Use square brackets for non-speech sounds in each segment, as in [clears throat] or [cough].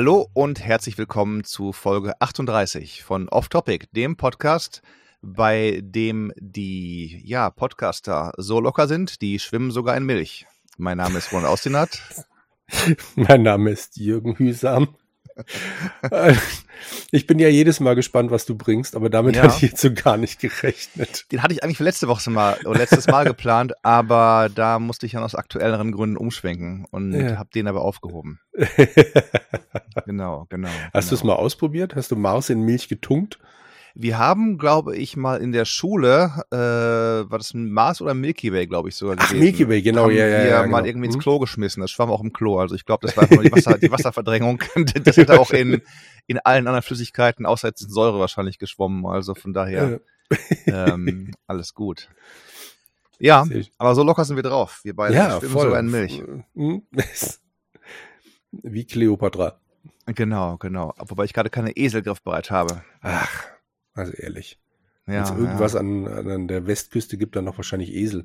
Hallo und herzlich willkommen zu Folge 38 von Off Topic, dem Podcast, bei dem die ja, Podcaster so locker sind, die schwimmen sogar in Milch. Mein Name ist Ron Austinat. [laughs] mein Name ist Jürgen Hüsam. [laughs] ich bin ja jedes Mal gespannt, was du bringst, aber damit ja. hatte ich jetzt so gar nicht gerechnet. Den hatte ich eigentlich für letzte Woche mal oder letztes Mal geplant, [laughs] aber da musste ich ja aus aktuelleren Gründen umschwenken und ja. habe den aber aufgehoben. [laughs] genau, genau. Hast genau. du es mal ausprobiert? Hast du Mars in Milch getunkt? Wir haben, glaube ich, mal in der Schule, äh, war das ein Mars oder Milky Way, glaube ich sogar gewesen. Ach, Milky Way, genau, haben ja, ja. Wir ja, genau. mal irgendwie ins mhm. Klo geschmissen. Das schwamm auch im Klo. Also ich glaube, das war einfach nur die, Wasser, die Wasserverdrängung. [laughs] Das hätte auch in, in allen anderen Flüssigkeiten außer jetzt in Säure wahrscheinlich geschwommen. Also von daher ähm, alles gut. Ja, aber so locker sind wir drauf. Wir beide ja, voll. sogar in Milch. Mhm. Wie Cleopatra. Genau, genau. Wobei ich gerade keine Eselgriff bereit habe. Ach. Also ehrlich. Ja, Wenn es irgendwas ja. an, an der Westküste gibt, dann noch wahrscheinlich Esel.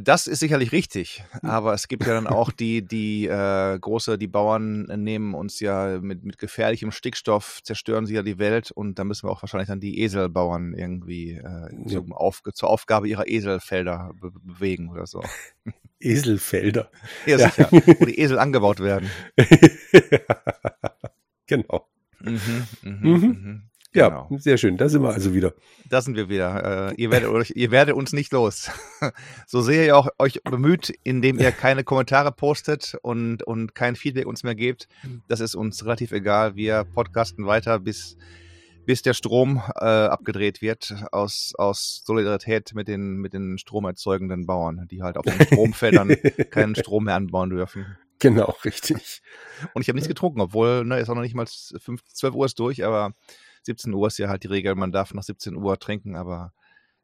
Das ist sicherlich richtig, aber es gibt ja dann auch die, die äh, große, die Bauern nehmen uns ja mit, mit gefährlichem Stickstoff, zerstören sie ja die Welt und da müssen wir auch wahrscheinlich dann die Eselbauern irgendwie äh, ja. zum Auf, zur Aufgabe ihrer Eselfelder be bewegen oder so. [laughs] Eselfelder? Ja, sicher, wo die Esel angebaut werden. [laughs] genau. Mhm, mh, mhm. mhm. Ja, genau. sehr schön. Da sind wir also wieder. Da sind wir wieder. Äh, ihr, werdet euch, ihr werdet uns nicht los. [laughs] so sehr ihr auch euch bemüht, indem ihr keine Kommentare postet und, und kein Feedback uns mehr gebt. Das ist uns relativ egal. Wir podcasten weiter, bis, bis der Strom äh, abgedreht wird aus, aus Solidarität mit den, mit den stromerzeugenden Bauern, die halt auf den Stromfeldern [laughs] keinen Strom mehr anbauen dürfen. Genau, richtig. Und ich habe nichts getrunken, obwohl, ne, ist auch noch nicht mal 5, 12 Uhr ist durch, aber 17 Uhr ist ja halt die Regel, man darf nach 17 Uhr trinken, aber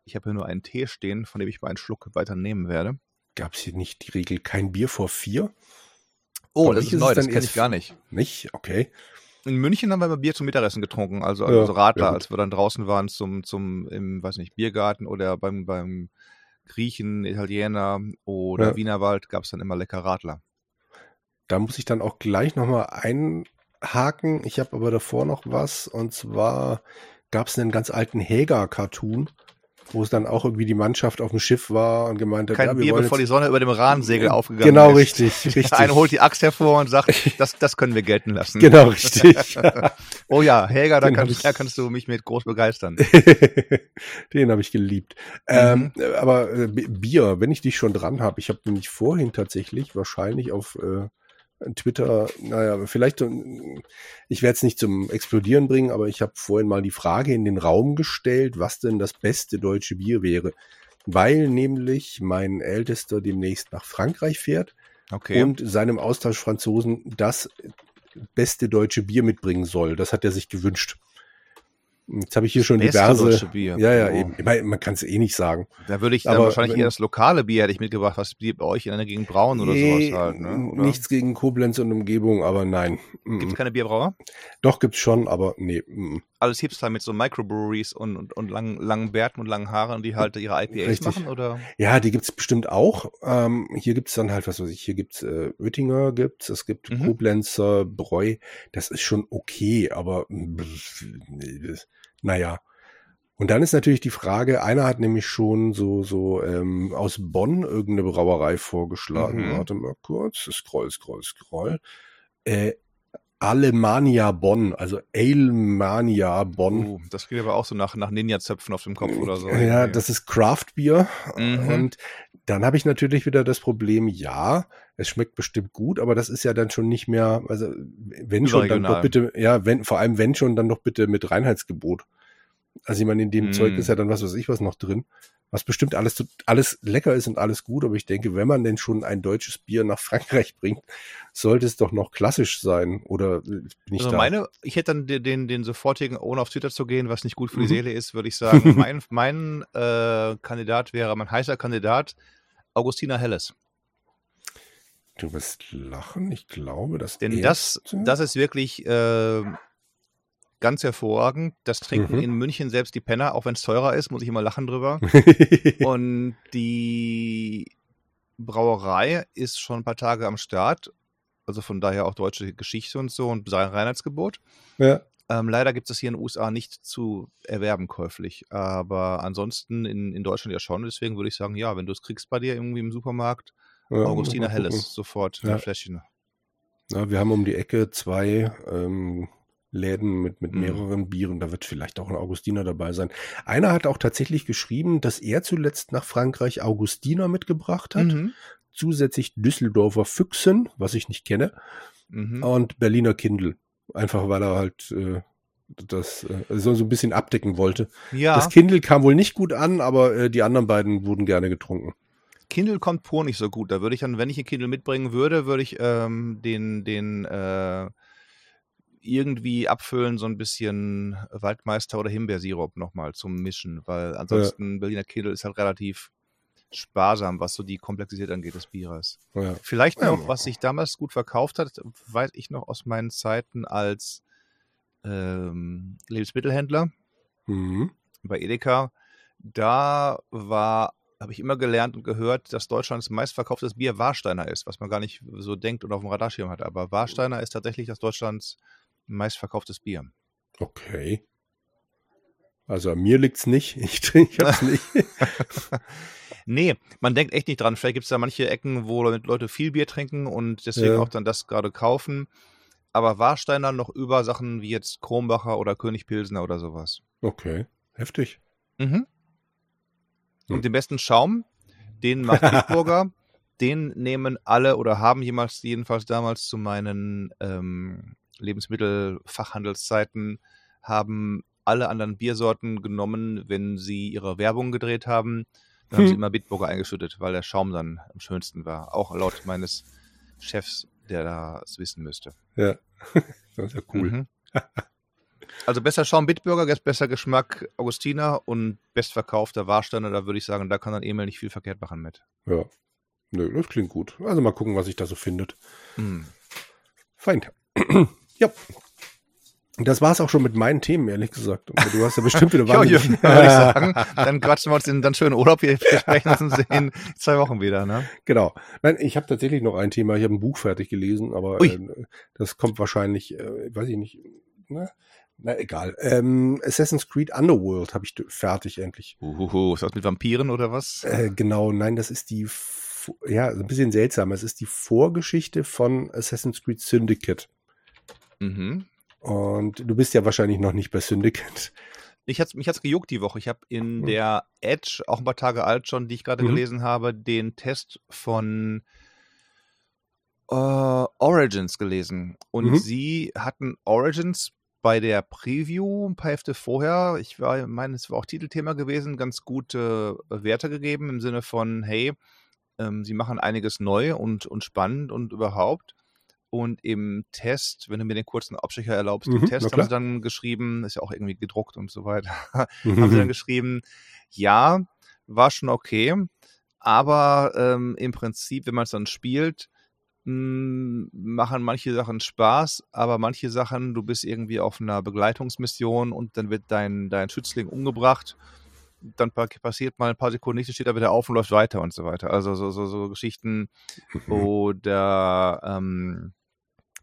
ich habe hier nur einen Tee stehen, von dem ich mal einen Schluck weiter nehmen werde. Gab es hier nicht die Regel kein Bier vor vier? Oh, Bei das ist neu, das kenne ich gar nicht. Nicht? Okay. In München haben wir mal Bier zum Mittagessen getrunken, also, ja, also Radler, ja. als wir dann draußen waren zum, zum, im, weiß nicht, Biergarten oder beim, beim Griechen, Italiener oder ja. Wienerwald gab es dann immer lecker Radler. Da muss ich dann auch gleich nochmal ein, Haken. Ich habe aber davor noch was. Und zwar gab es einen ganz alten Häger-Cartoon, wo es dann auch irgendwie die Mannschaft auf dem Schiff war und gemeint hat, Kein ja, Bier, bevor die Sonne über dem Rahmensegel aufgegangen genau, ist. Genau, richtig, [laughs] richtig. Einer holt die Axt hervor und sagt, [laughs] das, das können wir gelten lassen. Genau, richtig. [laughs] oh ja, Häger, da, kann, da kannst du mich mit groß begeistern. Den habe ich geliebt. Mhm. Ähm, aber äh, Bier, wenn ich dich schon dran habe, ich habe nämlich vorhin tatsächlich wahrscheinlich auf äh, Twitter, naja, vielleicht, ich werde es nicht zum Explodieren bringen, aber ich habe vorhin mal die Frage in den Raum gestellt, was denn das beste deutsche Bier wäre. Weil nämlich mein Ältester demnächst nach Frankreich fährt okay. und seinem Austauschfranzosen das beste deutsche Bier mitbringen soll. Das hat er sich gewünscht. Jetzt habe ich hier schon diverse. Bier. Ja, ja, oh. eben. Ich man kann es eh nicht sagen. Da würde ich dann Aber wahrscheinlich wenn, eher das lokale Bier hätte ich mitgebracht, was bei euch in einer Gegend brauen oder nee, sowas halt. Ne? Oder? Nichts gegen Koblenz und Umgebung, aber nein. Gibt es keine Bierbrauer? Doch, gibt's schon, aber nee. M Alles Hipster mit so Microbreweries und, und, und langen, langen Bärten und langen Haaren, die halt ihre IPAs Richtig. machen, oder? Ja, die gibt's bestimmt auch. Ähm, hier gibt's dann halt, was weiß ich, hier gibt's äh, Oettinger gibt's, es gibt mhm. Koblenzer, Bräu. Das ist schon okay, aber naja. Und dann ist natürlich die Frage, einer hat nämlich schon so, so ähm, aus Bonn irgendeine Brauerei vorgeschlagen. Mhm. Warte mal kurz, scroll, scroll, scroll. Äh, Alemania Bonn, also Alemania Bonn. Uh, das geht aber auch so nach, nach Ninja-Zöpfen auf dem Kopf oder so. Ja, das ist Craft Beer. Mhm. Und dann habe ich natürlich wieder das Problem, ja, es schmeckt bestimmt gut, aber das ist ja dann schon nicht mehr, also wenn schon, dann doch bitte, ja, wenn, vor allem wenn schon, dann doch bitte mit Reinheitsgebot. Also ich meine, in dem mm. Zeug ist ja dann was weiß ich was noch drin, was bestimmt alles, alles lecker ist und alles gut, aber ich denke, wenn man denn schon ein deutsches Bier nach [laughs] Frankreich bringt, sollte es doch noch klassisch sein, oder bin ich also da? meine, ich hätte dann den, den, den sofortigen, ohne auf Twitter zu gehen, was nicht gut für die mhm. Seele ist, würde ich sagen, [laughs] mein, mein äh, Kandidat wäre, mein heißer Kandidat, Augustina Helles. Du wirst lachen, ich glaube, dass Denn das, das ist wirklich äh, ganz hervorragend. Das trinken mhm. in München selbst die Penner, auch wenn es teurer ist, muss ich immer lachen drüber. [laughs] und die Brauerei ist schon ein paar Tage am Start Also von daher auch deutsche Geschichte und so und Reinheitsgebot. Ja. Ähm, leider gibt es das hier in den USA nicht zu erwerben käuflich. Aber ansonsten in, in Deutschland ja schon. Deswegen würde ich sagen, ja, wenn du es kriegst bei dir irgendwie im Supermarkt, ja Augustiner Helles, sofort ja. ein Fläschchen. Ja, wir haben um die Ecke zwei ähm, Läden mit, mit Mhm. mehreren Bieren. Da wird vielleicht auch ein Augustiner dabei sein. Einer hat auch tatsächlich geschrieben, dass er zuletzt nach Frankreich Augustiner mitgebracht hat. Mhm. Zusätzlich Düsseldorfer Füchsen, was ich nicht kenne, Mhm. und Berliner Kindl. Einfach weil er halt äh, das äh, so, so ein bisschen abdecken wollte. Ja, Das Kindle kam wohl nicht gut an, aber äh, die anderen beiden wurden gerne getrunken. Kindle kommt pur nicht so gut. Da würde ich dann, wenn ich ein Kindle mitbringen würde, würde ich ähm, den, den äh, irgendwie abfüllen, so ein bisschen Waldmeister oder Himbeersirup nochmal zum Mischen, weil ansonsten Berliner Kindle ist halt relativ sparsam, was so die Komplexität angeht des Bieres. Ja. Vielleicht Ja, noch, was sich damals gut verkauft hat, weiß ich noch aus meinen Zeiten als ähm, Lebensmittelhändler Mhm. bei Edeka. Da war, habe ich immer gelernt und gehört, dass Deutschlands meistverkauftes Bier Warsteiner ist, was man gar nicht so denkt und auf dem Radarschirm hat. Aber Warsteiner ist tatsächlich das Deutschlands meistverkauftes Bier. Okay. Also an mir liegt's nicht. [laughs] Ich trinke das [laughs] nicht. Nee, man denkt echt nicht dran. Vielleicht gibt es da manche Ecken, wo Leute viel Bier trinken und deswegen Ja. auch dann das gerade kaufen. Aber Warsteiner noch über Sachen wie jetzt Kronbacher oder König Pilsner oder sowas. Okay. Heftig. Mhm. Hm. Und den besten Schaum, den macht [laughs] Bitburger. den nehmen alle oder haben jemals, jedenfalls damals zu meinen ähm, Lebensmittelfachhandelszeiten, haben alle anderen Biersorten genommen, wenn sie ihre Werbung gedreht haben. Dann haben sie Hm. immer Bitburger eingeschüttet, weil der Schaum dann am schönsten war. Auch laut meines Chefs, der das wissen müsste. Ja. [laughs] Das ist ja cool. Mhm. [laughs] Also besser Schaum Bitburger, jetzt besser Geschmack Augustiner und bestverkaufter Warsteiner, da würde ich sagen, da kann dann Emil nicht viel verkehrt machen mit. Ja. Nö, das klingt gut. Also mal gucken, was sich da so findet. Hm. Fein. Ja. Das war's auch schon mit meinen Themen, ehrlich gesagt. Du hast ja bestimmt wieder [laughs] wahnsinnig- ja, würde ich sagen. Dann quatschen wir uns in dann schönen Urlaub. Wir sprechen uns und sehen in zwei Wochen wieder, ne? Genau. Nein, ich habe tatsächlich noch ein Thema. Ich habe ein Buch fertig gelesen, aber äh, das kommt wahrscheinlich, äh, weiß ich nicht. Ne? Na egal. Ähm, Assassin's Creed Underworld habe ich fertig endlich. Uhuhu, ist das mit Vampiren oder was? Äh, genau, nein, das ist die, ja, ein bisschen seltsam. Es ist die Vorgeschichte von Assassin's Creed Syndicate. Mhm. Und du bist ja wahrscheinlich noch nicht bei Syndicate. Ich hat's, mich hat's gejuckt die Woche. Ich habe in Hm. der Edge, auch ein paar Tage alt schon, die ich gerade Mhm. gelesen habe, den Test von äh, Origins gelesen. Und Mhm. sie hatten Origins bei der Preview ein paar Hefte vorher, ich war, meine, es war auch Titelthema gewesen, ganz gute Werte gegeben im Sinne von, hey, ähm, sie machen einiges neu und, und spannend und überhaupt. Und im Test, wenn du mir den kurzen Abstecher erlaubst, Mhm, im Test haben sie dann geschrieben, ist ja auch irgendwie gedruckt und so weiter, [laughs] Mhm. haben sie dann geschrieben, ja, war schon okay, aber ähm, im Prinzip, wenn man es dann spielt, mh, machen manche Sachen Spaß, aber manche Sachen, du bist irgendwie auf einer Begleitungsmission und dann wird dein, dein Schützling umgebracht, dann pa passiert mal ein paar Sekunden nichts, steht er wieder auf und läuft weiter und so weiter. Also so, so, so Geschichten, Mhm. oder ähm,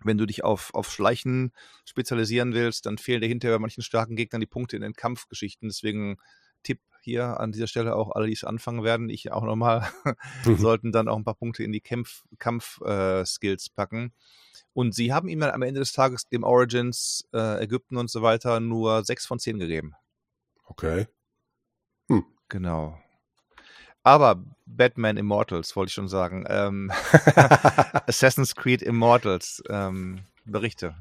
wenn du dich auf, auf Schleichen spezialisieren willst, dann fehlen dir hinterher bei manchen starken Gegnern die Punkte in den Kampfgeschichten. Deswegen Tipp hier an dieser Stelle auch alle, die es anfangen werden, ich auch nochmal, [laughs] Mhm. sollten dann auch ein paar Punkte in die Kampf, Kampf äh, Skills packen. Und sie haben ihm dann am Ende des Tages dem Origins, äh, Ägypten und so weiter nur 6 von 10 gegeben. Okay. Genau. Aber Batman Immortals, wollte ich schon sagen. Ähm, [laughs] Assassin's Creed Immortals, ähm, Berichte.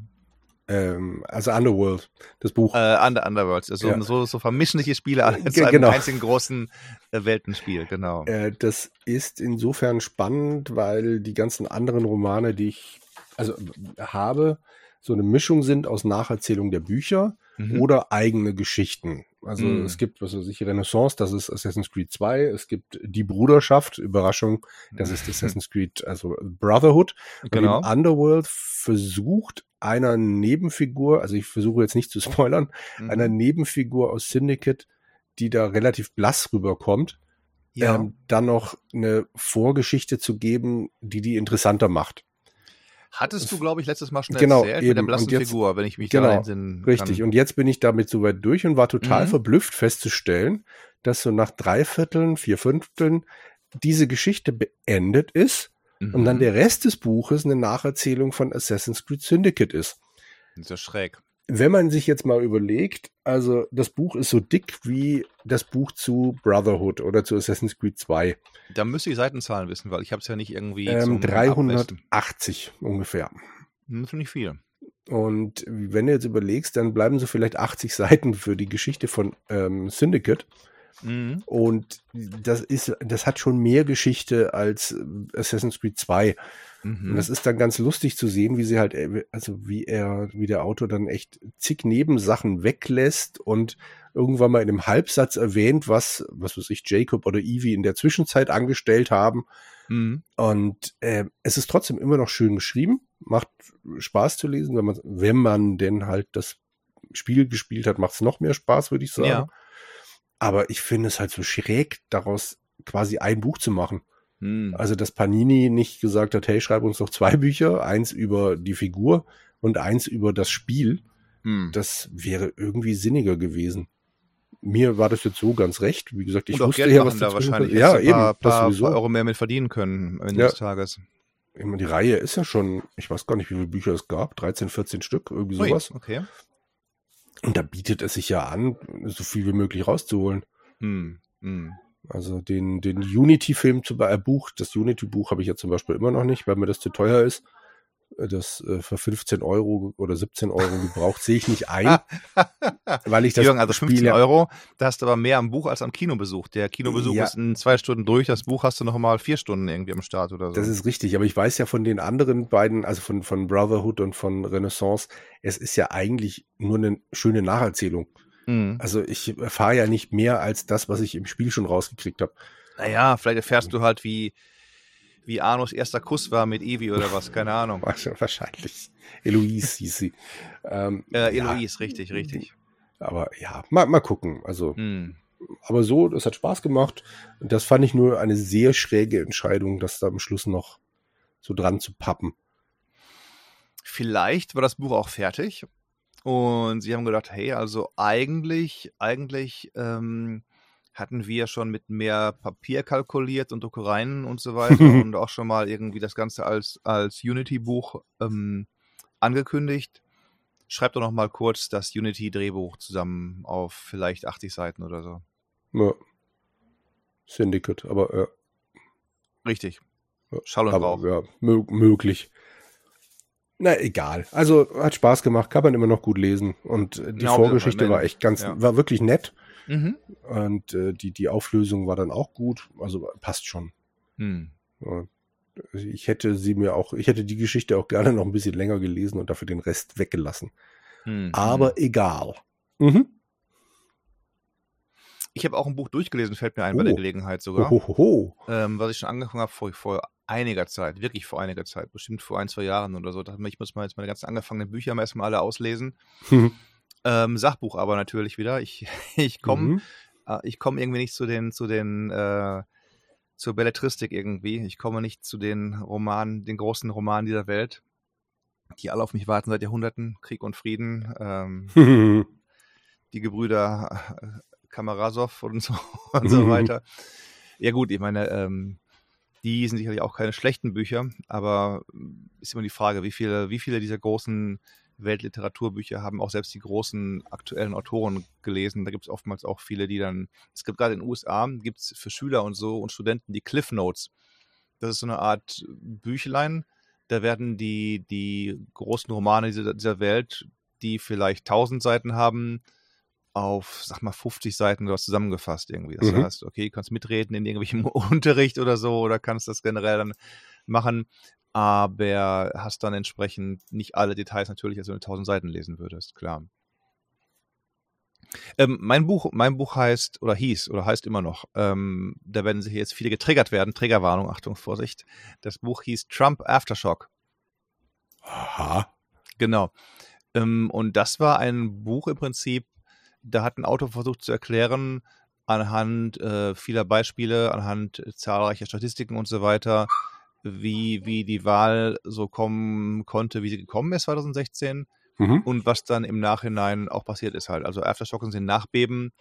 ähm, also Underworld, das Buch. Äh, Under Underworlds. Also Ja. so, so die Spiele alle zu einem genau. einzigen großen äh, Weltenspiel, genau. Äh, das ist insofern spannend, weil die ganzen anderen Romane, die ich also habe, so eine Mischung sind aus Nacherzählung der Bücher Mhm. oder eigene Geschichten. Also Mhm. es gibt, was weiß ich, Renaissance, das ist Assassin's Creed 2, es gibt die Bruderschaft, Überraschung, das ist [laughs] Assassin's Creed, also Brotherhood. Und Genau. eben Underworld versucht einer Nebenfigur, also ich versuche jetzt nicht zu spoilern, Mhm. einer Nebenfigur aus Syndicate, die da relativ blass rüberkommt, ja. ähm, dann noch eine Vorgeschichte zu geben, die die interessanter macht. Hattest du, glaube ich, letztes Mal schon genau, erzählt eben. mit der blassen jetzt, Figur, wenn ich mich genau, da entsinnen Richtig, und jetzt bin ich damit soweit durch und war total Mhm. verblüfft festzustellen, dass so nach drei Vierteln, vier Fünfteln diese Geschichte beendet ist und dann Mhm. der Rest des Buches eine Nacherzählung von Assassin's Creed Syndicate ist. Das ist ja schräg. Wenn man sich jetzt mal überlegt, also das Buch ist so dick wie das Buch zu Brotherhood oder zu Assassin's Creed 2. Da müsste ich Seitenzahlen wissen, weil ich habe es ja nicht irgendwie Ähm, zum Abmessen. 380 ungefähr. Hm, Finde ich viel. Und wenn du jetzt überlegst, dann bleiben so vielleicht 80 Seiten für die Geschichte von ähm, Syndicate. Mhm. Und das ist, das hat schon mehr Geschichte als äh, Assassin's Creed 2. Und Mhm. das ist dann ganz lustig zu sehen, wie sie halt, äh, also wie er, wie der Autor dann echt zig Nebensachen weglässt und irgendwann mal in einem Halbsatz erwähnt, was, was weiß ich, Jacob oder Evie in der Zwischenzeit angestellt haben. Mhm. Und äh, es ist trotzdem immer noch schön geschrieben, macht Spaß zu lesen, wenn man, wenn man denn halt das Spiel gespielt hat, macht es noch mehr Spaß, würde ich sagen. Ja. Aber ich finde es halt so schräg, daraus quasi ein Buch zu machen. Mhm. Also, dass Panini nicht gesagt hat, hey, schreib uns doch zwei Bücher, eins über die Figur und eins über das Spiel. Mhm. Das wäre irgendwie sinniger gewesen. Mir war das jetzt so ganz recht. Wie gesagt, ich wusste Geld ja, was da wahrscheinlich. Ja, eben, ein paar, das paar, paar Euro mehr mit verdienen können am Ende Ja. des Tages. Die Reihe ist ja schon, ich weiß gar nicht, wie viele Bücher es gab, 13, 14 Stück, irgendwie Ui, sowas. okay. Und da bietet es sich ja an, so viel wie möglich rauszuholen. Mhm. Mhm. Also den, den Unity-Film zu äh, Buch, das Unity-Buch habe ich ja zum Beispiel immer noch nicht, weil mir das zu teuer ist. Äh, Das äh, für 15 Euro oder 17 Euro gebraucht sehe ich nicht [laughs] ein, weil ich das Jürgen, also Spiel 15 ja- Euro, da hast du aber mehr am Buch als am Kinobesuch. Der Kinobesuch Ja. ist in zwei Stunden durch, das Buch hast du noch mal vier Stunden irgendwie am Start oder so. Das ist richtig, aber ich weiß ja von den anderen beiden, also von, von Brotherhood und von Renaissance, es ist ja eigentlich nur eine schöne Nacherzählung. mhm. Also ich erfahre ja nicht mehr als das, was ich im Spiel schon rausgekriegt habe. Naja, vielleicht erfährst du halt, wie, wie Arnos erster Kuss war mit Evi oder was, keine Ahnung. [laughs] Wahrscheinlich. Eloise hieß sie. Ähm, Äh, ja, Eloise, richtig, richtig. aber ja, mal, mal gucken. Also, Mhm. aber so, das hat Spaß gemacht. Das fand ich nur eine sehr schräge Entscheidung, das da am Schluss noch so dran zu pappen. Vielleicht war das Buch auch fertig und sie haben gedacht, hey, also eigentlich, eigentlich ähm, hatten wir schon mit mehr Papier kalkuliert und Druckereien und so weiter [laughs] und auch schon mal irgendwie das Ganze als, als Unity-Buch ähm, angekündigt. Schreibt doch noch mal kurz das Unity-Drehbuch zusammen auf vielleicht 80 Seiten oder so. Ja. Syndicate, aber ja. Richtig. Schall und aber, ja, mö möglich. Na, egal. Also hat Spaß gemacht, kann man immer noch gut lesen. Und die Ja, Vorgeschichte war echt ganz, ja. war wirklich nett. Mhm. Und äh, die, die Auflösung war dann auch gut. Also passt schon. Hm. Ja. Ich hätte sie mir auch, ich hätte die Geschichte auch gerne noch ein bisschen länger gelesen und dafür den Rest weggelassen. Hm. Aber egal. Mhm. Ich habe auch ein Buch durchgelesen, fällt mir ein bei der Oh. Gelegenheit sogar. Ähm, was ich schon angefangen habe vor, vor einiger Zeit, wirklich vor einiger Zeit, bestimmt vor ein, zwei Jahren oder so. Da dachte ich, ich muss mal jetzt meine ganzen angefangenen Bücher mal erstmal alle auslesen. Ähm, Sachbuch aber natürlich wieder. Ich, [laughs] ich komme Mhm. äh, ich komme irgendwie nicht zu den, zu den, äh, zur Belletristik irgendwie. Ich komme nicht zu den Romanen, den großen Romanen dieser Welt, die alle auf mich warten seit Jahrhunderten. Krieg und Frieden, ähm, [laughs] die Gebrüder äh, Kamarasow und so, [laughs] und so weiter. Ja gut, ich meine, ähm, die sind sicherlich auch keine schlechten Bücher, aber ähm, ist immer die Frage, wie viele, wie viele dieser großen Weltliteraturbücher haben auch selbst die großen aktuellen Autoren gelesen. Da gibt es oftmals auch viele, die dann, es gibt gerade in den USA, gibt es für Schüler und so und Studenten die Cliff Notes. Das ist so eine Art Büchlein, da werden die, die großen Romane dieser, dieser Welt, die vielleicht 1000 Seiten haben, auf, sag mal, 50 Seiten oder was zusammengefasst irgendwie. Das Mhm. heißt, okay, du kannst mitreden in irgendwelchem [laughs] Unterricht oder so oder kannst das generell dann machen, aber hast dann entsprechend nicht alle Details natürlich, als wenn du 1000 Seiten lesen würdest, klar. Ähm, mein Buch, mein Buch heißt oder hieß oder heißt immer noch. Ähm, da werden sich jetzt viele getriggert werden. Triggerwarnung, Achtung, Vorsicht. Das Buch hieß Trump Aftershock. Aha. Genau. Ähm, und das war ein Buch im Prinzip, da hat ein Autor versucht zu erklären, anhand äh, vieler Beispiele, anhand zahlreicher Statistiken und so weiter, wie, wie die Wahl so kommen konnte, wie sie gekommen ist 2016 mhm. und was dann im Nachhinein auch passiert ist halt. Also Aftershock sind Nachbeben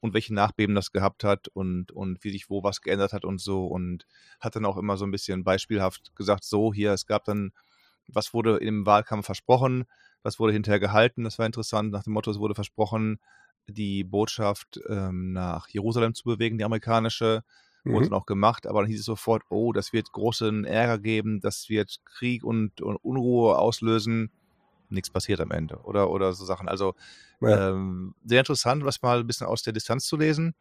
und welche Nachbeben das gehabt hat und, und wie sich wo was geändert hat und so und hat dann auch immer so ein bisschen beispielhaft gesagt, so hier, es gab dann, was wurde im Wahlkampf versprochen, was wurde hinterher gehalten, das war interessant, nach dem Motto, es wurde versprochen, die Botschaft ähm, nach Jerusalem zu bewegen, die amerikanische, wurde mhm. dann auch gemacht, aber dann hieß es sofort, oh, das wird großen Ärger geben, das wird Krieg und, und Unruhe auslösen nichts passiert am Ende oder, oder so Sachen. Also ja. ähm, sehr interessant, was mal ein bisschen aus der Distanz zu lesen.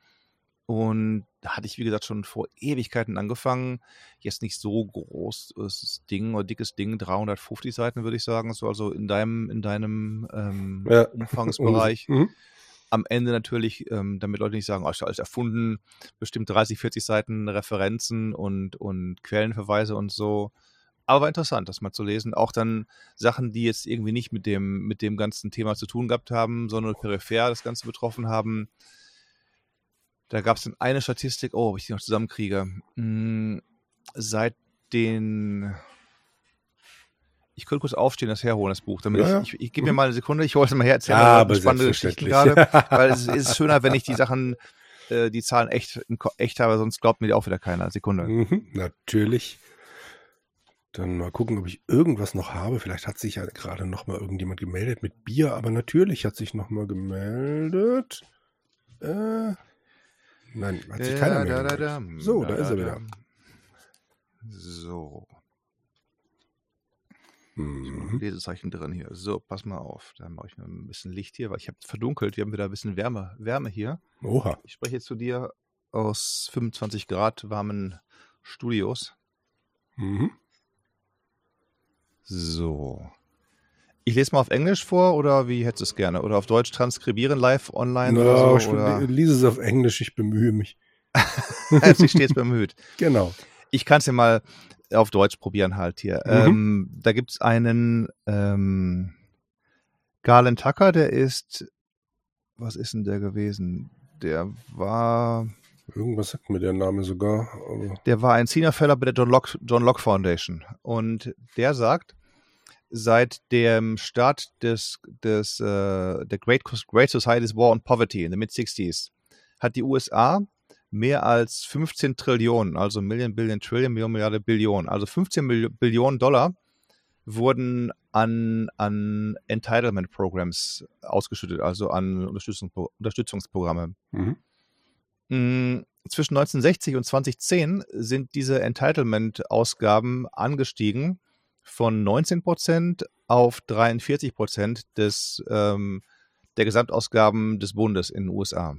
Und da hatte ich, wie gesagt, schon vor Ewigkeiten angefangen. Jetzt nicht so großes Ding oder dickes Ding, 350 Seiten würde ich sagen, so also in deinem, in deinem ähm, ja. [laughs] Umfangsbereich. mhm. Am Ende natürlich, ähm, damit Leute nicht sagen, oh, habe alles erfunden, bestimmt 30, 40 Seiten Referenzen und, und Quellenverweise und so. Aber war interessant, das mal zu lesen. Auch dann Sachen, die jetzt irgendwie nicht mit dem, mit dem ganzen Thema zu tun gehabt haben, sondern peripher das Ganze betroffen haben. Da gab es dann eine Statistik, oh, ob ich die noch zusammenkriege. Hm, seit den. Ich könnte kurz aufstehen, das herholen, das Buch. Damit ja, ich, ich, ich gebe mir mhm. mal eine Sekunde, ich hole es mal her, erzähle ja, aber spannende Geschichten gerade. weil es ist schöner, wenn ich die [laughs] Sachen, äh, die Zahlen echt, echt habe, sonst glaubt mir die auch wieder keiner. Sekunde. Mhm, natürlich. Dann mal gucken, ob ich irgendwas noch habe. Vielleicht hat sich ja gerade noch mal irgendjemand gemeldet mit Bier, aber natürlich hat sich noch mal gemeldet. Äh, nein, hat sich keiner mehr da, So, da, ist er wieder. So. Mhm. Lesezeichen drin hier. So, pass mal auf. Da mache ich mal ein bisschen Licht hier, weil ich habe verdunkelt. Wir haben wieder ein bisschen Wärme, Wärme hier. Oha. Ich spreche jetzt zu dir aus 25 Grad warmen Studios. Mhm. So. Ich lese mal auf Englisch vor oder wie hättest du es gerne? Oder auf Deutsch transkribieren live online no, oder so? Oder? Ich lese es auf Englisch, ich bemühe mich. [laughs] Sie stets bemüht. [laughs] Genau. Ich kann es ja mal auf Deutsch probieren halt hier. Mhm. Ähm, da gibt es einen ähm, Galen Tucker, der ist, was ist denn der gewesen? Der war Irgendwas sagt mir der Name sogar. der war ein Senior Fellow bei der John Locke, John Locke Foundation. Und der sagt, seit dem Start des, des uh, der Great, Great Society's War on Poverty in den Mid-60s hat die USA mehr als 15 Trillionen, also Million, Billion, Trillion, Million, Milliarde, Billionen, also 15 Mil Billionen Dollar wurden an, an Entitlement Programs ausgeschüttet, also an Unterstützungs Unterstützungsprogramme. Mhm. Hm, zwischen 1960 und 2010 sind diese Entitlement-Ausgaben angestiegen von 19 Prozent auf 43 Prozent des, ähm, der Gesamtausgaben des Bundes in den USA.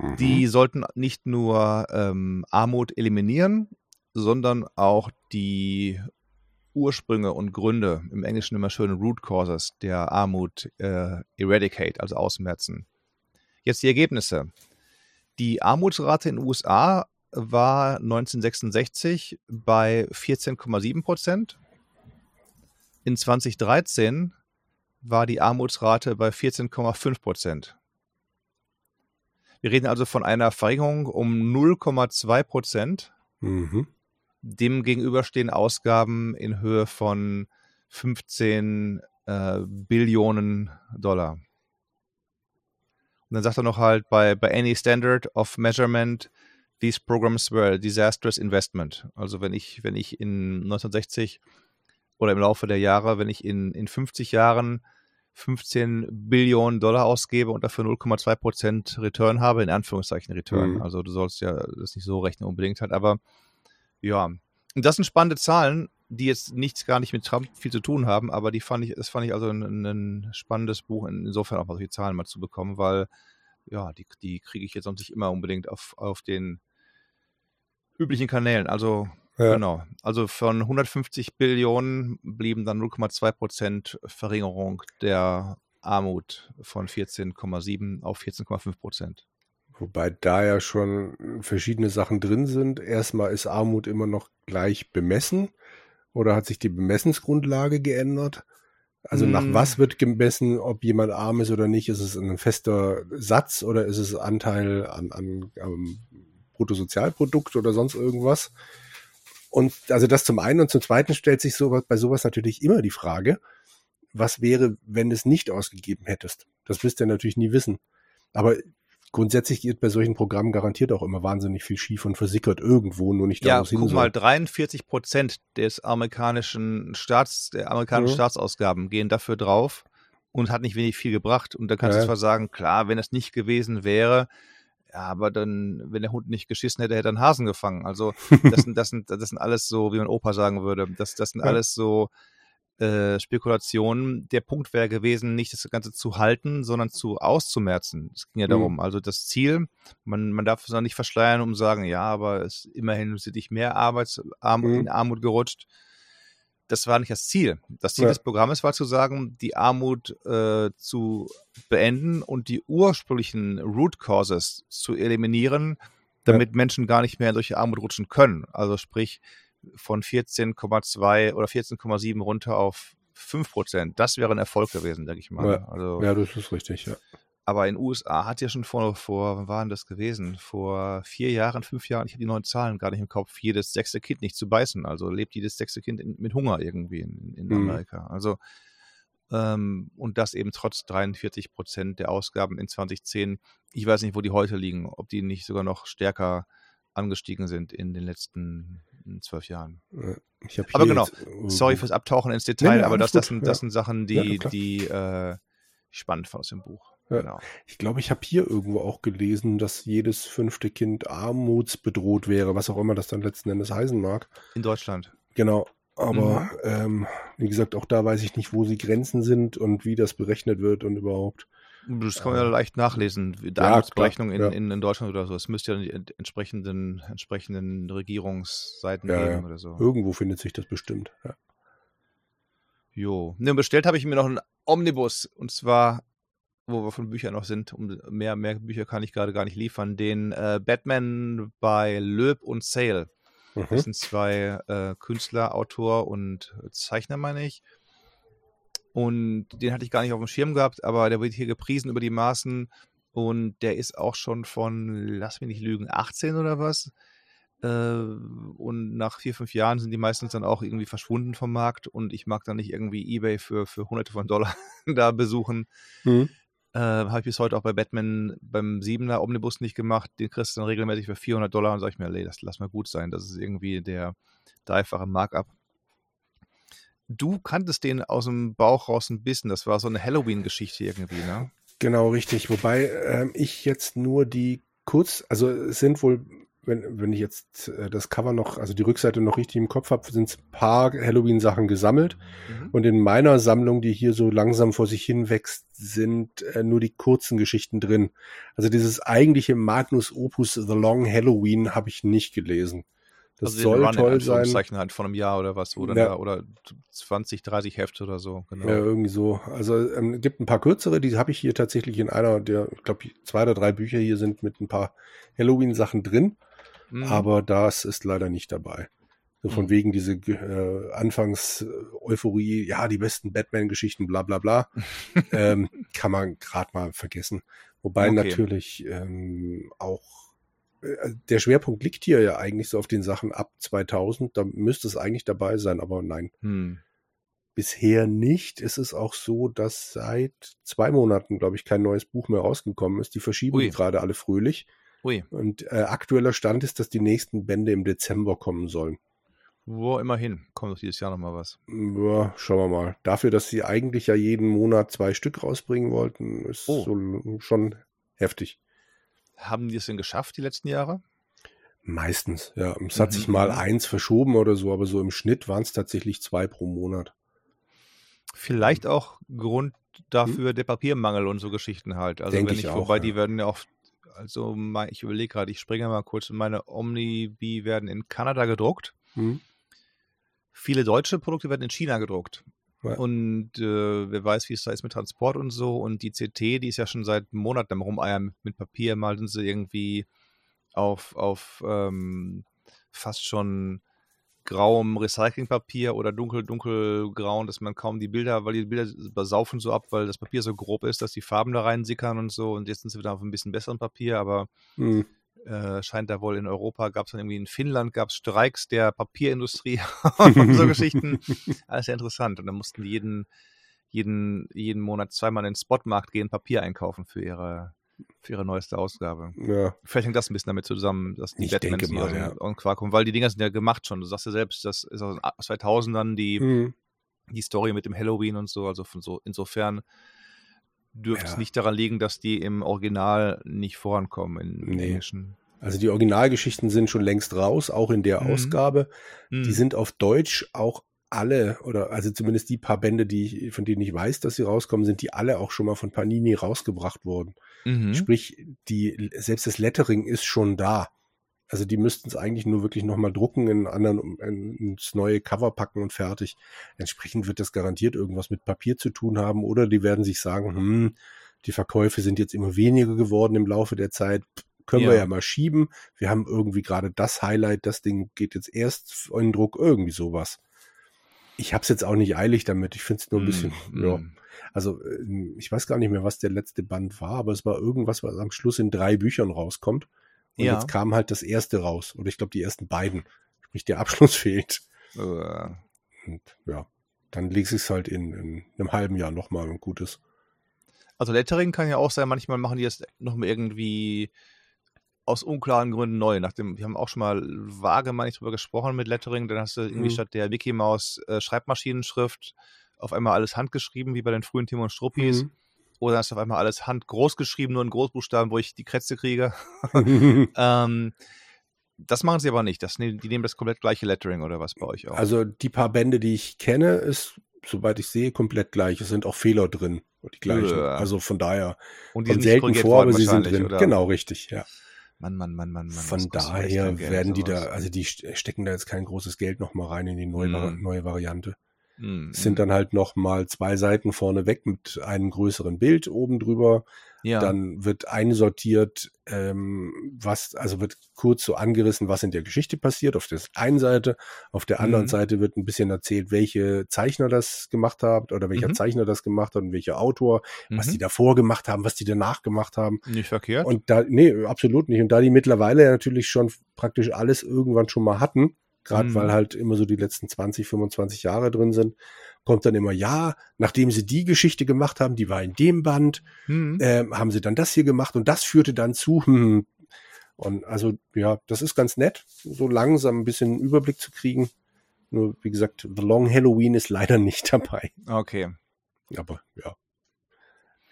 Mhm. Die sollten nicht nur ähm, Armut eliminieren, sondern auch die Ursprünge und Gründe, im Englischen immer schön Root Causes der Armut äh, eradicate, also ausmerzen. Jetzt die Ergebnisse. Die Armutsrate in den USA war 1966 bei 14,7 Prozent. In 2013 war die Armutsrate bei 14,5 Prozent. Wir reden also von einer Verringerung um 0,2 Prozent. Mhm. Dem gegenüber stehen Ausgaben in Höhe von 15 äh, Billionen Dollar. Und dann sagt er noch halt, bei, bei any standard of measurement, these programs were a disastrous investment. Also wenn ich, wenn ich in 1960 oder im Laufe der Jahre, wenn ich in, in 50 Jahren 15 Billionen Dollar ausgebe und dafür 0,2 Prozent Return habe, in Anführungszeichen Return. Mhm. Also du sollst ja das nicht so rechnen unbedingt halt, aber ja. Und das sind spannende Zahlen, die jetzt nichts gar nicht mit Trump viel zu tun haben, aber die fand ich, das fand ich also ein, ein spannendes Buch, insofern auch mal solche Zahlen mal zu bekommen, weil ja, die, die kriege ich jetzt sonst nicht immer unbedingt auf, auf den üblichen Kanälen. Also ja. genau. Also von 150 Billionen blieben dann 0,2 Prozent Verringerung der Armut von 14,7 auf 14,5 Prozent. Wobei da ja schon verschiedene Sachen drin sind. Erstmal ist Armut immer noch gleich bemessen. Oder hat sich die Bemessensgrundlage geändert? Also hm. nach was wird gemessen, ob jemand arm ist oder nicht? Ist es ein fester Satz oder ist es Anteil an, an, an Bruttosozialprodukt oder sonst irgendwas? Und also das zum einen und zum zweiten stellt sich so, bei sowas natürlich immer die Frage, was wäre, wenn du es nicht ausgegeben hättest? Das wirst du ja natürlich nie wissen. Aber grundsätzlich geht bei solchen Programmen garantiert auch immer wahnsinnig viel schief und versickert irgendwo, nur nicht daraus ja, hin. Guck mal, 43 Prozent des amerikanischen Staats, der amerikanischen ja. Staatsausgaben gehen dafür drauf und hat nicht wenig viel gebracht. Und da kannst ja. du zwar sagen, klar, wenn es nicht gewesen wäre, aber dann, wenn der Hund nicht geschissen hätte, hätte er einen Hasen gefangen. Also [laughs] das sind, das sind, das sind alles so, wie mein Opa sagen würde, das, das sind ja. alles so äh, Spekulationen. Der Punkt wäre gewesen, nicht das Ganze zu halten, sondern zu auszumerzen. Es ging ja mhm. darum. Also das Ziel, man, man darf es auch nicht verschleiern, um zu sagen, ja, aber es immerhin sind dich mehr Arbeitsarm mhm. in Armut gerutscht. Das war nicht das Ziel. Das Ziel ja. des Programmes war zu sagen, die Armut äh, zu beenden und die ursprünglichen Root Causes zu eliminieren, damit ja. Menschen gar nicht mehr in solche Armut rutschen können. Also sprich, von 14,2 oder 14,7 runter auf 5 Prozent. Das wäre ein Erfolg gewesen, denke ich mal. Ja, also, ja, das ist richtig, ja. Aber in den USA hat ja schon vor, vor, wann waren das gewesen? Vor vier Jahren, fünf Jahren, ich habe die neuen Zahlen gar nicht im Kopf, jedes sechste Kind nicht zu beißen. Also lebt jedes sechste Kind in, mit Hunger irgendwie in, in mhm. Amerika. Also, ähm, und das eben trotz 43 Prozent der Ausgaben in 2010. Ich weiß nicht, wo die heute liegen, ob die nicht sogar noch stärker angestiegen sind in den letzten zwölf Jahren. aber genau, sorry fürs Abtauchen ins Detail, nee, aber das, das, sind, das sind Sachen, die, ja, die äh, spannend fand aus dem Buch. Ja. Genau. Ich glaube, ich habe hier irgendwo auch gelesen, dass jedes fünfte Kind armutsbedroht wäre, was auch immer das dann letzten Endes heißen mag. In Deutschland. Genau. Aber mhm. ähm, wie gesagt, auch da weiß ich nicht, wo die Grenzen sind und wie das berechnet wird und überhaupt. Das kann man ja ähm, leicht nachlesen. Darmsberechnung ja, in, in, in, Deutschland oder so. Es müsste ja die entsprechenden, entsprechenden Regierungsseiten ja, geben oder so. Irgendwo findet sich das bestimmt. Ja. Jo. Ne, bestellt habe ich mir noch einen Omnibus. Und zwar, wo wir von Büchern noch sind. Um mehr, mehr Bücher kann ich gerade gar nicht liefern. Den äh, Batman bei Löb und Sale. Mhm. Das sind zwei äh, Künstler, Autor und Zeichner, meine ich. Und den hatte ich gar nicht auf dem Schirm gehabt, aber der wird hier gepriesen über die Maßen. Und der ist auch schon von, lass mich nicht lügen, 18 oder was. Äh, und nach vier, fünf Jahren sind die meistens dann auch irgendwie verschwunden vom Markt. Und ich mag dann nicht irgendwie Ebay für, für hunderte von Dollar [laughs] da besuchen. Mhm. Äh, Habe ich bis heute auch bei Batman beim Siebener Omnibus nicht gemacht. Den kriegst du dann regelmäßig für 400 Dollar und sag ich mir, nee, das lass mal gut sein. Das ist irgendwie der dreifache Markup. Du kanntest den aus dem Bauch raus ein bisschen. Das war so eine Halloween-Geschichte irgendwie, ne? Genau, richtig. Wobei ähm, ich jetzt nur die kurz, also es sind wohl, wenn, wenn ich jetzt äh, das Cover noch, also die Rückseite noch richtig im Kopf habe, sind ein paar Halloween-Sachen gesammelt. Mhm. Und in meiner Sammlung, die hier so langsam vor sich hin wächst, sind äh, nur die kurzen Geschichten drin. Also dieses eigentliche Magnus Opus The Long Halloween habe ich nicht gelesen. Das also soll toll sein. Zeichen halt von einem Jahr oder was, oder, ja. oder 20, 30 Hefte oder so. Genau. Ja, irgendwie so. Also ähm, gibt ein paar kürzere, die habe ich hier tatsächlich in einer der, ich glaube, zwei oder drei Bücher hier sind mit ein paar Halloween-Sachen drin. Mhm. Aber das ist leider nicht dabei. So von mhm. wegen diese äh, Anfangs-Euphorie, ja, die besten Batman-Geschichten, bla bla bla, [laughs] ähm, kann man gerade mal vergessen. Wobei okay. natürlich ähm, auch äh, der Schwerpunkt liegt hier ja eigentlich so auf den Sachen ab 2000. Da müsste es eigentlich dabei sein, aber nein. Hm. Bisher nicht. Es ist auch so, dass seit zwei Monaten, glaube ich, kein neues Buch mehr rausgekommen ist. Die verschieben Ui. gerade alle fröhlich. Ui. Und äh, aktueller Stand ist, dass die nächsten Bände im Dezember kommen sollen. Wo immerhin kommt doch dieses Jahr nochmal was. Ja, schauen wir mal. Dafür, dass sie eigentlich ja jeden Monat zwei Stück rausbringen wollten, ist oh. so schon heftig. Haben die es denn geschafft, die letzten Jahre? Meistens, ja. Es mhm. hat sich mal eins verschoben oder so, aber so im Schnitt waren es tatsächlich zwei pro Monat. Vielleicht auch Grund dafür hm? der Papiermangel und so Geschichten halt. Also Denk wenn ich, ich wobei ja. die werden ja oft, also ich überlege gerade, ich springe mal kurz, meine Omnibi werden in Kanada gedruckt. Hm? Viele deutsche Produkte werden in China gedruckt. Ja. Und äh, wer weiß, wie es da ist mit Transport und so. Und die CT, die ist ja schon seit Monaten am Rumeiern mit Papier. Mal sind sie irgendwie auf, auf ähm, fast schon grauem Recyclingpapier oder dunkel, dunkelgrauen, dass man kaum die Bilder, weil die Bilder saufen so ab, weil das Papier so grob ist, dass die Farben da reinsickern und so. Und jetzt sind sie wieder auf ein bisschen besseren Papier, aber mhm. äh, scheint da wohl in Europa, gab es dann irgendwie in Finnland, gab es Streiks der Papierindustrie [laughs] [laughs] und so Geschichten. Alles sehr interessant. Und dann mussten die jeden, jeden, jeden Monat zweimal in den Spotmarkt gehen, Papier einkaufen für ihre, für ihre neueste Ausgabe. Ja. Vielleicht hängt das ein bisschen damit zusammen, dass die Ich Batmans denke mal, hier ja. dem Quark kommen, weil die Dinger sind ja gemacht schon. Du sagst ja selbst, das ist aus den 2000ern die, Hm. die Story mit dem Halloween und so. Also von so insofern dürfte es Ja. nicht daran liegen, dass die im Original nicht vorankommen in, Nee. Englischen. Also die Originalgeschichten sind schon längst raus, auch in der Mhm. Ausgabe. Die Hm. sind auf Deutsch auch alle, oder also zumindest die paar Bände, die ich, von denen ich weiß, dass sie rauskommen, sind die alle auch schon mal von Panini rausgebracht worden. Mhm. Sprich, die, selbst das Lettering ist schon da. Also die müssten es eigentlich nur wirklich nochmal drucken, in anderen, in, ins neue Cover packen und fertig. Entsprechend wird das garantiert irgendwas mit Papier zu tun haben oder die werden sich sagen, hm, die Verkäufe sind jetzt immer weniger geworden im Laufe der Zeit. Können wir Ja. ja mal schieben. Wir haben irgendwie gerade das Highlight, das Ding geht jetzt erst in Druck, irgendwie sowas. Ich habe es jetzt auch nicht eilig damit. Ich finde es nur ein bisschen, Mm, [laughs] ja, mm. also ähm, ich weiß gar nicht mehr, was der letzte Band war, aber es war irgendwas, was am Schluss in drei Büchern rauskommt. Und Ja. jetzt kam halt das erste raus. Oder ich glaube, die ersten beiden. Sprich, der Abschluss [laughs] fehlt. Äh, Und ja, dann lese ich es halt in, in einem halben Jahr nochmal und gut ist. Also Lettering kann ja auch sein, manchmal machen die das nochmal irgendwie aus unklaren Gründen neu. Nachdem, wir haben auch schon mal vage mal nicht drüber gesprochen mit Lettering, dann hast du irgendwie Mhm. statt der Mickey Maus äh, Schreibmaschinenschrift auf einmal alles handgeschrieben, wie bei den frühen Tim und Struppis. Mhm. Oder hast du auf einmal alles handgroß geschrieben, nur in Großbuchstaben, wo ich die Krätze kriege. [laughs] ähm, das machen sie aber nicht. Das, die nehmen das komplett gleiche Lettering oder was bei euch auch. also die paar Bände, die ich kenne, ist, soweit ich sehe, komplett gleich. Es sind auch Fehler drin. Die gleichen. Ja. Also von daher und die sind selten vor, aber sie sind drin. Oder? Genau, richtig, ja. Mann, Mann, Mann, Mann, Mann. Von daher werden die sowas. da, also die ste- stecken da jetzt kein großes Geld nochmal rein in die neue, Mhm. neue Variante. Mm, Es sind mm. dann halt nochmal zwei Seiten vorne weg mit einem größeren Bild oben drüber. Ja. Dann wird einsortiert, ähm, was, also wird kurz so angerissen, was in der Geschichte passiert, auf der einen Seite. Auf der anderen Mhm. Seite wird ein bisschen erzählt, welche Zeichner das gemacht haben oder welcher Mhm. Zeichner das gemacht hat und welcher Autor, was Mhm. die davor gemacht haben, was die danach gemacht haben. Nicht verkehrt. Und da, nee, absolut nicht. Und da die mittlerweile ja natürlich schon praktisch alles irgendwann schon mal hatten, gerade Mhm. weil halt immer so die letzten 20, 25 Jahre drin sind, kommt dann immer, ja, nachdem sie die Geschichte gemacht haben, die war in dem Band, Hm. ähm, haben sie dann das hier gemacht und das führte dann zu. Hm. Und also, ja, das ist ganz nett, so langsam ein bisschen einen Überblick zu kriegen. Nur, wie gesagt, The Long Halloween ist leider [laughs] nicht dabei. Okay. Aber ja.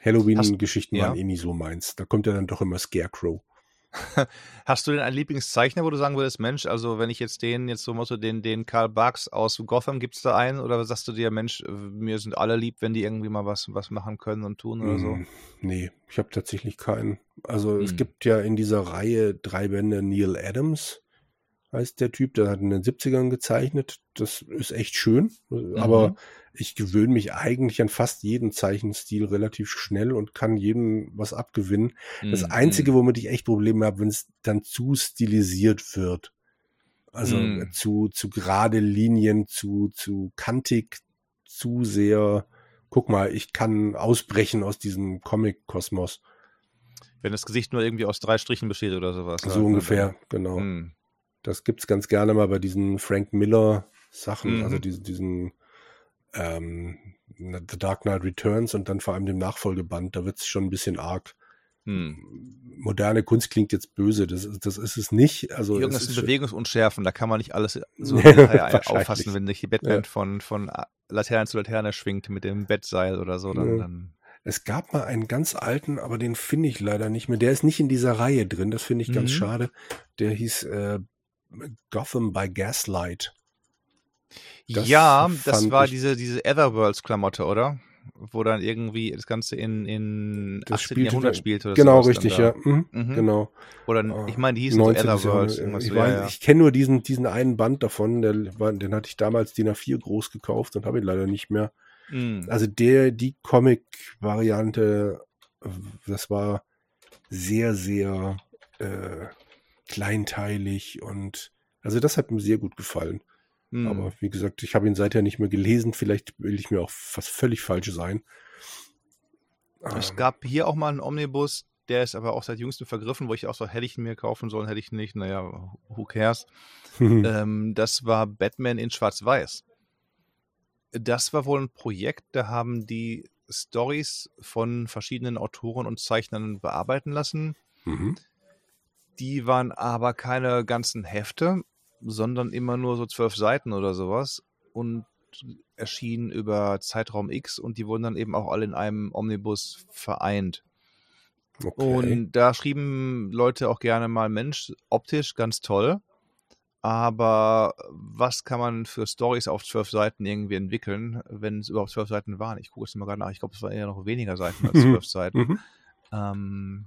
Halloween-Geschichten ja. waren eh nie so meins. Da kommt ja dann doch immer Scarecrow. [laughs] Hast du denn einen Lieblingszeichner, wo du sagen würdest, Mensch, also wenn ich jetzt den, jetzt so du den, den Karl Barks aus Gotham, gibt's da einen? Oder sagst du dir, Mensch, mir sind alle lieb, wenn die irgendwie mal was, was machen können und tun oder so? Mm, Nee, ich habe tatsächlich keinen. Also es Hm. gibt ja in dieser Reihe drei Bände Neil Adams, heißt der Typ, der hat in den 70ern gezeichnet. Das ist echt schön. Aber Mhm. Ich gewöhne mich eigentlich an fast jeden Zeichenstil relativ schnell und kann jedem was abgewinnen. Das Hm, Einzige, womit ich echt Probleme habe, wenn es dann zu stilisiert wird. Also Mm. zu, zu gerade Linien, zu, zu kantig, zu sehr. Guck mal, ich kann ausbrechen aus diesem Comic-Kosmos. Wenn das Gesicht nur irgendwie aus drei Strichen besteht oder sowas. So ungefähr, genau. Hm. Das gibt's ganz gerne mal bei diesen Frank Miller Sachen, also diesen, diesen ähm, The Dark Knight Returns und dann vor allem dem Nachfolgeband. Da wird's schon ein bisschen arg. Hm. Moderne Kunst klingt jetzt böse, das, ist- das ist es nicht. Also es Irgendwas ist sind schon- Bewegungsunschärfen, da kann man nicht alles so [laughs] auffassen, wenn sich die Batman Ja. von, von Laterne zu Laterne schwingt mit dem Bettseil oder so, dann, Ja. dann Es gab mal einen ganz alten, aber den finde ich leider nicht mehr. Der ist nicht in dieser Reihe drin, das finde ich ganz Mhm. schade. Der hieß äh, Gotham by Gaslight. Das ja, das war diese, diese Etherworlds-Klamotte, oder? Wo dann irgendwie das Ganze in, in Das 18. spielte- Jahrhundert spielt oder Genau, richtig, ja. Mhm, Mhm. Genau. Oder Ah, ich meine, die hießen so 19. Etherworlds. Jahrhundert. Irgendwas Ich, ja, ja. ich kenne nur diesen, diesen einen Band davon, der, war, den hatte ich damals DIN A4 groß gekauft und habe ihn leider nicht mehr. Mhm. Also der, die Comic-Variante, das war sehr, sehr äh, kleinteilig und also das hat mir sehr gut gefallen. Mhm. Aber wie gesagt, ich habe ihn seither nicht mehr gelesen. Vielleicht will ich mir auch was völlig falsch sein. Es Ähm, gab hier auch mal einen Omnibus, der ist aber auch seit jüngstem vergriffen, wo ich auch so, hätte ich ihn mir kaufen sollen, hätte ich nicht, naja, who cares. [laughs] ähm, das war Batman in Schwarz-Weiß. Das war wohl ein Projekt, da haben die Stories von verschiedenen Autoren und Zeichnern bearbeiten lassen. Mhm. Die waren aber keine ganzen Hefte, sondern immer nur so zwölf Seiten oder sowas und erschienen über Zeitraum X und die wurden dann eben auch alle in einem Omnibus vereint. Okay. Und da schrieben Leute auch gerne mal, Mensch, optisch ganz toll, aber was kann man für Stories auf zwölf Seiten irgendwie entwickeln, wenn es überhaupt zwölf Seiten waren? Ich gucke es mal gerade nach. Ich glaube, es waren eher noch weniger Seiten als zwölf Seiten. Mhm. Ähm,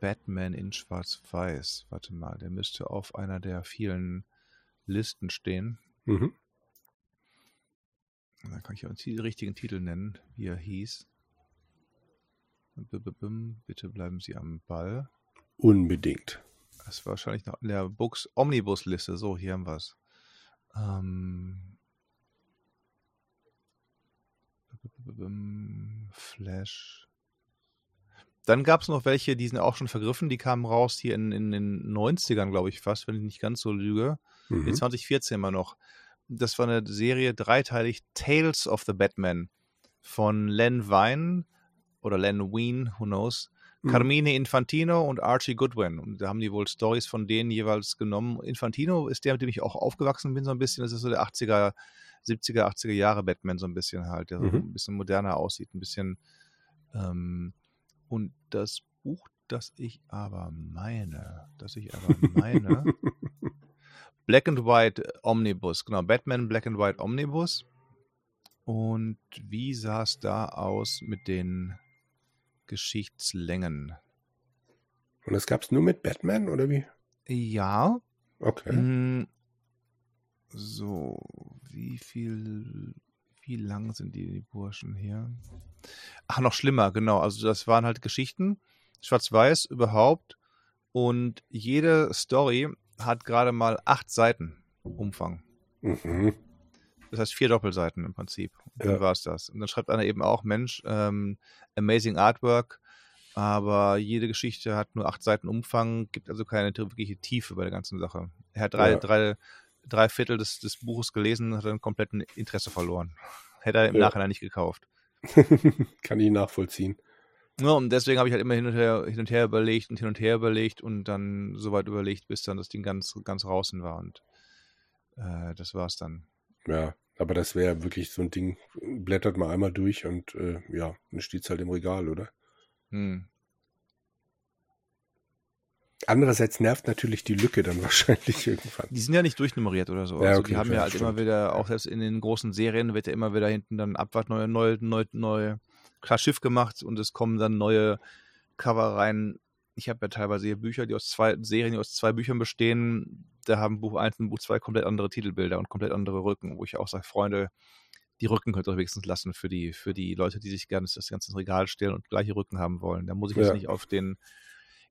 Batman in Schwarz-Weiß. Warte mal, der müsste auf einer der vielen Listen stehen. Mhm. Da kann ich auch den richtigen Titel nennen, wie er hieß. Bitte bleiben Sie am Ball. Unbedingt. Das war wahrscheinlich noch in der Books Omnibus-Liste. So, hier haben wir es. Ähm, Flash. Dann gab es noch welche, die sind auch schon vergriffen, die kamen raus hier in, in den 90ern, glaube ich fast, wenn ich nicht ganz so lüge. Mhm. In 2014 immer noch. Das war eine Serie dreiteilig, Tales of the Batman von Len Wein oder Len Wein, who knows. Mhm. Carmine Infantino und Archie Goodwin. Und da haben die wohl Stories von denen jeweils genommen. Infantino ist der, mit dem ich auch aufgewachsen bin, so ein bisschen. Das ist so der 80er, 70er, 80er Jahre Batman, so ein bisschen halt, der mhm. so ein bisschen moderner aussieht, ein bisschen ähm, und das Buch, das ich aber meine, das ich aber meine, [laughs] Black and White Omnibus, genau, Batman Black and White Omnibus. Und wie sah es da aus mit den Geschichtslängen? Und das gab es nur mit Batman oder wie? Ja. Okay. Hm, so, wie viel wie lang sind die, die Burschen hier? Ach, noch schlimmer, genau. Also das waren halt Geschichten, schwarz-weiß überhaupt. Und jede Story hat gerade mal acht Seiten Umfang. Mhm. Das heißt vier Doppelseiten im Prinzip. Und dann ja. war es das. Und dann schreibt einer eben auch, Mensch, ähm, amazing Artwork, aber jede Geschichte hat nur acht Seiten Umfang, gibt also keine wirkliche Tiefe bei der ganzen Sache. Er hat drei, ja. drei drei Viertel des, des Buches gelesen, hat dann komplett ein Interesse verloren. [laughs] Hätte er im ja. Nachhinein nicht gekauft. [laughs] Kann ich nachvollziehen. Ja, und deswegen habe ich halt immer hin und, her, hin und her überlegt und hin und her überlegt und dann so weit überlegt, bis dann das Ding ganz, ganz draußen war. Und äh, das war's dann. Ja, aber das wäre wirklich so ein Ding, blättert mal einmal durch und äh, ja, dann steht es halt im Regal, oder? Hm. Andererseits nervt natürlich die Lücke dann [laughs] wahrscheinlich irgendwann. Die sind ja nicht durchnummeriert oder so. Ja, also okay, die haben ja halt stimmt. immer wieder, auch selbst in den großen Serien wird ja immer wieder hinten dann Abwart neue, neue, neue, neue klar Schiff gemacht und es kommen dann neue Cover rein. Ich habe ja teilweise hier Bücher, die aus zwei Serien, die aus zwei Büchern bestehen. Da haben Buch 1 und Buch 2 komplett andere Titelbilder und komplett andere Rücken, wo ich auch sage, Freunde, die Rücken könnt ihr wenigstens lassen für die, für die Leute, die sich gerne das ganze Regal stellen und gleiche Rücken haben wollen. Da muss ich jetzt nicht auf den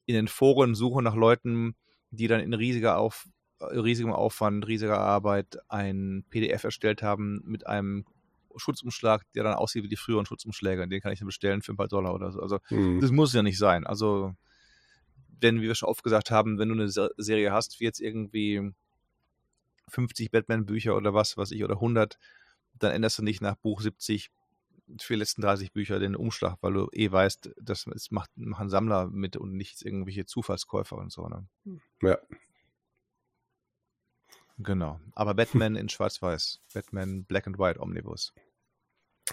in den Foren suche nach Leuten, die dann in riesiger auf, äh, riesigem Aufwand, riesiger Arbeit ein PDF erstellt haben mit einem Schutzumschlag, der dann aussieht wie die früheren Schutzumschläge. Den kann ich dann bestellen für ein paar Dollar oder so. Also mhm. das muss ja nicht sein. Also wenn, wie wir schon oft gesagt haben, wenn du eine Serie hast, wie jetzt irgendwie 50 Batman-Bücher oder was, was ich, oder 100, dann änderst du nicht nach Buch 70 für die letzten 30 Bücher den Umschlag, weil du eh weißt, das macht, machen Sammler mit und nicht irgendwelche Zufallskäufer und so. Ne? Ja. Genau. Aber Batman in Schwarz-Weiß. Batman Black and White Omnibus.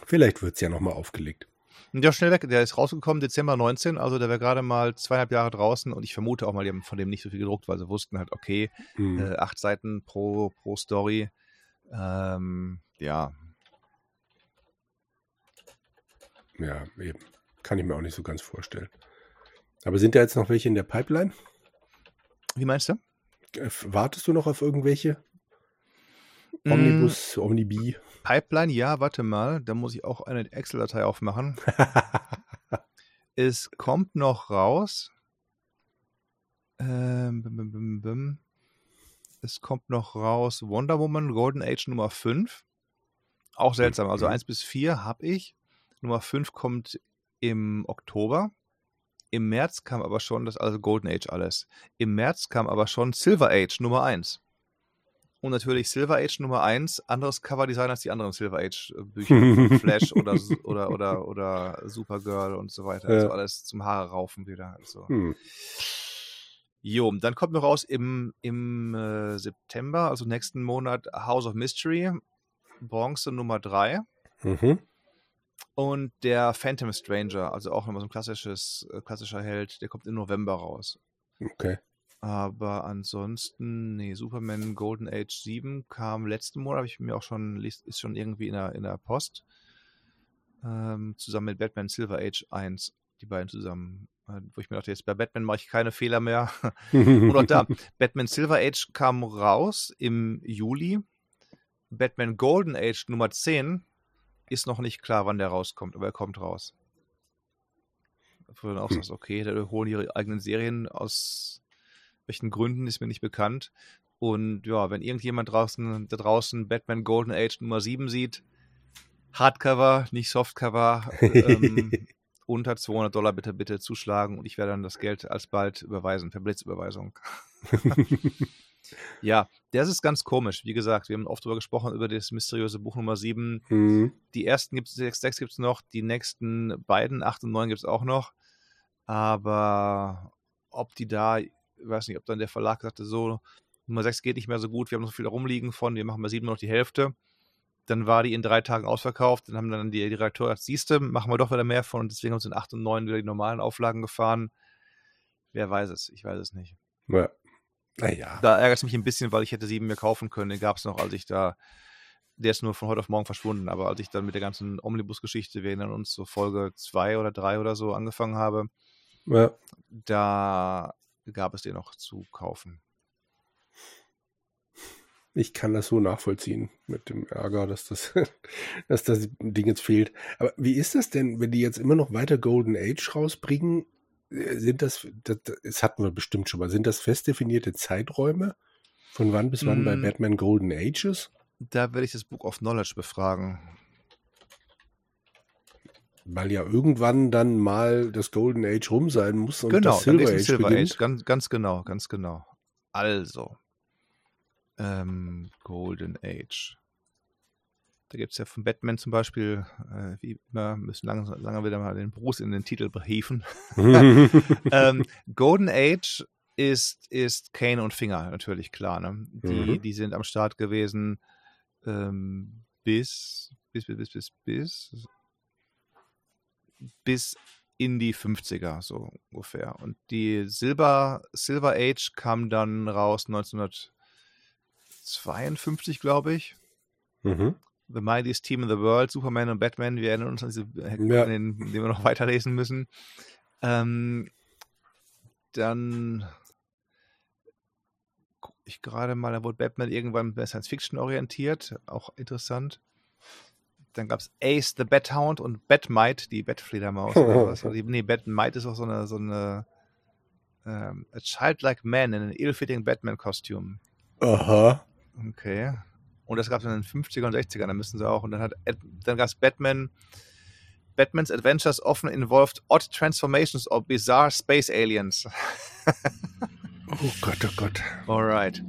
Vielleicht wird es ja nochmal aufgelegt. Ja, schnell weg. Der ist rausgekommen Dezember 19, also der wäre gerade mal zweieinhalb Jahre draußen und ich vermute auch mal, die haben von dem nicht so viel gedruckt, weil sie wussten halt, okay, mhm. äh, acht Seiten pro, pro Story. Ähm, ja, Ja, eben. Kann ich mir auch nicht so ganz vorstellen. Aber sind da jetzt noch welche in der Pipeline? Wie meinst du? Äh, wartest du noch auf irgendwelche? Omnibus, mm, Omnibi? Pipeline, ja, warte mal. Da muss ich auch eine Excel-Datei aufmachen. [laughs] es kommt noch raus. Ähm, bim, bim, bim, es kommt noch raus Wonder Woman Golden Age Nummer 5. Auch seltsam. Also 1 mhm. bis 4 habe ich. Nummer 5 kommt im Oktober. Im März kam aber schon das, also Golden Age alles. Im März kam aber schon Silver Age Nummer 1. Und natürlich Silver Age Nummer 1, anderes Coverdesign als die anderen Silver Age äh, Bücher. [laughs] Flash oder, oder, oder, oder Supergirl und so weiter. Ja. Also alles zum Haare raufen wieder. Also. Hm. Jo, dann kommt noch raus im, im äh, September, also nächsten Monat, House of Mystery, Bronze Nummer 3. Mhm. Und der Phantom Stranger, also auch nochmal so ein klassisches, äh, klassischer Held, der kommt im November raus. Okay. Aber ansonsten, nee, Superman Golden Age 7 kam letzten Monat, habe ich mir auch schon, ist schon irgendwie in der, in der Post. Ähm, zusammen mit Batman Silver Age 1, die beiden zusammen. Äh, wo ich mir dachte, jetzt bei Batman mache ich keine Fehler mehr. [laughs] Und auch da, [laughs] Batman Silver Age kam raus im Juli. Batman Golden Age Nummer 10 ist noch nicht klar, wann der rauskommt, aber er kommt raus. Wo du dann auch hm. sagst, okay, da holen ihre eigenen Serien aus welchen Gründen ist mir nicht bekannt. Und ja, wenn irgendjemand draußen, da draußen Batman Golden Age Nummer 7 sieht, Hardcover, nicht Softcover, ähm, [laughs] unter 200 Dollar bitte, bitte zuschlagen und ich werde dann das Geld alsbald überweisen, per Blitzüberweisung. [laughs] ja, das ist ganz komisch. Wie gesagt, wir haben oft darüber gesprochen, über das mysteriöse Buch Nummer 7. Mhm. Die ersten gibt es, sechs, sechs gibt es noch, die nächsten beiden, 8 und 9 gibt es auch noch. Aber ob die da, ich weiß nicht, ob dann der Verlag sagte, so, Nummer 6 geht nicht mehr so gut, wir haben noch so viel rumliegen von, wir machen bei 7 noch die Hälfte dann war die in drei Tagen ausverkauft. Dann haben dann die, die Redakteure gesagt, siehste, machen wir doch wieder mehr von und deswegen haben uns in 8 und 9 wieder die normalen Auflagen gefahren. Wer weiß es? Ich weiß es nicht. Ja. Naja. Da ärgert es mich ein bisschen, weil ich hätte sieben mir kaufen können. Den gab es noch, als ich da, der ist nur von heute auf morgen verschwunden, aber als ich dann mit der ganzen Omnibus-Geschichte, wir erinnern uns so Folge 2 oder 3 oder so angefangen habe, ja. da gab es den noch zu kaufen. Ich kann das so nachvollziehen mit dem Ärger, dass das, [laughs] dass das Ding jetzt fehlt. Aber wie ist das denn, wenn die jetzt immer noch weiter Golden Age rausbringen? Sind das, das, das hatten wir bestimmt schon mal, sind das fest definierte Zeiträume? Von wann bis wann mm. bei Batman Golden Ages? Da werde ich das Book of Knowledge befragen. Weil ja irgendwann dann mal das Golden Age rum sein muss und genau, das Silver Age Silver beginnt. Age. Ganz, ganz genau, ganz genau. Also, ähm, Golden Age. Da gibt es ja von Batman zum Beispiel, äh, wie immer, müssen lange, lange wieder mal den Bruce in den Titel briefen. [laughs] ähm, Golden Age ist, ist Kane und Finger, natürlich klar. Ne? Die, mhm. die sind am Start gewesen ähm, bis, bis, bis, bis, bis, bis, bis in die 50er, so ungefähr. Und die Silver, Silver Age kam dann raus 1900. 52, glaube ich. Mhm. The Mightiest Team in the World, Superman und Batman, wir erinnern uns an diese, ja. den, den wir noch [laughs] weiterlesen müssen. Ähm, dann gucke ich gerade mal, da wurde Batman irgendwann bei Science Fiction orientiert, auch interessant. Dann gab es Ace the Bathound und Batmite, die Batfledermaus. also [laughs] nee, Batmite ist auch so eine, so eine ähm, A Childlike Man in an ill-fitting Batman-Costume. Aha. Okay. Und das gab es in den 50er und 60ern, da müssen sie auch. Und dann, hat, dann gab es Batman. Batman's Adventures often involved odd transformations or bizarre space aliens. [laughs] oh Gott, oh Gott. Alright.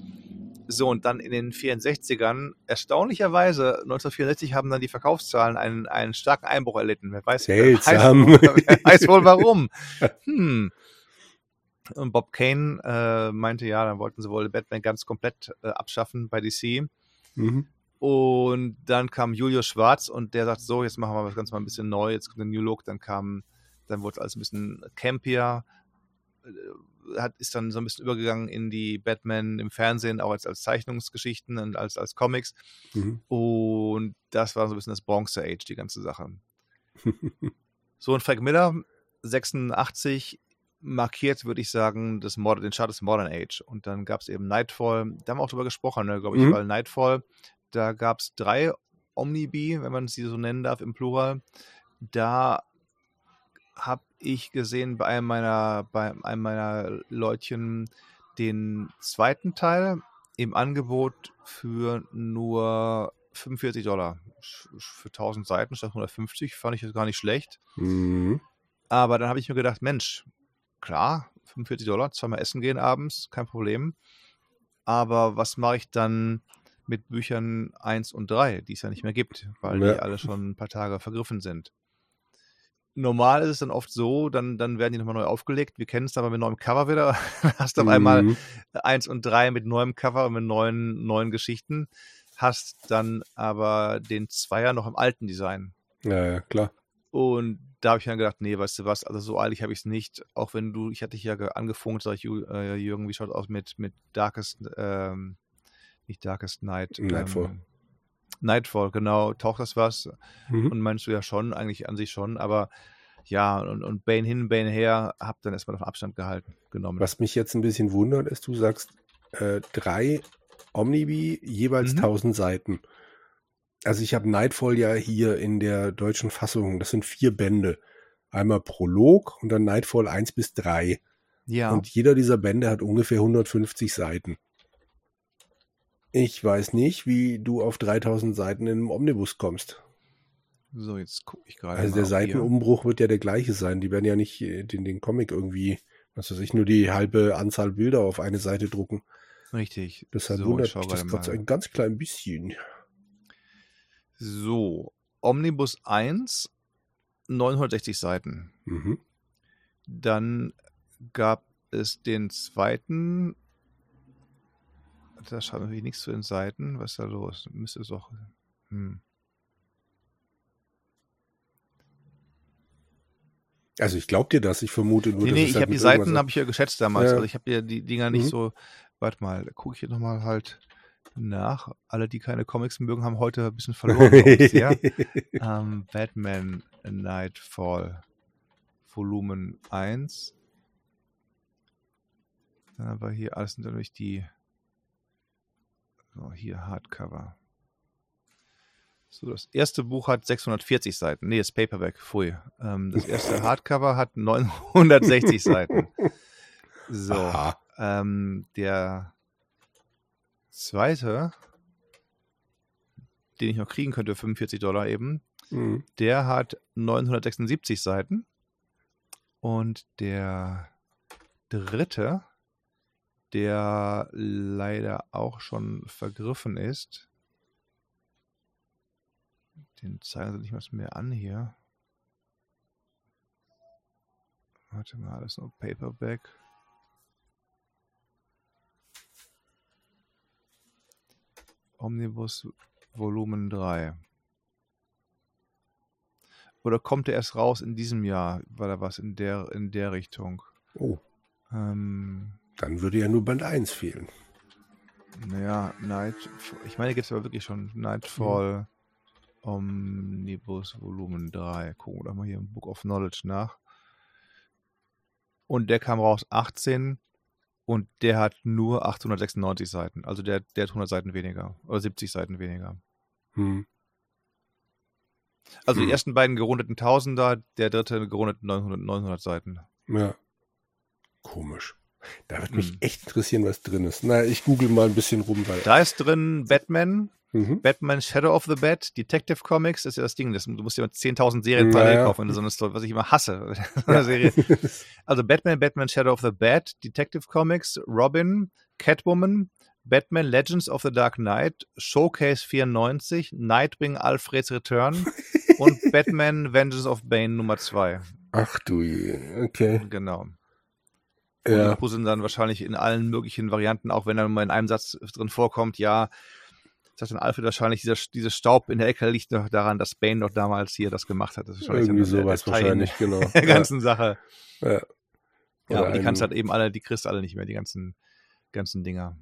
So, und dann in den 64ern, erstaunlicherweise, 1964 haben dann die Verkaufszahlen einen, einen starken Einbruch erlitten. Wer weiß, Seltsam. Wer weiß, wer [laughs] weiß wohl warum. Hm. Und Bob Kane äh, meinte, ja, dann wollten sie wohl Batman ganz komplett äh, abschaffen bei DC. Mhm. Und dann kam Julius Schwarz und der sagt, so, jetzt machen wir das Ganze mal ein bisschen neu, jetzt kommt der New Look, dann kam, dann wurde alles ein bisschen campier, äh, hat, ist dann so ein bisschen übergegangen in die Batman im Fernsehen, auch als, als Zeichnungsgeschichten und als, als Comics. Mhm. Und das war so ein bisschen das Bronze Age, die ganze Sache. [laughs] so, und Frank Miller, 86, markiert, würde ich sagen, das Modern, den Start des Modern Age. Und dann gab es eben Nightfall, da haben wir auch drüber gesprochen, ne, glaube ich, mhm. weil Nightfall, da gab es drei Omnibi, wenn man sie so nennen darf, im Plural. Da habe ich gesehen bei einem meiner, bei einem meiner Leutchen den zweiten Teil im Angebot für nur 45 Dollar. Für 1000 Seiten statt 150 fand ich das gar nicht schlecht. Mhm. Aber dann habe ich mir gedacht, Mensch, klar, 45 Dollar, zweimal essen gehen abends, kein Problem. Aber was mache ich dann mit Büchern 1 und 3, die es ja nicht mehr gibt, weil ja. die alle schon ein paar Tage vergriffen sind? Normal ist es dann oft so, dann, dann werden die nochmal neu aufgelegt. Wir kennen es aber mit neuem Cover wieder. [laughs] hast auf mhm. einmal 1 und 3 mit neuem Cover und mit neuen, neuen Geschichten. Hast dann aber den Zweier noch im alten Design. Ja, ja, klar. Und da habe ich dann gedacht, nee, weißt du was, also so eilig habe ich es nicht. Auch wenn du, ich hatte dich ja angefunkt, sag ich, äh, Jürgen, wie schaut es aus mit, mit Darkest, ähm, nicht Darkest Night. Nightfall. Ähm, Nightfall, genau. Taucht das was? Mhm. Und meinst du ja schon, eigentlich an sich schon, aber ja, und, und Bane hin, Bane her, hab dann erstmal auf Abstand gehalten, genommen. Was mich jetzt ein bisschen wundert, ist, du sagst äh, drei Omnibi, jeweils mhm. 1000 Seiten. Also ich habe Nightfall ja hier in der deutschen Fassung. Das sind vier Bände. Einmal Prolog und dann Nightfall 1 bis 3. Ja. Und jeder dieser Bände hat ungefähr 150 Seiten. Ich weiß nicht, wie du auf 3000 Seiten in einem Omnibus kommst. So, jetzt gucke ich gerade. Also der Seitenumbruch hier. wird ja der gleiche sein. Die werden ja nicht äh, den, den Comic irgendwie, was weiß ich, nur die halbe Anzahl Bilder auf eine Seite drucken. Richtig. Deshalb so, wundert mich das gerade so ein ganz klein bisschen. So, Omnibus 1, 960 Seiten. Mhm. Dann gab es den zweiten. Da schaut natürlich nichts zu den Seiten. Was ist da los? Müsste es auch. Hm. Also ich glaube dir das, ich vermute nur, nee, nee, ich halt habe die Seiten habe ich ja geschätzt damals. Ja. Also ich habe ja die Dinger nicht mhm. so. Warte mal, gucke ich hier nochmal halt nach. Alle, die keine Comics mögen, haben heute ein bisschen verloren. [laughs] ähm, Batman Nightfall Volumen 1. Dann haben wir hier alles sind natürlich die. So, hier Hardcover. So, das erste Buch hat 640 Seiten. Nee, das Paperback, pfui. Ähm, das erste [laughs] Hardcover hat 960 Seiten. So. Ähm, der zweite, den ich noch kriegen könnte, 45 Dollar eben, mhm. der hat 976 Seiten. Und der dritte, der leider auch schon vergriffen ist, den zeigen sie nicht mal mehr an hier. Warte mal, das ist nur Paperback. Omnibus Volumen 3. Oder kommt er erst raus in diesem Jahr? War da was in der, in der Richtung? Oh. Ähm, Dann würde ja nur Band 1 fehlen. Naja, Night. Ich meine, gibt es aber wirklich schon Nightfall mhm. Omnibus Volumen 3. Gucken wir doch mal hier im Book of Knowledge nach. Und der kam raus 18 und der hat nur 896 Seiten. Also der, der hat 100 Seiten weniger. Oder 70 Seiten weniger. Hm. Also hm. die ersten beiden gerundeten Tausender, der dritte gerundeten 900, 900 Seiten. Ja. Komisch. Da wird mich hm. echt interessieren, was drin ist. Na, ich google mal ein bisschen rum. Weil da ist drin Batman, Mhm. Batman Shadow of the Bat, Detective Comics, das ist ja das Ding. Das, du musst ja 10.000 Serien parallel naja. kaufen, wenn du so eine Story, was ich immer hasse. [laughs] Ja. [laughs] Also Batman, Batman Shadow of the Bat, Detective Comics, Robin, Catwoman, Batman Legends of the Dark Knight, Showcase 94, Nightwing Alfreds Return [laughs] und Batman Vengeance of Bane Nummer 2. Ach du, okay. Genau. Ja. Und die sind dann wahrscheinlich in allen möglichen Varianten, auch wenn er mal in einem Satz drin vorkommt, ja, sagt dann Alfred wahrscheinlich, dieser, dieser Staub in der Ecke liegt noch daran, dass Bane doch damals hier das gemacht hat. Das ist Irgendwie sowas wahrscheinlich, genau. [laughs] Der ganzen ja. Sache. Ja. ja, aber die kannst halt eben alle, die kriegst alle nicht mehr, die ganzen, ganzen Dinger.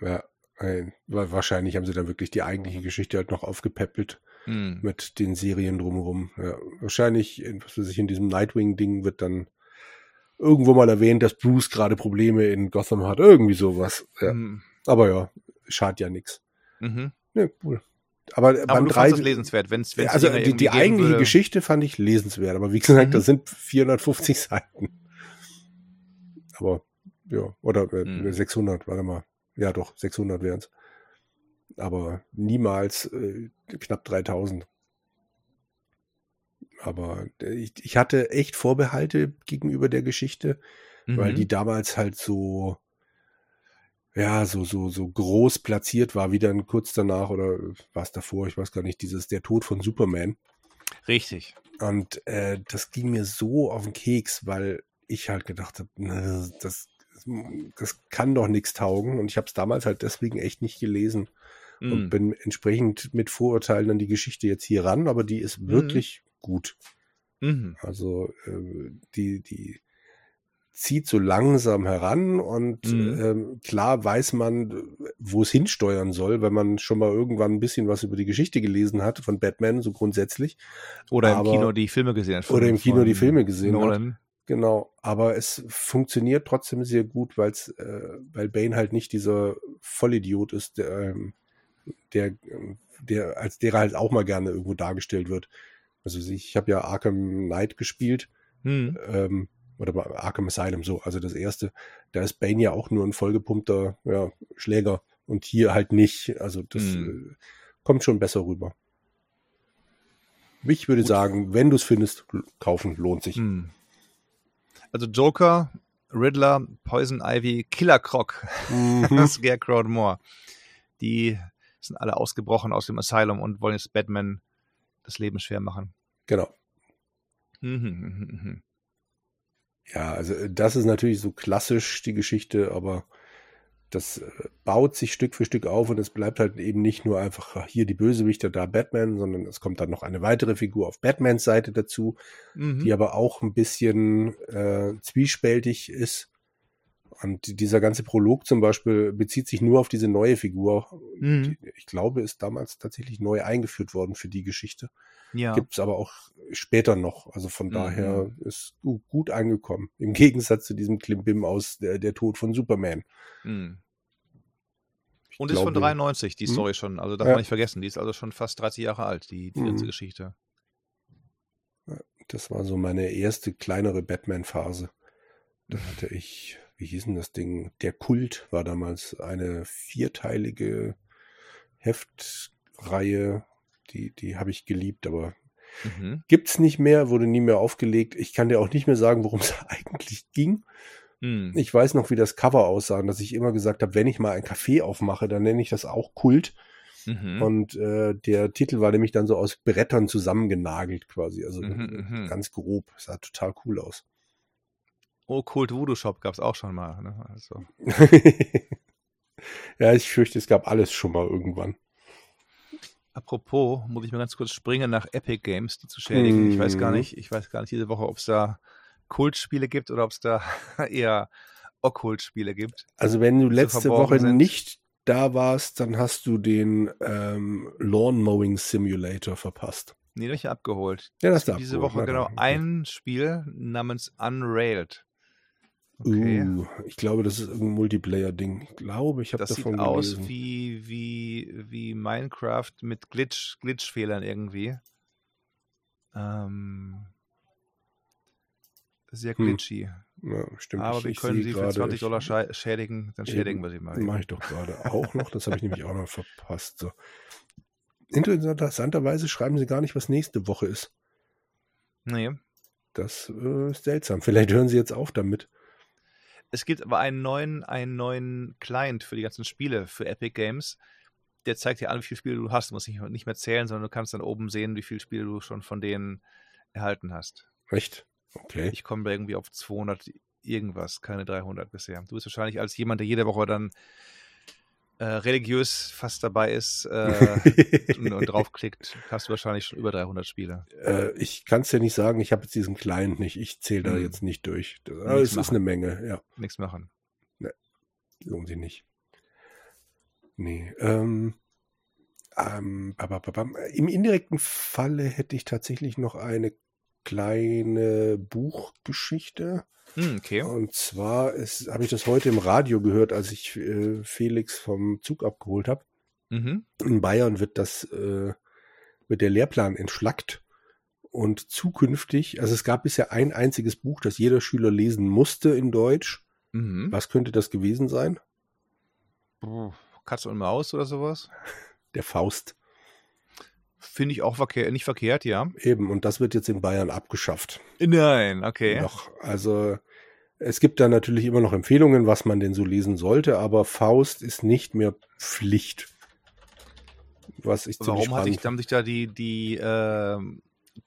Ja, ein, wahrscheinlich haben sie dann wirklich die eigentliche Geschichte halt noch aufgepäppelt hm. mit den Serien drumherum. Ja, wahrscheinlich, was weiß ich, in diesem Nightwing-Ding wird dann irgendwo mal erwähnt, dass Bruce gerade Probleme in Gotham hat. Irgendwie sowas. Ja. Hm. Aber ja, schadet ja nichts. Mhm. Ja, cool. Aber, aber drei, es lesenswert, wenn es Also die, die eigentliche würde. Geschichte fand ich lesenswert, aber wie gesagt, mhm. das sind 450 Seiten. Aber ja, oder äh, mhm. 600, warte mal. Ja, doch, 600 wären es. Aber niemals äh, knapp 3000. Aber äh, ich, ich hatte echt Vorbehalte gegenüber der Geschichte, mhm. weil die damals halt so, ja, so, so, so groß platziert war, wie dann kurz danach oder was davor, ich weiß gar nicht, dieses Der Tod von Superman. Richtig. Und äh, das ging mir so auf den Keks, weil ich halt gedacht habe, ne, das, das kann doch nichts taugen. Und ich habe es damals halt deswegen echt nicht gelesen. Mm. Und bin entsprechend mit Vorurteilen an die Geschichte jetzt hier ran, aber die ist mm. wirklich. Gut. Mm. Also äh, die, die zieht so langsam heran und mhm. ähm, klar weiß man, wo es hinsteuern soll, wenn man schon mal irgendwann ein bisschen was über die Geschichte gelesen hat von Batman, so grundsätzlich. Oder Aber, im Kino die Filme gesehen hat. Oder im Kino die Filme gesehen Nolan. hat. Genau, aber es funktioniert trotzdem sehr gut, weil's, äh, weil Bane halt nicht dieser Vollidiot ist, der, ähm, der, der, als der halt auch mal gerne irgendwo dargestellt wird. Also ich habe ja Arkham Knight gespielt. Hm. Ähm, oder bei Arkham Asylum so, also das erste, da ist Bane ja auch nur ein vollgepumpter ja, Schläger und hier halt nicht. Also das mm. äh, kommt schon besser rüber. Ich würde Gut. sagen, wenn du es findest, kaufen lohnt sich. Mm. Also Joker, Riddler, Poison Ivy, Killer Croc, mhm. [laughs] Scarecrow und Moore. Die sind alle ausgebrochen aus dem Asylum und wollen jetzt Batman das Leben schwer machen. Genau. Mhm, mh, mh. Ja, also äh, das ist natürlich so klassisch die Geschichte, aber das äh, baut sich Stück für Stück auf und es bleibt halt eben nicht nur einfach hier die Bösewichter, da Batman, sondern es kommt dann noch eine weitere Figur auf Batmans Seite dazu, mhm. die aber auch ein bisschen äh, zwiespältig ist. Und dieser ganze Prolog zum Beispiel bezieht sich nur auf diese neue Figur. Mhm. Die, ich glaube, ist damals tatsächlich neu eingeführt worden für die Geschichte. Ja. Gibt es aber auch später noch. Also von mhm. daher ist gut, angekommen. Im Gegensatz zu diesem Klimbim aus der, der Tod von Superman. Mhm. Und glaube, ist von 93, die hm? Story schon. Also darf ja. man nicht vergessen. Die ist also schon fast 30 Jahre alt, die, die ganze mhm. Geschichte. Das war so meine erste kleinere Batman-Phase. Da hatte ich, wie hieß denn das Ding? Der Kult war damals eine vierteilige Heftreihe die, die habe ich geliebt, aber mhm. gibt's nicht mehr, wurde nie mehr aufgelegt. Ich kann dir auch nicht mehr sagen, worum [laughs] es eigentlich ging. Mhm. Ich weiß noch, wie das Cover aussah, dass ich immer gesagt habe, wenn ich mal ein Café aufmache, dann nenne ich das auch Kult. Mhm. Und äh, der Titel war nämlich dann so aus Brettern zusammengenagelt quasi, also mhm, mhm. ganz grob. Sah total cool aus. Oh, Kult Voodoo Shop gab es auch schon mal. Ne? Also. [laughs] ja, ich fürchte, es gab alles schon mal irgendwann. Apropos, muss ich mal ganz kurz springen nach Epic Games, die zu schädigen. Mm. Ich weiß gar mhm. nicht, ich weiß gar nicht diese Woche, ob es da Kultspiele gibt oder ob es da [laughs] eher Okkult-Spiele gibt. Also wenn du letzte Woche sind. nicht da warst, dann hast du den ähm, Lawn Mowing Simulator verpasst. Nee, nicht abgeholt. Ja, das da. Diese Woche genau ein Spiel namens Unrailed. Okay. Uh, ich glaube, das ist ein Multiplayer-Ding. Ich glaube, ich habe davon gelesen. Das sieht aus wie, wie, wie Minecraft mit Glitch, Glitch-Fehlern irgendwie. Ähm, sehr hm. glitchy. Hm. Ja, stimmt. Aber wir können sie für 20 Dollar schädigen, dann schädigen wir sie mal. Mache ich doch gerade auch noch. Das habe ich nämlich auch noch verpasst. So. Interessanterweise schreiben sie gar nicht, was nächste Woche ist. Nee. Das äh, ist seltsam. Vielleicht hören sie jetzt auf damit. Es gibt aber einen neuen, einen neuen Client für die ganzen Spiele für Epic Games. Der zeigt dir an, wie viele Spiele du hast. Du musst nicht, nicht mehr zählen, sondern du kannst dann oben sehen, wie viele Spiele du schon von denen erhalten hast. Echt? Okay. Ich komme irgendwie auf 200 irgendwas, keine 300 bisher. Du bist wahrscheinlich als jemand, der jede Woche dann äh, religiös fast dabei ist äh, [laughs] und, und, draufklickt, hast du wahrscheinlich schon über 300 Spiele. Äh, ich kann es ja nicht sagen, ich habe jetzt diesen Client nicht, ich zähle da hm. jetzt nicht durch. Das, es ist eine Menge, ja. Nichts machen. Ne, lohnt sich nicht. Nee, ähm, ähm, im indirekten Falle hätte ich tatsächlich noch eine kleine Buchgeschichte. Hm, okay. Und zwar habe ich das heute im Radio gehört, als ich äh, Felix vom Zug abgeholt habe. Mhm. In Bayern wird das äh, wird der Lehrplan entschlackt und zukünftig, also es gab bisher ein einziges Buch, das jeder Schüler lesen musste in Deutsch. Mhm. Was könnte das gewesen sein? Katze und Maus oder sowas? Der Faust. Finde ich auch verkehr nicht verkehrt, ja. Eben, und das wird jetzt in Bayern abgeschafft. Nein, okay. Noch, also Es gibt da natürlich immer noch Empfehlungen, was man denn so lesen sollte, aber Faust ist nicht mehr Pflicht. Was ich Warum hat sich, haben sich da die, die äh,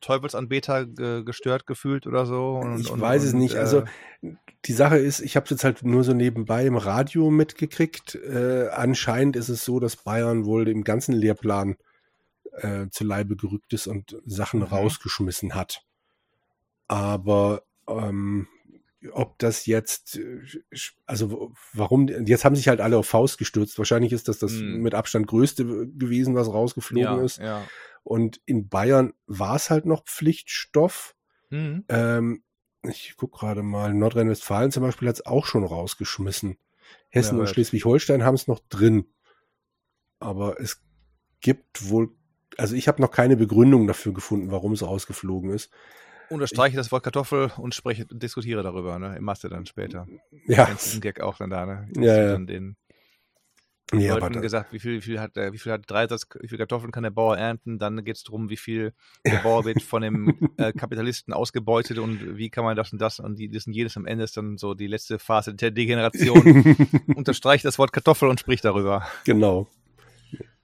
Teufelsanbeter gestört gefühlt oder so? Und, ich und, weiß es nicht. Also äh, die Sache ist, ich habe es jetzt halt nur so nebenbei im Radio mitgekriegt. Äh, anscheinend ist es so, dass Bayern wohl dem ganzen Lehrplan äh, zu Leibe gerückt ist und Sachen mhm. rausgeschmissen hat. Aber ähm, ob das jetzt, äh, also warum, jetzt haben sich halt alle auf Faust gestürzt. Wahrscheinlich ist das das mhm. mit Abstand größte gewesen, was rausgeflogen ja, ist. Ja. Und in Bayern war es halt noch Pflichtstoff. Mhm. Ähm, ich guck gerade mal, Nordrhein-Westfalen zum Beispiel hat es auch schon rausgeschmissen. Hessen ja, und Schleswig-Holstein haben es noch drin. Aber es gibt wohl, also ich habe noch keine Begründung dafür gefunden, warum es rausgeflogen ist. Unterstreiche das Wort Kartoffel und spreche, diskutiere darüber, ne? Im Master dann später. Ja. Den Gag auch dann da, ne? Ja, ja. Dann den ja, Leuten gesagt, wie viel, wie viel hat, wie viel hat Dreisatz, wie viel Kartoffeln kann der Bauer ernten? Dann geht es darum, wie viel der [laughs] Bauer wird von dem äh, Kapitalisten ausgebeutet und wie kann man das und das und die wissen jedes am Ende ist dann so die letzte Phase der Degeneration. [laughs] Unterstreicht das Wort Kartoffel und spricht darüber. Genau.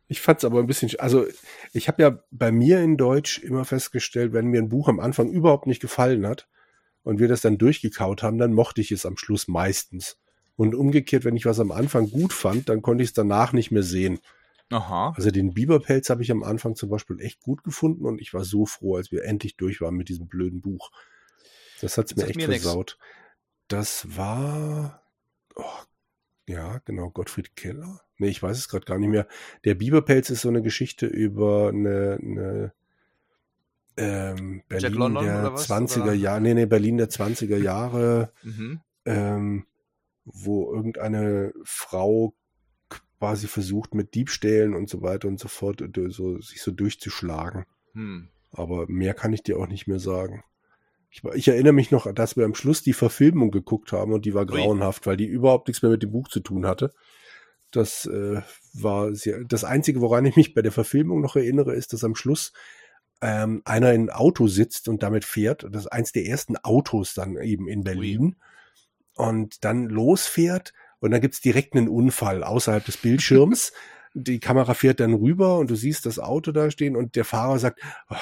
Ich fand es aber ein bisschen, also ich habe ja bei mir in Deutsch immer festgestellt, wenn mir ein Buch am Anfang überhaupt nicht gefallen hat und wir das dann durchgekaut haben, dann mochte ich es am Schluss meistens. Und umgekehrt, wenn ich was am Anfang gut fand, dann konnte ich es danach nicht mehr sehen. Aha. Also den Biberpelz habe ich am Anfang zum Beispiel echt gut gefunden und ich war so froh, als wir endlich durch waren mit diesem blöden Buch. Das hat es mir echt mir versaut. Nix. Das war, oh, ja, genau, Gottfried Keller. Nee, ich weiß es gerade gar nicht mehr. Der Biberpelz ist so eine Geschichte über eine, eine ähm, Berlin London, der 20er Jahre, nee, nee, Berlin der 20er Jahre. mhm. ähm, wo irgendeine Frau quasi versucht mit Diebstählen und so weiter und so fort so, sich so durchzuschlagen. Hm. Aber mehr kann ich dir auch nicht mehr sagen. Ich, ich, erinnere mich noch, dass wir am Schluss die Verfilmung geguckt haben und die war grauenhaft, weil die überhaupt nichts mehr mit dem Buch zu tun hatte. Das äh, war sehr, das Einzige, woran ich mich bei der Verfilmung noch erinnere, ist, dass am Schluss ähm, einer in ein Auto sitzt und damit fährt. Das ist eins der ersten Autos dann eben in Berlin. Und dann losfährt und dann gibt's direkt einen Unfall außerhalb des Bildschirms. [laughs] Die Kamera fährt dann rüber und du siehst das Auto da stehen und der Fahrer sagt, oh,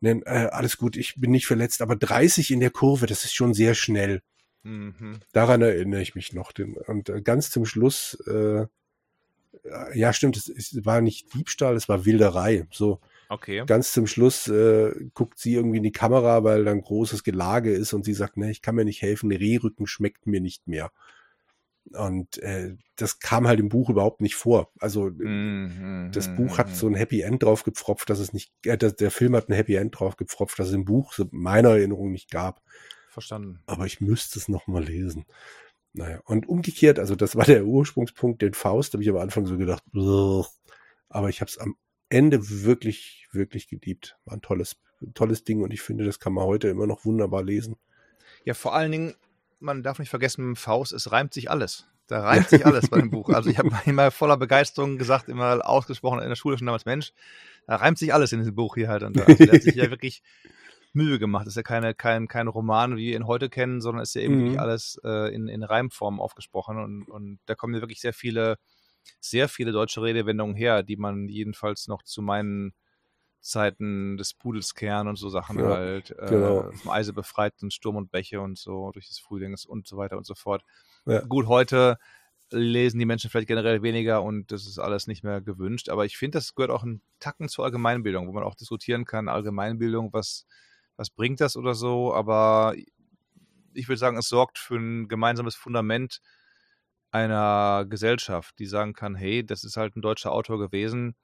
ne, äh, alles gut, ich bin nicht verletzt, aber 30 in der Kurve, das ist schon sehr schnell. Mhm. Daran erinnere ich mich noch. Und äh, ganz zum Schluss, äh, ja stimmt, es, es war nicht Diebstahl, es war Wilderei. So, Okay. Ganz zum Schluss äh, guckt sie irgendwie in die Kamera, weil da ein großes Gelage ist und sie sagt, ne, ich kann mir nicht helfen, Rehrücken schmeckt mir nicht mehr. Und äh, das kam halt im Buch überhaupt nicht vor. Also mm, das mm, Buch hat mhm. so ein Happy End drauf gepfropft, dass es nicht, äh, der Film hat ein Happy End drauf gepfropft, dass es im Buch so meiner Erinnerung nicht gab. Verstanden. Aber ich müsste es noch mal lesen. Naja, und umgekehrt, also das war der Ursprungspunkt, den Faust, habe ich am Anfang so gedacht, aber ich habe es am Ende wirklich, wirklich geliebt. War ein tolles, tolles Ding und ich finde, das kann man heute immer noch wunderbar lesen. Ja, vor allen Dingen, man darf nicht vergessen, mit dem Faust, es reimt sich alles. Da reimt sich alles bei dem Buch. Also ich habe [laughs] immer voller Begeisterung gesagt, immer ausgesprochen in der Schule schon damals, Mensch, da reimt sich alles in diesem Buch hier halt. Und [laughs] also der hat sich ja wirklich Mühe gemacht. Das ist ja keine, kein, kein Roman, wie wir ihn heute kennen, sondern ist ja eben mhm. wirklich alles äh, in, in Reimform aufgesprochen. Und, und da kommen ja wirklich sehr viele sehr viele deutsche Redewendungen her, die man jedenfalls noch zu meinen Zeiten des Pudels kehren und so Sachen ja, halt, äh, genau. vom Eise befreit und Sturm und Bäche und so durch das Frühlings und so weiter und so fort. Ja. Gut, heute lesen die Menschen vielleicht generell weniger und das ist alles nicht mehr gewünscht, aber ich finde, das gehört auch ein Tacken zur Allgemeinbildung, wo man auch diskutieren kann, Allgemeinbildung, was, was bringt das oder so, aber ich würde sagen, es sorgt für ein gemeinsames Fundament, einer Gesellschaft, die sagen kann, hey, das ist halt ein deutscher Autor gewesen.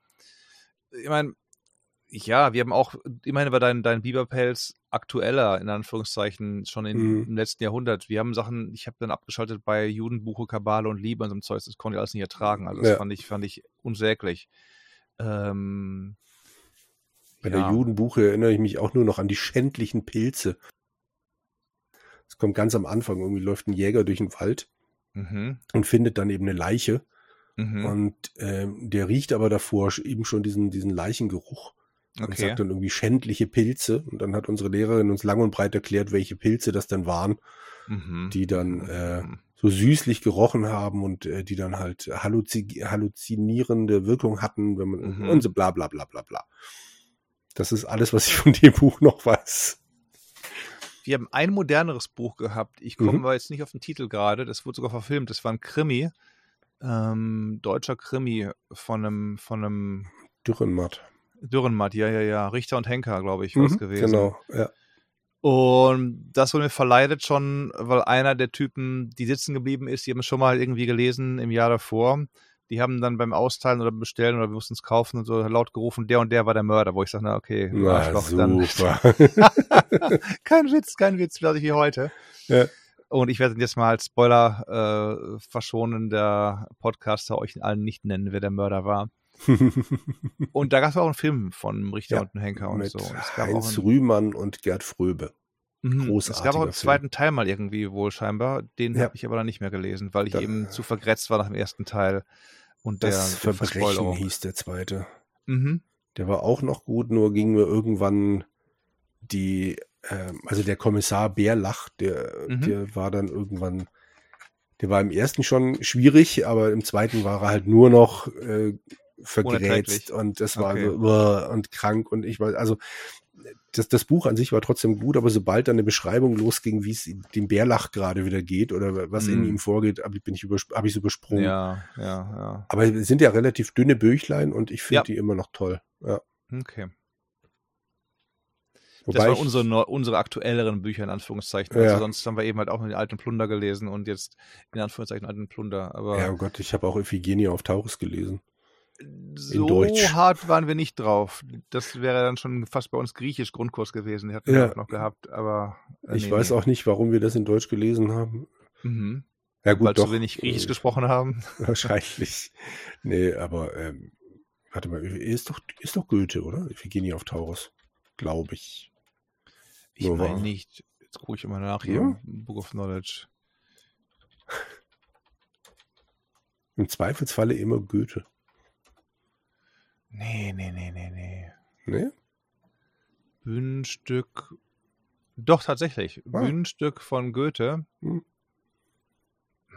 Ich meine, ja, wir haben auch, immerhin war dein, dein Biberpelz aktueller, in Anführungszeichen, schon in, mhm. im letzten Jahrhundert. Wir haben Sachen, ich habe dann abgeschaltet bei Judenbuche, Kabale und Liebe und so einem Zeug, das konnte ich alles nicht ertragen. Also das ja. fand ich, fand ich unsäglich. Ähm, bei ja. der Judenbuche erinnere ich mich auch nur noch an die schändlichen Pilze. Es kommt ganz am Anfang, irgendwie läuft ein Jäger durch den Wald mhm. und findet dann eben eine Leiche. Mhm. Und ähm, der riecht aber davor eben schon diesen, diesen Leichengeruch. Okay. Und sagt dann irgendwie schändliche Pilze. Und dann hat unsere Lehrerin uns lang und breit erklärt, welche Pilze das dann waren, mhm. die dann äh, mhm. so süßlich gerochen haben und äh, die dann halt halluzi halluzinierende Wirkung hatten, wenn man mhm. und so bla bla bla bla bla. Das ist alles, was ich von dem Buch noch weiß. Wir haben ein moderneres Buch gehabt. Ich komme mhm. aber jetzt nicht auf den Titel gerade. Das wurde sogar verfilmt. Das war ein Krimi. Ähm, deutscher Krimi von einem, von einem Dürrenmatt. Dürrenmatt, ja, ja, ja. Richter und Henker, glaube ich, war es mhm, gewesen. Genau, ja. Und das wurde mir verleidet schon, weil einer der Typen, die sitzen geblieben ist, die haben es schon mal irgendwie gelesen im Jahr davor. Die haben dann beim Austeilen oder Bestellen oder wir mussten es kaufen und so laut gerufen, der und der war der Mörder, wo ich sage, na okay, na, Arschloch, dann. [laughs] kein Witz, kein Witz, glaube ich, wie heute. Ja. Und ich werde jetzt mal als Spoiler äh, verschonender Podcaster euch allen nicht nennen, wer der Mörder war. [laughs] und da gab es auch einen Film von Richter ja, und Henker und so. Gab Heinz einen, Rühmann und Gerd Fröbe. Großartig. Mhm, es gab auch einen zweiten Film. Teil mal irgendwie wohl scheinbar. Den ja. habe ich aber dann nicht mehr gelesen, weil ich da, eben zu vergrätzt war nach dem ersten Teil. Und das der Verbrechen hieß der zweite. Mhm. Der war auch noch gut, nur ging mir irgendwann die, äh, also der Kommissar Bärlach, der, mhm. der war dann irgendwann, der war im ersten schon schwierig, aber im zweiten war er halt nur noch äh, vergrätzt und das war okay. so uh, und krank und ich weiß, also das, das Buch an sich war trotzdem gut, aber sobald dann eine Beschreibung losging, wie es dem Bärlach gerade wieder geht oder was mm. in mhm. ihm vorgeht, habe ich, hab ich so übersprungen. Ja, ja, ja. Aber es sind ja relativ dünne Büchlein und ich finde ja. die immer noch toll. Ja. Okay. Wobei das waren unsere, unsere aktuelleren Bücher in Anführungszeichen. Also ja. sonst haben wir eben halt auch nur den alten Plunder gelesen und jetzt in Anführungszeichen alten Plunder. Aber ja, oh Gott, ich habe auch Iphigenie auf Taurus gelesen so hart waren wir nicht drauf. Das wäre dann schon fast bei uns griechisch Grundkurs gewesen. Die hatten ja. wir auch noch gehabt, aber. Äh, ich nee, weiß nee. auch nicht, warum wir das in Deutsch gelesen haben. Mhm. Ja, gut, Weil doch. zu wenig Griechisch äh, gesprochen haben. [laughs] Wahrscheinlich. Nee, aber ähm, warte mal, ist doch, ist doch Goethe, oder? Iphigenie auf Taurus. Glaube ich. Ich meine nicht. Jetzt gucke ich immer nach hier ja? Book of Knowledge. Im Zweifelsfalle immer Goethe. Nee, nee, nee, nee, nee. Nee? Bühnenstück. Doch, tatsächlich. Ah. Bühnenstück von Goethe. Hm.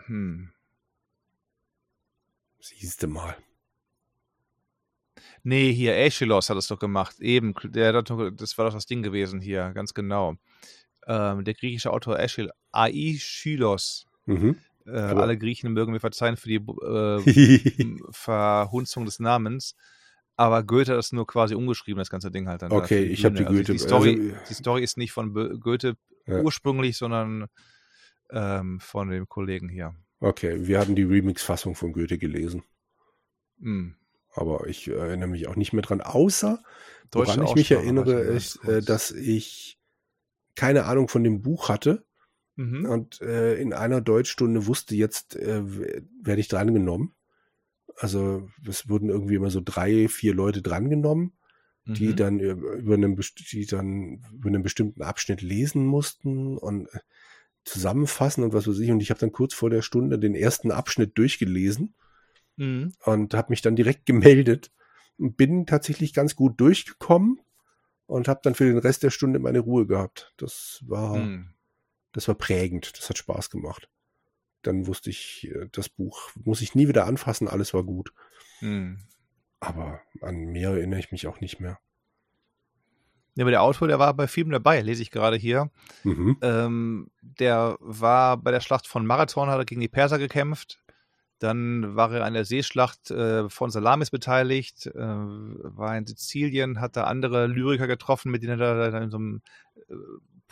hm. Siehste mal. Nee, hier, Aeschylus hat es doch gemacht. Eben, der, das war doch das Ding gewesen hier, ganz genau. Ähm, der griechische Autor Aeschylus. Mhm. Äh, alle Griechen mögen mir verzeihen für die äh, [laughs] Verhunzung des Namens. Aber Goethe ist nur quasi umgeschrieben, das ganze Ding halt dann. Okay, ich habe die also Goethe. Die Story, also, die Story ist nicht von Goethe ja. ursprünglich, sondern ähm, von dem Kollegen hier. Okay, wir hatten die Remix-Fassung von Goethe gelesen. Mhm. Aber ich äh, erinnere mich auch nicht mehr dran, außer Deutsche woran ich mich erinnere, ist, äh, dass ich keine Ahnung von dem Buch hatte mhm. und äh, in einer Deutschstunde wusste, jetzt äh, werde ich drangenommen. Also es wurden irgendwie immer so drei, vier Leute drangenommen, die mhm. dann über einen, die dann über einen bestimmten Abschnitt lesen mussten und äh, zusammenfassen und was weiß ich. Und ich habe dann kurz vor der Stunde den ersten Abschnitt durchgelesen mhm. und habe mich dann direkt [laughs] gemeldet und bin tatsächlich ganz gut durchgekommen und habe dann für den Rest der Stunde meine Ruhe gehabt. Das war, mhm. das war prägend. Das hat Spaß gemacht dann wusste ich, äh, das Buch muss ich nie wieder anfassen, alles war gut. Hm. Aber an mehr erinnere ich mich auch nicht mehr. Ja, aber der Autor, der war bei Filmen dabei, lese ich gerade hier. Mhm. Ähm, der war bei der Schlacht von Marathon, hat er gegen die Perser gekämpft. Dann war er an der Seeschlacht äh, von Salamis beteiligt, äh, war in Sizilien, hat da andere Lyriker getroffen, mit denen er da in so einem äh,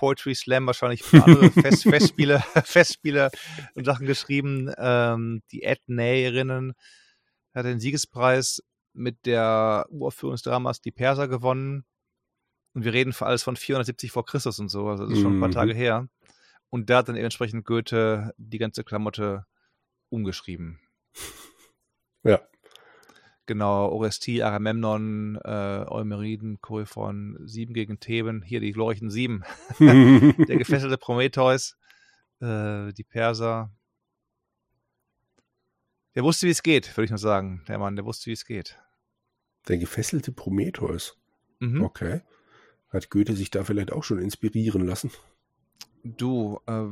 Poetry Slam wahrscheinlich andere [laughs] Fest, Festspiele, [laughs] Festspiele und Sachen geschrieben. Ähm, die Ethnäerinnen hat den Siegespreis mit der Uraufführung des Dramas Die Perser gewonnen. Und wir reden für alles von 470 vor Christus und so, also das ist schon ein paar mhm. Tage her. Und da hat dann entsprechend Goethe die ganze Klamotte umgeschrieben. [laughs] Ja. Genau, Orestie, Agamemnon, äh, Eumeriden, Koryphon, Sieben gegen Theben, hier die glorreichen Sieben. [laughs] der gefesselte Prometheus, äh, die Perser. Der wusste, wie es geht, würde ich nur sagen. Der Mann, der wusste, wie es geht. Der gefesselte Prometheus. Mhm. Okay. Hat Goethe sich da vielleicht auch schon inspirieren lassen? Du, äh,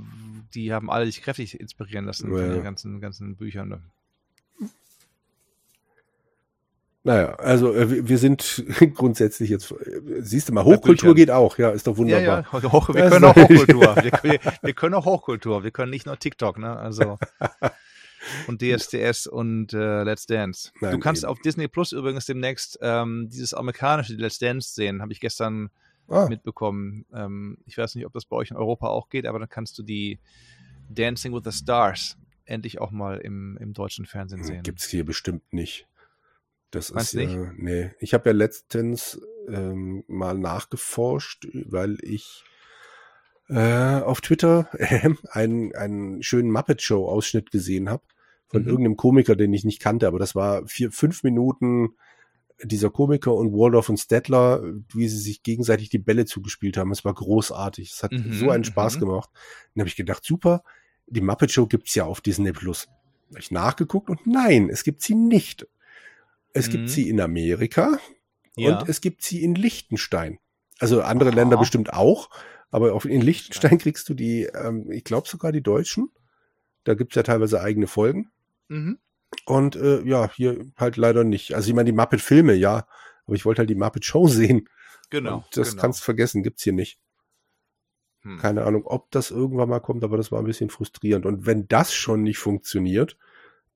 die haben alle sich kräftig inspirieren lassen ja. von den ganzen, ganzen Büchern. Ne? Naja, also äh, wir sind [laughs] grundsätzlich jetzt, äh, siehst du mal, Hochkultur geht auch, ja, ist doch wunderbar. Ja, ja. Hoch, wir können auch [laughs] Hochkultur. Wir, wir, können auch Hochkultur, wir können nicht nur TikTok, ne? Also [laughs] und DSDS und äh, Let's Dance. Nein, du kannst eben. auf Disney Plus übrigens demnächst ähm, dieses amerikanische Let's Dance sehen, habe ich gestern ah. mitbekommen. Ähm, ich weiß nicht, ob das bei euch in Europa auch geht, aber dann kannst du die Dancing with the Stars endlich auch mal im, im deutschen Fernsehen hm, sehen. Gibt es hier bestimmt nicht. Das Meinst ist nicht? Äh, nee. Ich habe ja letztens ähm, mal nachgeforscht, weil ich äh, auf Twitter äh, [laughs] einen, einen schönen Muppet Show Ausschnitt gesehen habe von mhm. irgendeinem Komiker, den ich nicht kannte, aber das war vier, fünf Minuten dieser Komiker und Waldorf und Stettler, wie sie sich gegenseitig die Bälle zugespielt haben. Es war großartig. Es hat mhm, so einen Spaß mhm. gemacht. Dann habe ich gedacht, super, die Muppet Show gibt's ja auf Disney Plus. Habe ich nachgeguckt und nein, es gibt sie nicht. Es mhm. gibt sie in Amerika ja. und es gibt sie in Liechtenstein. Also andere Aha. Länder bestimmt auch, aber auf, in Liechtenstein kriegst du die, ähm, ich glaube sogar die Deutschen. Da gibt's ja teilweise eigene Folgen. Mhm. Und äh, ja, hier halt leider nicht. Also ich meine, die Muppet-Filme, ja, aber ich wollte halt die Muppet-Show [laughs] sehen. Genau. Und das genau. kannst vergessen, gibt's hier nicht. Hm. Keine Ahnung, ob das irgendwann mal kommt, aber das war ein bisschen frustrierend. Und wenn das schon nicht funktioniert,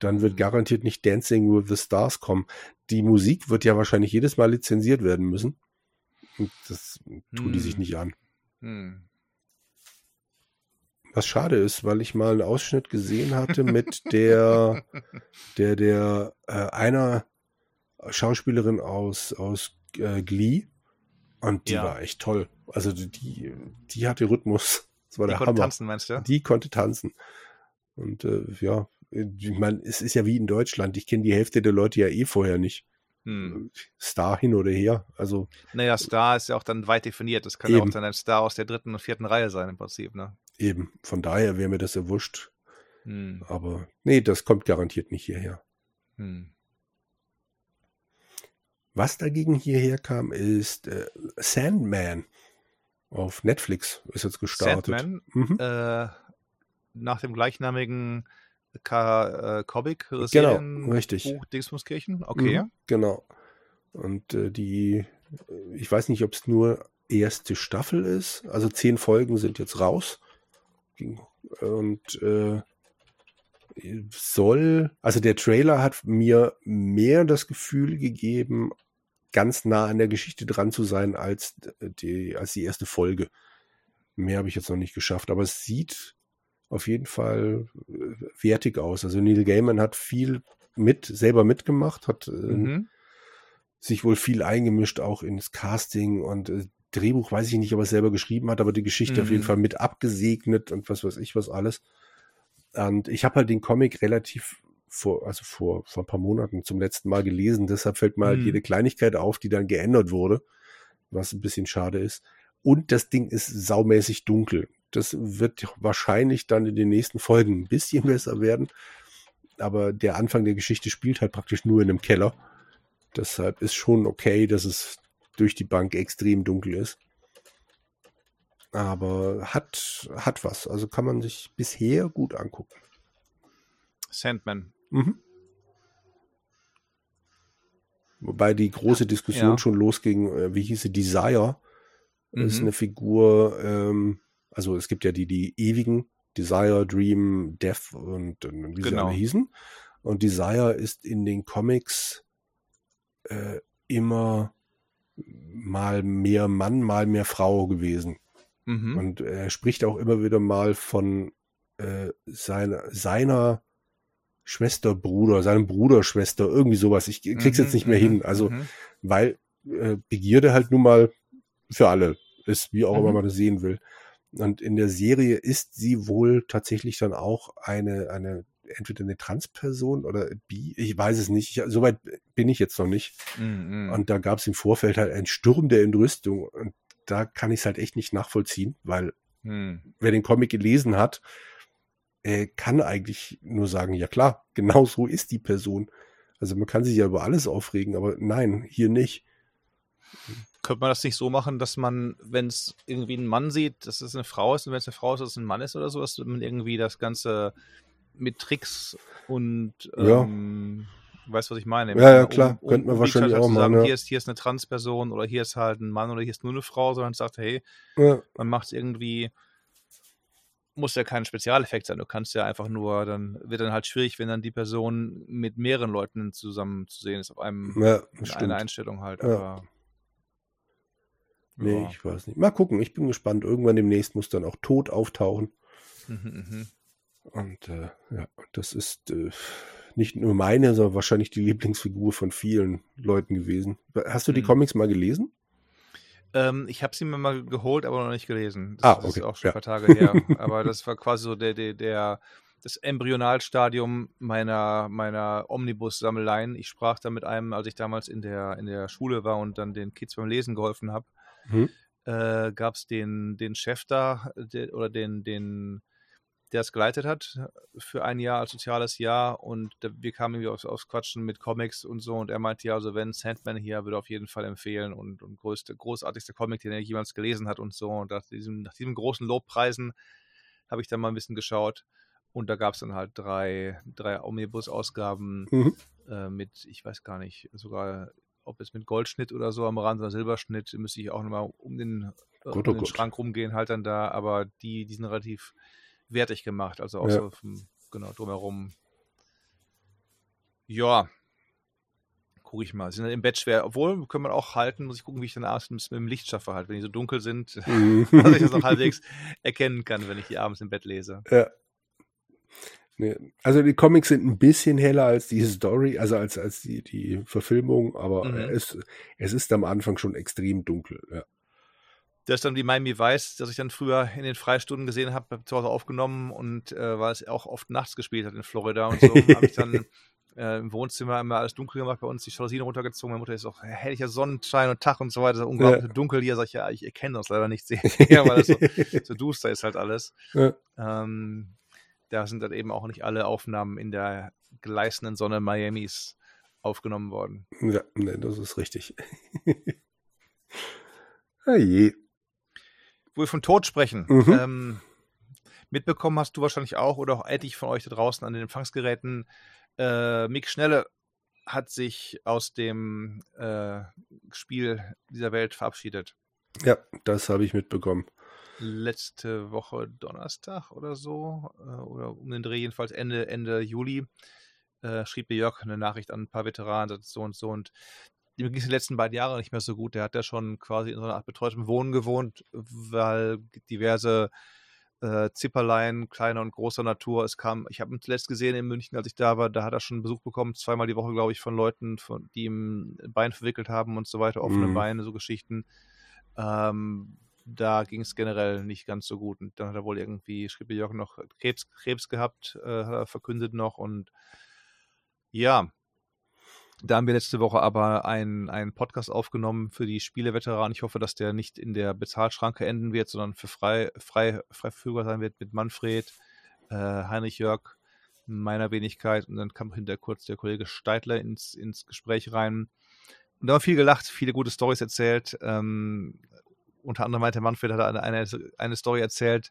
dann wird garantiert nicht Dancing with the Stars kommen. Die Musik wird ja wahrscheinlich jedes Mal lizenziert werden müssen. Und das tun die sich hm. nicht an. Hm. Was schade ist, weil ich mal einen Ausschnitt gesehen hatte mit der, [laughs] der, der, äh, einer Schauspielerin aus, aus äh, Glee. Und die ja. war echt toll. Also die, die hatte Rhythmus. Das war die der konnte Hammer. tanzen, meinst du? Die konnte tanzen. Und äh, ja, ich meine, es ist ja wie in Deutschland. Ich kenne die Hälfte der Leute ja eh vorher nicht. Hm. Star hin oder her. Also. Naja, Star ist ja auch dann weit definiert. Das kann ja auch dann ein Star aus der dritten und vierten Reihe sein im Prinzip, ne? Eben. Von daher wäre mir das ja wurscht. Hm. Aber nee, das kommt garantiert nicht hierher. Hm. Was dagegen hierher kam, ist äh, Sandman auf Netflix ist jetzt gestartet. Sandman, mhm. äh, nach dem gleichnamigen Ka äh, Comic genau, richtig. Buch Dingsmuskirchen, okay. Mhm, genau. Und äh, die, ich weiß nicht, ob es nur erste Staffel ist. Also zehn Folgen sind jetzt raus. Und äh, soll, also der Trailer hat mir mehr das Gefühl gegeben, ganz nah an der Geschichte dran zu sein als die, als die erste Folge. Mehr habe ich jetzt noch nicht geschafft, aber es sieht auf jeden Fall äh, wertig aus. Also Neil Gaiman hat viel mit, selber mitgemacht, hat äh, mhm. sich wohl viel eingemischt, auch ins Casting und äh, Drehbuch weiß ich nicht, ob er selber geschrieben hat, aber die Geschichte mhm. auf jeden mhm. Fall mit abgesegnet und was weiß ich was alles. Und ich habe halt den Comic relativ vor, also vor, vor ein paar Monaten zum letzten Mal gelesen. Deshalb fällt mal halt mhm. jede Kleinigkeit auf, die dann geändert wurde, was ein bisschen schade ist. Und das Ding ist saumäßig dunkel. Das wird wahrscheinlich dann in den nächsten Folgen ein bisschen [laughs] besser werden. Aber der Anfang der Geschichte spielt halt praktisch nur in einem Keller. Deshalb ist schon okay, dass es durch die Bank extrem dunkel ist. Aber hat, hat was. Also kann man sich bisher gut angucken. Sandman. Mhm. Wobei die große Diskussion ja. schon losging, äh, wie hieße Desire, mhm. ist eine Figur, ähm, also es gibt ja die, die ewigen, Desire, Dream, Death und, und wie genau. sie alle hießen. Und Desire ist in den Comics äh, immer mal mehr Mann, mal mehr Frau gewesen. Mhm. Und er spricht auch immer wieder mal von äh, seiner, seiner Schwester, Bruder, seinem Bruder, Schwester, irgendwie sowas. Ich krieg's mhm, jetzt nicht mehr mhm, hin. Also, mhm. weil äh, Begierde halt nun mal für alle ist, wie auch immer mhm. man das sehen will. Und in der Serie ist sie wohl tatsächlich dann auch eine, eine, entweder eine Transperson oder bi, ich weiß es nicht. Ich, Soweit bin ich jetzt noch nicht. Mhm. Und da gab es im Vorfeld halt einen Sturm der Entrüstung. Und da kann ich es halt echt nicht nachvollziehen, weil mhm. wer den Comic gelesen hat, äh, kann eigentlich nur sagen, ja klar, [laughs] genau so ist die Person. Also man kann sich ja über alles aufregen, aber nein, hier nicht. Könnte man das nicht so machen, dass man, wenn es irgendwie ein Mann sieht, dass es eine Frau ist und wenn es eine Frau ist, dass es ein Mann ist oder so, dass man irgendwie das Ganze mit Tricks und ähm, ja. weißt was ich meine? Ja, ja, klar, um, um, könnte man wahrscheinlich halt auch sagen, ja. hier, ist, hier ist eine Transperson oder hier ist halt ein Mann oder hier ist nur eine Frau, sondern sagt, hey, ja. man macht es irgendwie muss ja kein Spezialeffekt sein. Du kannst ja einfach nur, dann wird dann halt schwierig, wenn dann die Person mit mehreren Leuten zusammen zu sehen ist, auf einem ja, in einer Einstellung halt. Ja. Aber, nee, ja. ich weiß nicht. Mal gucken, ich bin gespannt. Irgendwann demnächst muss dann auch Tod auftauchen. Mhm, mhm. Und äh, ja, das ist äh, nicht nur meine, sondern wahrscheinlich die Lieblingsfigur von vielen Leuten gewesen. Hast du die mhm. Comics mal gelesen? Ähm, ich habe sie mir mal geholt, aber noch nicht gelesen. Das, ah, okay. ist auch schon ja. ein paar Tage her. [laughs] aber das war quasi so der, der, der das Embryonalstadium meiner, meiner Omnibus-Sammeleien. Ich sprach da mit einem, als ich damals in der, in der Schule war und dann den Kids beim Lesen geholfen habe, mhm. äh, gab es den, den Chef da der, oder den, den der es geleitet hat für ein Jahr als soziales Jahr und wir kamen irgendwie aufs, aufs, Quatschen mit Comics und so und er meinte ja, also wenn Sandman hier würde auf jeden Fall empfehlen und, und größte, großartigste Comic, den er jemals gelesen hat und so und nach diesem, nach diesem großen Lobpreisen habe ich dann mal ein bisschen geschaut und da gab es dann halt drei, drei Omnibus-Ausgaben mhm. äh, mit, ich weiß gar nicht, sogar ob es mit Goldschnitt oder so am Rand oder Silberschnitt, müsste ich auch nochmal um den, äh, um den Schrank rumgehen, halt dann da, aber die, die sind relativ wertig gemacht. Also auch ja. so vom, genau, drumherum. Ja. Gucke ich mal. Sie sind im Bett schwer. Obwohl, können wir auch halten, muss ich gucken, wie ich dann abends mit dem Licht schaffe, halt, wenn die so dunkel sind, mhm. [laughs] dass ich das noch halbwegs erkennen kann, wenn ich die abends im Bett lese. Ja. Nee. Also die Comics sind ein bisschen heller als die Story, also als, als die, die Verfilmung, aber mhm. es, es ist am Anfang schon extrem dunkel. Ja. Das ist dann die Miami Vice, das ich dann früher in den Freistunden gesehen habe, zu Hause aufgenommen und äh, weil es auch oft nachts gespielt hat in Florida und so, habe ich dann [laughs] äh, im Wohnzimmer immer alles dunkel gemacht, bei uns die Jalousien runtergezogen. Meine Mutter ist auch herrlicher Sonnenschein und Tag und so weiter, unglaublich ja. dunkel hier. Sag ich, ja, ich erkenne das leider nicht sehr, [laughs] [laughs] weil es so, so, duster ist halt alles. Ja. Ähm, da sind dann eben auch nicht alle Aufnahmen in der gleißenden Sonne Miamis aufgenommen worden. Ja, nee, das ist richtig. [laughs] ah je wo wir von Tod sprechen. Mhm. Ähm, mitbekommen hast du wahrscheinlich auch oder auch etliche von euch da draußen an den Empfangsgeräten. Äh, Mick Schnelle hat sich aus dem äh, Spiel dieser Welt verabschiedet. Ja, das habe ich mitbekommen. Letzte Woche Donnerstag oder so, äh, oder um den Dreh jedenfalls Ende, Ende Juli, äh, schrieb mir Jörg eine Nachricht an ein paar Veteranen, so und so. Und dem ging es die letzten beiden Jahre nicht mehr so gut. Der hat ja schon quasi in so einer Art betreutem Wohnen gewohnt, weil diverse äh, Zipperlein kleiner und großer Natur. Es kam, ich habe ihn zuletzt gesehen in München, als ich da war, da hat er schon Besuch bekommen, zweimal die Woche, glaube ich, von Leuten, von, die ihm Bein verwickelt haben und so weiter, offene mhm. Beine, so Geschichten. Ähm, da ging es generell nicht ganz so gut. Und dann hat er wohl irgendwie, schrieb Jörg noch, Krebs, Krebs gehabt, äh, er verkündet noch. Und ja, da haben wir letzte Woche aber einen, Podcast aufgenommen für die Spieleveteranen. Ich hoffe, dass der nicht in der Bezahlschranke enden wird, sondern für frei, frei, frei verfügbar sein wird mit Manfred, äh, Heinrich Jörg, meiner Wenigkeit. Und dann kam hinterher kurz der Kollege Steitler ins, ins Gespräch rein. Und da haben viel gelacht, viele gute Stories erzählt. Ähm, unter anderem meinte Manfred, hat eine, eine, eine Story erzählt,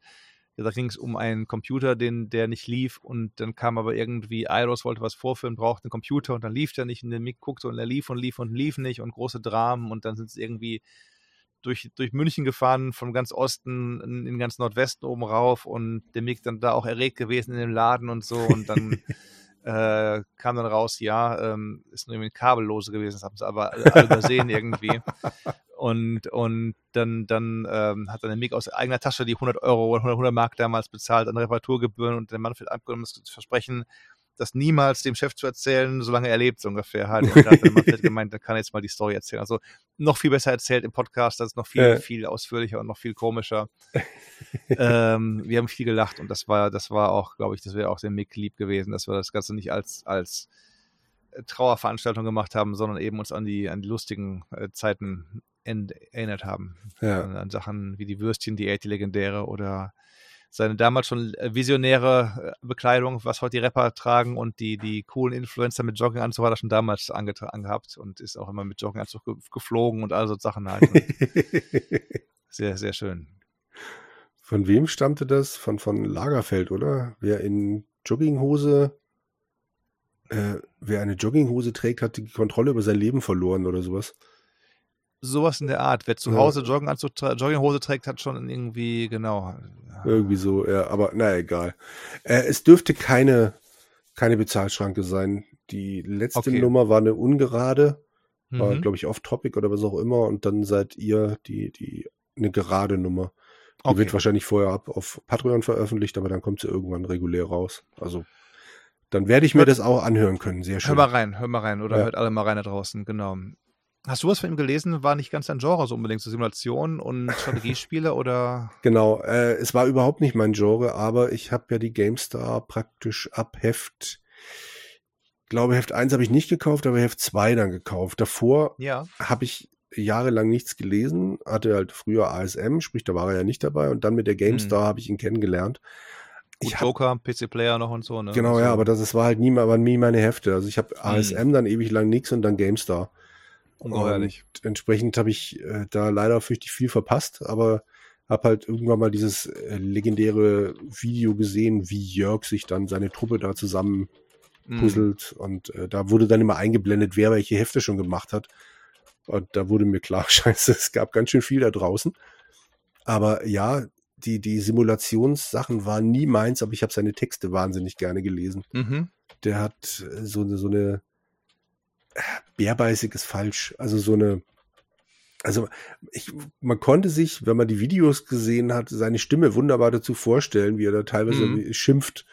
da ging es um einen Computer, den, der nicht lief und dann kam aber irgendwie, Iros wollte was vorführen, brauchte einen Computer und dann lief der nicht und der Mick guckte und er lief und lief und lief nicht und große Dramen und dann sind sie irgendwie durch, durch München gefahren, von ganz Osten in, in ganz Nordwesten oben rauf und der Mick dann da auch erregt gewesen in dem Laden und so und dann [laughs] äh, kam dann raus, ja, ähm, ist nur irgendwie kabellose gewesen, das haben sie aber alle übersehen irgendwie. Und, und dann, dann ähm, hat dann der Mick aus eigener Tasche die 100 Euro oder 100, 100 Mark damals bezahlt an Reparaturgebühren und der Manfred abgenommen das Versprechen, das niemals dem Chef zu erzählen, solange er lebt, so ungefähr. Halt. [laughs] Und da hat Manfred gemeint, dann kann er jetzt mal die Story erzählen. Also noch viel besser erzählt im Podcast, das ist noch viel, äh. viel ausführlicher und noch viel komischer. ähm, wir haben viel gelacht und das war, das war auch, glaube ich, das wäre auch dem Mick lieb gewesen, dass wir das Ganze nicht als, als Trauerveranstaltung gemacht haben, sondern eben uns an die, an die lustigen äh, Zeiten erinnert haben. Ja. An, an, Sachen wie die Würstchen, die die legendäre oder seine damals schon äh, visionäre äh, Bekleidung, was heute die Rapper tragen und die, die coolen Influencer mit Jogginganzug hat er schon damals angehabt und ist auch immer mit Jogginganzug ge geflogen und all so Sachen halt. [laughs] sehr, sehr schön. Von wem stammte das? Von, von Lagerfeld, oder? Wer in Jogginghose, äh, wer eine Jogginghose trägt, hat die Kontrolle über sein Leben verloren oder sowas sowas in der Art. Wer zu Hause Jogginganzug, Jogginghose trägt, hat schon irgendwie, genau. Irgendwie so, ja, aber naja, egal. Äh, es dürfte keine, keine Bezahlschranke sein. Die letzte okay. Nummer war eine ungerade, war, mhm. glaube ich, off-topic oder was auch immer, und dann seid ihr die, die, eine gerade Nummer. Die okay. wird wahrscheinlich vorher ab auf Patreon veröffentlicht, aber dann kommt sie irgendwann regulär raus. Also dann werde ich mir hört, das auch anhören können. Sehr schön. Hör mal rein, hör mal rein oder ja. hört alle mal rein da draußen, genau. Hast du was von ihm gelesen? War nicht ganz dein Genre so unbedingt, so Simulationen und Strategiespiele oder? Genau, äh, es war überhaupt nicht mein Genre, aber ich habe ja die GameStar praktisch ab Heft, glaube Heft 1 habe ich nicht gekauft, aber Heft 2 dann gekauft. Davor ja. habe ich jahrelang nichts gelesen, hatte halt früher ASM, sprich, da war er ja nicht dabei und dann mit der GameStar hm. habe ich ihn kennengelernt. Ich Joker, PC-Player noch und so, ne? Genau, so. ja, aber das, das war halt nie, aber nie meine Hefte. Also ich habe ASM hm. dann ewig lang nichts und dann GameStar. Ungeheuerlich. Und entsprechend habe ich äh, da leider fürchtig viel verpasst, aber habe halt irgendwann mal dieses äh, legendäre Video gesehen, wie Jörg sich dann seine Truppe da zusammen mm. puzzelt. Mm. Und äh, da wurde dann immer eingeblendet, wer welche Hefte schon gemacht hat. Und da wurde mir klar, [laughs] scheiße, es gab ganz schön viel da draußen. Aber ja, die, die Simulationssachen waren nie meins, aber ich habe seine Texte wahnsinnig gerne gelesen. Mhm. Der hat äh, so eine, so eine bärbeißig ist falsch. Also so eine, also ich, man konnte sich, wenn man die Videos gesehen hat, seine Stimme wunderbar dazu vorstellen, wie er da teilweise mhm. schimpft,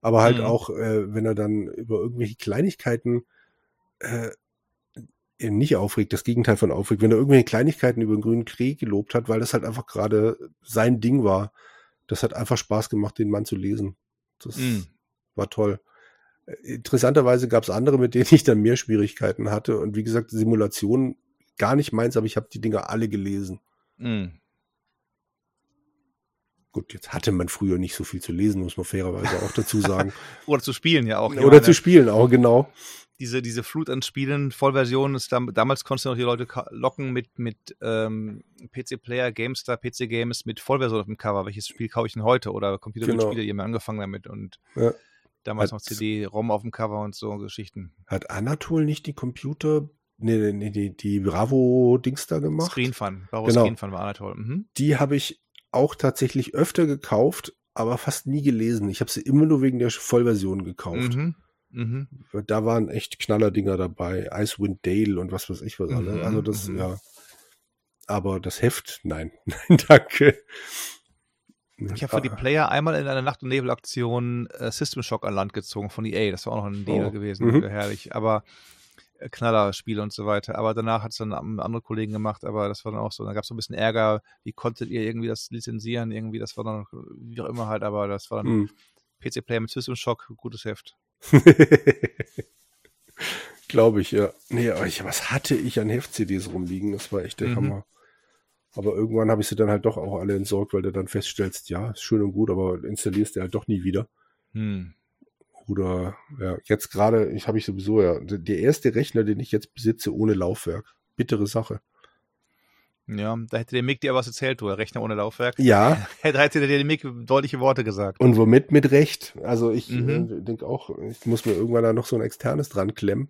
aber halt mhm. auch, äh, wenn er dann über irgendwelche Kleinigkeiten äh, nicht aufregt, das Gegenteil von aufregt, wenn er irgendwelche Kleinigkeiten über den grünen Krieg gelobt hat, weil das halt einfach gerade sein Ding war. Das hat einfach Spaß gemacht, den Mann zu lesen. Das mhm. war toll. Interessanterweise gab es andere, mit denen ich dann mehr Schwierigkeiten hatte. Und wie gesagt, Simulation gar nicht meins, aber ich habe die Dinger alle gelesen. Mm. Gut, jetzt hatte man früher nicht so viel zu lesen, muss man fairerweise auch dazu sagen. [laughs] Oder zu spielen ja auch. Oder meine, zu spielen auch, genau. Diese, diese Flut an Spielen, Vollversion ist da, damals konntest du noch die Leute locken mit, mit ähm, PC-Player, GameStar, PC-Games mit Vollversion auf dem Cover. Welches Spiel kaufe ich denn heute? Oder Computerspiele, genau. die haben angefangen damit und ja. Damals hat, noch CD-ROM auf dem Cover und so Geschichten. Hat Anatol nicht die Computer, nee, nee, die, die Bravo-Dings da gemacht? Screen Fun, Bravo genau. Screen Fun war Anatol. Mhm. Die habe ich auch tatsächlich öfter gekauft, aber fast nie gelesen. Ich habe sie immer nur wegen der Vollversion gekauft. Mhm. Mhm. Da waren echt Knallerdinger dabei. Icewind Dale und was weiß ich was alle. Mhm. Also das, mhm. ja. Aber das Heft, nein, [laughs] nein, danke. Ich habe für die Player einmal in einer Nacht- und Nebel-Aktion äh, System Shock an Land gezogen von EA. Das war auch noch ein Deal oh. gewesen, mhm. herrlich. Aber äh, Knallerspiele und so weiter. Aber danach hat es dann andere Kollegen gemacht, aber das war dann auch so. Da gab es so ein bisschen Ärger, wie konntet ihr irgendwie das lizenzieren? Irgendwie, das war dann, wie auch immer halt, aber das war dann mhm. PC-Player mit System Shock, gutes Heft. [laughs] Glaube ich, ja. Nee, aber ich, was hatte ich an Heft-CDs rumliegen? Das war echt der mhm. Hammer. Aber irgendwann habe ich sie dann halt doch auch alle entsorgt, weil du dann feststellst, ja, ist schön und gut, aber installierst du halt doch nie wieder. Hm. Oder ja, jetzt gerade, ich habe ich sowieso ja, der erste Rechner, den ich jetzt besitze ohne Laufwerk. Bittere Sache. Ja, da hätte der Mick dir was erzählt, du, Rechner ohne Laufwerk. Ja. [laughs] Da hätte der Mick deutliche Worte gesagt. Und womit? Mit Recht. Also ich mhm. äh, denke auch, ich muss mir irgendwann da noch so ein externes dran klemmen.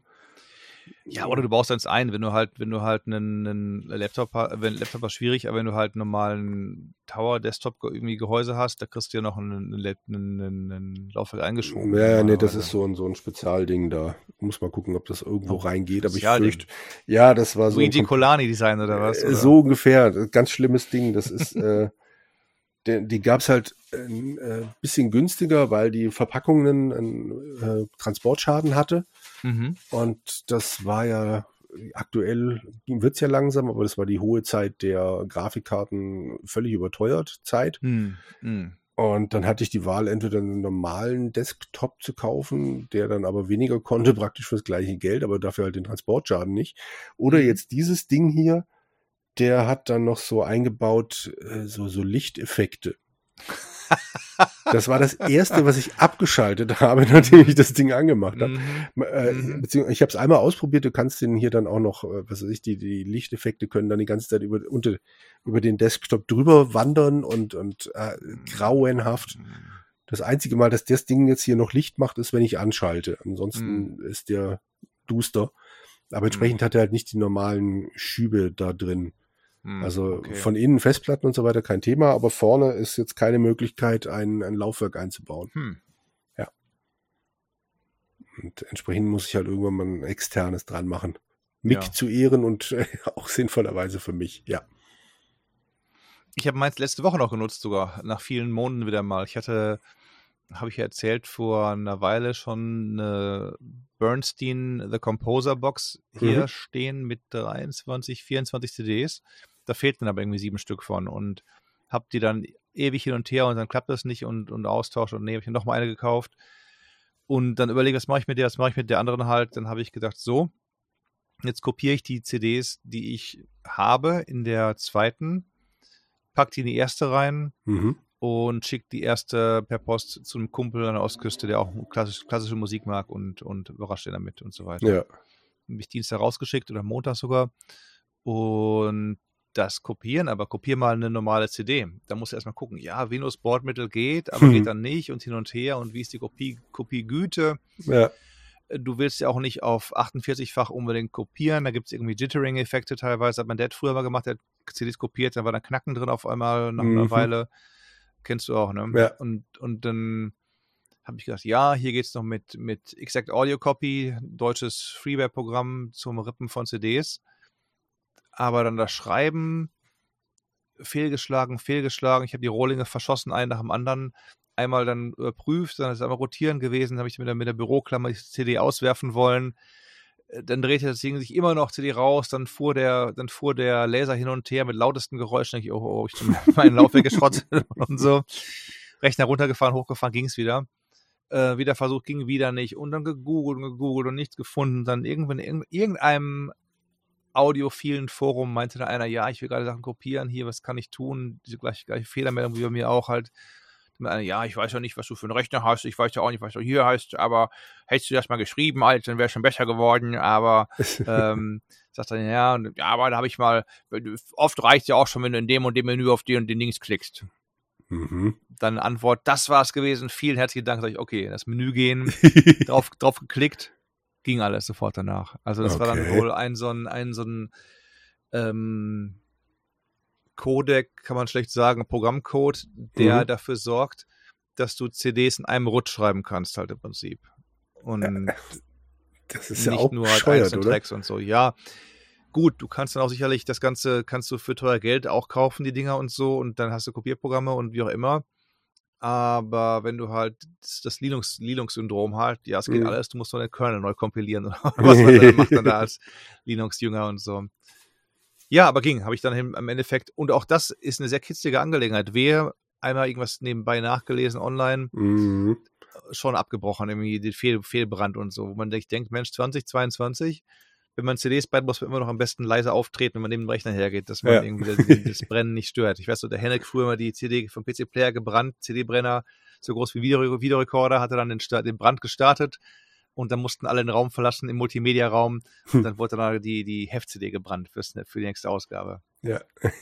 Ja, oder du baust eins ein, wenn du halt, wenn du halt einen, einen Laptop, wenn Laptop war schwierig, aber wenn du halt einen normalen Tower Desktop irgendwie Gehäuse hast, da kriegst du ja noch einen, einen, einen Laufwerk eingeschoben. Ja, nee, das ist so ein, so ein Spezialding da. Muss mal gucken, ob das irgendwo oh, reingeht, aber ich fürchte, ja, das war so. Luigi Colani Design oder was? Oder? So ungefähr, ganz schlimmes Ding, das ist, äh, [laughs] die, die gab es halt ein äh, bisschen günstiger, weil die Verpackungen einen äh, Transportschaden hatte. Mhm. Und das war ja aktuell wird es ja langsam, aber das war die hohe Zeit der Grafikkarten völlig überteuert Zeit. Mhm. Mhm. Und dann hatte ich die Wahl, entweder einen normalen Desktop zu kaufen, der dann aber weniger konnte, praktisch fürs gleiche Geld, aber dafür halt den Transportschaden nicht. Oder mhm. jetzt dieses Ding hier, der hat dann noch so eingebaut, äh, so, so Lichteffekte. Das war das erste, was ich abgeschaltet habe, [laughs] nachdem ich das Ding angemacht habe. Mhm. Äh, mhm. Beziehungsweise ich habe es einmal ausprobiert. Du kannst den hier dann auch noch, äh, was weiß ich, die, die Lichteffekte können dann die ganze Zeit über, unter, über den Desktop drüber wandern und, und äh, grauenhaft. Das einzige Mal, dass das Ding jetzt hier noch Licht macht, ist, wenn ich anschalte. Ansonsten mhm. ist der duster. Aber entsprechend mhm. hat er halt nicht die normalen Schübe da drin. Hm, also okay. von innen Festplatten und so weiter kein Thema, aber vorne ist jetzt keine Möglichkeit, ein, ein Laufwerk einzubauen. Hm. Ja. Und entsprechend muss ich halt irgendwann mal ein externes dran machen. Mick ja. zu ehren und äh, [laughs] auch sinnvollerweise für mich, ja. Ich habe meins letzte Woche noch genutzt, sogar nach vielen Monaten wieder mal. Ich hatte, habe ich ja erzählt, vor einer Weile schon eine Bernstein The Composer Box hier mhm. stehen mit 23, 24 CDs. Da fehlten aber irgendwie sieben Stück von und hab die dann ewig hin und her und dann klappt das nicht und, und austauscht und nee, habe ich noch mal eine gekauft. Und dann überlege, was mache ich mit der, was mache ich mit der anderen halt. Dann habe ich gedacht, so, jetzt kopiere ich die CDs, die ich habe in der zweiten, pack die in die erste rein mhm. und schicke die erste per Post zu einem Kumpel an der Ostküste, der auch klassisch, klassische Musik mag und, und überrascht ihn damit und so weiter. Ja. Habe ich Dienstag rausgeschickt oder Montag sogar. Und das kopieren, aber kopier mal eine normale CD. Da musst du erstmal gucken, ja, Venus Bordmittel geht, aber hm. geht dann nicht und hin und her und wie ist die Kopie, Kopiegüte. Ja. Äh, du willst ja auch nicht auf 48-fach unbedingt kopieren, da gibt es irgendwie Jittering-Effekte teilweise, hat mein Dad früher mal gemacht, der hat CDs kopiert, da war dann Knacken drin auf einmal nach mhm. einer Weile. Kennst du auch, ne? Ja. Und, und dann habe ich gedacht, ja, hier geht es noch mit, mit Exact Audio Copy, deutsches Freeware-Programm zum Rippen von CDs aber dann das Schreiben fehlgeschlagen, fehlgeschlagen. Ich habe die Rohlinge verschossen, einen nach dem anderen. Einmal dann überprüft, dann ist es einmal rotieren gewesen, habe ich mit der, mit der Büroklammer die CD auswerfen wollen. Äh, dann drehte das Ding sich immer noch CD raus, dann fuhr der, dann fuhr der Laser hin und her mit lautesten Geräuschen. Ich, oh, oh, ich habe [laughs] meinen Laufwerk geschrottet [laughs] und so. Rechner runtergefahren, hochgefahren, ging es wieder. Äh, wieder versucht, ging wieder nicht. Und dann gegoogelt und gegoogelt und nichts gefunden. Dann irgendwann in irgendeinem audiophilen Forum meinte da einer, ja, ich will gerade Sachen kopieren, hier, was kann ich tun? Diese gleiche, gleiche Fehlermeldung wie bei mir auch halt. Einer, ja, ich weiß ja nicht, was du für einen Rechner hast, ich weiß ja auch nicht, was du hier hast, aber hättest du das mal geschrieben, Alter, dann wäre schon besser geworden, aber [laughs] ähm, sagt er, ja, und, ja, aber da habe ich mal, oft reicht ja auch schon, wenn du in dem und dem Menü auf den und den Links klickst. Mhm. Dann Antwort, das war es gewesen, vielen herzlichen Dank, sag ich, okay, das Menü gehen, [laughs] drauf, drauf geklickt, ging alles sofort danach. Also das okay. war dann wohl ein so ein, ein so ein ähm, Codec, kann man schlecht sagen, Programmcode, der mhm. dafür sorgt, dass du CDs in einem Rutsch schreiben kannst, halt im Prinzip. Und das ist nicht ja auch nur halt einzelne Tracks und so. Ja, gut, du kannst dann auch sicherlich das Ganze, kannst du für teuer Geld auch kaufen, die Dinger und so, und dann hast du Kopierprogramme und wie auch immer. Aber wenn du halt das Linux-Syndrom Linux halt, ja, es geht mhm. alles, du musst nur den Kernel neu kompilieren oder [laughs] was man dann macht dann da als Linux-Jünger und so. Ja, aber ging, habe ich dann im Endeffekt, und auch das ist eine sehr kitzlige Angelegenheit. Wer einmal irgendwas nebenbei nachgelesen online, mhm. schon abgebrochen, irgendwie den Fehl, Fehlbrand und so, wo man denkt, Mensch, 2022, wenn man CDs brennt, muss man immer noch am besten leise auftreten, wenn man neben dem Rechner hergeht, dass man ja. irgendwie das, das, [laughs] Brennen nicht stört. Ich weiß so, der Henrik früher immer die CD vom PC Player gebrannt, CD-Brenner, so groß wie Video Videorekorder, hatte dann den, den Brand gestartet und dann mussten alle den Raum verlassen im Multimedia-Raum und dann wurde dann die, die Heft-CD gebrannt fürs, für die nächste Ausgabe. Ja. [laughs]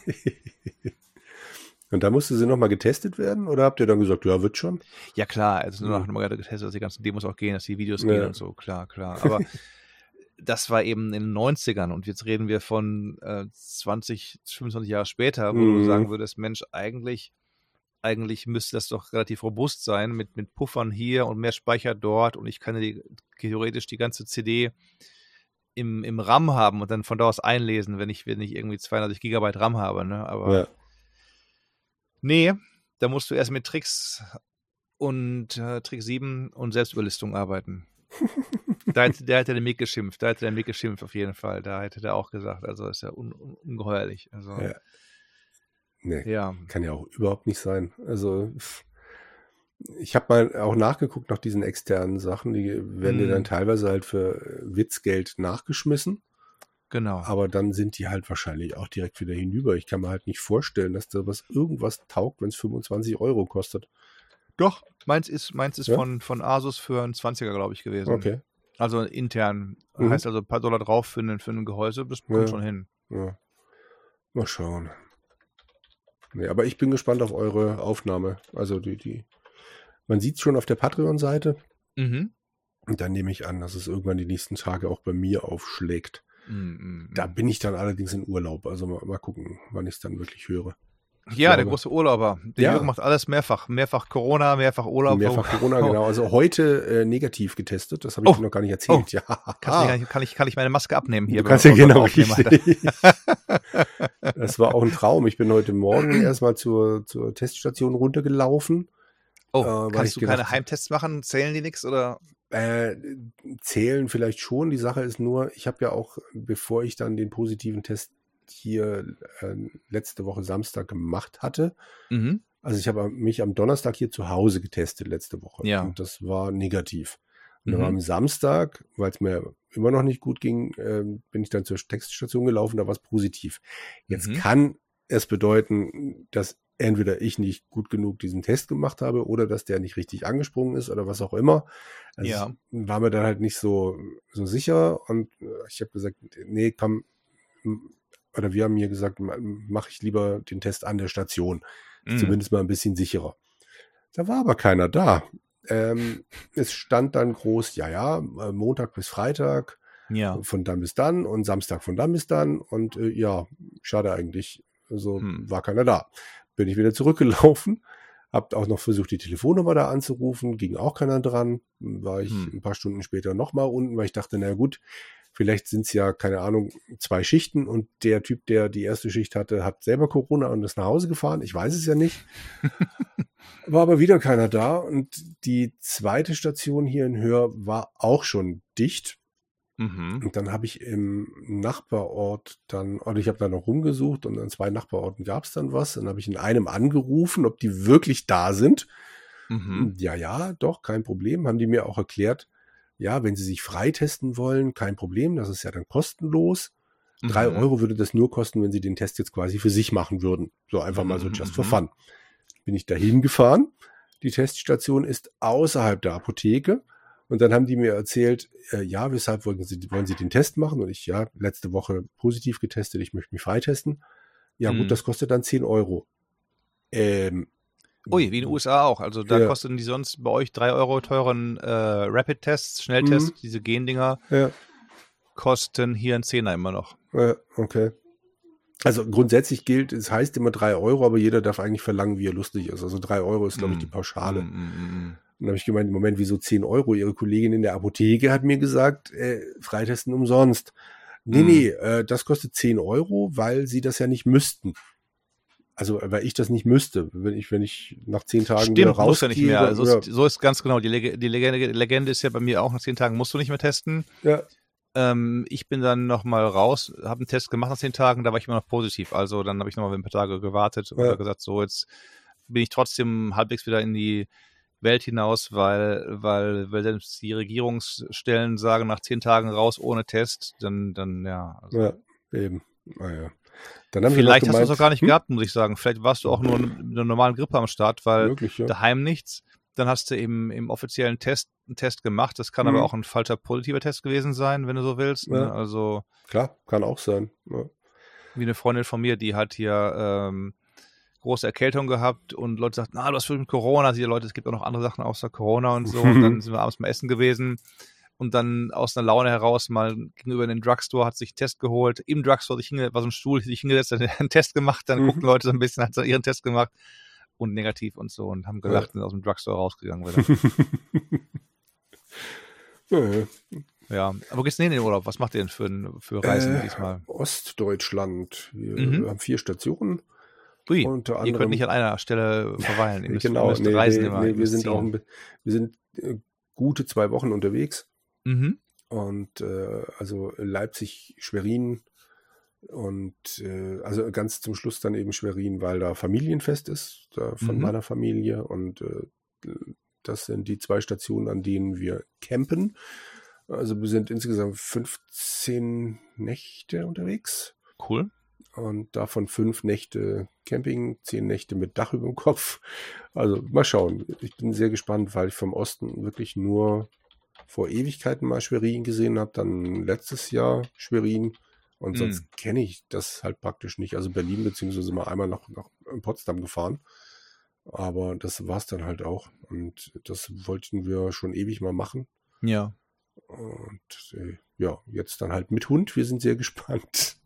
Und da musste sie nochmal getestet werden oder habt ihr dann gesagt, ja, wird schon? Ja, klar, also nur noch mal getestet, dass die ganzen Demos auch gehen, dass die Videos ja. gehen und so, klar, klar. Aber [laughs] das war eben in den 90ern und jetzt reden wir von äh, 20, 25 Jahre später, wo mhm. du sagen würdest, Mensch, eigentlich, eigentlich müsste das doch relativ robust sein mit, mit Puffern hier und mehr Speicher dort und ich kann die, theoretisch die ganze CD im, im RAM haben und dann von da aus einlesen, wenn ich, wenn ich irgendwie 200 Gigabyte RAM habe, ne? Aber ja. nee, da musst du erst mit Tricks und äh, Trick 7 und Selbstüberlistung arbeiten. [laughs] da hätte, der hätte der Mick geschimpft, da hätte der Mick geschimpft auf jeden Fall. Da hätte der auch gesagt, also ist ja un, un, ungeheuerlich. Also, ja. Nee, ja. kann ja auch überhaupt nicht sein. Also ich habe mal auch nachgeguckt nach diesen externen Sachen, die werden dir dann mhm. teilweise halt für Witzgeld nachgeschmissen. Genau. Aber dann sind die halt wahrscheinlich auch direkt wieder hinüber. Ich kann mir halt nicht vorstellen, dass da was irgendwas taugt, wenn es 25 Euro kostet. Doch, meins ist, meins ist Ja? von, von Asus für einen 20er, glaube ich, gewesen. Okay. Also intern. Mhm. Heißt also ein paar Dollar drauf für ein, für ein Gehäuse, das kommt Ja. schon hin. Ja. Mal schauen. Nee, aber ich bin gespannt auf eure Aufnahme. Also die, die, man sieht es schon auf der Patreon-Seite. Mhm. Und dann nehme ich an, dass es irgendwann die nächsten Tage auch bei mir aufschlägt. Mhm. Da bin ich dann allerdings in Urlaub. Also mal, mal gucken, wann ich es dann wirklich höre. Ja, der große Urlauber. Der Ja. Jürgen macht alles mehrfach. Mehrfach Corona, mehrfach Urlaub. Mehrfach Oh, Corona, oh, genau. Also heute äh, negativ getestet. Das habe ich Oh. noch gar nicht erzählt. Ja. Kann, ich, [laughs] kann, ich, kann ich meine Maske abnehmen hier? Du kannst ja genau richtig. Das war auch ein Traum. Ich bin heute Morgen [clears throat] erstmal zur, zur Teststation runtergelaufen. Oh, Äh, kannst du keine gedacht- Heimtests machen? Zählen die nichts oder? Äh, zählen vielleicht schon. Die Sache ist nur, ich habe ja auch, bevor ich dann den positiven Test hier äh, letzte Woche Samstag gemacht hatte, Mhm. also ich habe mich am Donnerstag hier zu Hause getestet letzte Woche. Ja. Und das war negativ. Und dann Mhm. war am Samstag, weil es mir immer noch nicht gut ging, ähm, bin ich dann zur Textstation gelaufen, da war es positiv. Jetzt Mhm. kann es bedeuten, dass entweder ich nicht gut genug diesen Test gemacht habe oder dass der nicht richtig angesprungen ist oder was auch immer. Also Ja. war mir dann halt nicht so, so sicher und äh, ich habe gesagt, nee, komm, oder wir haben mir gesagt, mache ich lieber den Test an der Station Mhm. zumindest mal ein bisschen sicherer. Da war aber keiner da. Ähm, es stand dann groß, ja, ja, äh, Montag bis Freitag, Ja. von dann bis dann und Samstag von dann bis dann und äh, ja, schade eigentlich. Also Hm. war keiner da. Bin ich wieder zurückgelaufen, hab auch noch versucht, die Telefonnummer da anzurufen, ging auch keiner dran. War ich Hm. ein paar Stunden später nochmal unten, weil ich dachte, na gut, vielleicht sind es ja, keine Ahnung, zwei Schichten und der Typ, der die erste Schicht hatte, hat selber Corona und ist nach Hause gefahren. Ich weiß es ja nicht. [laughs] War aber wieder keiner da und die zweite Station hier in Hör war auch schon dicht. Mhm. Und dann habe ich im Nachbarort dann, oder ich habe da noch rumgesucht und an zwei Nachbarorten gab es dann was. Dann habe ich in einem angerufen, ob die wirklich da sind. Mhm. Ja, ja, doch, kein Problem. Haben die mir auch erklärt, ja, wenn sie sich freitesten wollen, kein Problem, das ist ja dann kostenlos. Drei Mhm. Euro würde das nur kosten, wenn sie den Test jetzt quasi für sich machen würden. So einfach mal so just for mhm. fun. Bin ich dahin gefahren. Die Teststation ist außerhalb der Apotheke. Und dann haben die mir erzählt, äh, ja, weshalb wollen sie, wollen sie den Test machen? Und ich, ja, letzte Woche positiv getestet, ich möchte mich freitesten. Ja, Mhm. gut, das kostet dann 10 Euro. Ähm, Ui, wie in den USA auch. Also da Ja. kosten die sonst bei euch drei Euro teuren äh, Rapid-Tests, Schnelltests, Mhm. diese Gendinger, Ja, kosten hier ein Zehner immer noch. ja, okay. Also grundsätzlich gilt, es heißt immer 3 Euro, aber jeder darf eigentlich verlangen, wie er lustig ist. Also 3 Euro ist, glaube ich, Mhm. die Pauschale. Mm, mm, mm. Dann habe ich gemeint, Moment, wieso 10 Euro? Ihre Kollegin in der Apotheke hat mir gesagt, äh, Freitesten umsonst. Nee, nee, äh, das kostet 10 Euro, weil sie das ja nicht müssten. Also, weil ich das nicht müsste. Wenn ich, wenn ich nach 10 Tagen wieder Stimmt, musst du rausgehe. nicht mehr. Also ist, so ist ganz genau. Die, Leg die Legende, Legende ist ja bei mir auch, nach zehn Tagen musst du nicht mehr testen. ja, Ähm, ich bin dann nochmal raus, habe einen Test gemacht nach zehn Tagen, da war ich immer noch positiv. Also dann habe ich nochmal ein paar Tage gewartet und Ja. gesagt, so jetzt bin ich trotzdem halbwegs wieder in die Welt hinaus, weil, weil, weil selbst die Regierungsstellen sagen, nach zehn Tagen raus ohne Test, dann, dann ja. Also ja, eben. Naja. Haben Vielleicht hast du es auch gar nicht hm, gehabt, muss ich sagen. Vielleicht warst du auch nur mit einer normalen Grippe am Start, weil Möglich, ja. daheim nichts. Dann hast du im, im offiziellen Test einen Test gemacht. Das kann Mhm. aber auch ein falscher positiver Test gewesen sein, wenn du so willst. Ne? Ja. Also Klar, kann auch sein. Ja. wie eine Freundin von mir, die hat hier ähm, große Erkältung gehabt und Leute sagten, na, du hast mit Corona. Sie, Leute, es gibt auch noch andere Sachen außer Corona und so. Und dann [laughs] sind wir abends mal essen gewesen und dann aus einer Laune heraus mal gegenüber in den Drugstore, hat sich einen Test geholt. Im Drugstore sich hinge war so ein Stuhl, sich hingesetzt, hat [laughs] einen Test gemacht, dann Mhm. gucken Leute so ein bisschen, hat so ihren Test gemacht und negativ und so und haben gelacht und sind aus dem Drugstore rausgegangen. [laughs] Ja, ja. ja, aber wo geht's denn hin in den Urlaub? Was macht ihr denn für, für Reisen Äh, diesmal? Ostdeutschland. Wir Mhm. haben vier Stationen. Ui, unter ihr anderem- könnt nicht an einer Stelle verweilen. Ihr [laughs] müsst, genau, ihr müsst nee, reisen nee, immer. nee, ihr wir sind auch wir sind äh, gute zwei Wochen unterwegs Mhm. und äh, also Leipzig, Schwerin und äh, also ganz zum Schluss dann eben Schwerin, weil da Familienfest ist da von Mhm. meiner Familie und äh, das sind die zwei Stationen, an denen wir campen. Also wir sind insgesamt 15 Nächte unterwegs. Cool. Und davon fünf Nächte Camping, zehn Nächte mit Dach über dem Kopf. Also mal schauen. Ich bin sehr gespannt, weil ich vom Osten wirklich nur vor Ewigkeiten mal Schwerin gesehen habe, dann letztes Jahr Schwerin und sonst Mm. kenne ich das halt praktisch nicht. Also Berlin beziehungsweise mal einmal nach, nach Potsdam gefahren. Aber das war es dann halt auch. Und das wollten wir schon ewig mal machen. Ja. Und äh, ja, jetzt dann halt mit Hund. Wir sind sehr [laughs] gespannt.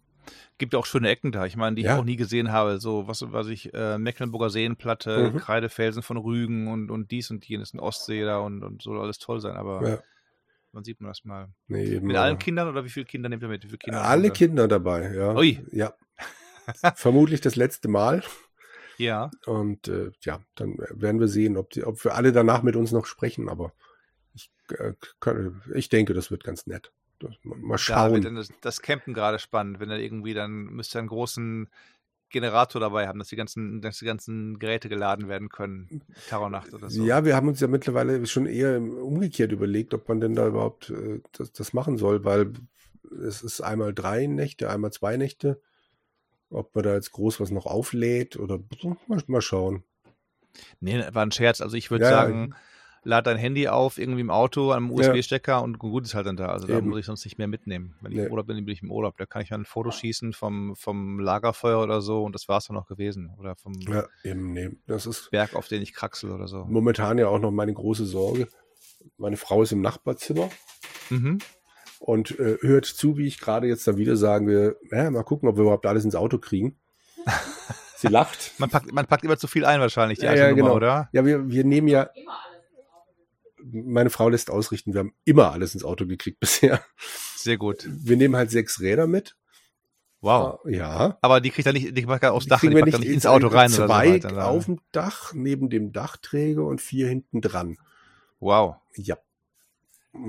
Gibt auch schöne Ecken da, ich meine, die Ja. ich auch nie gesehen habe. So, was, was ich, äh, Mecklenburger Seenplatte, Mhm. Kreidefelsen von Rügen und, und dies und jenes, eine Ostsee da und, und soll alles toll sein, aber Ja, wann sieht man das mal? nee, Mit allen aber- Kindern oder wie viele Kinder nehmt ihr mit? Wie viele Kinder Alle? Kinder dabei, ja. Ui. Ja. [laughs] Vermutlich das letzte Mal. Ja. Und äh, ja, dann werden wir sehen, ob, die, ob wir alle danach mit uns noch sprechen. Aber ich, äh, kann, ich denke, das wird ganz nett. Das, mal Da schauen. wird dann das, das Campen gerade spannend, wenn er irgendwie dann müsst ihr einen großen Generator dabei haben, dass die ganzen, dass die ganzen Geräte geladen werden können. Terrornacht oder so. Ja, wir haben uns ja mittlerweile schon eher umgekehrt überlegt, ob man denn da überhaupt äh, das, das machen soll, weil es ist einmal drei Nächte, einmal zwei Nächte. Ob man da jetzt groß was noch auflädt oder mal, mal schauen. Nee, war ein Scherz. Also ich würde Ja, ja. Sagen, lad dein Handy auf, irgendwie im Auto, am USB-Stecker und gut ist halt dann da. Also da Eben. muss ich sonst nicht mehr mitnehmen. Wenn ich Nee. im Urlaub bin, bin ich im Urlaub. Da kann ich dann ein Foto schießen vom, vom Lagerfeuer oder so und das war's dann noch gewesen. Oder vom Ja, eben, nee. Das ist Berg, auf den ich kraxel oder so. momentan ja auch noch meine große Sorge. Meine Frau ist im Nachbarzimmer Mhm. und äh, hört zu, wie ich gerade jetzt dann wieder sagen will, ja, mal gucken, ob wir überhaupt alles ins Auto kriegen. [laughs] Sie lacht. Man packt, man packt immer zu viel ein wahrscheinlich, die Ja, ja, Nummer, genau. oder? Ja, wir, wir nehmen ja, meine Frau lässt ausrichten, wir haben immer alles ins Auto gekriegt [laughs] bisher. Sehr gut. Wir nehmen halt sechs Räder mit. Wow. Ja. Aber die kriegt er nicht, die packt er aufs Die Dach, die wir packt er nicht ins Auto rein oder so Zwei weiter. ne? auf dem Dach, neben dem Dachträger und vier hinten dran. Wow. Ja.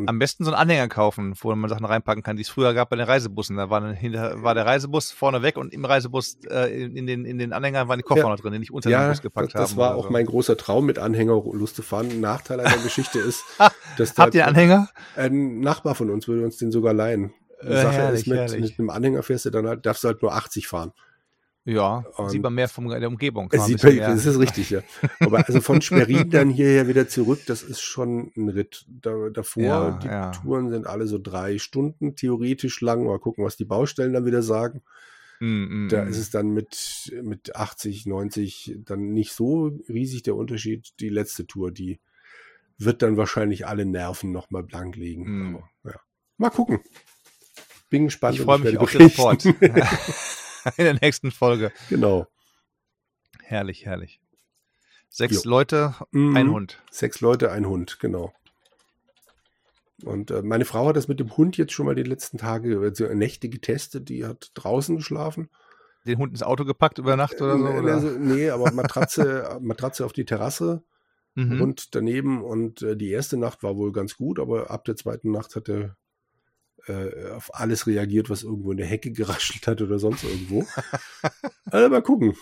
Am besten so einen Anhänger kaufen, wo man Sachen reinpacken kann, die es früher gab bei den Reisebussen. Da war, hinter, war der Reisebus vorne weg und im Reisebus, äh, in, den, in den Anhängern waren die Koffer Ja. noch drin, die nicht unter den ja, Bus gepackt das, das haben. war oder auch so. mein großer Traum, mit Anhänger Lust Ein Nachteil an der Geschichte [laughs] ist, dass Habt ihr Anhänger? ein Nachbar von uns würde uns den sogar leihen. Die Äh, Sache herrlich, ist, mit, herrlich. mit einem Anhänger fährst du dann halt, darfst du halt nur 80 fahren. Ja, Und- sieht man mehr von der Umgebung. Es sieht man, das ist richtig, ja. Aber also von Schwerin [laughs] dann hierher wieder zurück, das ist schon ein Ritt. Da, davor, Ja, die ja. Touren sind alle so drei Stunden theoretisch lang. Mal gucken, was die Baustellen dann wieder sagen. Mm, mm, Da mm. ist es dann mit, mit 80, 90 dann nicht so riesig der Unterschied. Die letzte Tour, die wird dann wahrscheinlich alle Nerven nochmal blank legen. Hm. Aber, ja. Mal gucken. Bin gespannt. Ich freue mich auf den Report. [laughs] In der nächsten Folge. genau. Herrlich, herrlich. Sechs Jo. Leute, Mhm. ein Hund. Sechs Leute, ein Hund, genau. Und äh, meine Frau hat das mit dem Hund jetzt schon mal die letzten Tage, also Nächte getestet. Die hat draußen geschlafen. Den Hund ins Auto gepackt über Nacht oder so? Äh, Oder? also, nee, aber [laughs] Matratze, Matratze auf die Terrasse, Mhm. Hund daneben. Und äh, die erste Nacht war wohl ganz gut, aber ab der zweiten Nacht hat er äh, auf alles reagiert, was irgendwo in der Hecke [laughs] geraschelt hat oder sonst irgendwo. also mal gucken.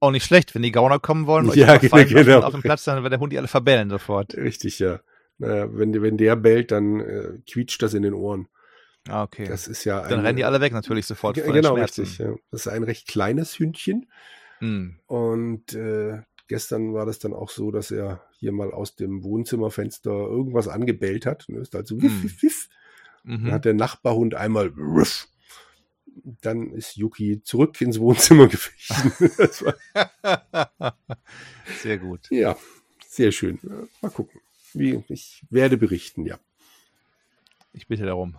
Auch nicht schlecht, wenn die Gauner kommen wollen, weil Ja, ich überfallen [laughs] genau. auf, dem Platz, dann wird der Hund die alle verbellen sofort. Richtig, ja. Naja, wenn, wenn der bellt, dann äh, quietscht das in den Ohren. Ah, okay. Das ist ja ein, dann rennen die alle weg natürlich sofort vor genau, den Schmerzen. richtig. Ja. Das ist ein recht kleines Hündchen. Hm. Und äh, gestern war das dann auch so, dass er hier mal aus dem Wohnzimmerfenster irgendwas angebellt hat. Und ist halt so wiff, Hm. wiff, wiff. Mhm. Dann hat der Nachbarhund einmal ruff. Dann ist Yuki zurück ins Wohnzimmer [laughs] war, [laughs] Sehr gut. ja, sehr schön. Mal gucken. Wie, ich werde berichten, ja. Ich bitte darum.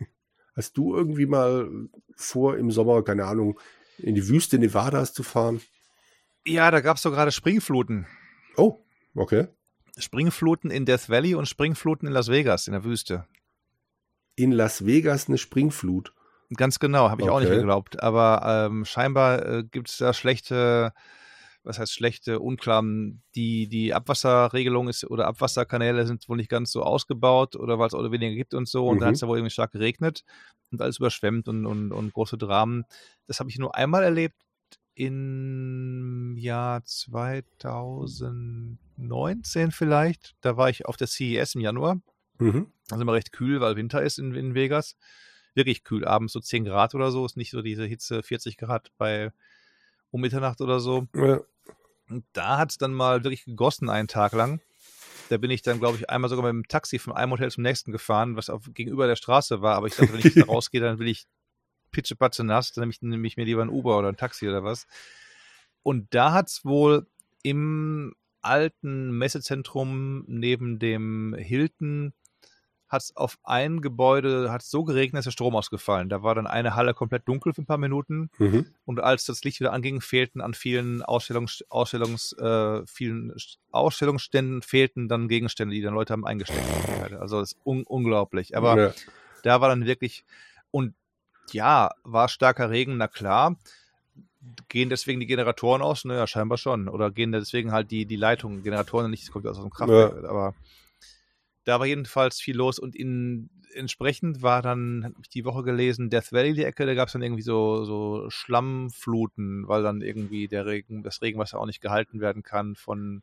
[laughs] Hast du irgendwie mal vor, im Sommer, keine Ahnung, in die Wüste Nevadas zu fahren? Ja, da gab es doch gerade Springfluten. Oh, okay. Springfluten in Death Valley und Springfluten in Las Vegas in der Wüste. In Las Vegas eine Springflut. Ganz genau, habe ich auch nicht Okay. geglaubt. Aber ähm, scheinbar äh, gibt es da schlechte, was heißt schlechte, unklar, die, die Abwasserregelung ist oder Abwasserkanäle sind wohl nicht ganz so ausgebaut oder weil es auch weniger gibt und so. Und dann Mhm. hat es ja wohl irgendwie stark geregnet und alles überschwemmt und, und, und große Dramen. Das habe ich nur einmal erlebt im Jahr 2019 vielleicht. Da war ich auf der CES im Januar. Mhm. Also immer recht kühl, weil Winter ist in, in Vegas. Wirklich kühl. Abends so 10 Grad oder so. Ist nicht so diese Hitze 40 Grad bei um Mitternacht oder so. Ja. Und da hat es dann mal wirklich gegossen einen Tag lang. Da bin ich dann, glaube ich, einmal sogar mit dem Taxi von einem Hotel zum nächsten gefahren, was auf, gegenüber der Straße war. Aber ich dachte, wenn ich da [laughs] rausgehe, dann will ich pitschepatze nass, dann nehme ich, nehme ich mir lieber ein Uber oder ein Taxi oder was. Und da hat es wohl im alten Messezentrum neben dem Hilton hat es auf ein Gebäude hat so geregnet, dass der Strom ausgefallen. Da war dann eine Halle komplett dunkel für ein paar Minuten. Mhm. Und als das Licht wieder anging, fehlten an vielen Ausstellungs, Ausstellungs, äh, vielen Ausstellungsständen fehlten dann Gegenstände, die dann Leute haben eingesteckt. Also das ist un unglaublich. Aber ja. da war dann wirklich und ja, war starker Regen, na klar. Gehen deswegen die Generatoren aus? Naja, scheinbar schon. Oder gehen deswegen halt die, die Leitungen, Generatoren nicht, das kommt aus dem Kraftwerk. Ja. Aber da war jedenfalls viel los und in, entsprechend war dann, habe ich die Woche gelesen, Death Valley die Ecke, da gab es dann irgendwie so, so Schlammfluten, weil dann irgendwie der Regen, das Regenwasser auch nicht gehalten werden kann von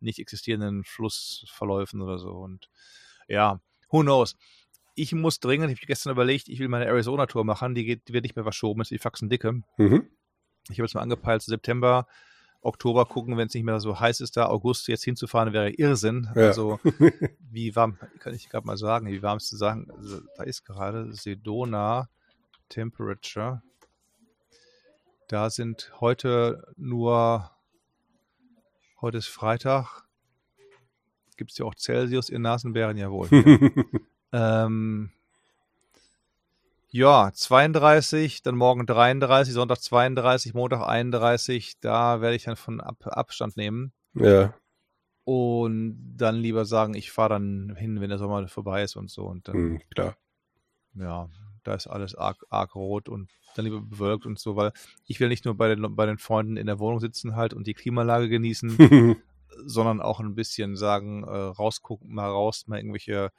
nicht existierenden Flussverläufen oder so. Und ja, who knows. Ich muss dringend, ich habe gestern überlegt, ich will meine Arizona-Tour machen, die, geht, die wird nicht mehr verschoben, ist die Faxen dicke. Mhm. Ich habe jetzt mal angepeilt, September Oktober gucken, wenn es nicht mehr so heiß ist, da August jetzt hinzufahren, wäre Irrsinn. Ja. Also [laughs] wie warm, kann ich gerade mal sagen, wie warm ist zu sagen, also, da ist gerade Sedona Temperature. Da sind heute nur, heute ist Freitag, gibt es ja auch Celsius in Nasenbären, jawohl. Ja. [laughs] ähm, ja, 32, dann morgen 33, Sonntag 32, Montag 31. Da werde ich dann von Ab Abstand nehmen. Ja. Und dann lieber sagen, ich fahre dann hin, wenn der Sommer vorbei ist und so. Und dann, hm, klar. Ja, da ist alles arg, arg rot und dann lieber bewölkt und so, weil ich will nicht nur bei den, bei den Freunden in der Wohnung sitzen halt und die Klimalage genießen, [laughs] sondern auch ein bisschen sagen, äh, rausgucken, mal raus, mal irgendwelche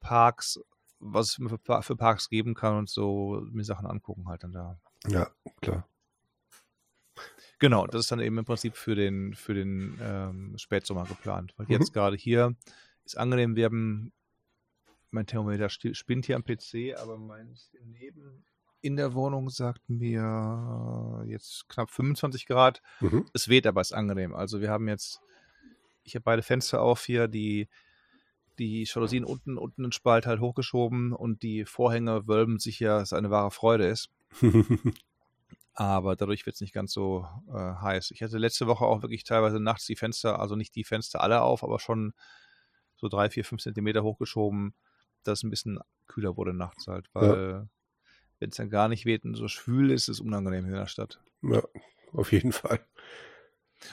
Parks was es für, für Parks geben kann und so mir Sachen angucken halt dann da. Ja, klar. Genau, das ist dann eben im Prinzip für den, für den ähm, Spätsommer geplant. Weil mhm. jetzt gerade hier ist angenehm, wir haben, mein Thermometer spinnt hier am PC, aber mein neben in der Wohnung sagt mir jetzt knapp 25 Grad. Mhm. Es weht aber, ist angenehm. Also wir haben jetzt, ich habe beide Fenster auf hier, die die Jalousien unten, unten den Spalt halt hochgeschoben und die Vorhänge wölben sich ja, dass eine wahre Freude ist. [laughs] Aber dadurch wird es nicht ganz so äh, heiß. Ich hatte letzte Woche auch wirklich teilweise nachts die Fenster, also nicht die Fenster alle auf, aber schon so drei, vier, fünf Zentimeter hochgeschoben, dass es ein bisschen kühler wurde nachts halt, weil ja. wenn es dann gar nicht weht und so schwül ist, ist es unangenehm in der Stadt. Ja, auf jeden Fall.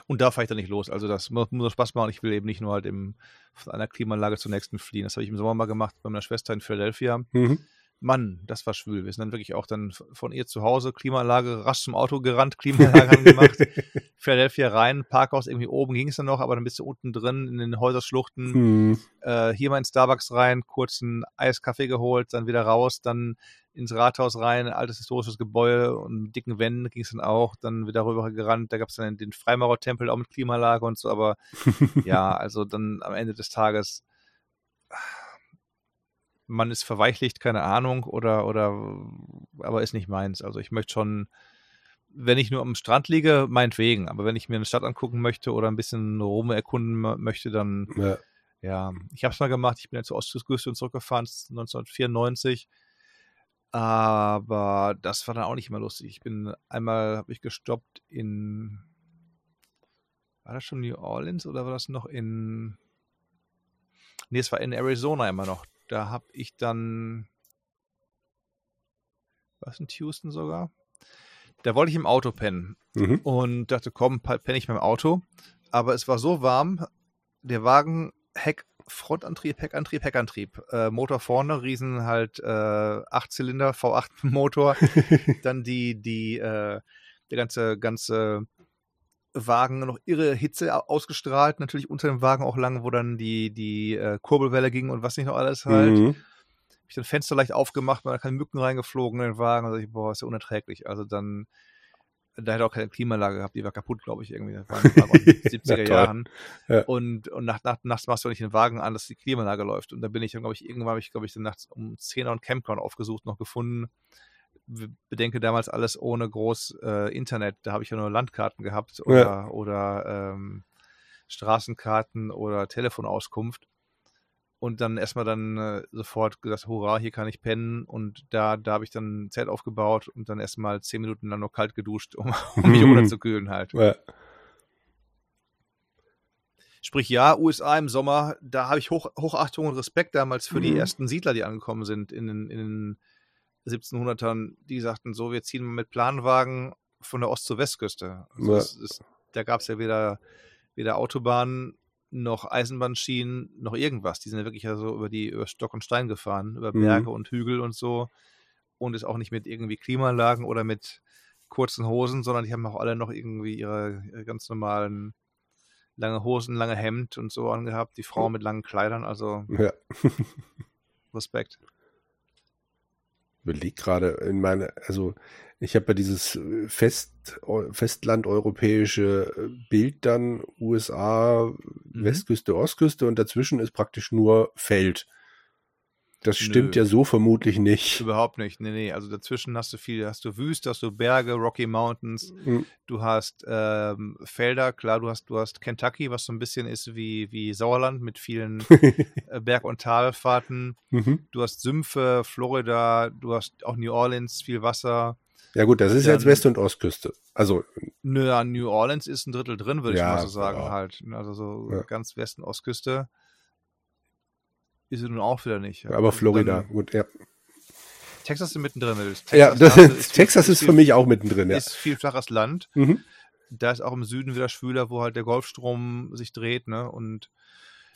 Und da fahre ich dann nicht los. Also das muss, muss Spaß machen. Ich will eben nicht nur halt im, von einer Klimaanlage zur nächsten fliehen. Das habe ich im Sommer mal gemacht bei meiner Schwester in Philadelphia. Mhm. Mann, das war schwül. Wir sind dann wirklich auch dann von ihr zu Hause, Klimaanlage, rasch zum Auto gerannt, Klimaanlage gemacht, [laughs] Philadelphia rein, Parkhaus irgendwie oben ging es dann noch, aber dann bist du unten drin in den Häuserschluchten. Mhm. Äh, hier mal in Starbucks rein, kurz einen Eiskaffee geholt, dann wieder raus, dann ins Rathaus rein, ein altes historisches Gebäude und mit dicken Wänden ging es dann auch, dann wieder rüber gerannt, da gab es dann den Freimaurertempel auch mit Klimaanlage und so, aber [laughs] ja, also dann am Ende des Tages man ist verweichlicht, keine Ahnung, oder, oder, aber ist nicht meins. Also ich möchte schon, wenn ich nur am Strand liege, meinetwegen, aber wenn ich mir eine Stadt angucken möchte oder ein bisschen Rom erkunden möchte, dann, ja, ja ich habe es mal gemacht, ich bin ja zur Ostküste und zurückgefahren, 1994, aber das war dann auch nicht immer lustig. Ich bin einmal, habe ich gestoppt in, war das schon New Orleans oder war das noch in, nee, es war in Arizona immer noch da habe ich dann, was in Houston sogar? Da wollte ich im Auto pennen mhm. und dachte, komm, penne ich beim Auto. Aber es war so warm, der Wagen, Heck, Frontantrieb, Heckantrieb, Heckantrieb. Äh, Motor vorne, riesen halt äh, 8-Zylinder, V8-Motor. [laughs] dann die, die, äh, der ganze, ganze Wagen noch irre Hitze ausgestrahlt, natürlich unter dem Wagen auch lang, wo dann die, die äh, Kurbelwelle ging und was nicht noch alles halt. Mhm. Hab ich dann Fenster leicht aufgemacht, weil da keine Mücken reingeflogen in den Wagen. Also ich, boah, ist ja unerträglich. Also dann da hätte auch keine Klimaanlage gehabt, die war kaputt, glaube ich, irgendwie. Das war in den 70er Jahren. Ja. Und, und nach, nach, nachts machst du nicht den Wagen an, dass die Klimaanlage läuft. Und da bin ich dann, glaube ich, irgendwann habe ich, glaube ich, dann nachts um 10 Uhr einen Campground aufgesucht, noch gefunden. Bedenke damals alles ohne groß äh, Internet. Da habe ich ja nur Landkarten gehabt oder, Ja. oder ähm, Straßenkarten oder Telefonauskunft. Und dann erstmal dann äh, sofort gesagt, hurra, hier kann ich pennen. Und da, da habe ich dann ein Zelt aufgebaut und dann erstmal zehn Minuten lang nur kalt geduscht, um, [laughs] um mich [laughs] runterzukühlen halt. Ja. Sprich, ja, USA im Sommer, da habe ich Hoch, Hochachtung und Respekt damals für die Mhm. ersten Siedler, die angekommen sind in den, in den 1700ern. Die sagten so, wir ziehen mit Planwagen von der Ost- zur Westküste. Also Ja. es ist, da gab es ja weder, weder Autobahnen noch Eisenbahnschienen noch irgendwas. Die sind ja wirklich also über die über Stock und Stein gefahren, über Mhm. Berge und Hügel und so. Und ist auch nicht mit irgendwie Klimaanlagen oder mit kurzen Hosen, sondern die haben auch alle noch irgendwie ihre, ihre ganz normalen lange Hosen, lange Hemd und so angehabt. Die Frauen mit langen Kleidern, also ja. [laughs] Respekt. Überleg gerade in meine, also ich habe ja dieses äh, Fest, eu- festlandeuropäische äh, Bild dann USA, Mhm. Westküste, Ostküste und dazwischen ist praktisch nur Feld. Das stimmt Nö. ja so vermutlich nicht. Überhaupt nicht. Nee, nee. Also dazwischen hast du viel, hast du Wüste, hast du Berge, Rocky Mountains, Hm, du hast ähm, Felder, klar, du hast, du hast Kentucky, was so ein bisschen ist wie, wie Sauerland mit vielen [laughs] äh, Berg- und Talfahrten. mhm. Du hast Sümpfe, Florida, du hast auch New Orleans, viel Wasser. Ja gut, das ist jetzt Dann- West- und Ostküste. Also, Nö, New Orleans ist ein Drittel drin, würde Ja, ich mal so sagen ja. halt. Also so Ja. ganz Westen, Ostküste ist sie nun auch wieder nicht. aber Florida, Dann, gut, ja. Texas ist mittendrin. Texas, Ja, das, du- Texas ist viel- für mich auch mittendrin, ja. Ist viel flaches Land. Mhm. Da ist auch im Süden wieder schwüler, wo halt der Golfstrom sich dreht, ne? Und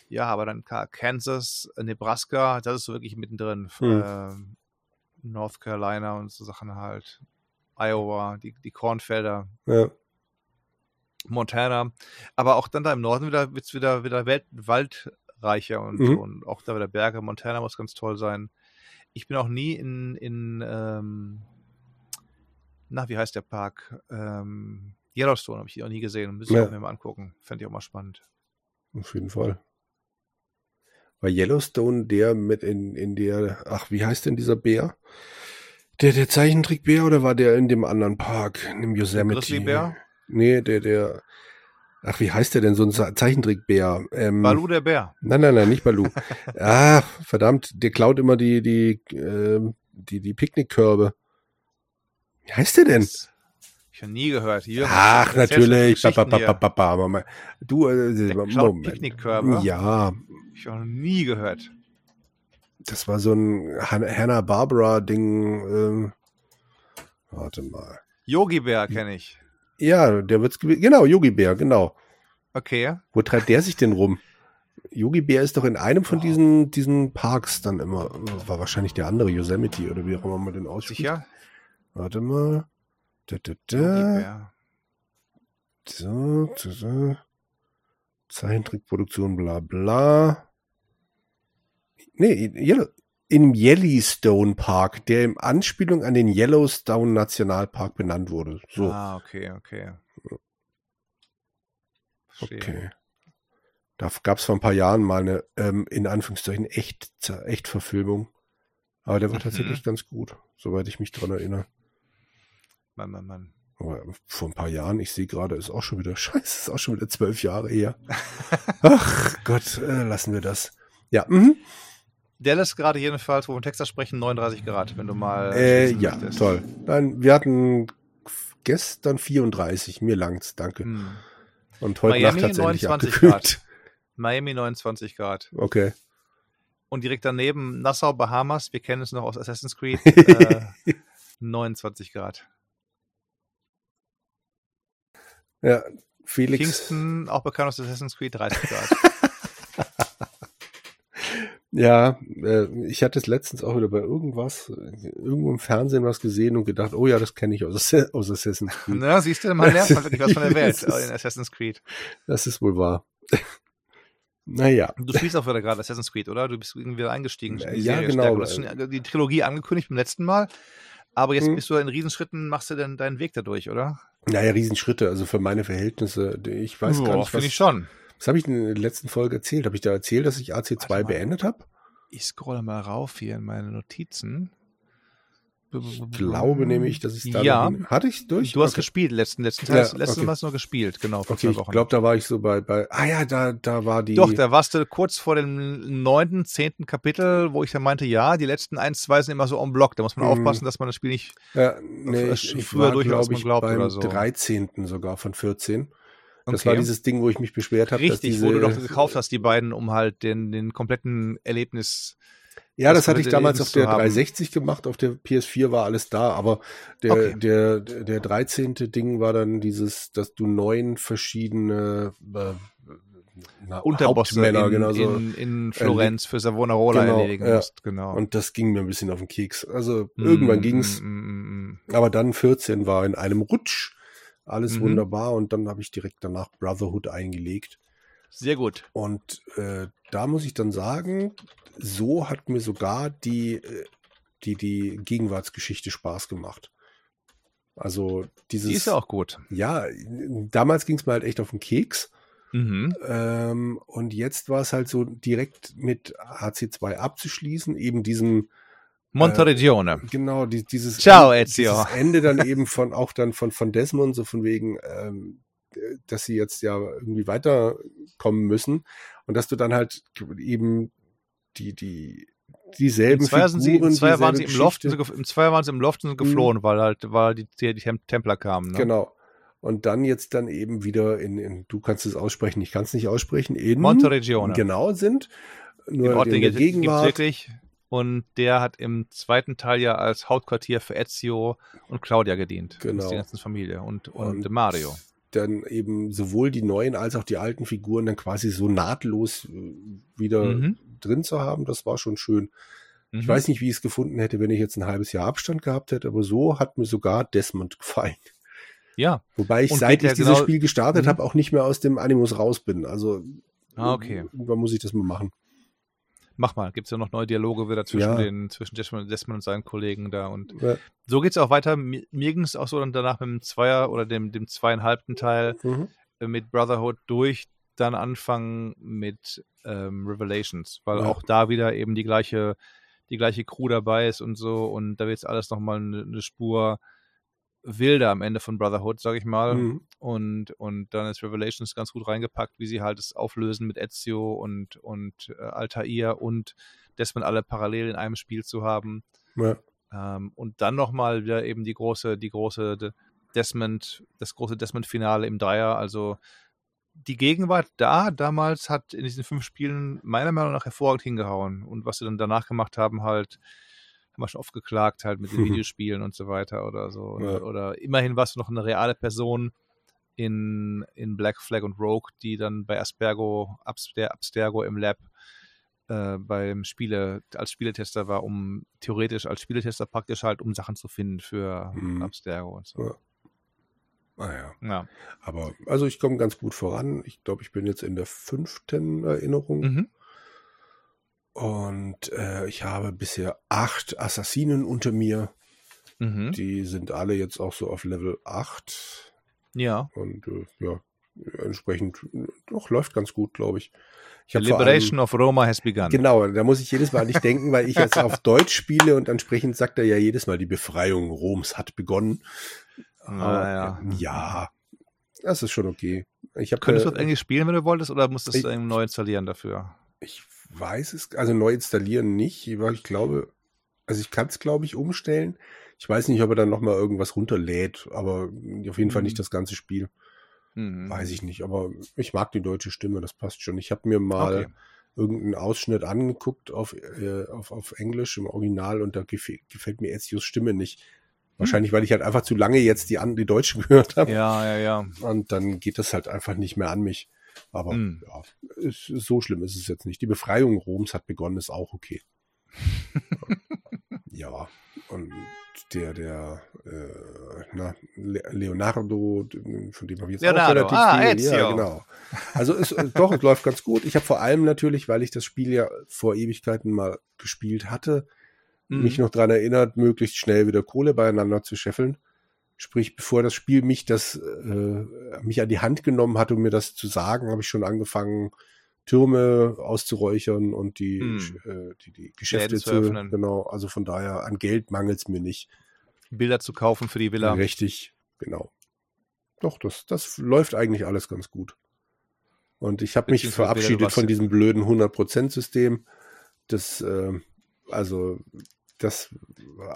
ja, aber dann Ka- Kansas, äh, Nebraska, das ist so wirklich mittendrin. Hm. Ähm, North Carolina und so Sachen halt. Iowa, die, die Kornfelder, Ja. Montana. Aber auch dann da im Norden wieder wird's wieder, wieder Welt, waldreicher und, Mhm. und auch da wieder Berge. Montana muss ganz toll sein. Ich bin auch nie in, in ähm, na, wie heißt der Park? Ähm, Yellowstone habe ich auch nie gesehen. Müsste ich Ja. auch mir mal angucken. Fände ich auch mal spannend. Auf jeden Fall. War Yellowstone der mit in, in der, ach, wie heißt denn dieser Bär? Der, der Zeichentrickbär oder war der in dem anderen Park, in dem Yosemite? Grizzlybär? Nee, der, der, ach, wie heißt der denn, so ein Ze- Zeichentrickbär? Ähm, Balu der Bär. Nein, nein, nein, nicht Balu. [laughs] ah, verdammt, der klaut immer die, die, ähm, die, die Picknickkörbe. Wie heißt der denn? Das- Ich habe nie gehört. Hier, Ach, natürlich. Ba, ba, ba, ba, ba, ba. Du, äh, Moment. Picknickkörbe? Ja, Ich habe noch nie gehört. das war so ein Han- Hanna-Barbara-Ding. Ähm, warte mal. Yogi Bär kenne ich. Ja, der wird's Genau, Yogi Bär, genau. Okay. Wo treibt der sich denn rum? Yogi Bär ist doch in einem von Oh. diesen, diesen Parks dann immer. War wahrscheinlich der andere Yosemite oder wie auch immer man den ausspricht. Sicher? Warte mal. Da, da, da. So, so, so. Zeichentrickproduktion, bla bla. Nee, Yellow, im Yellowstone Park, der in Anspielung an den Yellowstone Nationalpark benannt wurde. So, Ah, okay, okay. Verstehe. okay. Da gab es vor ein paar Jahren mal eine, ähm, in Anführungszeichen, echt, echt Verfilmung. Aber der war Mhm. tatsächlich ganz gut, soweit ich mich dran erinnere. Mann, Mann, Mann. Aber vor ein paar Jahren, ich sehe gerade, ist auch schon wieder, [laughs] scheiße, ist auch schon wieder zwölf Jahre her. [laughs] Ach Gott, äh, lassen wir das. Ja, mhm. Dallas gerade jedenfalls, wo wir in Texas sprechen, 39 Grad, wenn du mal. äh, ja, möchtest. toll. Nein, wir hatten gestern 34, mir langt's, danke. Hm. Und heute Miami Nacht hat's endlich 29 abgekühlt. Grad. Miami 29 Grad. Okay. Und direkt daneben Nassau, Bahamas, wir kennen es noch aus Assassin's Creed, [laughs] äh, 29 Grad. Ja, Felix. Kingston, auch bekannt aus Assassin's Creed, 30 [laughs] Grad. Ja, äh, ich hatte es letztens auch wieder bei irgendwas, irgendwo im Fernsehen was gesehen und gedacht, oh ja, das kenne ich aus, aus Assassin's Creed. Na, siehst du, man lernt mal wirklich was von der [laughs] Welt ist- in Assassin's Creed. Das ist wohl wahr. [laughs] naja. Du spielst auch wieder gerade Assassin's Creed, oder? Du bist irgendwie wieder eingestiegen. Ja, Serie genau. stärker. Du hast schon die Trilogie angekündigt beim letzten Mal. Aber jetzt Hm. bist du in Riesenschritten, machst du denn deinen Weg dadurch, oder? Naja, Riesenschritte, also für meine Verhältnisse. Ich weiß Boah, gar nicht, was, finde ich schon. Was habe ich denn in der letzten Folge erzählt? Habe ich da erzählt, dass ich AC2 Warte mal. beendet habe? Ich scrolle mal rauf hier in meine Notizen. Ich glaube nämlich, dass ich es da Ja. Hatte ich durch? Du hast okay. gespielt, letzten, letzten Ja, Teil. letztes okay. Mal hast du noch gespielt, genau, vor Okay, zwei ich Wochen. glaube, da war ich so bei, bei. Ah ja, da, da war die. Doch, da warst du kurz vor dem neunten, zehnten Kapitel, wo ich dann meinte, ja, die letzten eins, zwei sind immer so en bloc. Da muss man Mhm. aufpassen, dass man das Spiel nicht. Ja, nee, ich, ist ich früher war, durch, als man ich, glaubt beim oder so. 13. sogar von 14. Das Okay. war dieses Ding, wo ich mich beschwert habe. dass Richtig, diese, wo du doch gekauft hast, die beiden, um halt den, den kompletten Erlebnis. Ja, das das hatte ich damals auf der zu haben. 360 gemacht, auf der PS4 war alles da, aber der, Okay. der, der 13. Ding war dann dieses, dass du neun verschiedene äh, na, Unterbosse in, genau so. in, in Florenz für Savonarola Genau, erledigen ja. musst. Genau. Und das ging mir ein bisschen auf den Keks. Also irgendwann Mm, ging's, mm, mm, mm. aber dann 14 war in einem Rutsch alles Mhm. wunderbar und dann habe ich direkt danach Brotherhood eingelegt. Sehr gut. Und äh, da muss ich dann sagen, so hat mir sogar die, äh, die, die Gegenwartsgeschichte Spaß gemacht. Also dieses. Die ist ja auch gut. Ja, damals ging es mir halt echt auf den Keks. Mhm. Ähm, und jetzt war es halt so direkt mit HC2 abzuschließen, eben diesem, Monteregione. genau, die, dieses, Ciao, En- Ezio. dieses Ende dann [laughs] eben von, auch dann von, von Desmond, so von wegen, ähm, dass sie jetzt ja irgendwie weiterkommen müssen und dass du dann halt eben die, die, dieselben Im Zweier, sind sie, im Figuren, Zweier waren sie im Loft, sie im Zweier waren sie im Loft und sind geflohen, weil halt, weil die, die, die Tem- Templer kamen. Ne? Genau. Und dann jetzt dann eben wieder in, in du kannst es aussprechen, ich kann es nicht aussprechen, in Monteregione. genau sind. Nur Den Ort, in der Gegenwart. wirklich. Und der hat im zweiten Teil ja als Hauptquartier für Ezio und Claudia gedient. Genau. Ist die ganze Familie. Und, und, Und Mario. Dann eben sowohl die neuen als auch die alten Figuren dann quasi so nahtlos äh, wieder Mhm. drin zu haben, das war schon schön. Ich Mhm. weiß nicht, wie ich es gefunden hätte, wenn ich jetzt ein halbes Jahr Abstand gehabt hätte, aber so hat mir sogar Desmond [laughs] gefallen. Ja. Wobei ich, Und seit ich dieses genau- Spiel gestartet Mhm. habe, auch nicht mehr aus dem Animus raus bin. Also Ah, okay. irgendwann muss ich das mal machen. Mach mal. Gibt es ja noch neue Dialoge wieder zwischen, Ja. den, zwischen Desmond, und seinen Kollegen da. Und Ja. so geht es auch weiter. Mir, mir ging es auch so dann danach mit dem Zweier oder dem, dem zweieinhalbten Teil Mhm. äh, mit Brotherhood durch, dann anfangen mit ähm, Revelations, weil Ja. auch da wieder eben die gleiche, die gleiche Crew dabei ist und so und da wird jetzt alles nochmal eine, eine Spur wilder am Ende von Brotherhood, sag ich mal. Mhm. Und, und dann ist Revelations ganz gut reingepackt, wie sie halt es auflösen mit Ezio und, und äh, Altair und Desmond alle parallel in einem Spiel zu haben. Ja. Ähm, und dann nochmal wieder eben die große, die große De- Desmond, das große Desmond-Finale im Dreier. Also die Gegenwart da damals hat in diesen fünf Spielen meiner Meinung nach hervorragend hingehauen. Und was sie dann danach gemacht haben, halt, haben wir schon oft geklagt, halt mit den [laughs] Videospielen und so weiter oder so. Ja. Oder, oder immerhin warst du noch eine reale Person in, in Black Flag und Rogue, die dann bei Aspergo, Abster, Abstergo im Lab äh, beim Spiele, als Spieletester war, um theoretisch als Spieletester praktisch halt, um Sachen zu finden für Mhm. Abstergo und so. Ja. Ah ja. Ja. Aber also ich komme ganz gut voran. Ich glaube, ich bin jetzt in der fünften Erinnerung. Mhm. Und äh, ich habe bisher acht Assassinen unter mir. Mhm. Die sind alle jetzt auch so auf Level 8. Ja. Und äh, ja, entsprechend äh, doch läuft ganz gut, glaube ich. Ich The hab Liberation of Roma has begun. Genau, da muss ich jedes Mal an dich denken, weil ich jetzt auf [laughs] Deutsch spiele und entsprechend sagt er ja jedes Mal, die Befreiung Roms hat begonnen. Naja. Aber, ja, das ist schon okay. Ich habe Könntest du äh, das eigentlich spielen, wenn du wolltest, oder musstest Ich- du einen neu installieren dafür? Ich weiß es, also neu installieren nicht, weil ich glaube, also ich kann es, glaube ich, umstellen. Ich weiß nicht, ob er dann nochmal irgendwas runterlädt, aber auf jeden Fall Mhm. nicht das ganze Spiel. Mhm. Weiß ich nicht, aber ich mag die deutsche Stimme, das passt schon. Ich habe mir mal Okay. irgendeinen Ausschnitt angeguckt auf, äh, auf, auf Englisch im Original und da gefä- gefällt mir Ezios Stimme nicht. Wahrscheinlich, weil ich halt einfach zu lange jetzt die, an, die Deutschen [laughs] gehört habe. Ja, ja, ja. Und dann geht das halt einfach nicht mehr an mich. Aber Hm. ja, ist, so schlimm ist es jetzt nicht. Die Befreiung Roms hat begonnen, ist auch okay. [laughs] ja, und der, der, äh, na, Le Leonardo, von dem habe ich jetzt Leonardo, auch relativ ah, viel. Ezio. Ja, genau. Also es, äh, doch, es läuft ganz gut. Ich habe vor allem natürlich, weil ich das Spiel ja vor Ewigkeiten mal gespielt hatte, Mhm. mich noch dran erinnert, möglichst schnell wieder Kohle beieinander zu scheffeln. Sprich, bevor das Spiel mich das äh, mich an die Hand genommen hat, um mir das zu sagen, habe ich schon angefangen, Türme auszuräuchern und die, hm. äh, die, die Geschäfte zu öffnen. Genau, also von daher an Geld mangelt es mir nicht. Bilder zu kaufen für die Villa. Richtig, genau. Doch, das, das läuft eigentlich alles ganz gut. Und ich habe mich verabschiedet von diesem blöden 100%-System. Das, äh, also, das,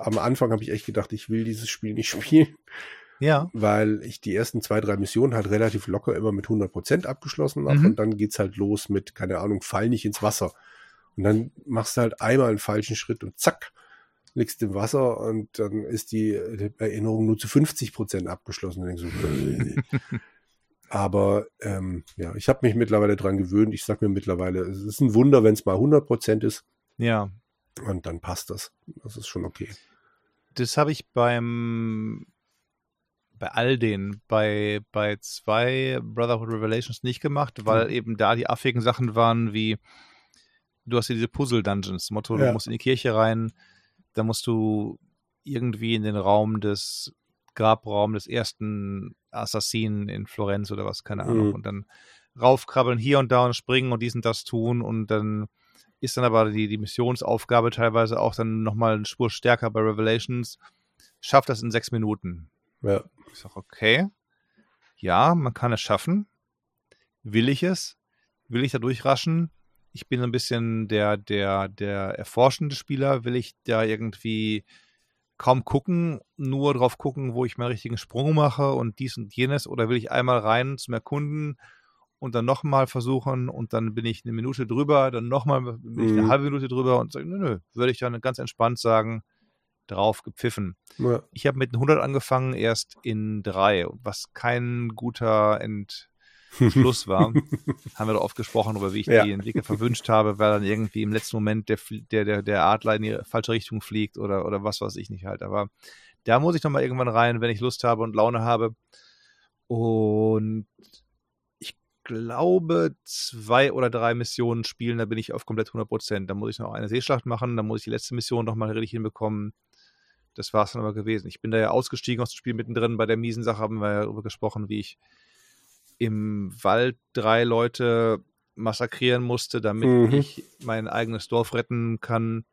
am Anfang habe ich echt gedacht, ich will dieses Spiel nicht [laughs] spielen. Ja. Weil ich die ersten zwei, drei Missionen halt relativ locker immer mit 100% abgeschlossen habe. Mhm. Und dann geht's halt los mit, keine Ahnung, fall nicht ins Wasser. Und dann machst du halt einmal einen falschen Schritt und zack, liegst im Wasser und dann ist die Erinnerung nur zu 50% abgeschlossen. Und [laughs] so, Aber ähm, ja, ich habe mich mittlerweile dran gewöhnt. Ich sag mir mittlerweile, es ist ein Wunder, wenn es mal 100% ist. Ja. Und dann passt das. Das ist schon okay. Das habe ich beim bei all den, bei, bei zwei Brotherhood Revelations nicht gemacht, weil mhm. eben da die affigen Sachen waren wie, du hast ja diese Puzzle-Dungeons, Motto, ja. du musst in die Kirche rein, da musst du irgendwie in den Raum des Grabraum des ersten Assassinen in Florenz oder was, keine Ahnung, mhm. und dann raufkrabbeln hier und da und springen und dies und das tun und dann ist dann aber die, die Missionsaufgabe teilweise auch dann nochmal eine Spur stärker bei Revelations. Schafft das in sechs Minuten. Ja. Ich sage, okay, ja, man kann es schaffen. Will ich es? Will ich da durchraschen? Ich bin ein bisschen der, der, der erforschende Spieler. Will ich da irgendwie kaum gucken, nur drauf gucken, wo ich meinen richtigen Sprung mache und dies und jenes? Oder will ich einmal rein zum Erkunden und dann nochmal versuchen und dann bin ich eine Minute drüber, dann nochmal bin ich eine mhm. halbe Minute drüber und sage, nö, nö, würde ich dann ganz entspannt sagen, drauf gepfiffen. Ja. Ich habe mit 100 angefangen, erst in drei, was kein guter Entschluss [laughs] war. Haben wir da oft gesprochen, über wie ich ja. die Entwickler verwünscht habe, weil dann irgendwie im letzten Moment der, der, der, der Adler in die falsche Richtung fliegt oder, oder was weiß ich nicht halt. Aber da muss ich nochmal irgendwann rein, wenn ich Lust habe und Laune habe. Und glaube, zwei oder drei Missionen spielen, da bin ich auf komplett 100 Prozent. Da muss ich noch eine Seeschlacht machen, dann muss ich die letzte Mission nochmal richtig hinbekommen. Das war es dann aber gewesen. Ich bin da ja ausgestiegen aus dem Spiel mittendrin. Bei der miesen Sache haben wir ja darüber gesprochen, wie ich im Wald drei Leute massakrieren musste, damit mhm. ich mein eigenes Dorf retten kann,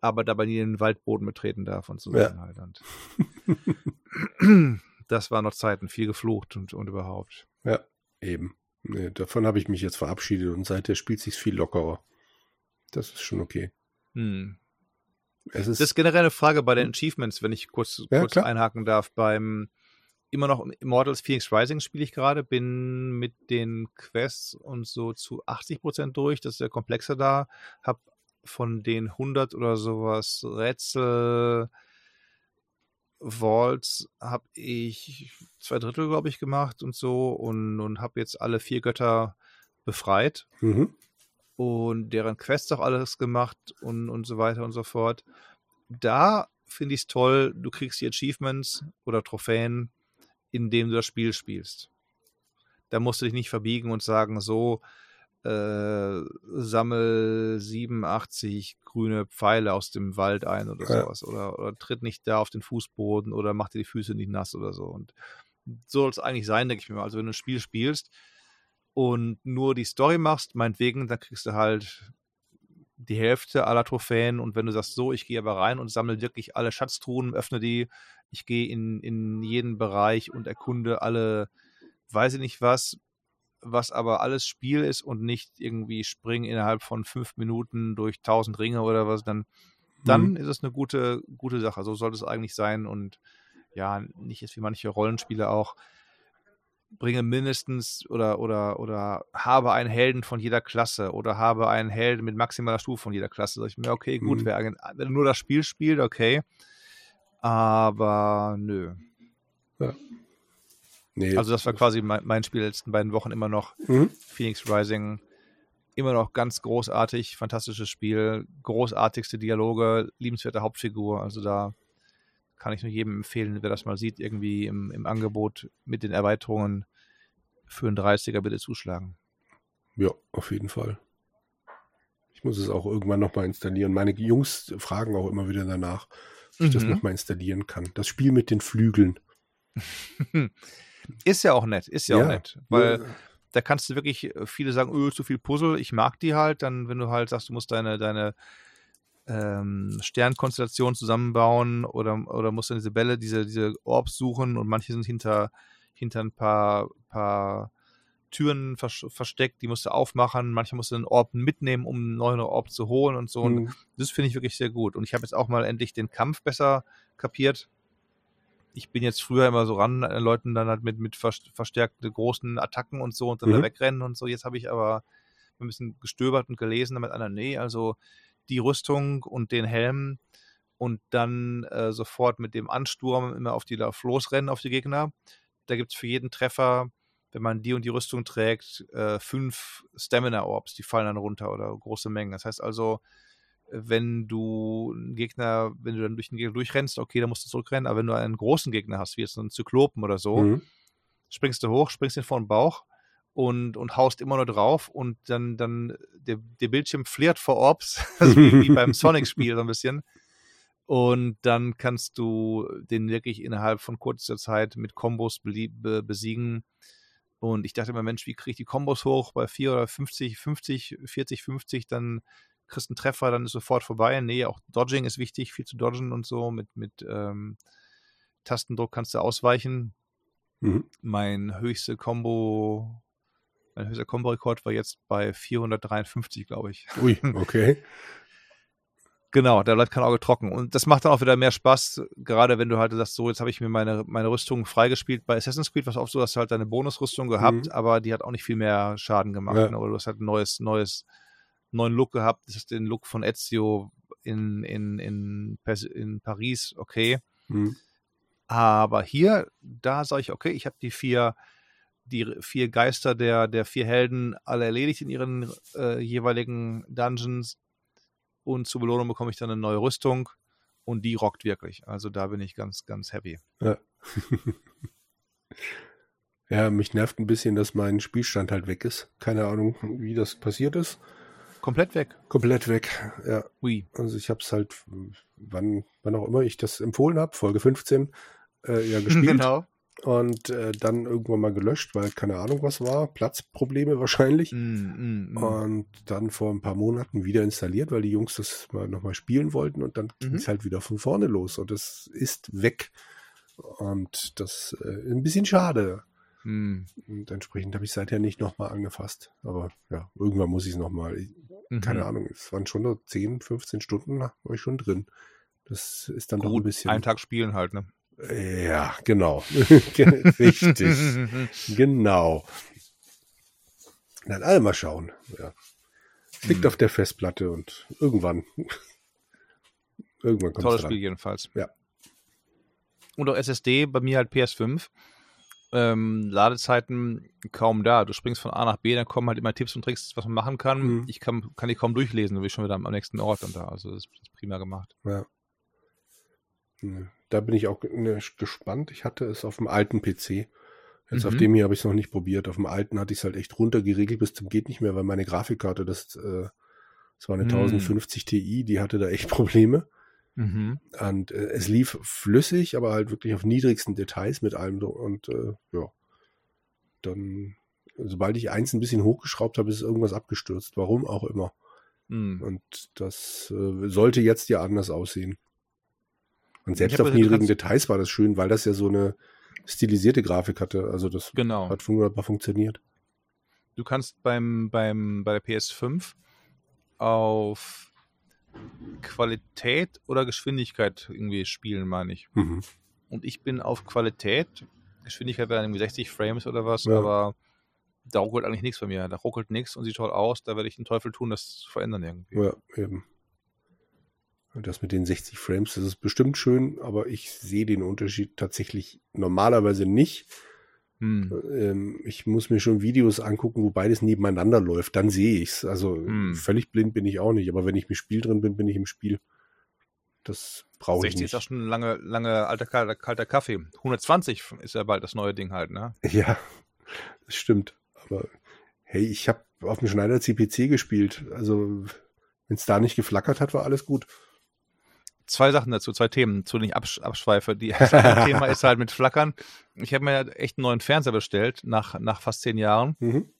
aber dabei nie den Waldboden betreten darf und so ja. halt. Und [laughs] das war noch Zeiten, viel geflucht und, und überhaupt. Ja, eben. Nee, davon habe ich mich jetzt verabschiedet und seither spielt sich viel lockerer. Das ist schon okay. Hm. Es ist das ist generell eine Frage bei den. Achievements, wenn ich kurz, ja, kurz einhaken darf. Beim immer noch Immortals Phoenix Rising spiele ich gerade, bin mit den Quests und so zu 80 Prozent durch. Das ist ja komplexer da. Hab von den 100 oder sowas Rätsel Vaults habe ich zwei Drittel, glaube ich, gemacht und so und, und habe jetzt alle vier Götter befreit. Mhm und deren Quests auch alles gemacht und, und so weiter und so fort. Da finde ich es toll, du kriegst die Achievements oder Trophäen, indem du das Spiel spielst. Da musst du dich nicht verbiegen und sagen, so, äh, sammel 87 grüne Pfeile aus dem Wald ein oder ja. sowas. Oder, oder tritt nicht da auf den Fußboden oder mach dir die Füße nicht nass oder so. Und so soll es eigentlich sein, denke ich mir mal. Also wenn du ein Spiel spielst, und nur die Story machst, meinetwegen, dann kriegst du halt die Hälfte aller Trophäen und wenn du sagst, so, ich gehe aber rein und sammle wirklich alle Schatztruhen, öffne die, ich gehe in, in jeden Bereich und erkunde alle, weiß ich nicht was, was aber alles Spiel ist und nicht irgendwie springen innerhalb von fünf Minuten durch tausend Ringe oder was, dann, dann mhm. ist es eine gute, gute Sache. So sollte es eigentlich sein und ja, nicht jetzt wie manche Rollenspiele auch bringe mindestens oder, oder, oder habe einen Helden von jeder Klasse oder habe einen Helden mit maximaler Stufe von jeder Klasse. Sag ich mir, okay, gut, mhm. wenn er nur das Spiel spielt, okay. Aber nö. Ja. Nee, also das war quasi mein, mein Spiel letzten beiden Wochen immer noch. Mhm. Phoenix Rising. Immer noch ganz großartig, fantastisches Spiel, großartigste Dialoge, liebenswerte Hauptfigur. Also da kann ich nur jedem empfehlen, wer das mal sieht, irgendwie im, im Angebot mit den Erweiterungen für einen 30er bitte zuschlagen. Ja, auf jeden Fall. Ich muss es auch irgendwann nochmal installieren. Meine Jungs fragen auch immer wieder danach, ob ich mhm. das nochmal installieren kann. Das Spiel mit den Flügeln. [laughs] ist ja auch nett, ist ja, ja. auch nett, weil ja. da kannst du wirklich, äh, viele sagen, öh, zu viel Puzzle, ich mag die halt, dann, wenn du halt sagst, du musst deine, deine ähm, Sternkonstellation zusammenbauen oder, oder musst dann diese Bälle, diese, diese Orbs suchen und manche sind hinter, hinter ein paar, paar Türen vers versteckt, die musst du aufmachen, manchmal musst du den Orb mitnehmen, um einen neuen Orb zu holen und so. Mhm. Und das finde ich wirklich sehr gut. Und ich habe jetzt auch mal endlich den Kampf besser kapiert. Ich bin jetzt früher immer so ran, äh, Leuten dann halt mit, mit verstärkten großen Attacken und so und dann mhm. da wegrennen und so. Jetzt habe ich aber ein bisschen gestöbert und gelesen damit einer, nee, also die Rüstung und den Helm und dann äh, sofort mit dem Ansturm immer auf die auf losrennen auf die Gegner. Da gibt es für jeden Treffer wenn man die und die Rüstung trägt, äh, fünf Stamina-Orbs, die fallen dann runter oder große Mengen. Das heißt also, wenn du einen Gegner, wenn du dann durch den Gegner durchrennst, okay, dann musst du zurückrennen, aber wenn du einen großen Gegner hast, wie jetzt einen Zyklopen oder so, mhm. springst du hoch, springst ihn vor den Bauch und, und haust immer nur drauf und dann, dann der, der Bildschirm flirt vor Orbs, [laughs] also wie, wie beim Sonic-Spiel so ein bisschen. Und dann kannst du den wirklich innerhalb von kurzer Zeit mit Kombos besiegen. Und ich dachte immer, Mensch, wie kriege ich die Kombos hoch bei 4 oder 50, 50, 40, 50, dann kriegst einen Treffer, dann ist sofort vorbei. Nee, auch Dodging ist wichtig, viel zu dodgen und so. Mit, mit ähm, Tastendruck kannst du ausweichen. Mhm. Mein höchste Combo, mein höchster Combo-Rekord war jetzt bei 453, glaube ich. Ui, [laughs] okay. Genau, da bleibt kein Auge trocken. Und das macht dann auch wieder mehr Spaß, gerade wenn du halt sagst, so, jetzt habe ich mir meine, meine Rüstung freigespielt. Bei Assassin's Creed war es oft so, dass du halt deine Bonusrüstung gehabt, mhm. aber die hat auch nicht viel mehr Schaden gemacht. Ja. Ne? Oder du hast halt ein neues, neues, neuen Look gehabt. Das ist den Look von Ezio in, in, in, in Paris, okay. Mhm. Aber hier, da sage ich, okay, ich habe die vier, die vier Geister der, der vier Helden alle erledigt in ihren äh, jeweiligen Dungeons und zur Belohnung bekomme ich dann eine neue Rüstung und die rockt wirklich. Also da bin ich ganz, ganz happy. Ja. [laughs] ja, mich nervt ein bisschen, dass mein Spielstand halt weg ist. Keine Ahnung, wie das passiert ist. Komplett weg. Komplett weg, ja. Ui. Also ich habe es halt, wann, wann auch immer ich das empfohlen habe, Folge 15, äh, ja gespielt. [laughs] genau und äh, dann irgendwann mal gelöscht, weil keine Ahnung was war, Platzprobleme wahrscheinlich. Mm, mm, mm. Und dann vor ein paar Monaten wieder installiert, weil die Jungs das mal nochmal spielen wollten und dann mhm. ging es halt wieder von vorne los und es ist weg. Und das äh, ein bisschen schade. Mm. Und entsprechend habe ich seither nicht nochmal angefasst. Aber ja, irgendwann muss ich es nochmal. Mhm. Keine Ahnung, es waren schon nur 10, 15 Stunden, war ich schon drin. Das ist dann Gut, doch ein bisschen. Einen Tag spielen halt, ne? Ja, genau. [laughs] Richtig. [laughs] genau. Dann alle mal schauen. Ja. Liegt hm. auf der Festplatte und irgendwann. [laughs] irgendwann kommt Tolles Spiel jedenfalls. Ja. Und auch SSD, bei mir halt PS5. Ähm, Ladezeiten kaum da. Du springst von A nach B, dann kommen halt immer Tipps und Tricks, was man machen kann. Mhm. Ich kann, kann die kaum durchlesen, bin ich schon wieder am nächsten Ort und da. Also das ist prima gemacht. Ja. Da bin ich auch ne, gespannt. Ich hatte es auf dem alten PC. Jetzt mhm. auf dem hier habe ich es noch nicht probiert. Auf dem alten hatte ich es halt echt runtergeregelt bis zum geht nicht mehr, weil meine Grafikkarte, das, äh, das war eine mhm. 1050 Ti, die hatte da echt [laughs] Probleme. Mhm. Und äh, es lief flüssig, aber halt wirklich auf niedrigsten Details mit allem. Und äh, ja, dann, sobald ich eins ein bisschen hochgeschraubt habe, ist irgendwas abgestürzt. Warum auch immer. Mhm. Und das äh, sollte jetzt ja anders aussehen. Und selbst auf niedrigen Details war das schön, weil das ja so eine stilisierte Grafik hatte. Also das genau. hat wunderbar funktioniert. Du kannst beim, beim, bei der PS5 auf Qualität oder Geschwindigkeit irgendwie spielen, meine ich. Mhm. Und ich bin auf Qualität. Geschwindigkeit wäre dann irgendwie 60 Frames oder was, ja. aber da ruckelt eigentlich nichts bei mir. Da ruckelt nichts und sieht toll aus. Da werde ich den Teufel tun, das zu verändern irgendwie. Ja, eben. Das mit den 60 Frames, das ist bestimmt schön, aber ich sehe den Unterschied tatsächlich normalerweise nicht. Hm. Ähm, ich muss mir schon Videos angucken, wo beides nebeneinander läuft, dann sehe ich es. Also hm. völlig blind bin ich auch nicht, aber wenn ich im Spiel drin bin, bin ich im Spiel. Das brauche ich nicht. 60 ist ja schon lange, lange alter kalter, kalter Kaffee. 120 ist ja bald das neue Ding halt, ne? Ja, das stimmt. Aber hey, ich habe auf dem Schneider CPC gespielt. Also wenn es da nicht geflackert hat, war alles gut. Zwei Sachen dazu, zwei Themen, zu denen ich absch abschweife. Die erste [laughs] Thema ist halt mit Flackern. Ich habe mir echt einen neuen Fernseher bestellt, nach, nach fast zehn Jahren. Mhm.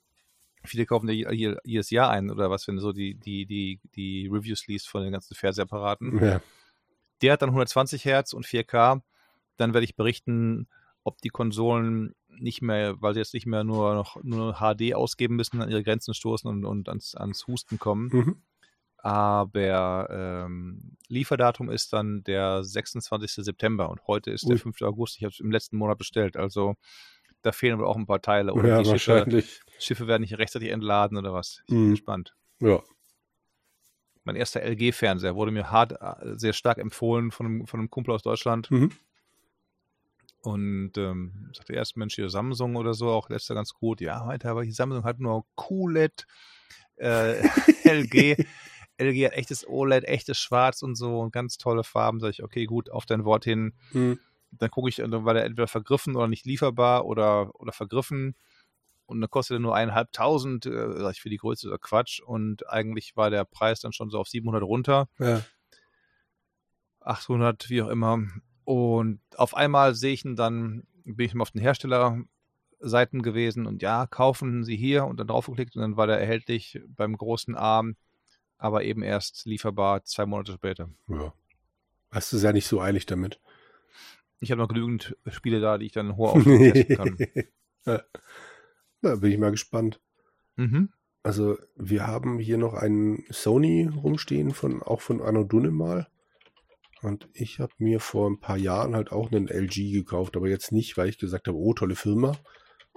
Viele kaufen ja jedes Jahr ein, oder was, wenn du so die, die, die, die Reviews liest von den ganzen Fernsehapparaten. Ja. Der hat dann 120 Hertz und 4K. Dann werde ich berichten, ob die Konsolen nicht mehr, weil sie jetzt nicht mehr nur noch nur HD ausgeben müssen, an ihre Grenzen stoßen und, und ans, ans Husten kommen. Mhm. Aber ähm, Lieferdatum ist dann der 26. September und heute ist Ui. der 5. August. Ich habe es im letzten Monat bestellt. Also da fehlen wohl auch ein paar Teile. Oder ja, die wahrscheinlich. Schiffe, Schiffe werden nicht rechtzeitig entladen oder was. Ich bin mhm. gespannt. Ja. Mein erster LG-Fernseher wurde mir hart, äh, sehr stark empfohlen von einem, von einem Kumpel aus Deutschland. Mhm. Und ähm, sagte erst, Mensch, hier Samsung oder so, auch letzter ganz gut. Ja, heute aber die Samsung hat nur QLED, äh, [laughs] LG. LG hat echtes OLED, echtes Schwarz und so und ganz tolle Farben. Sag ich, okay, gut, auf dein Wort hin. Mhm. Dann gucke ich, dann war der entweder vergriffen oder nicht lieferbar oder, oder vergriffen. Und dann kostet er nur eineinhalbtausend, äh, sag ich, für die Größe oder Quatsch. Und eigentlich war der Preis dann schon so auf 700 runter. Ja. 800, wie auch immer. Und auf einmal sehe ich ihn dann, bin ich mal auf den Herstellerseiten gewesen und ja, kaufen Sie hier und dann draufgeklickt und dann war der erhältlich beim großen Arm aber eben erst lieferbar zwei Monate später. Ja. Hast du es ja nicht so eilig damit. Ich habe noch genügend Spiele da, die ich dann hoher [laughs] testen kann. ja. Da bin ich mal gespannt. Mhm. Also, wir haben hier noch einen Sony rumstehen, von, auch von Anno Dunne mal. Und ich habe mir vor ein paar Jahren halt auch einen LG gekauft, aber jetzt nicht, weil ich gesagt habe, oh, tolle Firma,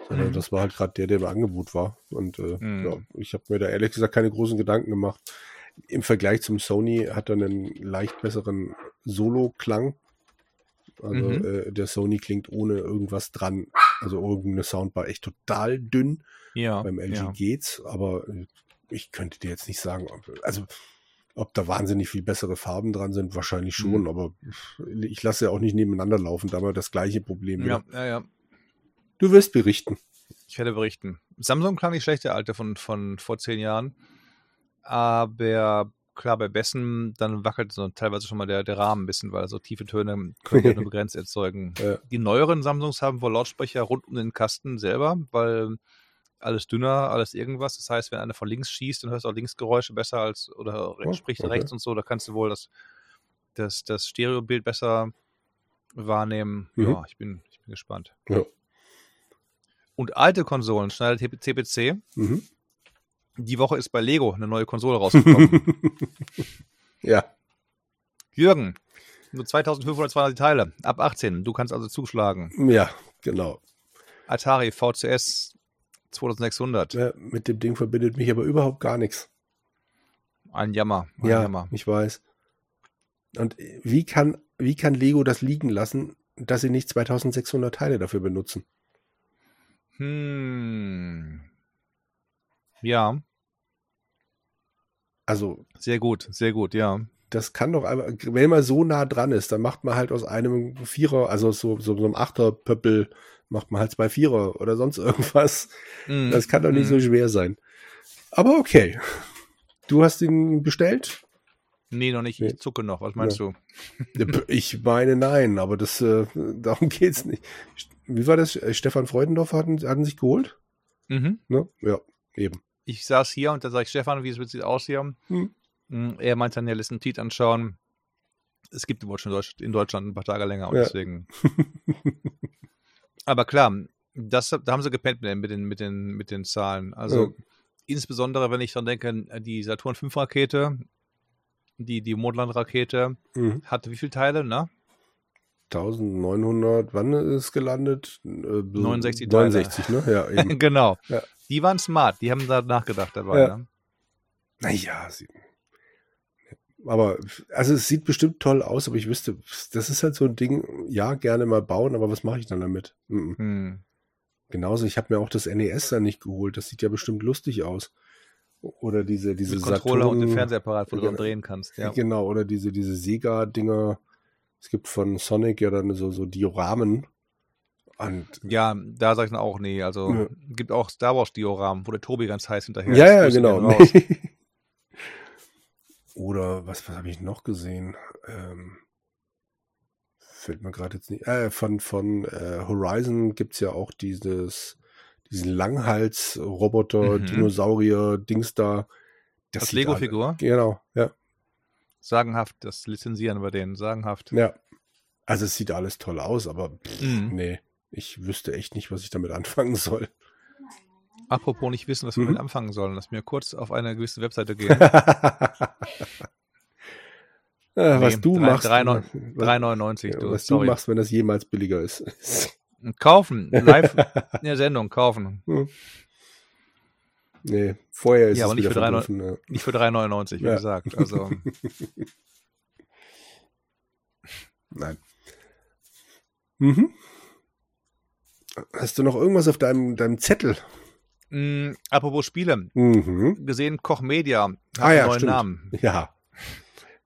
sondern mhm. das war halt gerade der, der im Angebot war. Und äh, mhm. ja, ich habe mir da ehrlich gesagt keine großen Gedanken gemacht. Im Vergleich zum Sony hat er einen leicht besseren Solo-Klang. Also mhm. äh, der Sony klingt ohne irgendwas dran. Also irgendeine Soundbar echt total dünn. Ja. Beim LG ja. geht's, aber äh, ich könnte dir jetzt nicht sagen, ob, also ob da wahnsinnig viel bessere Farben dran sind, wahrscheinlich schon, mhm. aber ich lasse ja auch nicht nebeneinander laufen, da haben wir das gleiche Problem. Ja, ja, ja. Du wirst berichten. Ich werde berichten. Samsung klang nicht schlecht, der alte von, von vor zehn Jahren. Aber klar, bei Bessen, dann wackelt so teilweise schon mal der, der Rahmen ein bisschen, weil so tiefe Töne können ja nur [laughs] begrenzt erzeugen. Ja. Die neueren Samsungs haben wohl Lautsprecher rund um den Kasten selber, weil alles dünner, alles irgendwas. Das heißt, wenn einer von links schießt, dann hörst du auch Linksgeräusche besser als oder oh, spricht okay. rechts und so, da kannst du wohl das, das, das Stereobild besser wahrnehmen. Mhm. Ja, ich bin, ich bin gespannt. Ja. Und alte Konsolen schneidet TPC. Mhm. Die Woche ist bei Lego eine neue Konsole rausgekommen. [laughs] ja. Jürgen, nur 2500 Teile, ab 18. Du kannst also zuschlagen. Ja, genau. Atari VCS 2600. Ja, mit dem Ding verbindet mich aber überhaupt gar nichts. Ein Jammer. Ein ja, Jammer. ich weiß. Und wie kann, wie kann Lego das liegen lassen, dass sie nicht 2600 Teile dafür benutzen? Hm. Ja. Also. Sehr gut, sehr gut, ja. Das kann doch einfach, wenn man so nah dran ist, dann macht man halt aus einem Vierer, also so, so, so einem Achterpöppel, macht man halt zwei Vierer oder sonst irgendwas. Mm, das kann doch nicht mm. so schwer sein. Aber okay. Du hast ihn bestellt? Nee, noch nicht. Ich zucke noch. Was meinst ja. du? Ich meine nein, aber das, äh, [laughs] darum geht's nicht. Wie war das? Stefan Freudendorf hatten, hatten sich geholt? Mhm. Ne? Ja, eben ich saß hier und da sage ich, Stefan, wie sieht es aus hier? Hm. hm. Er meinte dann, er lässt einen Tweet anschauen. Es gibt wohl schon in Deutschland ein paar Tage länger und ja. deswegen. [laughs] Aber klar, das, da haben sie gepennt mit den, mit den, mit den Zahlen. Also ja. insbesondere, wenn ich dann denke, die Saturn 5 Rakete, die, die Mondland-Rakete, mhm. hatte wie viele Teile, ne? 1900, wann ist es gelandet? Äh, 69 Teile. 69, ne? Ja, eben. [laughs] genau. Ja. Die waren smart, die haben da nachgedacht dabei. Ja. Ne? Naja, sie, aber also es sieht bestimmt toll aus, aber ich wüsste, das ist halt so ein Ding, ja, gerne mal bauen, aber was mache ich dann damit? Mhm. Hm. Genauso, ich habe mir auch das NES da nicht geholt, das sieht ja bestimmt lustig aus. Oder diese, diese Mit Controller Saturn, und den Fernsehapparat, wo du dann drehen kannst, ja. Genau, oder diese, diese Sega-Dinger, es gibt von Sonic ja dann so, so Dioramen. Und ja, da sag ich dann auch, nee, also ja. gibt auch Star Wars Dioramen, wo der Tobi ganz heiß hinterher ja, ist. Ja, genau. [laughs] Oder was, was habe ich noch gesehen? Ähm, fällt mir gerade jetzt nicht. Äh, von von äh, Horizon gibt's ja auch dieses, diesen Langhals-Roboter, Mhm. Dinosaurier-Dings da. Das alle- Lego-Figur? Genau, ja. Sagenhaft, das lizenzieren wir denen, sagenhaft. Ja. Also es sieht alles toll aus, aber pff, Mhm. nee, ich wüsste echt nicht, was ich damit anfangen soll. Apropos nicht wissen, was wir Mhm. damit anfangen sollen, lass mir kurz auf eine gewisse Webseite gehen. Ja, [laughs] was Nee, du drei- machst, drei neun- was, 3,99, ja, du, was du sorry. machst, wenn das jemals billiger ist. Kaufen, live [laughs] in der Sendung, kaufen. Nee, vorher ist Ja, es aber nicht für drei Neu- vergriffen. Ja. Nicht für 3,99, wie Ja. gesagt. Also, [laughs] Nein. Mhm. Hast du noch irgendwas auf deinem, deinem Zettel? mh, apropos Spiele, Mhm. gesehen, Koch Media hat Ah ja, neuen stimmt. Namen. Ja.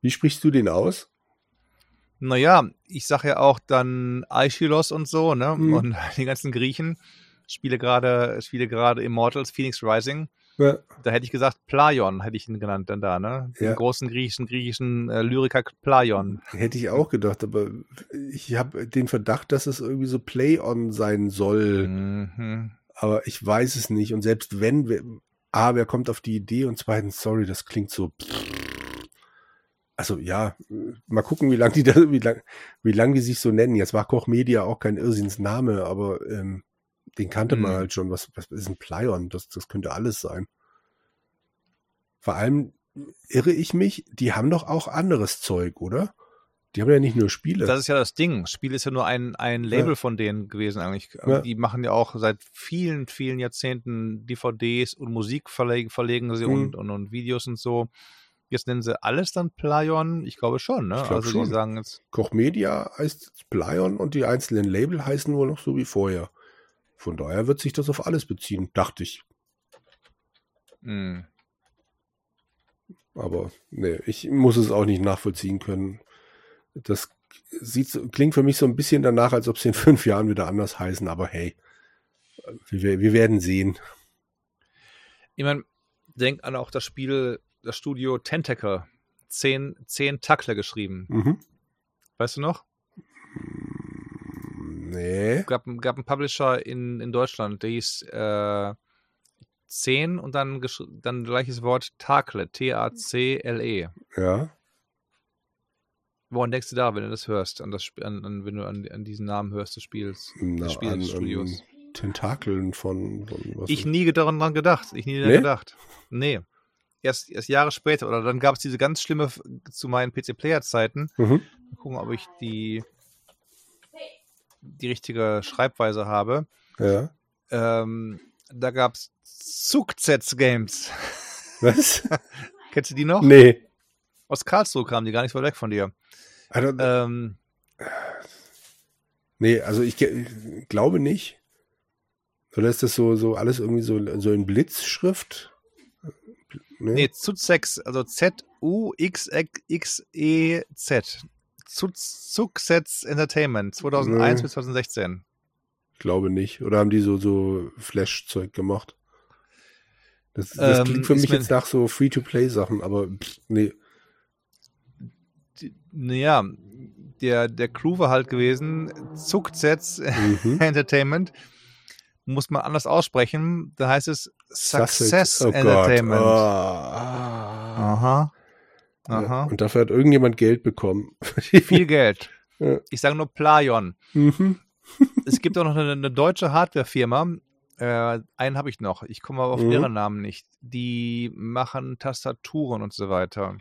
Wie sprichst du den aus? Naja, ich sag ja auch dann Aeschylos und so, ne? Mhm. Und [laughs] die ganzen Griechen. Spiele gerade, spiele gerade Immortals, Phoenix Rising. Ja. Da hätte ich gesagt, Plaion hätte ich ihn genannt dann da, ne? Den Ja. großen griechischen, griechischen äh, Lyriker Plaion. Hätte ich auch gedacht, aber ich habe den Verdacht, dass es irgendwie so Play-on sein soll. Mhm. Aber ich weiß es nicht. Und selbst wenn, wer, A, wer kommt auf die Idee? Und zweitens, sorry, das klingt so. Also ja, mal gucken, wie lang die da, wie lang, wie lang die sich so nennen. Jetzt war Koch Media auch kein Irrsinnsname, aber ähm, den kannte man Mhm. halt schon. Was, was ist ein Plyon? Das, das könnte alles sein. Vor allem irre ich mich, die haben doch auch anderes Zeug, oder? Die haben ja nicht nur Spiele. Das ist ja das Ding. Spiel ist ja nur ein, ein Label Ja. von denen gewesen eigentlich. Ja. Die machen ja auch seit vielen, vielen Jahrzehnten DVDs und Musik verlegen, verlegen sie Mhm. und, und, und Videos und so. Jetzt nennen sie alles dann Plaion? Ich glaube schon, ne? Glaub also schon. die sagen jetzt, Koch Media heißt Plyon und die einzelnen Label heißen wohl noch so wie vorher. Von daher wird sich das auf alles beziehen, dachte ich. mh, Aber nee, ich muss es auch nicht nachvollziehen können. Das sieht, klingt für mich so ein bisschen danach, als ob sie in [laughs] fünf Jahren wieder anders heißen, aber hey, wir, wir werden sehen. ich meine, denk an auch das Spiel, das Studio Tentacle. Zehn, zehn Tackler geschrieben. Mhm. Weißt du noch? Nee. gab, gab einen Publisher in, in Deutschland, der hieß äh, 10 und dann, dann gleiches Wort Takle, T-A-C-L-E. Ja. Woran denkst du da, wenn du das hörst, an das, an, an, wenn du an, an diesen Namen hörst des Spiels, Na, des Spiels, an, des Studios? an Tentakeln von, von was Ich nie daran gedacht. Ich nie daran Nee? gedacht. Nee. Erst, erst Jahre später. Oder dann gab es diese ganz schlimme zu meinen PC-Player-Zeiten. Mhm. Mal gucken, ob ich die, die richtige Schreibweise habe. Ja. Ähm, da gab es Zugzetz-Games. [laughs] Was? [laughs] Kennst du die noch? nee. Aus Karlsruhe kamen die gar nicht so weit weg von dir. Also, Ähm, Nee, also ich ge- glaube nicht. Oder ist das so, so alles irgendwie so, so in Blitzschrift? Nee? nee, Zutzex, also Z-U-X-X-E-Z. Zugzetz Entertainment, 2001 Nee. bis 2016. glaube nicht. Oder haben die so, so Flash-Zeug gemacht? Das, das Ähm, klingt für mich jetzt nach so Free-to-Play-Sachen, aber pff, nee. Naja, der, der Crew war halt gewesen, Zugzetz Mhm. [laughs] Entertainment. Muss man anders aussprechen. Da heißt es Success Oh Gott. Entertainment. Ah. Aha. Ja, Aha. Und dafür hat irgendjemand Geld bekommen. [laughs] Viel Geld. Ja. Ich sage nur Plaion. Mhm. Es gibt auch noch eine, eine deutsche Hardwarefirma. Äh, einen habe ich noch. Ich komme aber auf Mhm. ihren Namen nicht. Die machen Tastaturen und so weiter.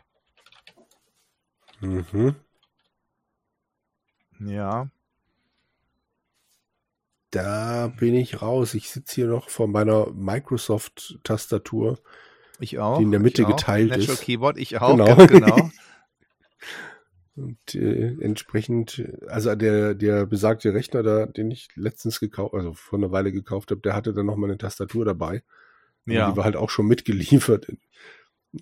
Mhm. Ja. Da bin ich raus. Ich sitze hier noch vor meiner Microsoft-Tastatur. Ich auch. Die in der Mitte geteilt Natural ist. Keyboard, ich auch, Genau. [laughs] genau. Und äh, entsprechend, also der, der besagte Rechner da, den ich letztens gekauft, also vor einer Weile gekauft habe, der hatte dann noch mal eine Tastatur dabei. Ja. Die war halt auch schon mitgeliefert.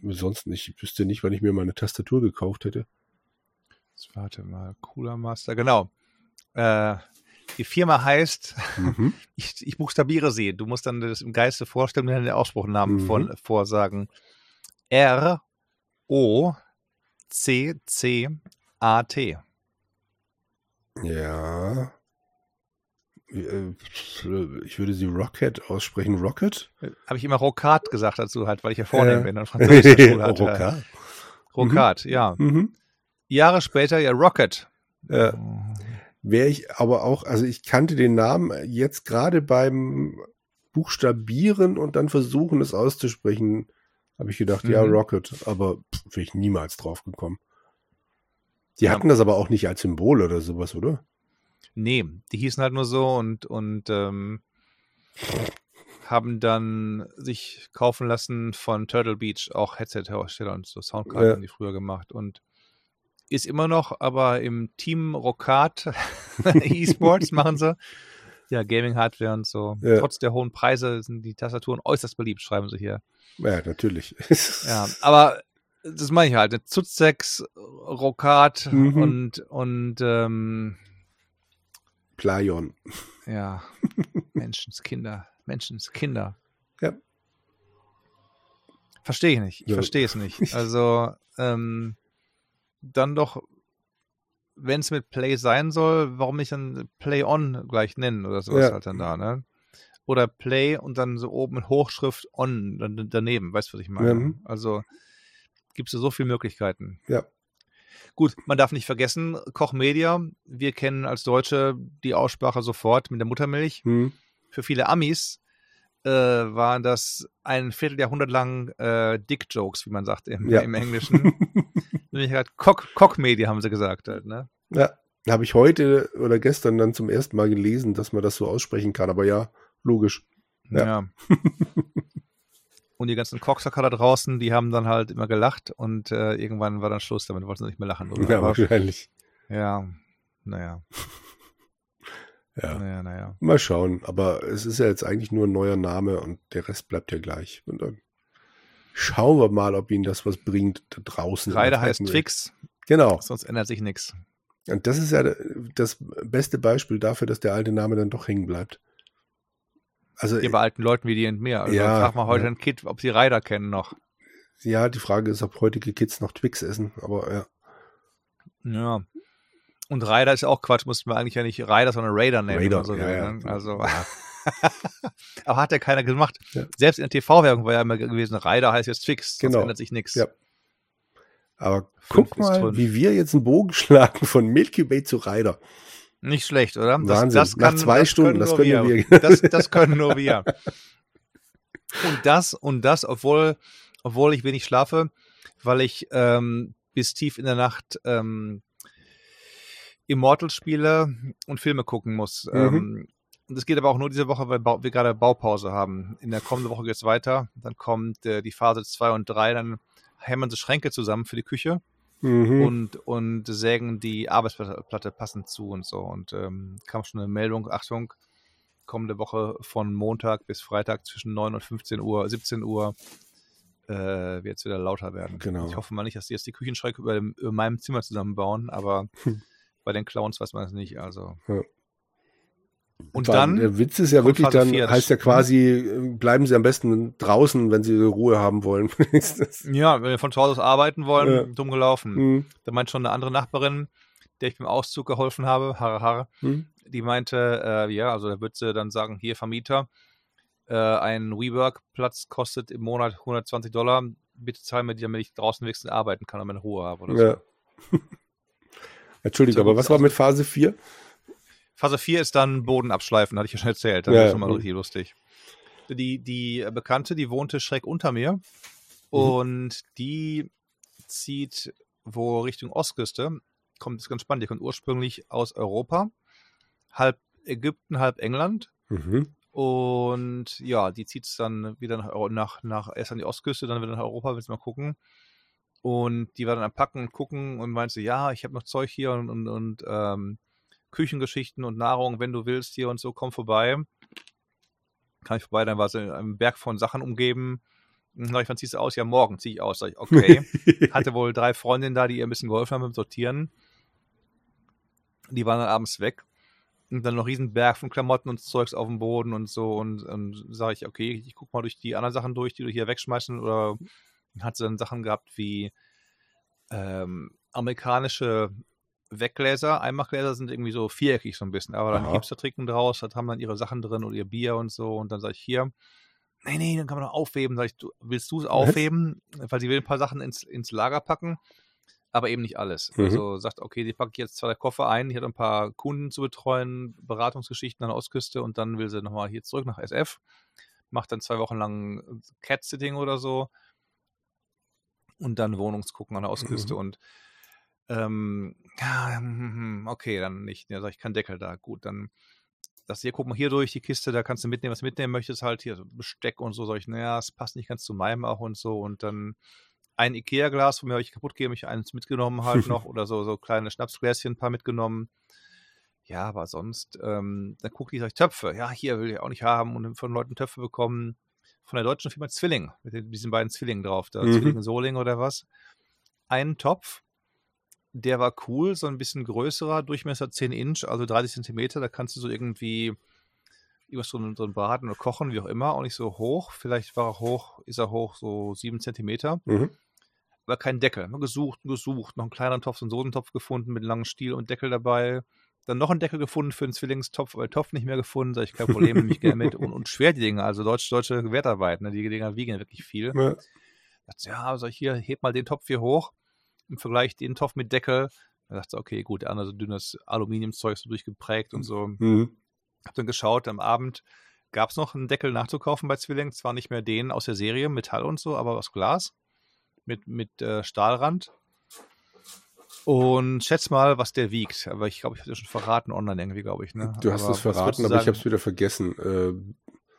Sonst nicht. Ich wüsste nicht, wann ich mir mal eine Tastatur gekauft hätte. Jetzt warte mal. Cooler Master, genau. Äh, die Firma heißt, Mhm. [laughs] ich, ich buchstabiere sie. Du musst dann das im Geiste vorstellen und dann den Ausspruchnamen Mhm. von, vorsagen. R O R-O-C-C-A-T. Ja. Äh, ich würde sie Rocket aussprechen. Rocket? Habe ich immer Rocat gesagt dazu, halt, weil ich ja vornehm äh. bin und Französisch hatte. Rocat. Rocat, mhm. ja. Mhm. Jahre später ja Rocket. Äh, Wäre ich aber auch, also ich kannte den Namen jetzt gerade beim Buchstabieren und dann versuchen, es auszusprechen, habe ich gedacht, mhm. ja, Rocket, aber wäre ich niemals drauf gekommen. Die ja. hatten das aber auch nicht als Symbol oder sowas, oder? Nee, die hießen halt nur so und, und ähm, haben dann sich kaufen lassen von Turtle Beach, auch Headset-Hersteller und so Soundkarten ja. haben die früher gemacht und ist immer noch, aber im Team Rockat [laughs] E-Sports machen sie ja Gaming-Hardware und so. Ja. Trotz der hohen Preise sind die Tastaturen äußerst beliebt, schreiben sie hier. Ja, natürlich. [laughs] ja, aber das meine ich halt. Ne? Zutzex, Rockat mhm. und, und ähm, Playon. Ja, [laughs] Menschenskinder. Menschenskinder. Ja. Verstehe ich nicht. Ich ja. verstehe es nicht. Also, ähm, dann doch, wenn es mit Play sein soll, warum nicht dann Play On gleich nennen oder sowas ja. halt dann da, ne? Oder Play und dann so oben mit Hochschrift On dann daneben, weißt du, was ich meine? Mhm. Also gibt es so viele Möglichkeiten. Ja. Gut, man darf nicht vergessen, Koch Media, wir kennen als Deutsche die Aussprache sofort mit der Muttermilch. Mhm. Für viele Amis äh, waren das ein Vierteljahrhundert lang äh, Dick-Jokes, wie man sagt im, ja. im Englischen. [laughs] Nämlich halt Cock, Cock Media, haben sie gesagt halt, ne? Ja, habe ich heute oder gestern dann zum ersten Mal gelesen, dass man das so aussprechen kann, aber ja, logisch. Ja. ja. und die ganzen Cocksucker da draußen, die haben dann halt immer gelacht und äh, irgendwann war dann Schluss damit, wollten sie nicht mehr lachen. Oder? Ja, wahrscheinlich. Ja, naja. Ja. Naja, naja. Mal schauen. Aber es ist ja jetzt eigentlich nur ein neuer Name und der Rest bleibt ja gleich. Und dann schauen wir mal, ob ihnen das was bringt da draußen. Reider heißt Twix. Genau. Sonst ändert sich nichts. Und das ist ja das beste Beispiel dafür, dass der alte Name dann doch hängen bleibt. Also, ja, bei alten Leuten wie die und mir. Also ja, frag mal heute ja. ein Kid, ob sie Ryder kennen noch. Ja, die Frage ist, ob heutige Kids noch Twix essen, aber ja. Ja. Und Raider ist auch Quatsch, mussten wir eigentlich ja nicht Raider, sondern Raider nennen. Raider, so ja, ja. Ne? Also, ja. [laughs] aber hat ja keiner gemacht. Ja. Selbst in der TV-Werbung war ja immer gewesen, Raider heißt jetzt Twix, genau. ändert sich nichts. Ja. Aber Fünf guck mal, drin. wie wir jetzt einen Bogen [laughs] schlagen von Milky Way zu Raider. Nicht schlecht, oder? Das, Wahnsinn. Das kann, Nach zwei das Stunden, das können wir. wir. [laughs] Das, das können nur wir. Und das, und das, obwohl, obwohl ich wenig schlafe, weil ich ähm, bis tief in der Nacht ähm, Immortal spiele und Filme gucken muss. Mhm. Ähm, und das geht aber auch nur diese Woche, weil wir gerade Baupause haben. In der kommenden Woche geht es weiter. Dann kommt äh, die Phase 2 und 3, dann hämmern sie Schränke zusammen für die Küche mhm. und, und sägen die Arbeitsplatte passend zu und so. Und ähm, kam schon eine Meldung, Achtung, kommende Woche von Montag bis Freitag zwischen 9 und 15 Uhr, 17 Uhr äh, wird es wieder lauter werden. Genau. Ich hoffe mal nicht, dass die jetzt die Küchenschränke über, über meinem Zimmer zusammenbauen, aber hm. Bei den Clowns weiß man es nicht. Also. Ja. Und dann. Der Witz ist ja wirklich dann, 4, heißt ja quasi, bleiben Sie am besten draußen, wenn Sie Ruhe haben wollen. [laughs] ja, wenn wir von zu Hause aus arbeiten wollen, ja. dumm gelaufen. Mhm. Da meint schon eine andere Nachbarin, der ich beim Auszug geholfen habe, Haare Haare, mhm. die meinte, äh, ja, also da würde sie dann sagen, hier Vermieter, äh, ein WeWork-Platz kostet im Monat 120 Dollar, bitte zahlen mir die, damit ich draußen wenigstens arbeiten kann und meine Ruhe habe oder ja. so. [laughs] Entschuldigung, aber was war mit Phase 4? Phase 4 ist dann Boden abschleifen, hatte ich ja schon erzählt. Das ja, ist schon mal richtig lustig. Die, die Bekannte, die wohnte schräg unter mir mhm. und die zieht wo Richtung Ostküste. Kommt, ist ganz spannend, die kommt ursprünglich aus Europa, halb Ägypten, halb England. Mhm. Und ja, die zieht es dann wieder nach, nach, nach, erst an die Ostküste, dann wieder nach Europa, willst mal gucken. Und die war dann am Packen und gucken und meinte, ja, ich habe noch Zeug hier und, und, und ähm, Küchengeschichten und Nahrung, wenn du willst hier und so, komm vorbei. Kann ich vorbei, dann war sie in einem Berg von Sachen umgeben. Na, ich, wann ziehst du aus? Ja, morgen ziehe ich aus. Sag ich, okay. [laughs] Hatte wohl drei Freundinnen da, die ihr ein bisschen geholfen haben beim Sortieren. Die waren dann abends weg. Und dann noch riesen Berg von Klamotten und Zeugs auf dem Boden und so. Und, und sage ich, okay, ich guck mal durch die anderen Sachen durch, die du hier wegschmeißen. Oder hat sie dann Sachen gehabt wie ähm, amerikanische Weggläser, Einmachgläser sind irgendwie so viereckig so ein bisschen, aber dann Hipster trinken draus, da haben dann ihre Sachen drin und ihr Bier und so und dann sage ich hier, nee, nee, dann kann man noch aufheben. Sag ich, du, willst du es aufheben? Was? Weil sie will ein paar Sachen ins, ins Lager packen, aber eben nicht alles. Mhm. Also sagt, okay, die packe ich jetzt zwei der Koffer ein, die hat ein paar Kunden zu betreuen, Beratungsgeschichten an der Ostküste und dann will sie nochmal hier zurück nach SF, macht dann zwei Wochen lang Cat-Sitting oder so und dann Wohnungsgucken an der Ostküste mhm. und ähm, ja, hm, hm, hm, okay, dann nicht. Ja, sag ich, kein Deckel da. Gut, dann das hier, guck mal hier durch die Kiste, da kannst du mitnehmen, was du mitnehmen möchtest, halt hier so Besteck und so. Sag ich, naja, es passt nicht ganz zu meinem auch und so. Und dann ein Ikea-Glas, von mir habe ich kaputt gegeben, ich eins mitgenommen halt noch [laughs] oder so, so kleine Schnapsgläschen, ein paar mitgenommen. Ja, aber sonst, ähm, dann gucke ich, sag ich, Töpfe. Ja, hier will ich auch nicht haben und von Leuten Töpfe bekommen. Von der deutschen Firma Zwilling, mit diesen beiden Zwillingen drauf, da, mhm. Zwilling Soling oder was. Einen Topf, der war cool, so ein bisschen größerer, Durchmesser 10 Inch, also 30 Zentimeter. Da kannst du so irgendwie irgendwas so, ein Braten oder kochen, wie auch immer, auch nicht so hoch. Vielleicht war er hoch, ist er hoch, so 7 Zentimeter. Mhm. Aber kein Deckel. Gesucht und gesucht, noch einen kleineren Topf, so einen Sodentopf gefunden mit langem Stiel und Deckel dabei. Dann noch einen Deckel gefunden für einen Zwillingstopf, aber den Topf nicht mehr gefunden. Sag ich, kein Problem, nehme ich gerne mit. Und, und schwer die Dinge, also deutsche, deutsche Wertarbeit, ne? die Dinger wiegen wirklich viel. Ja. Dachte, ja, sag ich hier, heb mal den Topf hier hoch im Vergleich den Topf mit Deckel. Da dachte ich, okay, gut, der andere so dünnes Aluminiumzeug so durchgeprägt und so. Mhm. Hab dann geschaut, am Abend gab es noch einen Deckel nachzukaufen bei Zwilling. Zwar nicht mehr den aus der Serie, Metall und so, aber aus Glas mit, mit äh, Stahlrand. Und schätz mal, was der wiegt. Aber ich glaube, ich habe es schon verraten online irgendwie, glaube ich. Ne? Du hast es verraten, aber ich habe es wieder vergessen. Äh,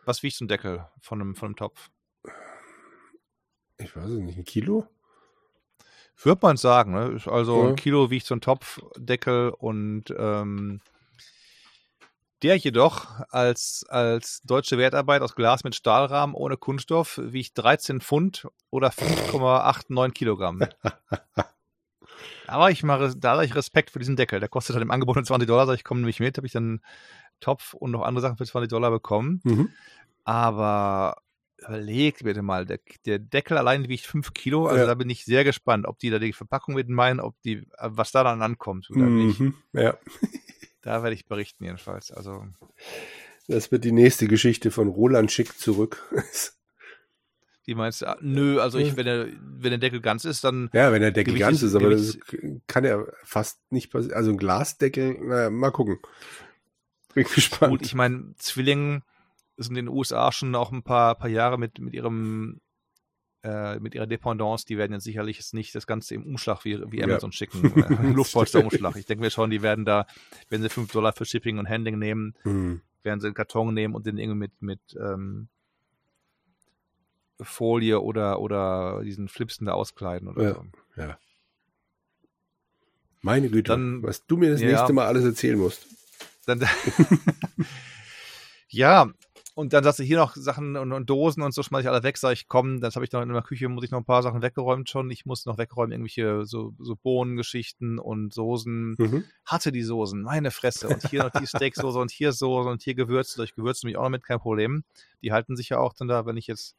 was wiegt so ein Deckel von einem, von einem Topf? Ich weiß es nicht, ein Kilo? Würde man sagen, ne? Also ja. ein Kilo wiegt so ein Topfdeckel und ähm, der jedoch als, als deutsche Wertarbeit aus Glas mit Stahlrahmen ohne Kunststoff wiegt 13 Pfund oder 5,89 Kilogramm. [laughs] Aber ich mache, da habe ich Respekt für diesen Deckel. Der kostet halt im Angebot nur 20 Dollar. Sag ich, komme nämlich mit, habe ich dann Topf und noch andere Sachen für 20 Dollar bekommen. Mhm. Aber überlegt bitte mal, der, der, Deckel allein wiegt 5 Kilo, also ja. da bin ich sehr gespannt, ob die da die Verpackung mit meinen, ob die, was da dann ankommt oder mhm. nicht. Ja. [laughs] Da werde ich berichten jedenfalls. Also. Das wird die nächste Geschichte von Roland Schick zurück. [laughs] Die meinst du, ah, nö, also ich, wenn der, wenn der Deckel ganz ist, dann. Ja, wenn der Deckel Gewicht ganz ist, aber Gewicht das kann ja fast nicht passieren. Also ein Glasdeckel, naja, mal gucken. Bin gespannt. Gut, ich meine, Zwilling sind in den USA schon auch ein paar, paar Jahre mit, mit ihrem äh, mit ihrer Dependance, die werden jetzt sicherlich jetzt nicht das Ganze im Umschlag wie, wie Amazon ja. schicken, [laughs] äh, [laughs] Luftpolsterumschlag. Ich denke mir schon, die werden da, wenn sie 5 Dollar für Shipping und Handling nehmen, mhm. werden sie einen Karton nehmen und den irgendwie mit, mit ähm, Folie oder, oder diesen Flipsen da auskleiden oder ja. so. Ja. Meine Güte, dann, was du mir das ja, nächste Mal alles erzählen musst. Dann, [laughs] ja, und dann sagst du hier noch Sachen und, und Dosen und so schmeiß ich alle weg, sag ich, komm, das habe ich noch in der Küche, muss ich noch ein paar Sachen weggeräumt schon. Ich muss noch wegräumen, irgendwelche so, so Bohnengeschichten und Soßen. Mhm. Hatte die Soßen, meine Fresse. Und hier noch die [laughs] Steaksoße und hier Soße und hier Gewürze. Ich gewürze mich auch noch mit, kein Problem. Die halten sich ja auch dann da, wenn ich jetzt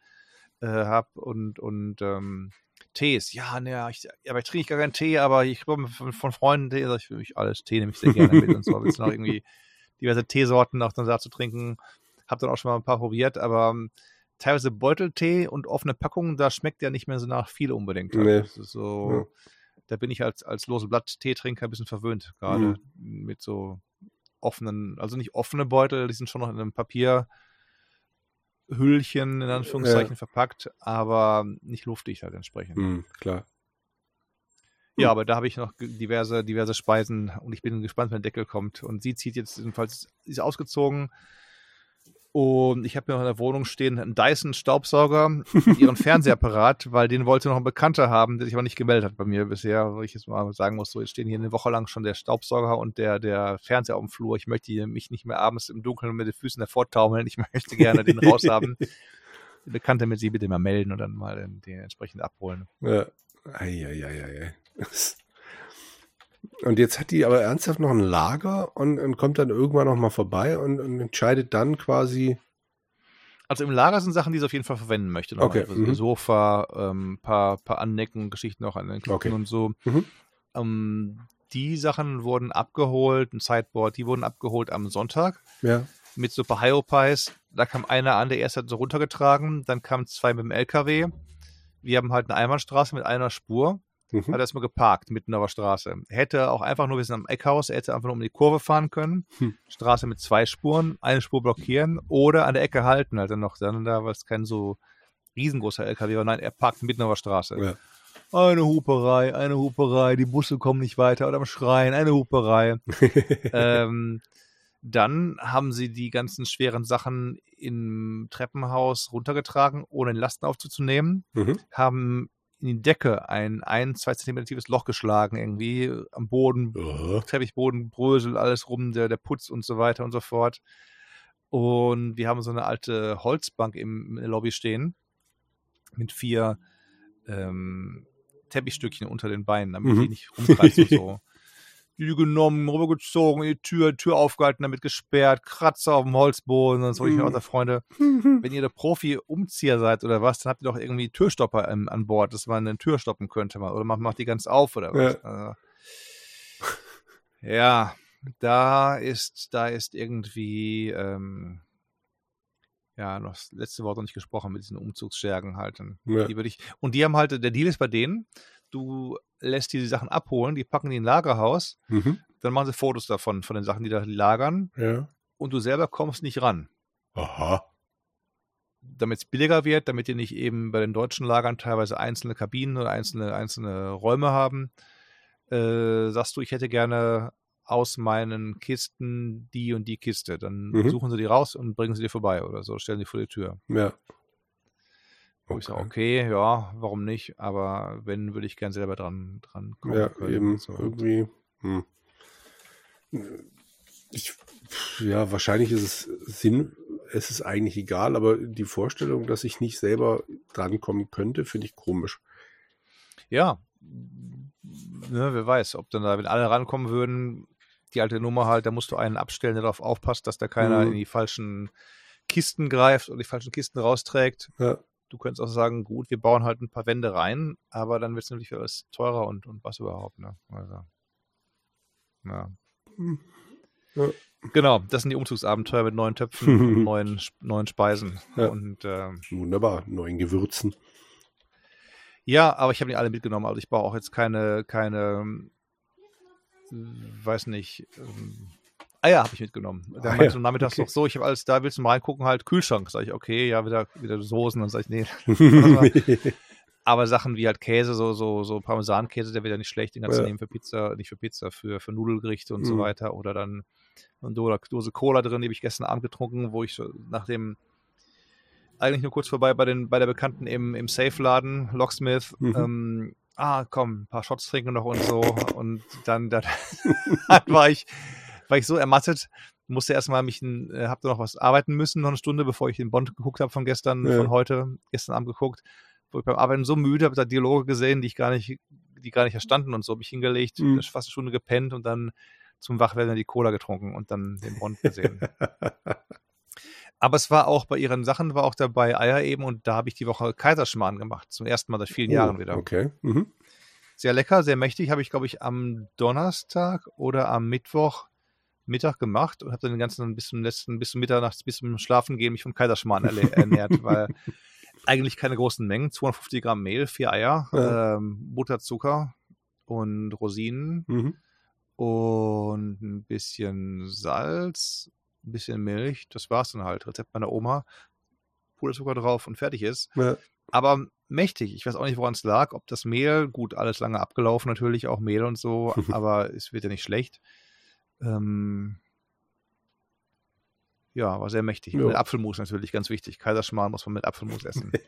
äh, habe und, und ähm, Tees. Ja, ne, ich, aber ich trinke gar keinen Tee, aber ich komme von, von Freunden Tee, sag ich, ich alles Tee nehme ich sehr gerne mit und so. Willst du noch irgendwie [laughs] diverse Teesorten auch dann da zu trinken? Hab dann auch schon mal ein paar probiert, aber um, ähm, teilweise Beuteltee und offene Packungen, da schmeckt ja nicht mehr so nach viel unbedingt. Nee. so, ja. da bin ich als, als lose Blatt-Teetrinker ein bisschen verwöhnt, gerade mhm. mit so offenen, also nicht offene Beutel, die sind schon noch in einem Papierhüllchen in Anführungszeichen ja. verpackt, aber nicht luftig halt entsprechend. Mhm, klar. Ja, aber da habe ich noch diverse, diverse Speisen und ich bin gespannt, wenn der Deckel kommt. Und sie zieht jetzt jedenfalls, sie ist ausgezogen, und ich habe mir noch in der Wohnung stehen einen Dyson-Staubsauger und ihren Fernsehapparat, [laughs] weil den wollte noch ein Bekannter haben, der sich aber nicht gemeldet hat bei mir bisher. Wo ich jetzt mal sagen muss, so jetzt stehen hier eine Woche lang schon der Staubsauger und der, der Fernseher auf dem Flur. Ich möchte mich nicht mehr abends im Dunkeln mit den Füßen davor taumeln. Ich [laughs] möchte gerne den raushaben. Der Bekannte mit sie bitte mal melden und dann mal den, den entsprechend abholen. Ja. Eieieiei. Und jetzt hat die aber ernsthaft noch ein Lager und, und kommt dann irgendwann noch mal vorbei und, und, entscheidet dann quasi. Also im Lager sind Sachen, die sie auf jeden Fall verwenden möchte. Okay, Also mhm. Sofa, ähm, paar, paar Annecken, Geschichten auch an den Küchen Okay. und so. Mhm. Ähm, die Sachen wurden abgeholt, ein Sideboard, die wurden abgeholt am Sonntag Ja. mit so paar Hyopies. Da kam einer an, der erste hat so runtergetragen, dann kamen zwei mit dem LKW. Wir haben halt eine Einbahnstraße mit einer Spur. Mhm. Hat erstmal geparkt mitten auf der Straße. Hätte auch einfach nur, wir sind am Eckhaus, er hätte einfach nur um die Kurve fahren können. Hm. Straße mit zwei Spuren, eine Spur blockieren oder an der Ecke halten, halt dann noch dann da, weil es kein so riesengroßer LKW war. Nein, er parkt mitten auf der Straße. Ja. Eine Huperei, eine Huperei, die Busse kommen nicht weiter oder am Schreien, eine Huperei. [laughs] ähm, dann haben sie die ganzen schweren Sachen im Treppenhaus runtergetragen, ohne den Lastenaufzug zu nehmen Mhm. haben in die Decke ein ein, zwei Zentimeter tiefes Loch geschlagen, irgendwie am Boden, Ja. Teppichboden, Brösel, alles rum, der, der Putz und so weiter und so fort. Und wir haben so eine alte Holzbank im, Lobby stehen mit vier ähm, Teppichstückchen unter den Beinen, damit Mhm. die nicht rumkreisen und so. [laughs] Die genommen, rübergezogen, in die Tür, Tür aufgehalten, damit gesperrt, Kratzer auf dem Holzboden. Und so ich mir Mhm. auch, Freunde, [laughs] wenn ihr der Profi-Umzieher seid oder was, dann habt ihr doch irgendwie Türstopper ähm, an Bord, dass man eine Tür stoppen könnte. Mal. Oder man macht die ganz auf oder was. Also, ja, da ist, da ist irgendwie, ähm, ja, noch das letzte Wort noch nicht gesprochen mit diesen Umzugsschergen halt. Ja. Die würde ich, und die haben halt, der Deal ist bei denen, du lässt die, die Sachen abholen, die packen die in ein Lagerhaus, Mhm. dann machen sie Fotos davon, von den Sachen, die da lagern, Ja. und du selber kommst nicht ran. Aha. damit es billiger wird, damit die nicht eben bei den deutschen Lagern teilweise einzelne Kabinen oder einzelne, einzelne Räume haben, äh, sagst du, ich hätte gerne aus meinen Kisten die und die Kiste. Dann Mhm. suchen sie die raus und bringen sie dir vorbei oder so, stellen die vor die Tür. Ja. Wo ich sage, okay, ja, warum nicht? Aber wenn, würde ich gern selber dran, dran kommen Ja, können. eben So. irgendwie. Hm. Ich, ja, wahrscheinlich ist es Sinn, es ist eigentlich egal, aber die Vorstellung, dass ich nicht selber drankommen könnte, finde ich komisch. Ja, ne, wer weiß, ob dann da, wenn alle rankommen würden, die alte Nummer halt, da musst du einen abstellen, der darauf aufpasst, dass da keiner Mhm. in die falschen Kisten greift oder die falschen Kisten rausträgt. Ja. Du könntest auch sagen, gut, wir bauen halt ein paar Wände rein, aber dann wird es natürlich alles teurer und, und was überhaupt, ne? Also, ja. Hm. Ja. Genau, das sind die Umzugsabenteuer mit neuen Töpfen und [laughs] neuen, neuen Speisen. Ja. Und ähm, Wunderbar, neuen Gewürzen. Ja, aber ich habe nicht alle mitgenommen. Also ich brauche auch jetzt keine, keine, ähm, weiß nicht, ähm, Eier habe ich mitgenommen. Da Eier, meinte du nachmittags okay. noch so, ich habe alles da, willst du mal reingucken, halt Kühlschrank. Sag ich, okay, ja, wieder, wieder Soßen. Dann sage ich, nee. [laughs] Aber Sachen wie halt Käse, so, so, so Parmesankäse, der wird ja nicht schlecht, den kannst du Ja. nehmen für Pizza, nicht für Pizza, für, für Nudelgerichte und so Mhm. weiter. Oder dann eine Do- Dose Cola drin, die habe ich gestern Abend getrunken, wo ich so nach dem eigentlich nur kurz vorbei bei den bei der Bekannten im, im Safe-Laden, Locksmith, Mhm. ähm, ah, komm, ein paar Shots trinken noch und so. Und dann, dann, [laughs] dann war ich, war ich so ermattet, musste erstmal mich, äh, hab da noch was arbeiten müssen, noch eine Stunde, bevor ich den Bond geguckt habe von gestern, Ja. von heute, gestern Abend geguckt, wo ich beim Arbeiten so müde, habe da Dialoge gesehen, die ich gar nicht, die gar nicht verstanden und so habe ich hingelegt, Mhm. fast eine Stunde gepennt und dann zum Wachwerden die Cola getrunken und dann den Bond gesehen. [laughs] Aber es war auch bei ihren Sachen, war auch dabei Eier eben und da habe ich die Woche Kaiserschmarrn gemacht, zum ersten Mal seit vielen Jahren wieder. Oh, Okay. Mhm. Sehr lecker, sehr mächtig, habe ich glaube ich am Donnerstag oder am Mittwoch Mittag gemacht und habe dann den ganzen bis zum letzten, bis zum Mitternachts, bis zum Schlafen gehen mich vom Kaiserschmarrn [laughs] ernährt, weil eigentlich keine großen Mengen, 250 Gramm Mehl, vier Eier, Ja. ähm, Butter, Zucker und Rosinen Mhm. und ein bisschen Salz, ein bisschen Milch. Das war's dann halt. Rezept meiner Oma. Puderzucker drauf und fertig ist. Ja. Aber mächtig. Ich weiß auch nicht, woran es lag. Ob das Mehl, gut, alles lange abgelaufen natürlich, auch Mehl und so, [laughs] aber es wird ja nicht schlecht. Ähm, ja, war sehr mächtig. Ja. Mit Apfelmus natürlich, ganz wichtig. Kaiserschmarrn muss man mit Apfelmus essen. [laughs]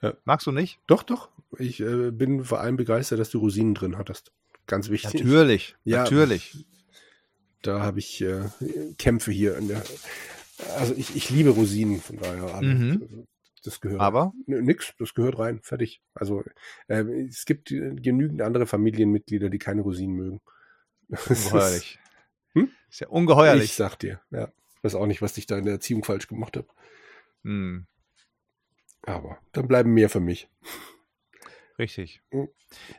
Ja. Magst du nicht? Doch, doch. Ich äh, bin vor allem begeistert, dass du Rosinen drin hattest. Ganz wichtig. Natürlich, [laughs] Ja. natürlich. Da habe ich äh, Kämpfe hier der. Also ich, ich liebe Rosinen, von daher. Mhm. Das gehört. Aber Nix, das gehört rein, fertig. Also äh, es gibt äh, genügend andere Familienmitglieder, die keine Rosinen mögen. Ungeheuerlich. Hm? Ist ja ungeheuerlich. Ich sag dir, ja. weiß auch nicht, was ich da in der Erziehung falsch gemacht habe. Hm. Aber dann bleiben mehr für mich. Richtig. Mhm.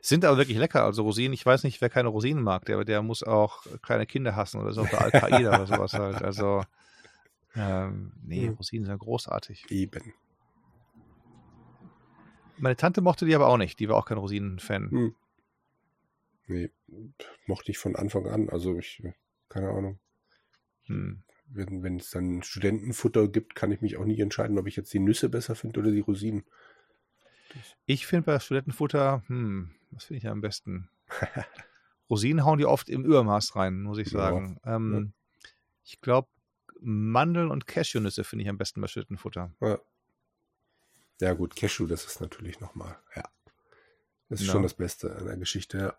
Sind aber wirklich lecker. Also Rosinen, ich weiß nicht, wer keine Rosinen mag, der, der muss auch kleine Kinder hassen oder so, oder Al-Qaida oder sowas halt. Also, ähm, nee, Mhm. Rosinen sind großartig. Eben. Meine Tante mochte die aber auch nicht. Die war auch kein Rosinen-Fan. Nee, mochte ich von Anfang an. Also ich, keine Ahnung. Hm. Wenn, es dann Studentenfutter gibt, kann ich mich auch nicht entscheiden, ob ich jetzt die Nüsse besser finde oder die Rosinen. Ich finde bei Studentenfutter, hm, was finde ich am besten? [laughs] Rosinen hauen die oft im Übermaß rein, muss ich Ja, sagen. Ähm, Ich glaube, Mandeln und Cashewnüsse finde ich am besten bei Studentenfutter. Ja. ja gut, Cashew, das ist natürlich nochmal, ja. Das ist Ja. schon das Beste an der Geschichte, ja.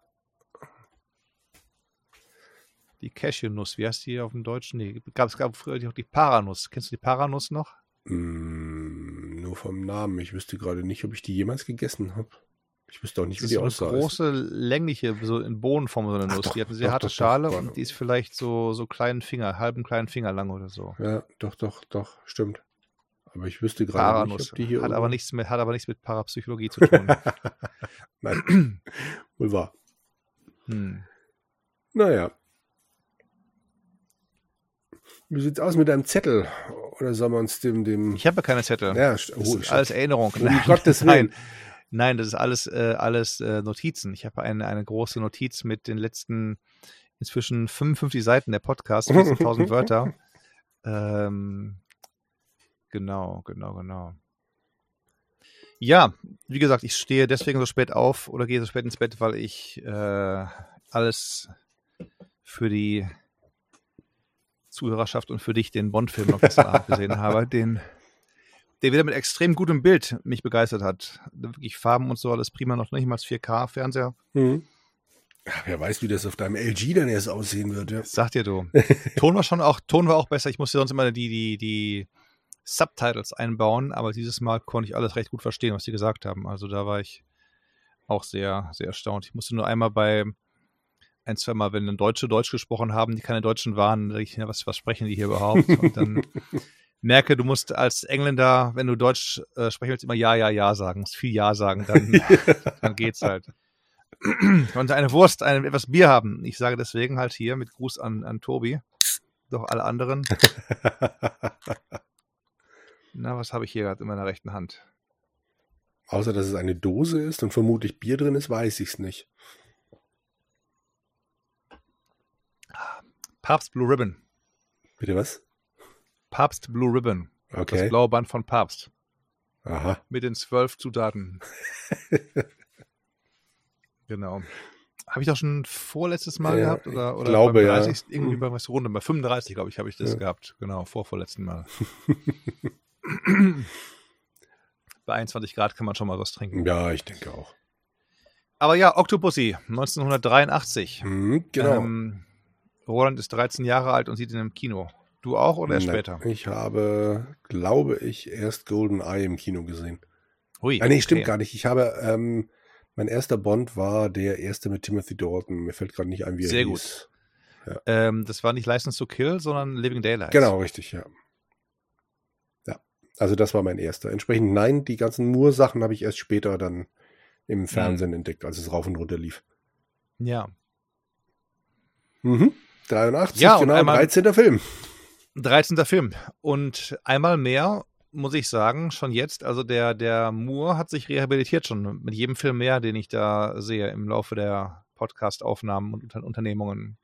Die Cashewnuss, wie heißt die auf dem Deutschen? Nee, gab, es gab früher auch die Paranuss. Kennst du die Paranuss noch? Mm, nur vom Namen. Ich wüsste gerade nicht, ob ich die jemals gegessen habe. Ich wüsste auch nicht, Das wie ist die so eine aussah. große, längliche, so in Bohnenform so eine Ach Nuss. doch, die hat eine sehr doch, harte doch, Schale und die ist vielleicht so, so kleinen Finger, halben kleinen Finger lang oder so. Ja, doch, doch, doch, stimmt. Aber ich wüsste gerade nicht, ob die hier Hat aber, nichts mit, hat aber nichts mit Parapsychologie zu tun. [laughs] Nein, [clears throat] wohl wahr. hm. Naja. Wie sieht's aus mit deinem Zettel? Oder sollen wir uns dem, dem. Ich habe ja keine Zettel. ja, Das oh, ist alles Erinnerung. Um Gottes [laughs] Willen. Nein, nein, das ist alles, äh, alles äh, Notizen. Ich habe eine, eine große Notiz mit den letzten inzwischen 55 Seiten der Podcast, 14.000 Wörter. [laughs] Ähm, genau, genau, genau. Ja, wie gesagt, ich stehe deswegen so spät auf oder gehe so spät ins Bett, weil ich äh, alles für die Zuhörerschaft und für dich den Bond-Film noch gestern gesehen [laughs] habe, den, der wieder mit extrem gutem Bild mich begeistert hat. Wirklich Farben und so, alles prima, noch nicht mal 4K-Fernseher. Hm. Ja, wer weiß, wie das auf deinem LG dann erst aussehen wird, ja. Sag dir du. [laughs] Ton war schon auch, Ton war auch besser. Ich musste sonst immer die, die, die Subtitles einbauen, aber dieses Mal konnte ich alles recht gut verstehen, was sie gesagt haben. Also da war ich auch sehr, sehr erstaunt. Ich musste nur einmal bei ein, zwei Mal, wenn dann Deutsche Deutsch gesprochen haben, die keine Deutschen waren, denke ich, was, was sprechen die hier überhaupt? Und dann [laughs] merke, du musst als Engländer, wenn du Deutsch äh, sprechen willst, immer Ja, Ja, Ja sagen, musst viel Ja sagen, dann, [laughs] dann geht's halt. [clears throat] Und eine Wurst, ein, etwas Bier haben. Ich sage deswegen halt hier mit Gruß an, an Tobi, doch alle anderen. [laughs] Na, was habe ich hier gerade in meiner rechten Hand? Außer, dass es eine Dose ist und vermutlich Bier drin ist, weiß ich es nicht. Papst Blue Ribbon. Bitte was? Papst Blue Ribbon. Das Okay. blaue Band von Papst. Aha. Mit den zwölf Zutaten. [laughs] genau. Habe ich doch schon vorletztes Mal Ja, gehabt? Oder, ich oder glaube, beim ja. 30. Irgendwie bei was Runde. Bei 35, glaube ich, habe ich das Ja. gehabt. Genau, vor vorletzten Mal. [laughs] bei 21 Grad kann man schon mal was trinken. Ja, ich denke auch. Aber ja, Octopussy, 1983. Hm, genau. Ähm, Roland ist 13 Jahre alt und sieht ihn im Kino. Du auch oder erst Nein, später? Ich habe, glaube ich, erst Golden Eye im Kino gesehen. Hui, Ah, nee, stimmt okay. gar nicht. Ich habe, ähm, mein erster Bond war der erste mit Timothy Dalton. Mir fällt gerade nicht ein, wie er Sehr hieß. Ähm, das war nicht License to Kill, sondern Living Daylights. Genau, richtig, ja. Ja, also das war mein erster. Entsprechend, nein, die ganzen Moore-Sachen habe ich erst später dann im Fernsehen entdeckt, als es rauf und runter lief. Ja. Mhm. 83, Ja, genau, einmal- 13. Film. 13. Film. Und einmal mehr muss ich sagen, schon jetzt, also der, der Moore hat sich rehabilitiert schon mit jedem Film mehr, den ich da sehe im Laufe der Podcast-Aufnahmen und Unter Unternehmungen.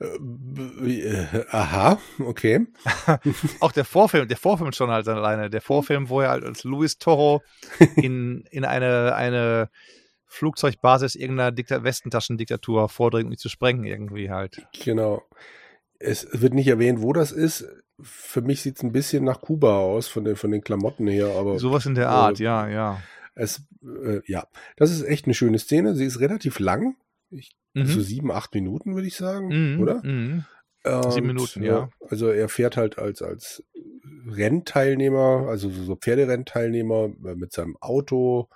Äh, aha, okay. [laughs] Auch der Vorfilm, der Vorfilm schon halt alleine. Der Vorfilm, wo er halt als Luis Toro [laughs] in, in eine, eine Flugzeugbasis irgendeiner Dikta Westentaschendiktatur vordringt, um die zu sprengen irgendwie halt. Genau. Es wird nicht erwähnt, wo das ist. Für mich sieht es ein bisschen nach Kuba aus, von den, von den Klamotten her, aber Sowas in der äh, Art, ja, ja. es, äh, ja, das ist echt eine schöne Szene. Sie ist relativ lang. Ich, Mhm. So sieben, acht Minuten, würde ich sagen, Mhm, oder? Mhm. Und, Sieben Minuten, ja. Also er fährt halt als, als Rennteilnehmer, also so Pferderennteilnehmer äh, mit seinem Auto,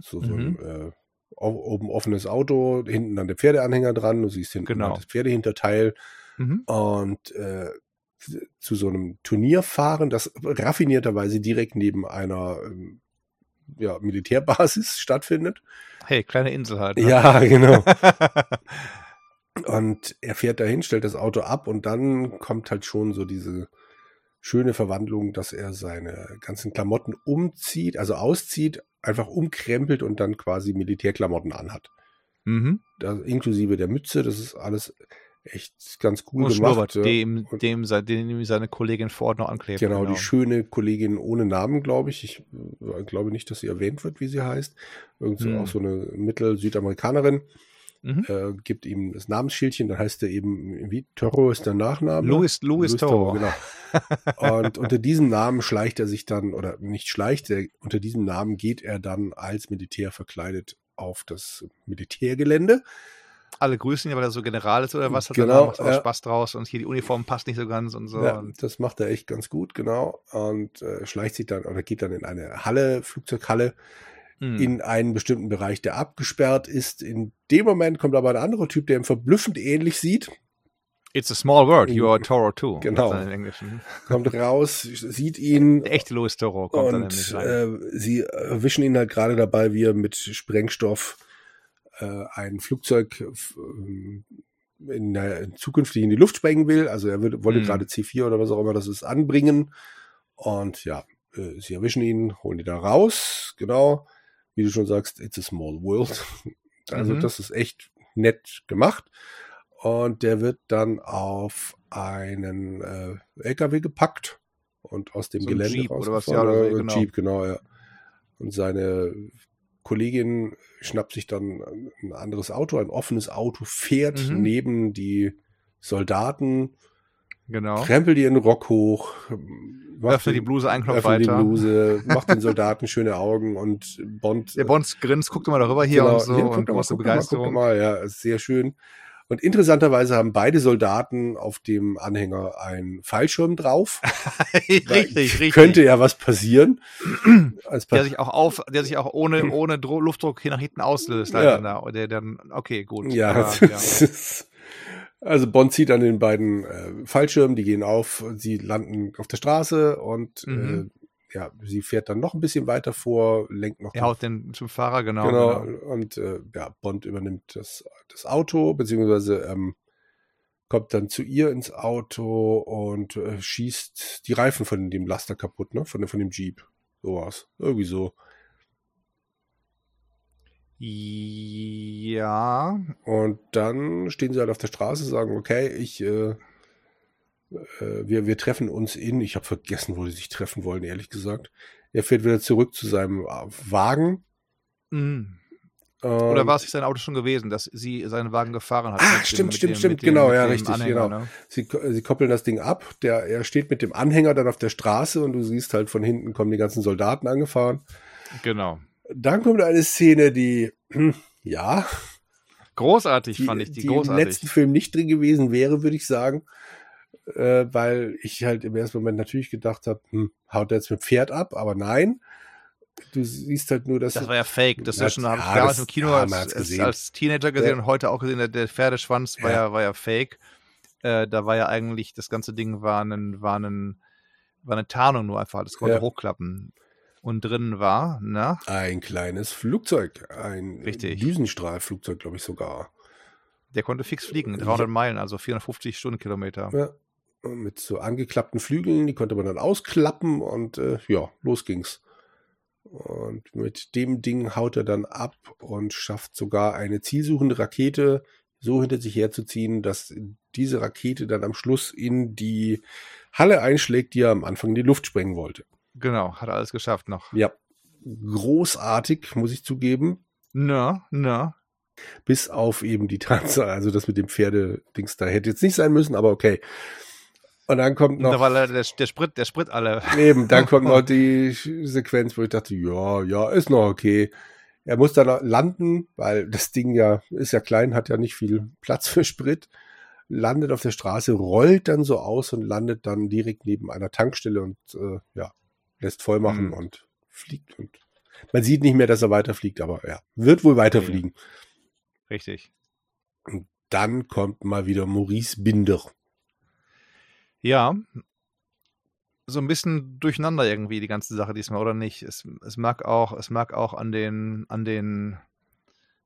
so, so ein Mhm. äh, o- oben offenes Auto, hinten dann der Pferdeanhänger dran, du siehst hinten Genau. halt das Pferdehinterteil mhm. und äh, zu so einem Turnier fahren, das raffinierterweise direkt neben einer ähm, ja, Militärbasis [laughs] stattfindet. Hey, kleine Insel halt. Ne? Ja, genau. [laughs] und er fährt dahin, stellt das Auto ab und dann kommt halt schon so diese schöne Verwandlung, dass er seine ganzen Klamotten umzieht, also auszieht, einfach umkrempelt und dann quasi Militärklamotten anhat. Mhm. Das, inklusive der Mütze, das ist alles echt ganz cool und gemacht. Dem, dem, dem seine Kollegin vor Ort noch anklebt. Genau, genau, die schöne Kollegin ohne Namen, glaube ich. Ich äh, glaube nicht, dass sie erwähnt wird, wie sie heißt. Irgend so hm. auch so eine Mittel-Südamerikanerin. Mhm. Äh, gibt ihm das Namensschildchen, dann heißt er eben, wie Toro ist der Nachname. Louis, Louis, Louis Toro. Toro. Genau. Und [laughs] unter diesem Namen schleicht er sich dann, oder nicht schleicht, er, unter diesem Namen geht er dann als Militär verkleidet auf das Militärgelände alle grüßen ihn, weil er so General ist oder was, hat genau, er macht aber ja. Spaß draus und hier die Uniform passt nicht so ganz und so. Ja, das macht er echt ganz gut, genau. Und äh, schleicht sich dann oder geht dann in eine Halle, Flugzeughalle, mhm. in einen bestimmten Bereich, der abgesperrt ist. In dem Moment kommt aber ein anderer Typ, der ihm verblüffend ähnlich sieht. It's a small world, you are Toro too. Genau. Kommt raus, sieht [laughs] ihn. Der echte Louis Toro kommt und, dann äh, sie erwischen ihn halt gerade dabei, wie er mit Sprengstoff äh, ein Flugzeug ähm, in der zukünftig in die Luft sprengen will. Also er wollte mhm. gerade C4 oder was auch immer das ist anbringen. Und ja, äh, sie erwischen ihn, holen ihn da raus. Genau. Wie du schon sagst, it's a small world. [laughs] Also mhm. das ist echt nett gemacht. Und der wird dann auf einen äh, LKW gepackt und aus dem so Gelände Jeep oder was ja, oder so, genau. Jeep, genau, ja. Und seine Kollegin schnappt sich dann ein anderes Auto, ein offenes Auto, fährt mhm. neben die Soldaten, genau. krempelt ihren Rock hoch, öffnet die Bluse ein Knopf weiter. die Bluse, [laughs] macht den Soldaten schöne Augen und Bond. Der Bond grinst, guckt immer darüber hier genau, und so hier, und große Begeisterung. Mal, mal, ja, sehr schön. Und interessanterweise haben beide Soldaten auf dem Anhänger einen Fallschirm drauf. [laughs] richtig, richtig. Könnte ja was passieren. [clears throat] der sich auch auf, der sich auch ohne, [clears throat] ohne Luftdruck hier nach hinten auslöst. Ja. Der dann, okay, gut. Ja, Aber, ja. [laughs] Also Bond zieht an den beiden äh, Fallschirmen, die gehen auf, sie landen auf der Straße und mhm. äh, ja, sie fährt dann noch ein bisschen weiter vor, lenkt noch. Er haut den zum Fahrer, genau. Genau, genau. und äh, ja, Bond übernimmt das, das Auto, beziehungsweise ähm, kommt dann zu ihr ins Auto und äh, schießt die Reifen von dem Laster kaputt, ne? Von, von dem Jeep. So was. Irgendwie so. Ja. Und dann stehen sie halt auf der Straße, sagen, okay, ich äh, äh, wir, wir treffen uns in, ich habe vergessen, wo sie sich treffen wollen, ehrlich gesagt. Er fährt wieder zurück zu seinem äh, Wagen. Mhm. Oder ähm, war es nicht sein Auto schon gewesen, dass sie seinen Wagen gefahren hat? Ah, stimmt, dem, stimmt, dem, stimmt, genau, ja, richtig, Anhänger, genau. Ne? Sie, sie koppeln das Ding ab, der, er steht mit dem Anhänger dann auf der Straße und du siehst halt von hinten kommen die ganzen Soldaten angefahren. Genau. Dann kommt eine Szene, die, ja. Großartig die, fand ich, die, die großartig. im letzten Film nicht drin gewesen wäre, würde ich sagen äh, weil ich halt im ersten Moment natürlich gedacht habe, hm, haut er jetzt mit Pferd ab, aber nein. Du siehst halt nur, dass. Das war ja fake. Das ist schon, habe ich damals im Kino als, als, als, Teenager gesehen ja. und heute auch gesehen, der, der Pferdeschwanz war ja, ja war ja fake. Äh, da war ja eigentlich, das ganze Ding war, ein, war, ein, war eine Tarnung nur einfach. Das konnte ja. hochklappen. Und drinnen war, na? Ein kleines Flugzeug. Ein Richtig. Düsenstrahlflugzeug, glaube ich sogar. Der konnte fix fliegen, 300 Meilen, also 450 Stundenkilometer. Ja, mit so angeklappten Flügeln, die konnte man dann ausklappen und äh, ja, los ging's. Und mit dem Ding haut er dann ab und schafft sogar eine zielsuchende Rakete so hinter sich herzuziehen, dass diese Rakete dann am Schluss in die Halle einschlägt, die er am Anfang in die Luft sprengen wollte. Genau, hat alles geschafft noch. Ja, großartig, muss ich zugeben. Na, na. Bis auf eben die Tatsache, also das mit dem Pferdedings da hätte jetzt nicht sein müssen, aber okay. Und dann kommt noch. Da war der, der Sprit, der Sprit alle. Eben, dann kommt noch [laughs] die Sequenz, wo ich dachte, ja, ja, ist noch okay. Er muss dann landen, weil das Ding ja ist ja klein, hat ja nicht viel Platz für Sprit. Landet auf der Straße, rollt dann so aus und landet dann direkt neben einer Tankstelle und äh, ja, lässt voll machen mhm. und fliegt. Und man sieht nicht mehr, dass er weiterfliegt, aber ja, wird wohl weiterfliegen. Richtig. Und dann kommt mal wieder Maurice Binder Ja. So ein bisschen durcheinander irgendwie die ganze Sache diesmal, oder nicht? Es, es mag auch, es mag auch an den, an den,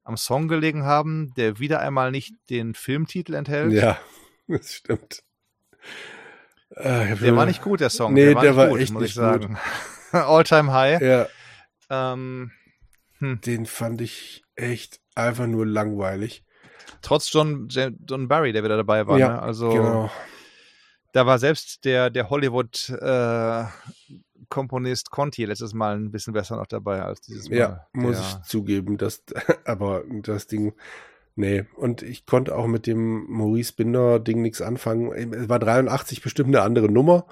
am Song gelegen haben, der wieder einmal nicht den Filmtitel enthält. Ja, [laughs] das stimmt. Äh, der war nicht gut, der Song. Nee, der war, der nicht war gut, echt muss nicht ich sagen. [laughs] All time high. Ja, Ähm, hm. den fand ich echt einfach nur langweilig. Trotz John, John Barry, der wieder dabei war. Ja, ne? Also Genau. da war selbst der, der Hollywood-Komponist Conti letztes Mal ein bisschen besser noch dabei als dieses Mal. Ja, muss der, ich zugeben, dass, [laughs] aber das Ding, nee. Und ich konnte auch mit dem Maurice Binder-Ding nichts anfangen. Es war 83 bestimmt eine andere Nummer,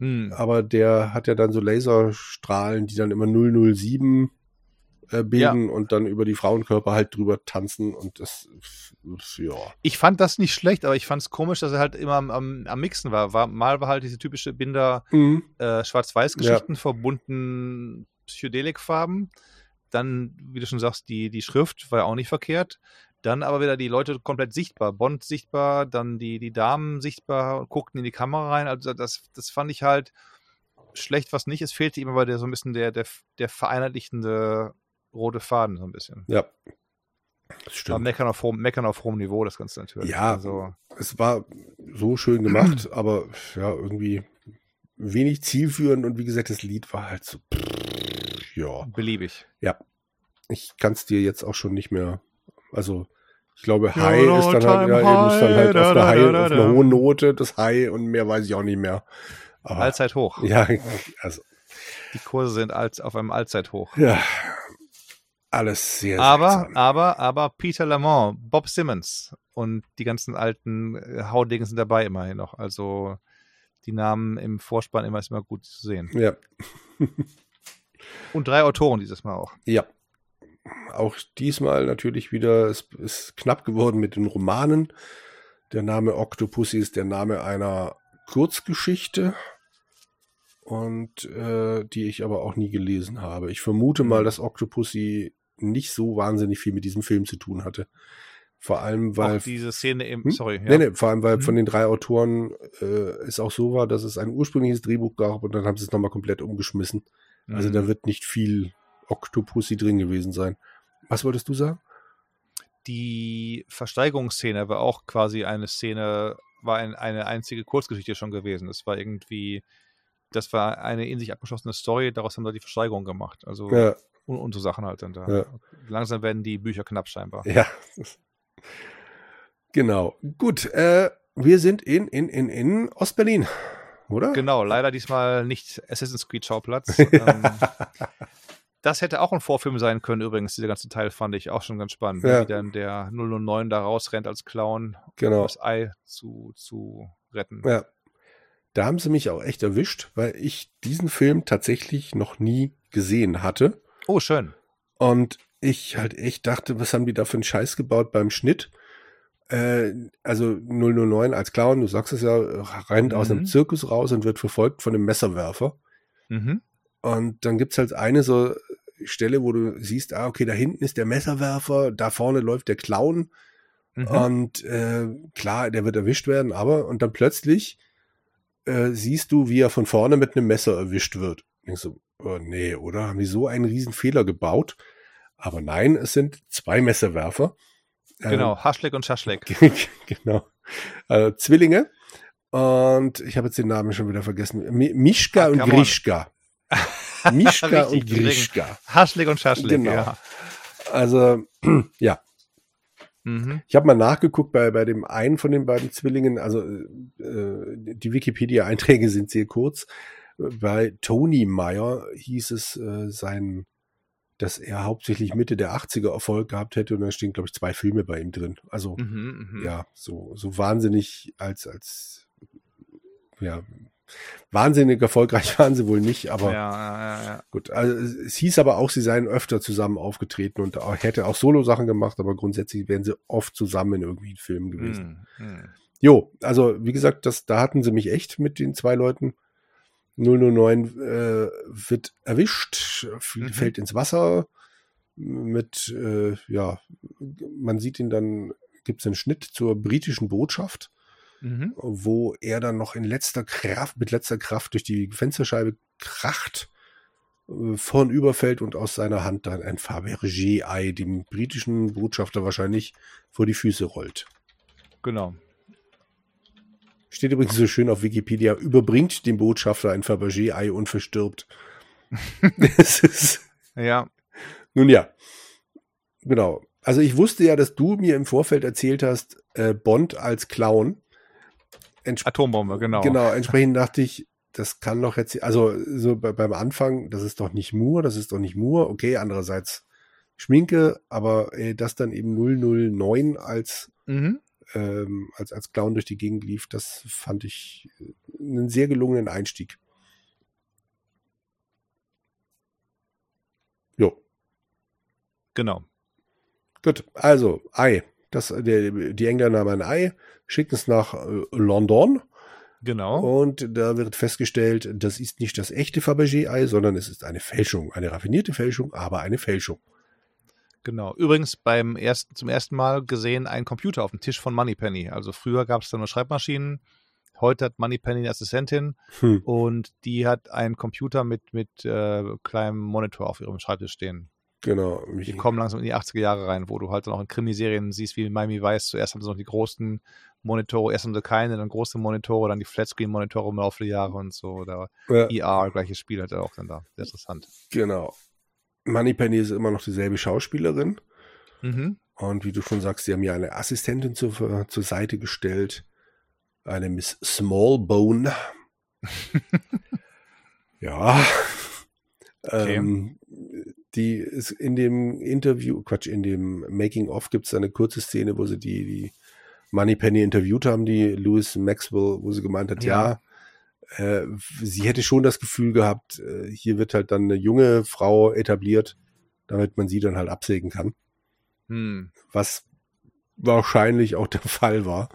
Hm. aber der hat ja dann so Laserstrahlen, die dann immer 007 äh, bilden und dann über die Frauenkörper halt drüber tanzen und das, ja. Ich fand das nicht schlecht, aber ich fand es komisch, dass er halt immer am, am, am Mixen war. war. Mal war halt diese typische Binder Mhm. äh, Schwarz-Weiß-Geschichten verbunden Psychedelikfarben. Dann, wie du schon sagst, die, die Schrift war ja auch nicht verkehrt. Dann aber wieder die Leute komplett sichtbar. Bond sichtbar, dann die, die Damen sichtbar, guckten in die Kamera rein. Also das, das fand ich halt schlecht, was nicht. Es fehlte ihm aber der, so ein bisschen der, der, der vereinheitlichende rote Faden, so ein bisschen. Ja. Das Aber stimmt. meckern auf, hohem, meckern auf hohem Niveau, das Ganze natürlich. Ja, also, es war so schön gemacht, aber ja, irgendwie wenig zielführend und wie gesagt, das Lied war halt so, ja. beliebig. Ich kann es dir jetzt auch schon nicht mehr, also ich glaube, Ja, High ist dann halt, ja, ist dann halt high, auf einer, da, High, da, da, auf einer da. hohen Note, das High und mehr weiß ich auch nicht mehr. Aber, Allzeit hoch. ja, [laughs] also, Die Kurse sind als, auf einem Allzeithoch. ja, alles sehr Aber, seltsam. aber, aber Peter Lamont, Bob Simmons und die ganzen alten äh, Haudegen sind dabei immerhin noch. Also die Namen im Vorspann immer ist immer gut zu sehen. Ja, Und drei Autoren dieses Mal auch. ja. Auch diesmal natürlich wieder, es ist knapp geworden mit den Romanen. Der Name Octopussy ist der Name einer Kurzgeschichte und äh, die ich aber auch nie gelesen habe. Ich vermute mal, dass Octopussy nicht so wahnsinnig viel mit diesem Film zu tun hatte. Vor allem, weil auch diese Szene im, Hm? sorry, ja. Nee, nee, vor allem, weil Mhm. von den drei Autoren äh, es auch so war, dass es ein ursprüngliches Drehbuch gab und dann haben sie es nochmal komplett umgeschmissen. Also Mhm. da wird nicht viel Octopussy drin gewesen sein. Was wolltest du sagen? die Versteigerungsszene war auch quasi eine Szene, war ein, eine einzige Kurzgeschichte schon gewesen. Das war irgendwie, das war eine in sich abgeschlossene Story, daraus haben sie die Versteigerung gemacht. Also Ja, und, und so Sachen halt dann da. Ja. Langsam werden die Bücher knapp scheinbar. ja. [laughs] Genau. Gut, äh, wir sind in, in, in, in Ostberlin, oder? Genau, leider diesmal nicht Assassin's Creed Schauplatz. [laughs] ähm, das hätte auch ein Vorfilm sein können, übrigens. Dieser ganze Teil fand ich auch schon ganz spannend. Ja. Wie dann der 009 da rausrennt als Clown, um Genau. das Ei zu, zu retten. Ja. Da haben sie mich auch echt erwischt, weil ich diesen Film tatsächlich noch nie gesehen hatte. Oh, schön. Und ich halt echt dachte, was haben die da für einen Scheiß gebaut beim Schnitt? Äh, also 009 als Clown, du sagst es ja, rennt aus einem Mhm. Zirkus raus und wird verfolgt von einem Messerwerfer. Mhm. Und dann gibt's halt eine so Stelle, wo du siehst, ah, okay, da hinten ist der Messerwerfer, da vorne läuft der Clown. Mhm. Und äh, klar, der wird erwischt werden, aber und dann plötzlich äh, siehst du, wie er von vorne mit einem Messer erwischt wird. Denkst du, oh, nee, oder? Haben die so einen riesen Fehler gebaut? Aber nein, es sind zwei Messerwerfer. Äh, Genau, Haschleck und Schaschleck. [laughs] genau. Also Zwillinge. Und ich habe jetzt den Namen schon wieder vergessen. Mi Mischka Ah, und. Grischka. [laughs] Mischka und. Grischka. Haschleck und Schaschleck, Genau. ja. Also, [clears throat] ja, Mhm. Ich habe mal nachgeguckt bei, bei dem einen von den beiden Zwillingen, also äh, die Wikipedia-Einträge sind sehr kurz. Bei Tony Meyer hieß es äh, sein, dass er hauptsächlich Mitte der 80er Erfolg gehabt hätte und da stehen, glaube ich, zwei Filme bei ihm drin. Also Mhm, mhm. ja, so, so wahnsinnig als, als ja, wahnsinnig erfolgreich [laughs] waren sie wohl nicht, aber ja, ja, ja. Gut, also es hieß aber auch, sie seien öfter zusammen aufgetreten und auch, hätte auch Solo-Sachen gemacht, aber grundsätzlich wären sie oft zusammen in irgendwie Filmen gewesen. Mhm. Jo, also wie gesagt, das, da hatten sie mich echt mit den zwei Leuten. 009 äh, wird erwischt, Mhm. fällt ins Wasser mit, äh, ja, man sieht ihn dann, gibt es einen Schnitt zur britischen Botschaft mhm. wo er dann noch in letzter Kraft, mit letzter Kraft durch die Fensterscheibe kracht, äh, vornüberfällt und aus seiner Hand dann ein Fabergé-Ei dem britischen Botschafter wahrscheinlich vor die Füße rollt. Genau. Steht übrigens so schön auf Wikipedia, überbringt dem Botschafter ein Fabergé-Ei und verstirbt. [laughs] ja. Nun ja, genau. Also ich wusste ja, dass du mir im Vorfeld erzählt hast, äh, Bond als Clown. Atombombe, genau. Genau, entsprechend dachte ich, das kann doch jetzt, also so bei, beim Anfang, das ist doch nicht Moore, das ist doch nicht Moore. Okay, andererseits Schminke, aber äh, das dann eben 009 als mhm ähm, als, als Clown durch die Gegend lief, das fand ich äh, einen sehr gelungenen Einstieg. Jo. Genau. Gut, also Ei. Das, der, die Engländer haben ein Ei, schicken es nach äh, London. Genau. Und da wird festgestellt, das ist nicht das echte Fabergé-Ei, sondern es ist eine Fälschung. Eine raffinierte Fälschung, aber eine Fälschung. Genau. Übrigens beim ersten, zum ersten Mal gesehen ein Computer auf dem Tisch von Moneypenny. Also früher gab es da nur Schreibmaschinen. Heute hat Moneypenny eine Assistentin hm. und die hat einen Computer mit, mit äh, kleinem Monitor auf ihrem Schreibtisch stehen. Genau. Die kommen langsam in die 80er Jahre rein, wo du halt dann auch in Krimiserien siehst, wie Miami Vice. Zuerst haben sie noch die großen Monitore, erst haben sie keine, dann große Monitore, dann die Flatscreen-Monitore im Laufe der Jahre und so. Oder ja. ER, gleiches Spiel er auch dann da. Sehr interessant. Genau. Moneypenny ist immer noch dieselbe Schauspielerin. Mhm. Und wie du schon sagst, sie haben ja eine Assistentin zur, zur Seite gestellt. Eine Miss Smallbone. [laughs] ja. Okay. Ähm, die ist in dem Interview, Quatsch, in dem Making-of gibt es eine kurze Szene, wo sie die, die Moneypenny interviewt haben, die Louis Maxwell, wo sie gemeint hat, ja, ja äh, sie hätte schon das Gefühl gehabt, äh, hier wird halt dann eine junge Frau etabliert, damit man sie dann halt absägen kann. Hm. Was wahrscheinlich auch der [laughs] Fall war.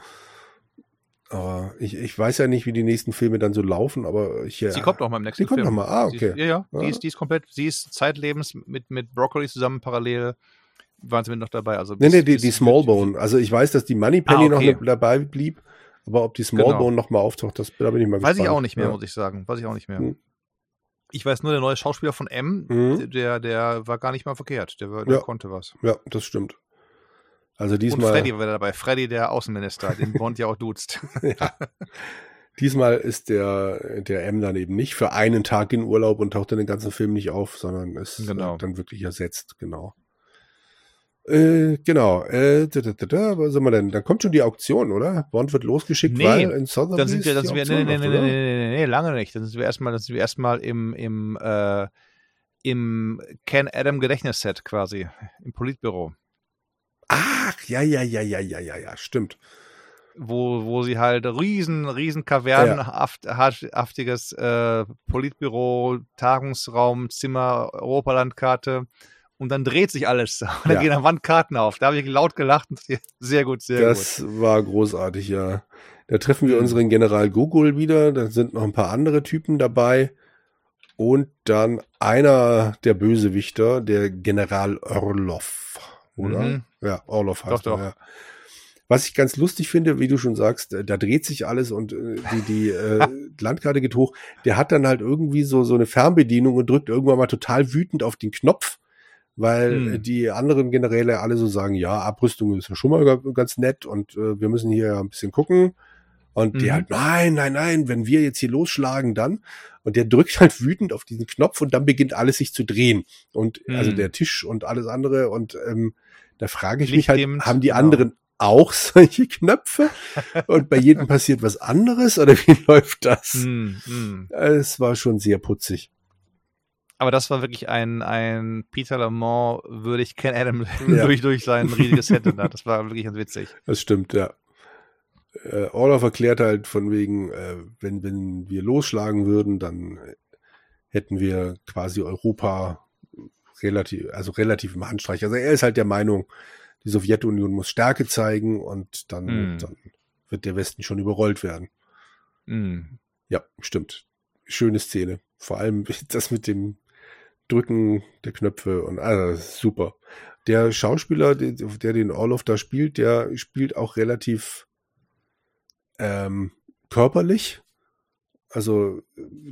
Aber ich, ich weiß ja nicht, wie die nächsten Filme dann so laufen, aber ich. Sie kommt auch mal im nächsten Film. Sie kommt noch mal, ah, okay. Ist, ja, ja, ja. Die, ist, die ist komplett, sie ist zeitlebens mit, mit Broccoli zusammen parallel waren sie mit noch dabei. Also bis, nee, nee, die, die Smallbone. Also ich weiß, dass die Moneypenny ah, okay. noch dabei blieb, aber ob die Smallbone genau. nochmal auftaucht, das, da bin ich mal gespannt. Weiß ich auch nicht mehr, ja. muss ich sagen. Weiß ich auch nicht mehr. Hm. Ich weiß nur, der neue Schauspieler von M, mhm. der, der war gar nicht mal verkehrt. Der, der ja. konnte was. Ja, das stimmt. Also diesmal. Und Freddy war dabei. Freddy, der Außenminister, den Bond ja auch duzt. [laughs] ja. Diesmal ist der, der M dann eben nicht für einen Tag in Urlaub und taucht in den ganzen Film nicht auf, sondern ist genau. dann wirklich ersetzt, genau. Äh, genau. Äh, da, da, da, was sind wir denn? Dann kommt schon die Auktion, oder? Bond wird losgeschickt, nee, weil in Sotheby's dann sind wir, dann sind wir, nee, nee, nee, nee, nee, nee, lange nicht. Dann sind wir erstmal, dann sind wir erstmal im, im, äh, im Ken Adam Gedächtnisset quasi, im Politbüro. Ach, ja, ja, ja, ja, ja, ja, ja, stimmt. Wo, wo sie halt riesen, riesen Kavernenhaftiges äh, Politbüro, Tagungsraum, Zimmer, Europalandkarte und dann dreht sich alles. [laughs] Und dann ja. gehen an Wand Karten auf. Da habe ich laut gelacht. Sehr gut, sehr das gut. Das war großartig, ja. Da treffen wir unseren General Gogol wieder. Da sind noch ein paar andere Typen dabei. Und dann einer der Bösewichter, der General Orlov. Oder? Mhm. Ja, Orlov heißt doch, doch. Ja. Was ich ganz lustig finde, wie du schon sagst, da dreht sich alles und äh, die, die [laughs] äh, Landkarte geht hoch. Der hat dann halt irgendwie so, so eine Fernbedienung und drückt irgendwann mal total wütend auf den Knopf weil hm. die anderen Generäle alle so sagen, ja, Abrüstung ist ja schon mal ganz nett und äh, wir müssen hier ein bisschen gucken. Und mhm. die halt, nein, nein, nein, wenn wir jetzt hier losschlagen, dann. Und der drückt halt wütend auf diesen Knopf und dann beginnt alles sich zu drehen. Und mhm. also der Tisch und alles andere. Und ähm, da frage ich mich halt, haben die genau. anderen auch [laughs] solche Knöpfe? und bei jedem [laughs] passiert was anderes? Oder wie [laughs] läuft das? Mhm. Es war schon sehr putzig. Aber das war wirklich ein, ein Peter Lamont würdig Ken Adam ja. durch, durch sein riesiges Head. das war wirklich ganz witzig. Das stimmt, ja. Äh, Orloff erklärt halt von wegen, äh, wenn, wenn wir losschlagen würden, dann hätten wir quasi Europa relativ, also relativ im Handstreich. Also er ist halt der Meinung, die Sowjetunion muss Stärke zeigen und dann, mm. dann wird der Westen schon überrollt werden. Mm. Ja, stimmt. Schöne Szene. Vor allem [laughs] das mit dem Drücken der Knöpfe und also super. Der Schauspieler, der, der den Orloff da spielt, der spielt auch relativ ähm, körperlich. Also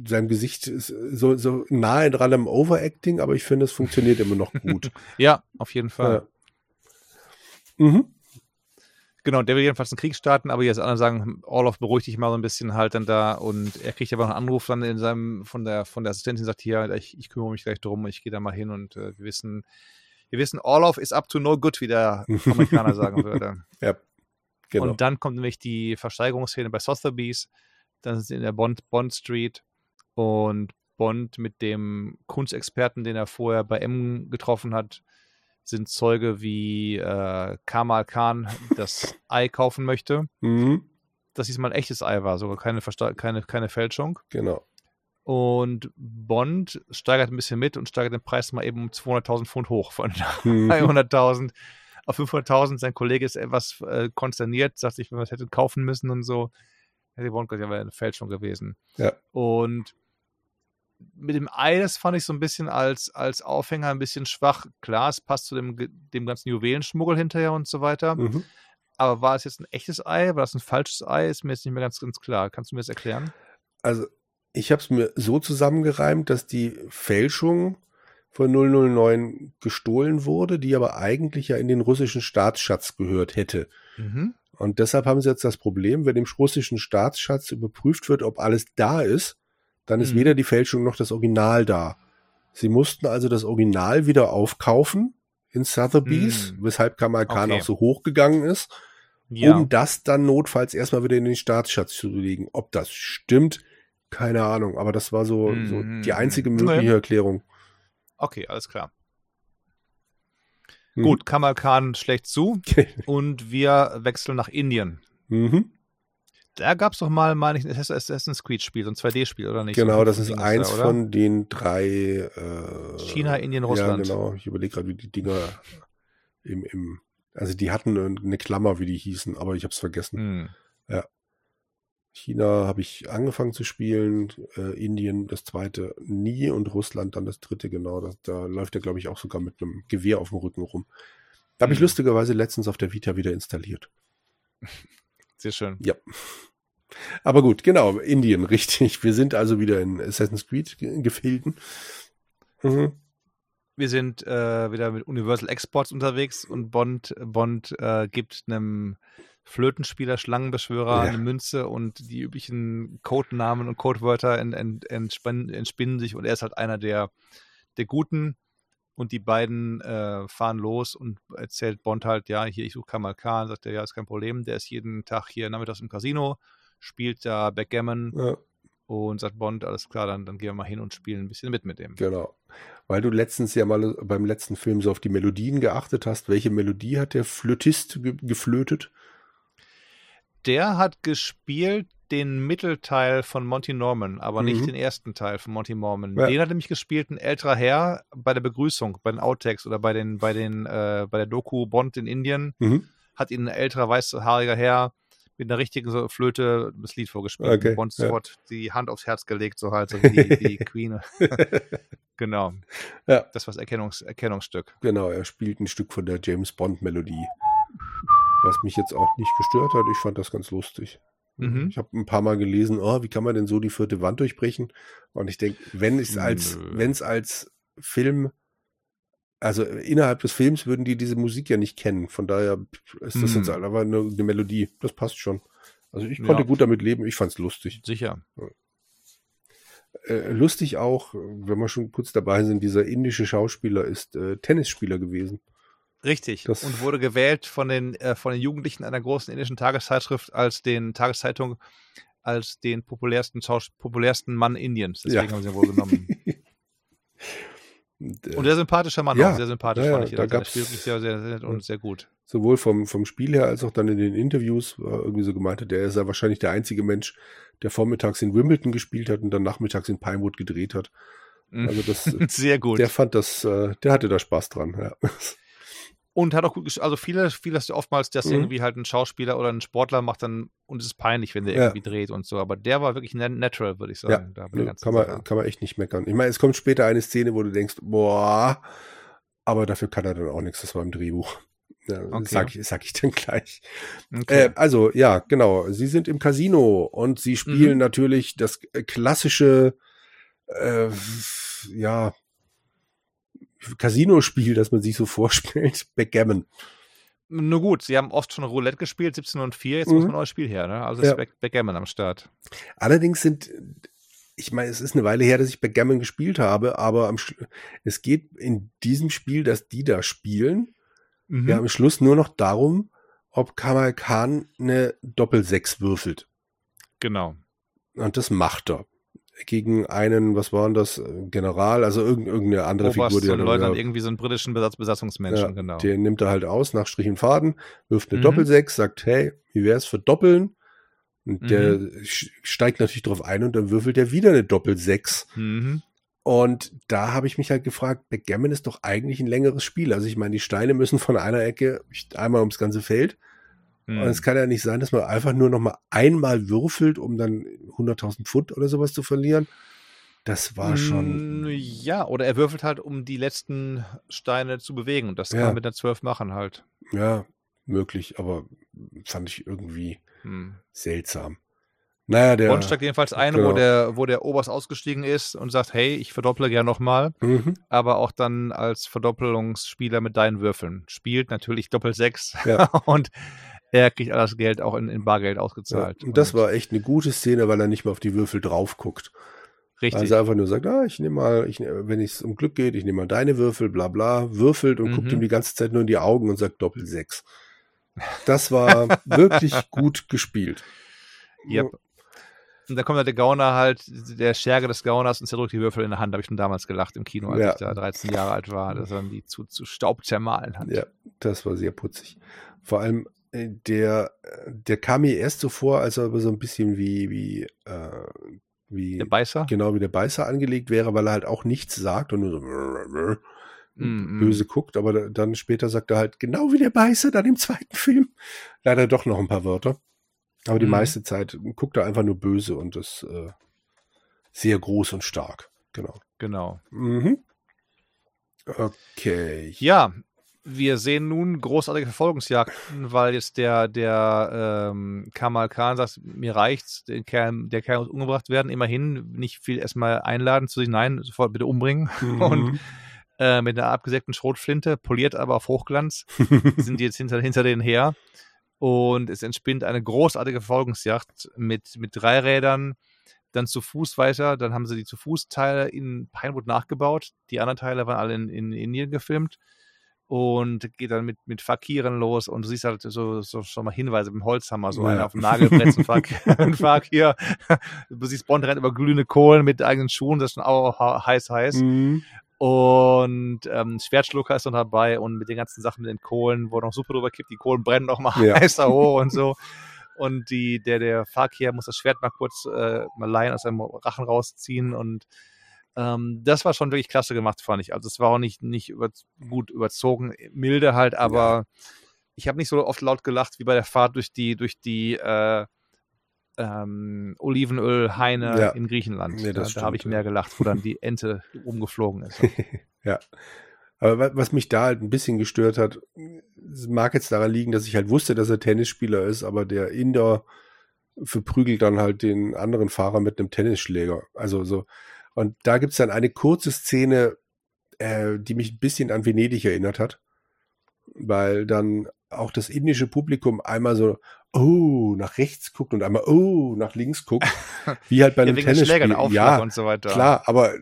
sein Gesicht ist so, so nahe dran am Overacting, aber ich finde, es funktioniert immer noch gut. [laughs] ja, auf jeden Fall. Ja. Mhm. Genau, der will jedenfalls einen Krieg starten, aber jetzt andere sagen, Orloff beruhigt dich mal so ein bisschen halt dann da und er kriegt aber noch einen Anruf dann in seinem, von der, von der Assistentin, sagt hier, ich, ich kümmere mich gleich drum, ich gehe da mal hin und äh, wir wissen, wir wissen, Orloff ist up to no good, wie der [laughs] Amerikaner sagen würde. Ja, genau. Und dann kommt nämlich die Versteigerungsszene bei Sotheby's, dann sind sie in der Bond, Bond Street und Bond mit dem Kunstexperten, den er vorher bei M getroffen hat, sind Zeuge, wie äh, Kamal Khan das [laughs] Ei kaufen möchte. Mhm. Das diesmal ein echtes Ei war, sogar keine, keine, keine Fälschung. Genau. Und Bond steigert ein bisschen mit und steigert den Preis mal eben um 200.000 Pfund hoch von [laughs] mhm. 100.000 auf 500.000. Sein Kollege ist etwas äh, konsterniert, sagt sich, wenn man es hätte kaufen müssen und so. Gesagt, ja, wäre eine Fälschung gewesen. Ja. Und mit dem Ei, das fand ich so ein bisschen als, als Aufhänger ein bisschen schwach. Klar, es passt zu dem, dem ganzen Juwelenschmuggel hinterher und so weiter. Mhm. Aber war es jetzt ein echtes Ei? War das ein falsches Ei? Ist mir jetzt nicht mehr ganz, ganz klar. Kannst du mir das erklären? Also, ich habe es mir so zusammengereimt, dass die Fälschung von 009 gestohlen wurde, die aber eigentlich ja in den russischen Staatsschatz gehört hätte. Mhm. Und deshalb haben sie jetzt das Problem, wenn im russischen Staatsschatz überprüft wird, ob alles da ist, dann ist mhm. weder die Fälschung noch das Original da. Sie mussten also das Original wieder aufkaufen in Sotheby's, mhm. weshalb Kamal Khan okay. auch so hochgegangen ist, ja. um das dann notfalls erstmal wieder in den Staatsschatz zu legen. Ob das stimmt, keine Ahnung, aber das war so, mhm. so die einzige mögliche. Erklärung. Okay, alles klar. Mhm. Gut, Kamal Khan schlägt zu [laughs] und wir wechseln nach Indien. Mhm da gab es doch mal, meine ich, ein Assassin's Creed-Spiel, so ein 2D-Spiel, oder nicht? Genau, so das ist eins da, von den drei. Äh, China, Indien, Russland. Ja, genau. Ich überlege gerade, wie die Dinger im, im. Also, die hatten eine Klammer, wie die hießen, aber ich habe es vergessen. Hm. Ja. China habe ich angefangen zu spielen, äh, Indien das zweite nie und Russland dann das dritte, genau. Das, da läuft er, glaube ich, auch sogar mit einem Gewehr auf dem Rücken rum. Da habe ich hm. lustigerweise letztens auf der Vita wieder installiert. [laughs] Sehr schön. Ja. Aber gut, genau, Indien, [laughs] richtig. Wir sind also wieder in Assassin's Creed Gefilden. Mhm. Wir sind äh, wieder mit Universal Exports unterwegs und Bond, Bond äh, gibt einem Flötenspieler, Schlangenbeschwörer ja. eine Münze und die üblichen Codenamen und Codewörter ent, ent, entspinnen sich und er ist halt einer der, der Guten und die beiden äh, fahren los und erzählt Bond halt, ja, hier, ich suche Kamal Khan, sagt er, ja, ist kein Problem, der ist jeden Tag hier nachmittags im Casino, spielt da Backgammon ja. und sagt Bond, alles klar, dann, dann gehen wir mal hin und spielen ein bisschen mit mit dem. Genau. Weil du letztens ja mal beim letzten Film so auf die Melodien geachtet hast. Welche Melodie hat der Flötist ge geflötet? Der hat gespielt den Mittelteil von Monty Norman, aber mhm. nicht den ersten Teil von Monty Norman. Ja. Den hat nämlich gespielt ein älterer Herr bei der Begrüßung, bei den Outtakes oder bei den, bei den, äh, bei der Doku Bond in Indien. Mhm. Hat ihn ein älterer weißhaariger Herr mit einer richtigen Flöte das Lied vorgespielt. Okay. Bond sofort ja. die Hand aufs Herz gelegt, so halt, so [laughs] wie die, die Queen. [laughs] genau. Ja. Das war das Erkennungs Erkennungsstück. Genau, er spielt ein Stück von der James Bond Melodie. Was mich jetzt auch nicht gestört hat. Ich fand das ganz lustig. Mhm. Ich habe ein paar Mal gelesen, oh, wie kann man denn so die vierte Wand durchbrechen? Und ich denke, wenn es als, wenn es als Film, also innerhalb des Films würden die diese Musik ja nicht kennen. Von daher ist das mhm. jetzt aber eine, eine, Melodie. Das passt schon. Also ich konnte ja. gut damit leben. Ich fand's lustig. Sicher. Äh, lustig auch, wenn wir schon kurz dabei sind, dieser indische Schauspieler ist äh, Tennisspieler gewesen. Richtig. Das und wurde gewählt von den, äh, von den Jugendlichen einer großen indischen Tageszeitschrift als den Tageszeitung als den populärsten, populärsten Mann Indiens. Deswegen ja. haben sie ihn wohl genommen. [laughs] und, äh, und, sehr sympathischer Mann, ja, auch sehr sympathisch ja, fand ich. Da also wirklich sehr, sehr, sehr, und sehr gut. Sowohl vom, vom Spiel her als auch dann in den Interviews war irgendwie so gemeint, der ist ja wahrscheinlich der einzige Mensch, der vormittags in Wimbledon gespielt hat und dann nachmittags in Pinewood gedreht hat. Also das, [laughs] sehr gut. Der fand das, äh, der hatte da Spaß dran, ja. [laughs] Und hat auch gut gespielt. Also viele, viele du oftmals, dass mhm. irgendwie halt ein Schauspieler oder ein Sportler macht dann, und es ist peinlich, wenn der ja. irgendwie dreht und so. Aber der war wirklich natural, würde ich sagen. Ja, nö, kann, man, kann man echt nicht meckern. Ich meine, es kommt später eine Szene, wo du denkst, boah, aber dafür kann er dann auch nichts. Das war im Drehbuch. Ja, okay. sag, ich, sag ich dann gleich. Okay. Äh, also, ja, genau. Sie sind im Casino und sie spielen mhm. natürlich das klassische, äh, ja, Casino-Spiel, das man sich so [laughs] vorstellt, Backgammon. Nur gut, sie haben oft schon Roulette gespielt, 17 und 4, jetzt mhm. muss man ein neues Spiel her, ne? Also ist ja. Backgammon am Start. Allerdings sind, ich meine, es ist eine Weile her, dass ich Backgammon gespielt habe, aber es geht in diesem Spiel, dass die da spielen, mhm. ja am Schluss nur noch darum, ob Kamal Khan eine Doppel-6 würfelt. Genau. Und das macht er gegen einen, was waren das, General, also irgendeine andere Oberst, Figur. Die ein Leutnant, ja, irgendwie so einen britischen Besatz, Besatzungsmenschen, ja, genau. Den nimmt er halt aus nach Strich und Faden, wirft eine mhm. Doppelsechs, sagt, hey, wie wär's für Doppeln? Und mhm. der steigt natürlich drauf ein und dann würfelt er wieder eine Doppelsechs. Mhm. Und da habe ich mich halt gefragt, Backgammon ist doch eigentlich ein längeres Spiel. Also ich meine, die Steine müssen von einer Ecke einmal ums ganze Feld Mhm. Und es kann ja nicht sein, dass man einfach nur noch mal einmal würfelt, um dann 100.000 Pfund oder sowas zu verlieren. Das war schon. Mm, ja, oder er würfelt halt, um die letzten Steine zu bewegen. Und das kann man mit einer 12 machen halt. Ja, möglich, aber fand ich irgendwie hm. seltsam. Naja, der. Bond steigt jedenfalls ein, genau. wo, der, wo der Oberst ausgestiegen ist und sagt: Hey, ich verdopple gerne nochmal. Mhm. Aber auch dann als Verdoppelungsspieler mit deinen Würfeln. Spielt natürlich Doppel 6. Ja. [laughs] und er kriegt alles Geld auch in, in Bargeld ausgezahlt. Ja, und das und war echt eine gute Szene, weil er nicht mehr auf die Würfel drauf guckt. Richtig. Also einfach nur sagt, ah, ich nehme mal, ich, wenn es um Glück geht, ich nehme mal deine Würfel, bla bla, würfelt und mhm. guckt ihm die ganze Zeit nur in die Augen und sagt Doppel sechs. [laughs] Das war wirklich gut gespielt. Yep. Und da kommt halt der Gauner halt, der Scherge des Gauners und zerdrückt die Würfel in der Hand. Da habe ich schon damals gelacht im Kino, als ja. ich da 13 Jahre alt war, dass er die zu, zu Staub zermahlen hat. Ja, das war sehr putzig. Vor allem der, der kam mir erst so vor, als er so ein bisschen wie, wie, äh, wie der Beißer? Genau, wie der Beißer angelegt wäre, weil er halt auch nichts sagt und nur so mm, mm. böse guckt, aber dann später sagt er halt, genau wie der Beißer dann im zweiten [laughs] Film. Leider doch noch ein paar Wörter. Aber die mm. meiste Zeit guckt er einfach nur böse und ist äh, sehr groß und stark. Genau. Genau. Mhm. Okay. Ja, wir sehen nun großartige Verfolgungsjagden, weil jetzt der, der ähm, Kamal Khan sagt, mir reicht's, der Kerl, der Kerl muss umgebracht werden, immerhin nicht viel erstmal einladen zu sich, nein, sofort bitte umbringen. Mhm. Und äh, mit einer abgesägten Schrotflinte, poliert aber auf Hochglanz, [laughs] sind die jetzt hinter, hinter denen her. Und es entspinnt eine großartige Verfolgungsjagd mit, mit drei Rädern, dann zu Fuß weiter. Dann haben sie die zu Fuß Teile in Pinewood nachgebaut. Die anderen Teile waren alle in, in Indien gefilmt und geht dann mit, mit Fakiren los und du siehst halt so, so schon mal Hinweise mit dem Holzhammer, so ja. einer auf dem Nagelbrett, so ein Fakir. [laughs] [laughs] Du siehst Bond rennt über glühende Kohlen mit eigenen Schuhen, das ist schon auch heiß, heiß. Mhm. Und ähm, Schwertschlucker ist noch dabei und mit den ganzen Sachen mit den Kohlen, wo noch Suppe drüber kippt, die Kohlen brennen noch mal ja. [laughs] heißer hoch und so. Und die, der, der Fakir muss das Schwert mal kurz äh, mal leihen aus seinem Rachen rausziehen und ähm, das war schon wirklich klasse gemacht, fand ich. Also es war auch nicht, nicht über, gut überzogen, milde halt, aber ja. ich habe nicht so oft laut gelacht wie bei der Fahrt durch die, durch die äh, ähm, Olivenölhaine ja. in Griechenland. Nee, da, da habe ich mehr gelacht, wo dann die [laughs] Ente umgeflogen ist. [laughs] ja. Aber was mich da halt ein bisschen gestört hat, mag jetzt daran liegen, dass ich halt wusste, dass er Tennisspieler ist, aber der Inder verprügelt dann halt den anderen Fahrer mit einem Tennisschläger. Also so, und da gibt's dann eine kurze Szene, äh, die mich ein bisschen an Venedig erinnert hat, weil dann auch das indische Publikum einmal so, oh, nach rechts guckt und einmal, oh, nach links guckt, [laughs] wie halt bei einem ja, Tennisspiel. Ja, und so weiter. klar, aber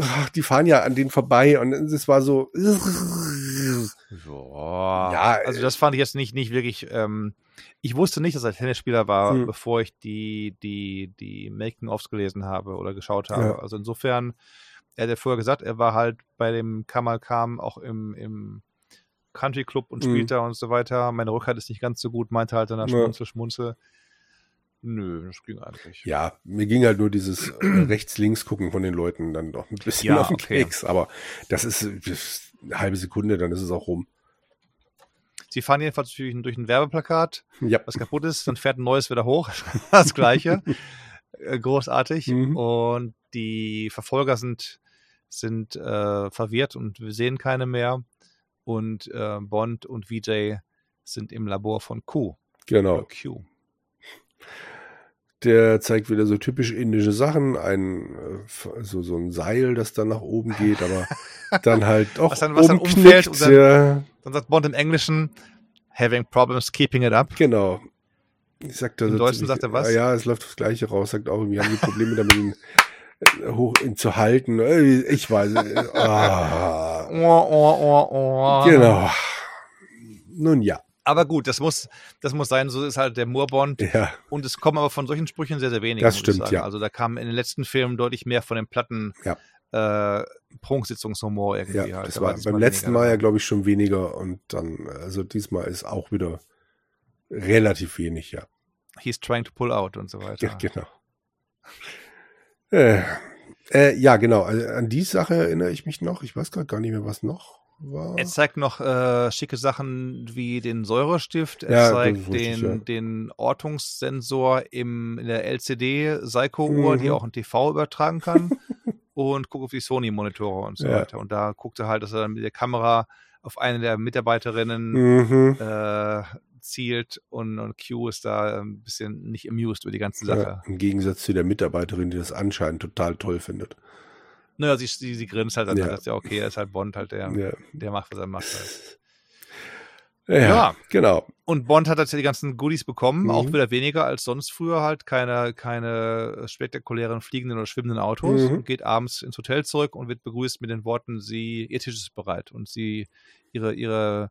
ach, die fahren ja an denen vorbei und es war so, Boah. ja, also das fand ich jetzt nicht, nicht wirklich, ähm, ich wusste nicht, dass er Tennisspieler war, hm. bevor ich die, die, die Making-ofs gelesen habe oder geschaut habe. Ja. Also insofern, er hat ja vorher gesagt, er war halt bei dem Kamal Kam auch im, im Country Club und spielt hm. da und so weiter. Meine Rückhalt ist nicht ganz so gut, meinte halt dann ja. Schmunzel, Schmunzel. Nö, das ging eigentlich. Ja, mir ging halt nur dieses äh, rechts-links gucken von den Leuten dann doch ein bisschen ja, [laughs] auf den okay. Keks. Aber das ist, das ist eine halbe Sekunde, dann ist es auch rum. Sie fahren jedenfalls durch, durch ein Werbeplakat, ja. was kaputt ist, dann fährt ein neues wieder hoch. [laughs] das gleiche. [laughs] Äh, großartig. Mhm. Und die Verfolger sind, sind äh, verwirrt und wir sehen keine mehr. Und äh, Bond und VJ sind im Labor von Q. Genau. Q. Der zeigt wieder so typisch indische Sachen, ein äh, so, so ein Seil, das dann nach oben geht, aber [laughs] dann halt auch Was dann- was dann umfällt und dann- ja, Dann sagt Bond im Englischen, having problems keeping it up. genau. Ich sagte, Im Deutschen sagt er was? Ja, es läuft das Gleiche raus, sagt auch, wir haben die Probleme damit, ihn äh, hoch ihn zu halten. Äh, Ich weiß. ah. [laughs] Oh, oh, oh, oh. Genau. Nun ja, Aber gut, das muss, das muss sein, so ist halt der Moorbond. ja, Und es kommen aber von solchen Sprüchen sehr, sehr wenige. Das muss ich stimmt, sagen. ja. Also da kam in den letzten Filmen deutlich mehr von dem platten äh, Prunksitzungshumor irgendwie ja. halt. Das Da war beim letzten weniger Mal ja, glaube ich, schon weniger und dann, also diesmal ist auch wieder relativ wenig, ja. He's trying to pull out und so weiter. Ja, genau. Äh, äh, ja, genau. Also an die Sache erinnere ich mich noch. Ich weiß gerade gar nicht mehr, was noch war. Er zeigt noch äh, schicke Sachen wie den Säurestift. Er Ja, zeigt den, ja. den Ortungssensor im, in der LCD-Seiko-Uhr, die Mhm. auch ein TV übertragen kann. [laughs] und guckt auf die Sony-Monitore und so Ja. weiter. Und da guckt er halt, dass er dann mit der Kamera auf eine der Mitarbeiterinnen Mhm. äh, zielt und, und Q ist da ein bisschen nicht amused über die ganze Sache. Ja, Im Gegensatz zu der Mitarbeiterin, die das anscheinend total toll findet. Naja, sie, sie, sie grinst halt dann, Ja. ja. sagt ja, okay, er ist halt Bond halt, der, Ja. der macht, was er macht halt. Ja, Ja. genau. Und Bond hat ja die ganzen Goodies bekommen, Mhm. auch wieder weniger als sonst früher halt, keine, keine spektakulären fliegenden oder schwimmenden Autos Mhm. und geht abends ins Hotel zurück und wird begrüßt mit den Worten, sie, ihr Tisch ist bereit und sie, ihre, ihre,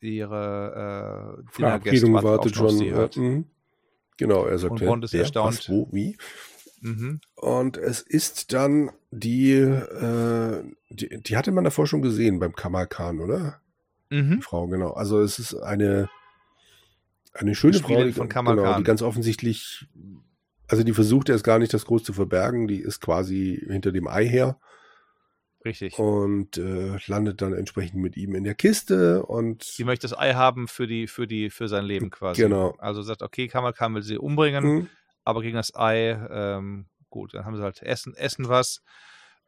ihre äh, Verabredung wartet schon. sie Ja, halt. mhm. Genau, er sagt, Und ja, Bond ist wer, erstaunt. Was, wo, wie? Mhm. Und es ist dann die, äh, die, die hatte man davor schon gesehen beim Kamal Khan, oder? Die Mhm. Frau, genau. Also es ist eine, eine schöne Frau, Spielin die, von genau, Khan. die ganz offensichtlich, also die versucht erst gar nicht das groß zu verbergen, die ist quasi hinter dem Ei her Richtig. und äh, landet dann entsprechend mit ihm in der Kiste und Sie möchte das Ei haben für die, für die, für sein Leben quasi. Genau. Also sagt, okay, Kamal Khan will sie umbringen, Mhm. Aber gegen das Ei, ähm, gut, dann haben sie halt Essen, essen was,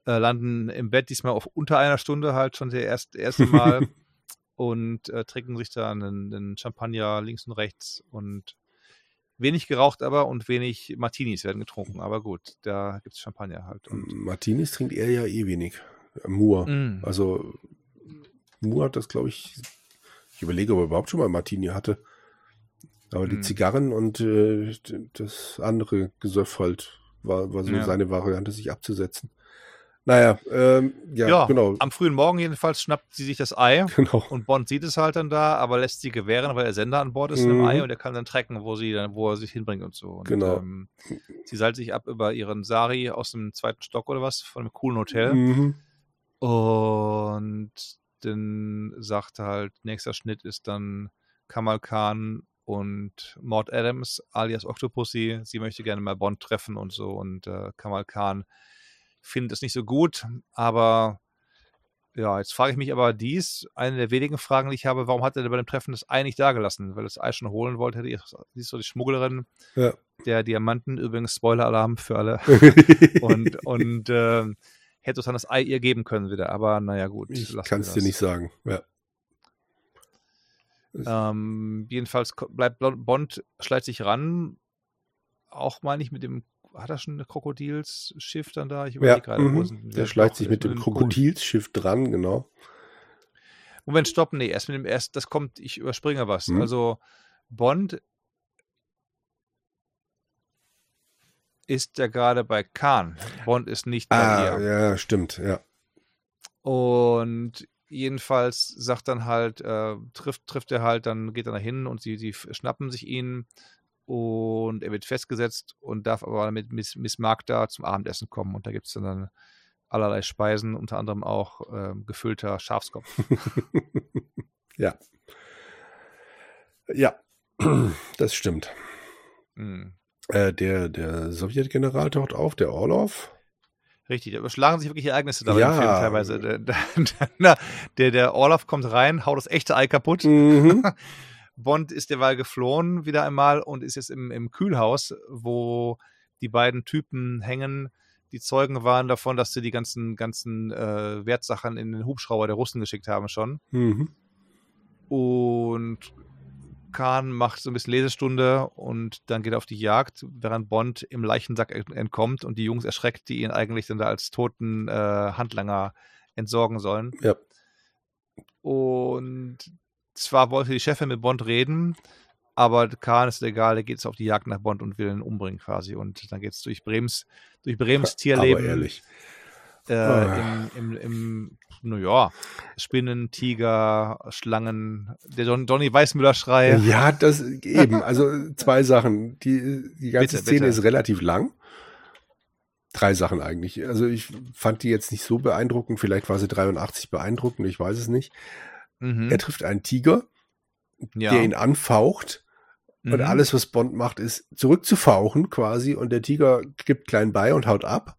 äh, landen im Bett, diesmal auf unter einer Stunde halt schon der erste, erste Mal [laughs] und äh, trinken sich da einen, einen Champagner links und rechts und wenig geraucht aber und wenig Martinis werden getrunken, aber gut, da gibt es Champagner halt. Und, Martinis trinkt er ja eh wenig. Moore. Mm. Also Moore hat das, glaube ich, ich überlege, ob er überhaupt schon mal Martini hatte. Aber die Mm. Zigarren und äh, das andere Gesöff halt war, war so Ja. seine Variante, sich abzusetzen. Naja, ähm, ja, ja, genau. am frühen Morgen jedenfalls schnappt sie sich das Ei [laughs] Genau. Und Bond sieht es halt dann da, aber lässt sie gewähren, weil der Sender an Bord ist Mhm. dem Ei und er kann dann tracken, wo sie dann, wo er sich hinbringt und so. Und, Genau. Ähm, sie seilt sich ab über ihren Sari aus dem zweiten Stock oder was, von einem coolen Hotel. Mhm. Und dann sagt halt, nächster Schnitt ist dann Kamal Khan und Maud Adams alias Octopussy. Sie möchte gerne mal Bond treffen und so. Und äh, Kamal Khan findet es nicht so gut, aber ja, jetzt frage ich mich aber dies, eine der wenigen Fragen, die ich habe, warum hat er denn bei dem Treffen das Ei nicht dagelassen? Weil das Ei schon holen wollte, hätte ich, sie ist so die Schmugglerin Ja. der Diamanten, übrigens Spoiler-Alarm für alle. [laughs] Und, und äh, hätte es dann das Ei ihr geben können wieder. Aber naja, gut. ich kann es dir nicht sagen. Ja. Ähm, jedenfalls bleibt Bond, schleicht sich ran. Auch meine ich mit dem, hat er schon ein Krokodilsschiff dann da? Ich Ja, überlege gerade. wo mhm. sind- der schleicht sich mit dem Krokodilsschiff dran, genau. Moment, stopp, nee, erst mit dem erst, das kommt, ich überspringe was. Mhm. Also Bond ist ja gerade bei Khan. Bond ist nicht bei Ah, ihr. ja, stimmt, ja. Und jedenfalls sagt dann halt, äh, trifft, trifft er halt, dann geht er dahin und sie, sie schnappen sich ihn und er wird festgesetzt und darf aber mit Miss, Miss Magda zum Abendessen kommen. Und da gibt es dann, dann allerlei Speisen, unter anderem auch ähm, gefüllter Schafskopf. [laughs] ja. Ja, [clears throat] das stimmt. Mhm. Äh, der, der Sowjetgeneral taucht auf, der Orlov. Richtig, da überschlagen sich wirklich Ereignisse da bei Ja. teilweise. Der, der, der, der Orloff kommt rein, haut das echte Ei kaputt. Mhm. [laughs] Bond ist derweil geflohen wieder einmal und ist jetzt im, im Kühlhaus, wo die beiden Typen hängen, die Zeugen waren davon, dass sie die ganzen, ganzen äh, Wertsachen in den Hubschrauber der Russen geschickt haben schon. Mhm. Und Khan macht so ein bisschen Lesestunde und dann geht er auf die Jagd, während Bond im Leichensack entkommt und die Jungs erschreckt, die ihn eigentlich dann da als toten äh, Handlanger entsorgen sollen. Ja. Und zwar wollte die Chefin mit Bond reden, aber Khan ist egal, der geht jetzt auf die Jagd nach Bond und will ihn umbringen quasi. Und dann geht es durch Brems, durch Brems Tierleben. Aber ehrlich. Äh, im, im, im, naja, Spinnen, Tiger, Schlangen, der Don, Donny Weißmüller-Schrei. Ja, das eben. Also [laughs] zwei Sachen. Die, die ganze Bitte, Szene bitte. ist relativ lang. Drei Sachen eigentlich. Also ich fand die jetzt nicht so beeindruckend. Vielleicht war sie 83 beeindruckend, ich weiß es nicht. Mhm. Er trifft einen Tiger, ja. der ihn anfaucht. Und Mhm. alles, was Bond macht, ist zurückzufauchen quasi. Und der Tiger gibt klein bei und haut ab.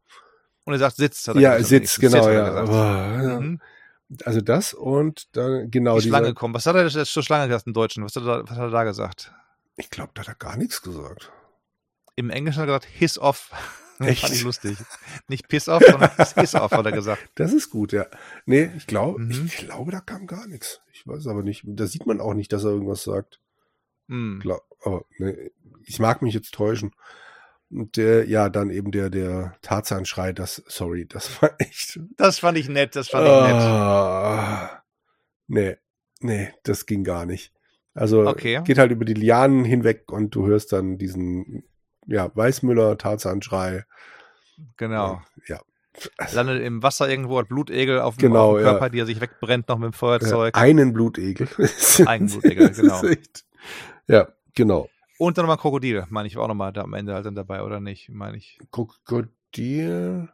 Und er sagt, er Ja, nicht. genau, Sit, hat er ja. Mhm. Also das und dann genau Die Schlange dieser- kommt. Was hat er jetzt zur Schlange gesagt im Deutschen? Was hat er, da- was hat er da gesagt? Ich glaube, da hat er gar nichts gesagt. Im Englischen hat er gesagt, hiss off. [laughs] Echt? Fand ich lustig. Nicht piss off, sondern [laughs] hiss off, hat er gesagt. Das ist gut, ja. Nee, ich glaube, Mhm. ich glaube, da kam gar nichts. Ich weiß aber nicht. Da sieht man auch nicht, dass er irgendwas sagt. Hm. Glaub, aber nee, ich mag mich jetzt täuschen. Und der, ja, dann eben der, der Tarzan-Schrei, das, sorry, das war [laughs] echt. Das fand ich nett, das fand ich nett. Ah, nee, nee, das ging gar nicht. Also Okay. geht halt über die Lianen hinweg und du hörst dann diesen, ja, Weißmüller, Tarzan-Schrei. Genau. Ja. Also, Landet im Wasser irgendwo, hat Blutegel auf dem, Genau, auf dem ja. Körper, die er sich wegbrennt noch mit dem Feuerzeug. einen Blutegel. [laughs] Einen Blutegel, genau. echt- Ja, genau. Und dann nochmal Krokodil, meine ich, auch nochmal da am Ende halt dann dabei, oder nicht? Meine ich. Krokodil.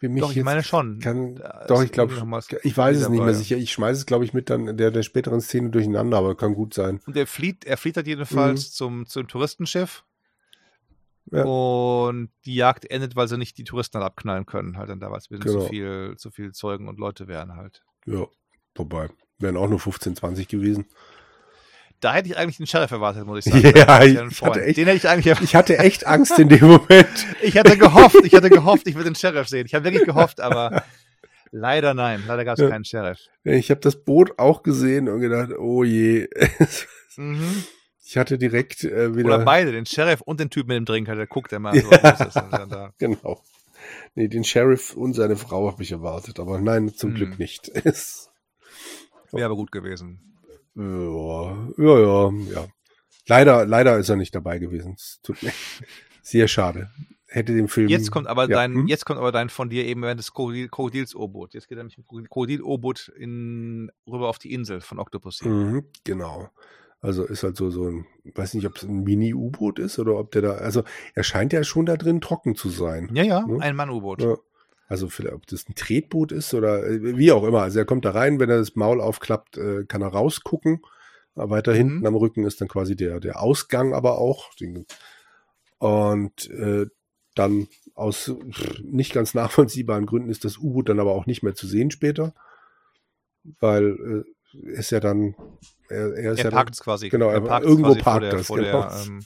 Wie mich Doch, ich meine schon. Kann, doch, ich glaube, ich weiß es nicht mehr sicher. Ich schmeiße es, glaube ich, mit dann der, der späteren Szene durcheinander, aber kann gut sein. Und er flieht, er flieht halt jedenfalls Mhm. zum, zum Touristenschiff. Ja. Und die Jagd endet, weil sie nicht die Touristen halt abknallen können, halt dann da, weil es Genau. zu viel, zu viel Zeugen und Leute wären halt. Ja, vorbei. Wären auch nur 15, 20 gewesen. Da hätte ich eigentlich den Sheriff erwartet, muss ich sagen. [laughs] Ja, ich- hatte echt- den hätte ich eigentlich [laughs] Ich hatte echt Angst in dem [laughs] Moment. Ich hatte gehofft, ich hatte gehofft, ich würde den Sheriff sehen. Ich habe wirklich gehofft, aber leider nein. Leider gab es Ja. keinen Sheriff. Ich habe das Boot auch gesehen und gedacht, oh je. Mhm. Ich hatte direkt äh, wieder. Oder beide, den Sheriff und den Typ mit dem Drink, der guckt immer. Ja. So? Genau. Nee, den Sheriff und seine Frau habe ich erwartet, aber nein, zum Hm. Glück nicht. Wäre aber gut gewesen. Ja, ja, ja, ja. Leider, leider ist er nicht dabei gewesen. Es tut mir [laughs] sehr schade. Hätte den Film. Jetzt kommt aber ja, dein, hm? jetzt kommt aber dein von dir eben während des Krokodil- Krokodils-O-Boot. Jetzt geht er nämlich mit dem Krokodil-O-Boot in, rüber auf die Insel von Octopussy. Mhm, genau. Also ist halt so, so ein, weiß nicht, ob es ein Mini-U-Boot ist oder ob der da, also er scheint ja schon da drin trocken zu sein. Ja, ja, Ne? ein Mann-U-Boot. Ja. Also vielleicht, ob das ein Tretboot ist oder äh, wie auch immer. Also er kommt da rein, wenn er das Maul aufklappt, äh, kann er rausgucken. Aber weiter Mhm. hinten am Rücken ist dann quasi der, der Ausgang aber auch. Und äh, dann aus nicht ganz nachvollziehbaren Gründen ist das U-Boot dann aber auch nicht mehr zu sehen später. Weil äh, ist ja dann, er, er ist Er ja parkt es quasi. genau, er parkt's irgendwo quasi parkt der, das, vor genau. Der, ähm,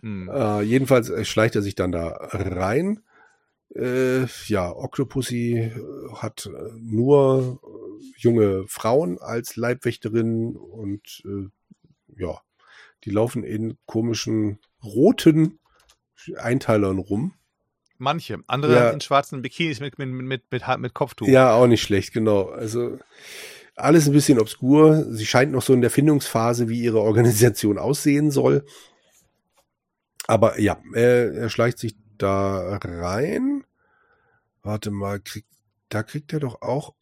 hm. Äh, jedenfalls äh, schleicht er sich dann da rein. Äh, ja, Octopussy äh, hat äh, nur äh, junge Frauen als Leibwächterin und äh, ja, die laufen in komischen roten Einteilern rum. Manche. Andere Ja. in schwarzen Bikinis mit, mit, mit, mit, mit, mit Kopftuch. Ja, auch nicht schlecht, genau. Also alles ein bisschen obskur. Sie scheint noch so in der Findungsphase, wie ihre Organisation aussehen soll. Aber ja, er, er schleicht sich da rein. Warte mal, krieg, da kriegt er doch auch.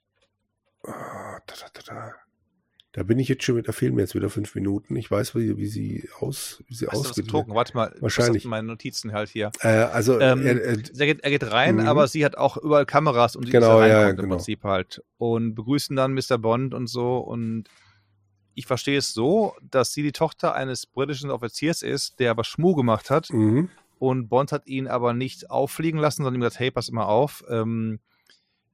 Ah, da, da, da, da. bin ich jetzt schon mit, da fehlen mir jetzt wieder fünf Minuten. Ich weiß, wie, wie sie aus, wie sie ausgeht. getrunken? Warte mal. Wahrscheinlich. Meine Notizen halt hier. Äh, also Ähm, er, er, Er geht, er geht rein, Mhm. aber sie hat auch überall Kameras und sie Genau, dass er ja, reinkommt im genau. Prinzip halt. Und begrüßen dann Mr. Bond und so. Und ich verstehe es so, dass sie die Tochter eines britischen Offiziers ist, der aber Schmuh gemacht hat. mhm. Und Bond hat ihn aber nicht auffliegen lassen, sondern ihm gesagt, hey, pass immer auf. Ähm,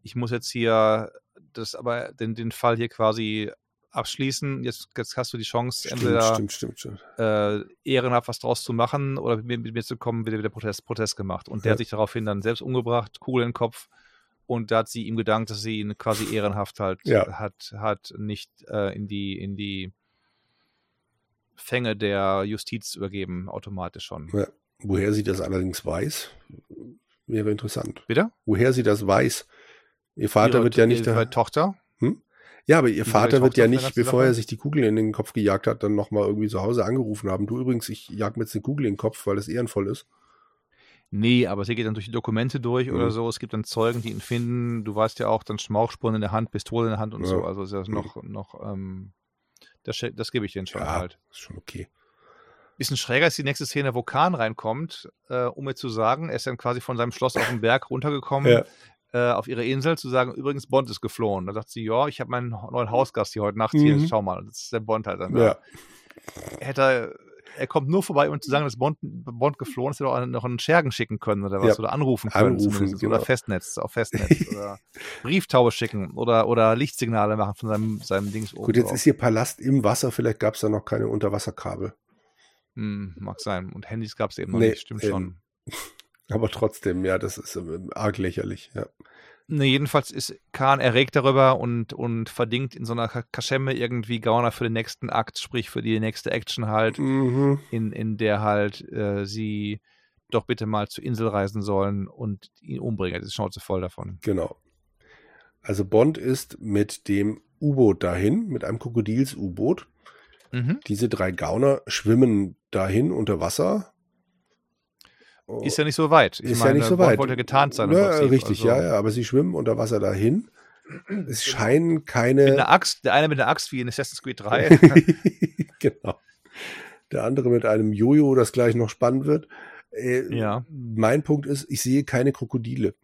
ich muss jetzt hier das aber den, den Fall hier quasi abschließen. Jetzt, jetzt hast du die Chance, stimmt, entweder stimmt, stimmt, äh, ehrenhaft was draus zu machen oder mit mir, mit mir zu kommen, wird wieder Protest, Protest gemacht. Und der Ja. hat sich daraufhin dann selbst umgebracht, Kugel in den Kopf. Und da hat sie ihm gedankt, dass sie ihn quasi ehrenhaft halt Ja. hat, hat nicht äh, in die, in die Fänge der Justiz übergeben, automatisch schon. Ja. Woher sie das allerdings weiß, wäre interessant. Bitte? Woher sie das weiß. Ihr Vater ihre, wird ja nicht. Ihre Tochter? Hm? Ja, aber ihr Vater wird ja nicht, bevor er sich die Kugel in den Kopf gejagt hat, dann nochmal irgendwie zu Hause angerufen haben. Du übrigens, ich jag mir jetzt eine Kugel in den Kopf, weil es ehrenvoll ist. Nee, aber sie geht dann durch die Dokumente durch mhm. oder so. Es gibt dann Zeugen, die ihn finden. Du weißt ja auch, dann Schmauchspuren in der Hand, Pistole in der Hand und ja. so. Also ist das noch, noch ähm, das, das gebe ich denen schon ja, halt. Ist schon okay. Bisschen schräger ist die nächste Szene, wo Kahn reinkommt, äh, um mir zu sagen, er ist dann quasi von seinem Schloss auf den Berg runtergekommen, ja. äh, auf ihre Insel, zu sagen, übrigens, Bond ist geflohen. Da sagt sie, ja, ich habe meinen neuen Hausgast hier heute Nacht mhm. hier, schau mal, das ist der Bond halt dann. Ja. Hätte er kommt nur vorbei, um zu sagen, dass Bond, Bond geflohen ist, hätte auch noch einen Schergen schicken können oder was, ja. oder anrufen können. Anrufen, genau. Oder Festnetz, auf Festnetz. [laughs] oder Brieftaube schicken oder, oder Lichtsignale machen von seinem, seinem Dings oben. Gut, jetzt drauf. ist hier Palast im Wasser, vielleicht gab es da noch keine Unterwasserkabel. Hm, mag sein. Und Handys gab es eben noch nee, nicht, stimmt schon. [laughs] Aber trotzdem, ja, das ist ähm, arg lächerlich, ja. Ne, jedenfalls ist Khan erregt darüber und, und verdingt in so einer Kaschemme irgendwie Gauner für den nächsten Akt, sprich für die nächste Action halt, mhm. in, in der halt äh, sie doch bitte mal zur Insel reisen sollen und ihn umbringen. Das ist Schnauze voll davon. Genau. Also Bond ist mit dem U-Boot dahin, mit einem Krokodils-U-Boot. Mhm. Diese drei Gauner schwimmen dahin unter Wasser ist ja nicht so weit. Ich ist meine, ja nicht so weit. wollte getarnt sein. Ja, richtig, also. ja, ja, aber sie schwimmen unter Wasser dahin. Es genau. scheinen keine. Mit einer Axt, der eine mit einer Axt wie in Assassin's Creed 3. [laughs] [laughs] genau. Der andere mit einem Jojo, das gleich noch spannend wird. Äh, ja. Mein Punkt ist, ich sehe keine Krokodile.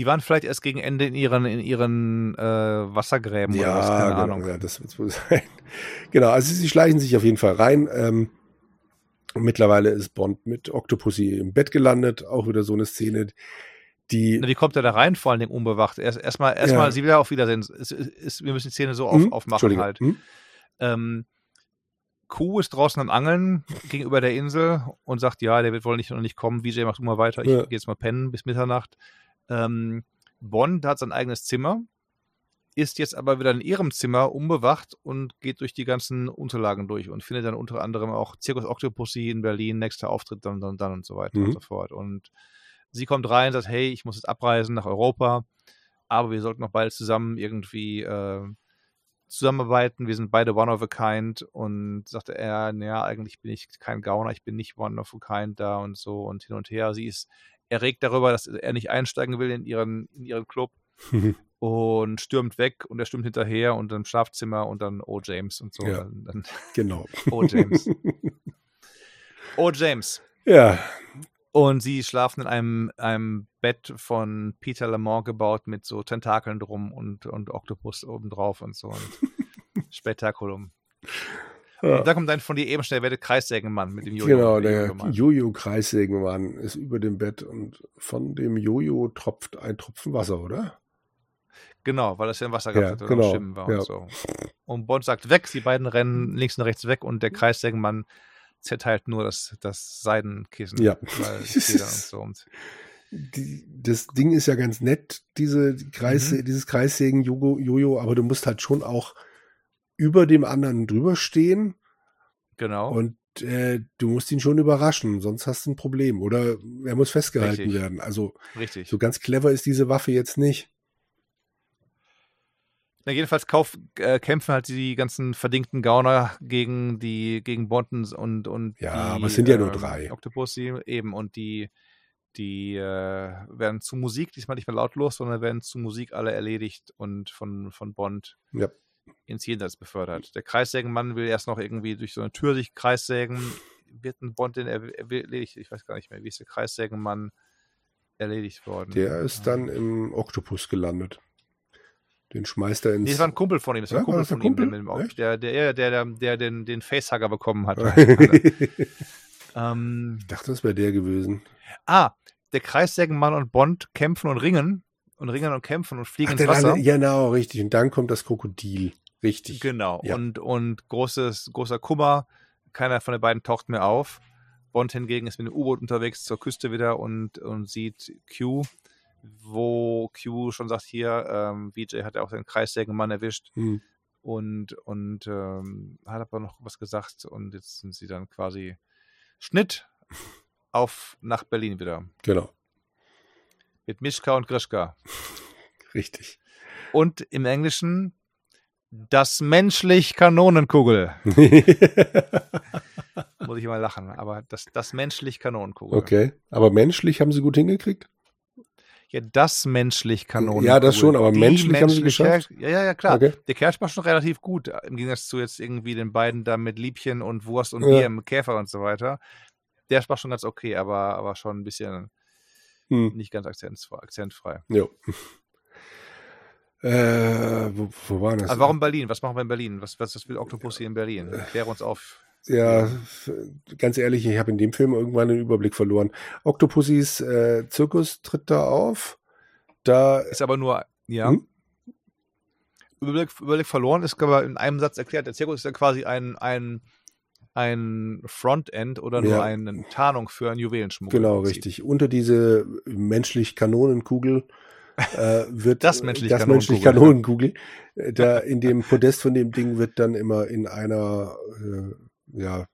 Die waren vielleicht erst gegen Ende in ihren, in ihren äh, Wassergräben ja, oder was, keine genau, Ahnung. Ja, das wird wohl [laughs] sein. genau, also sie schleichen sich auf jeden Fall rein. Ähm, Mittlerweile ist Bond mit Octopussy im Bett gelandet, auch wieder so eine Szene, die. Na, wie kommt er da rein, vor allen Dingen unbewacht? Erstmal, erstmal, erst ja. sie will auf Wiedersehen. Es, es, wir müssen die Szene so auf, hm? aufmachen halt. Hm? Ähm, Kuh ist draußen am Angeln gegenüber der Insel und sagt, ja, der wird wohl nicht noch nicht kommen. VJ macht immer weiter. Ich ja. gehe jetzt mal pennen bis Mitternacht. Ähm, Bond hat sein eigenes Zimmer ist jetzt aber wieder in ihrem Zimmer unbewacht und geht durch die ganzen Unterlagen durch und findet dann unter anderem auch Circus Octopussy in Berlin, nächster Auftritt dann, dann, dann und so weiter mhm. und so fort. Und sie kommt rein und sagt, hey, ich muss jetzt abreisen nach Europa, aber wir sollten noch beide zusammen irgendwie äh, zusammenarbeiten. Wir sind beide one of a kind und sagte er, naja, eigentlich bin ich kein Gauner, ich bin nicht one of a kind da und so und hin und her. Sie ist erregt darüber, dass er nicht einsteigen will in ihren, in ihren Club. [laughs] und stürmt weg und er stürmt hinterher und dann im Schlafzimmer und dann Oh James und so. Ja, dann, dann genau. Oh James. [laughs] oh James. Ja. Und sie schlafen in einem, einem Bett von Peter Lamont gebaut mit so Tentakeln drum und, und Oktopus obendrauf und so. Und [laughs] Spektakulum. Ja. Und da kommt dann von dir eben schnell der Kreissägenmann mit dem Jojo. Genau, der Jojo-Kreissägenmann ist über dem Bett und von dem Jojo tropft ein Tropfen Wasser, oder? Genau, weil das ja im Wasser gehabt ja, hat genau. Schwimmen war ja. und so. Und Bond sagt weg, die beiden rennen links und rechts weg und der Kreissägenmann zerteilt nur das, das Seidenkissen. Ja. Weil [laughs] so und die, das Ding ist ja ganz nett, diese Kreis, mhm. dieses Kreissägen-Jojo, aber du musst halt schon auch über dem anderen drüber stehen. Genau. Und äh, du musst ihn schon überraschen, sonst hast du ein Problem. Oder er muss festgehalten Richtig. werden. Also Richtig. so ganz clever ist diese Waffe jetzt nicht. Na, jedenfalls kauf, äh, kämpfen halt die ganzen verdingten Gauner gegen die gegen Bontons und und ja, die, aber es sind ja nur ähm, drei. Octopussy eben und die die äh, werden zu Musik diesmal nicht mehr lautlos, sondern werden zu Musik alle erledigt und von von Bond ja. Ins Jenseits befördert. Der Kreissägenmann will erst noch irgendwie durch so eine Tür sich kreissägen. Wird ein Bond den erledigt? Ich weiß gar nicht mehr, wie ist der Kreissägenmann erledigt worden? Der ist dann im Oktopus gelandet. Den schmeißt er ins. Nee, das war ein Kumpel von ihm. Das war ein Kumpel von ihm, der, der, der, der, den, den Facehugger bekommen hat. [laughs] ähm, ich dachte, das wäre der gewesen. ah, der Kreissägenmann und Bond kämpfen und ringen und ringen und kämpfen und fliegen Ach, ins Wasser. Ja, genau, richtig. Und dann kommt das Krokodil. Richtig. Genau. Ja. Und, und großes, großer Kummer. Keiner von den beiden taucht mehr auf. Bond hingegen ist mit dem U-Boot unterwegs zur Küste wieder und, und sieht Q, wo Q schon sagt, hier, ähm, VJ hat ja auch den Kreissägenmann erwischt. Hm. und, und ähm, hat aber noch was gesagt und jetzt sind sie dann quasi Schnitt auf nach Berlin wieder. Genau. Mit Mischka und Grischka. Richtig. Und im Englischen das menschlich Kanonenkugel. [laughs] Muss ich mal lachen, aber das, das menschlich Kanonenkugel. Okay, aber menschlich haben sie gut hingekriegt? Ja, das menschlich Kanonenkugel. Ja, das schon, aber Die menschlich haben sie geschafft? Ja, ja, ja, klar. Okay. Der Kersch war schon relativ gut, im Gegensatz zu jetzt irgendwie den beiden da mit Liebchen und Wurst und Ja. Bier im Käfer und so weiter. Der war schon ganz okay, aber, aber schon ein bisschen Hm. nicht ganz akzentfrei. akzentfrei. Jo. Äh, wo, wo war das? Aber warum Berlin? Was machen wir in Berlin? Was, was, was will Octopus hier in Berlin? Klär uns auf. Ja, ganz ehrlich, ich habe in dem Film irgendwann den Überblick verloren. Octopussys äh, Zirkus tritt da auf. Da, Ist aber nur, ja. Hm? Überblick, Überblick verloren ist aber in einem Satz erklärt. Der Zirkus ist ja quasi ein, ein, ein Frontend oder nur Ja. eine Tarnung für einen Juwelenschmuggel. genau, richtig. Unter diese menschlich Kanonenkugel äh, wird Das menschlich das menschlich Kanonenkugel. Kanonenkugel. Äh, Da in dem Podest von dem Ding wird dann immer in einer äh, ja,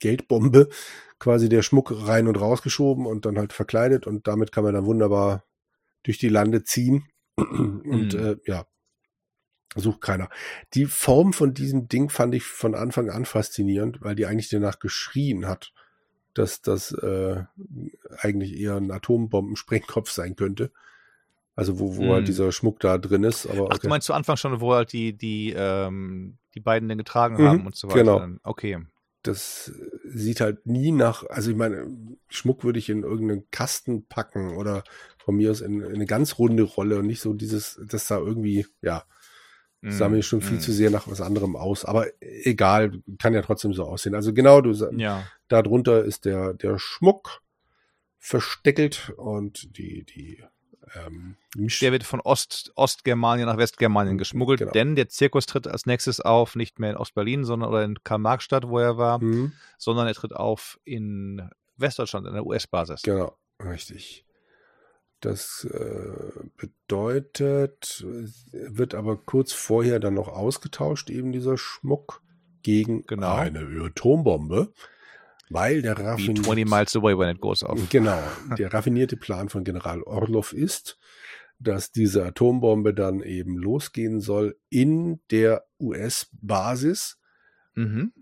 Geldbombe quasi der Schmuck rein und rausgeschoben und dann halt verkleidet und damit kann man dann wunderbar durch die Lande ziehen. [clears throat] Und Mhm. äh, ja, sucht keiner. Die Form von diesem Ding fand ich von Anfang an faszinierend, weil die eigentlich danach geschrien hat, dass das äh, eigentlich eher ein Atombomben-Sprengkopf sein könnte. Also wo, wo Mhm. halt dieser Schmuck da drin ist. Aber Ach, okay. du meinst zu Anfang schon, wo halt die, die, ähm, die beiden den getragen Mhm, haben und so weiter. genau. Okay. das sieht halt nie nach, also ich meine, Schmuck würde ich in irgendeinen Kasten packen oder von mir aus in, in eine ganz runde Rolle und nicht so dieses, das sah irgendwie, ja, sah Mm, mir schon viel mm. zu sehr nach was anderem aus. Aber egal, kann ja trotzdem so aussehen. Also genau, du Ja. da drunter ist der, der Schmuck versteckelt und die, die, ähm, Der wird von Ost, Ostgermanien nach Westgermanien geschmuggelt, Genau. denn der Zirkus tritt als nächstes auf, nicht mehr in Ostberlin, sondern oder in Karl-Marx-Stadt, wo er war, Mhm, sondern er tritt auf in Westdeutschland, in der US-Basis. Genau, richtig. Das äh, bedeutet, wird aber kurz vorher dann noch ausgetauscht, eben dieser Schmuck gegen Genau. eine Atombombe, weil der Be 20 raffinierte, miles away when it goes off. genau, [laughs] der raffinierte Plan von General Orlov ist, dass diese Atombombe dann eben losgehen soll in der US-Basis Mhm.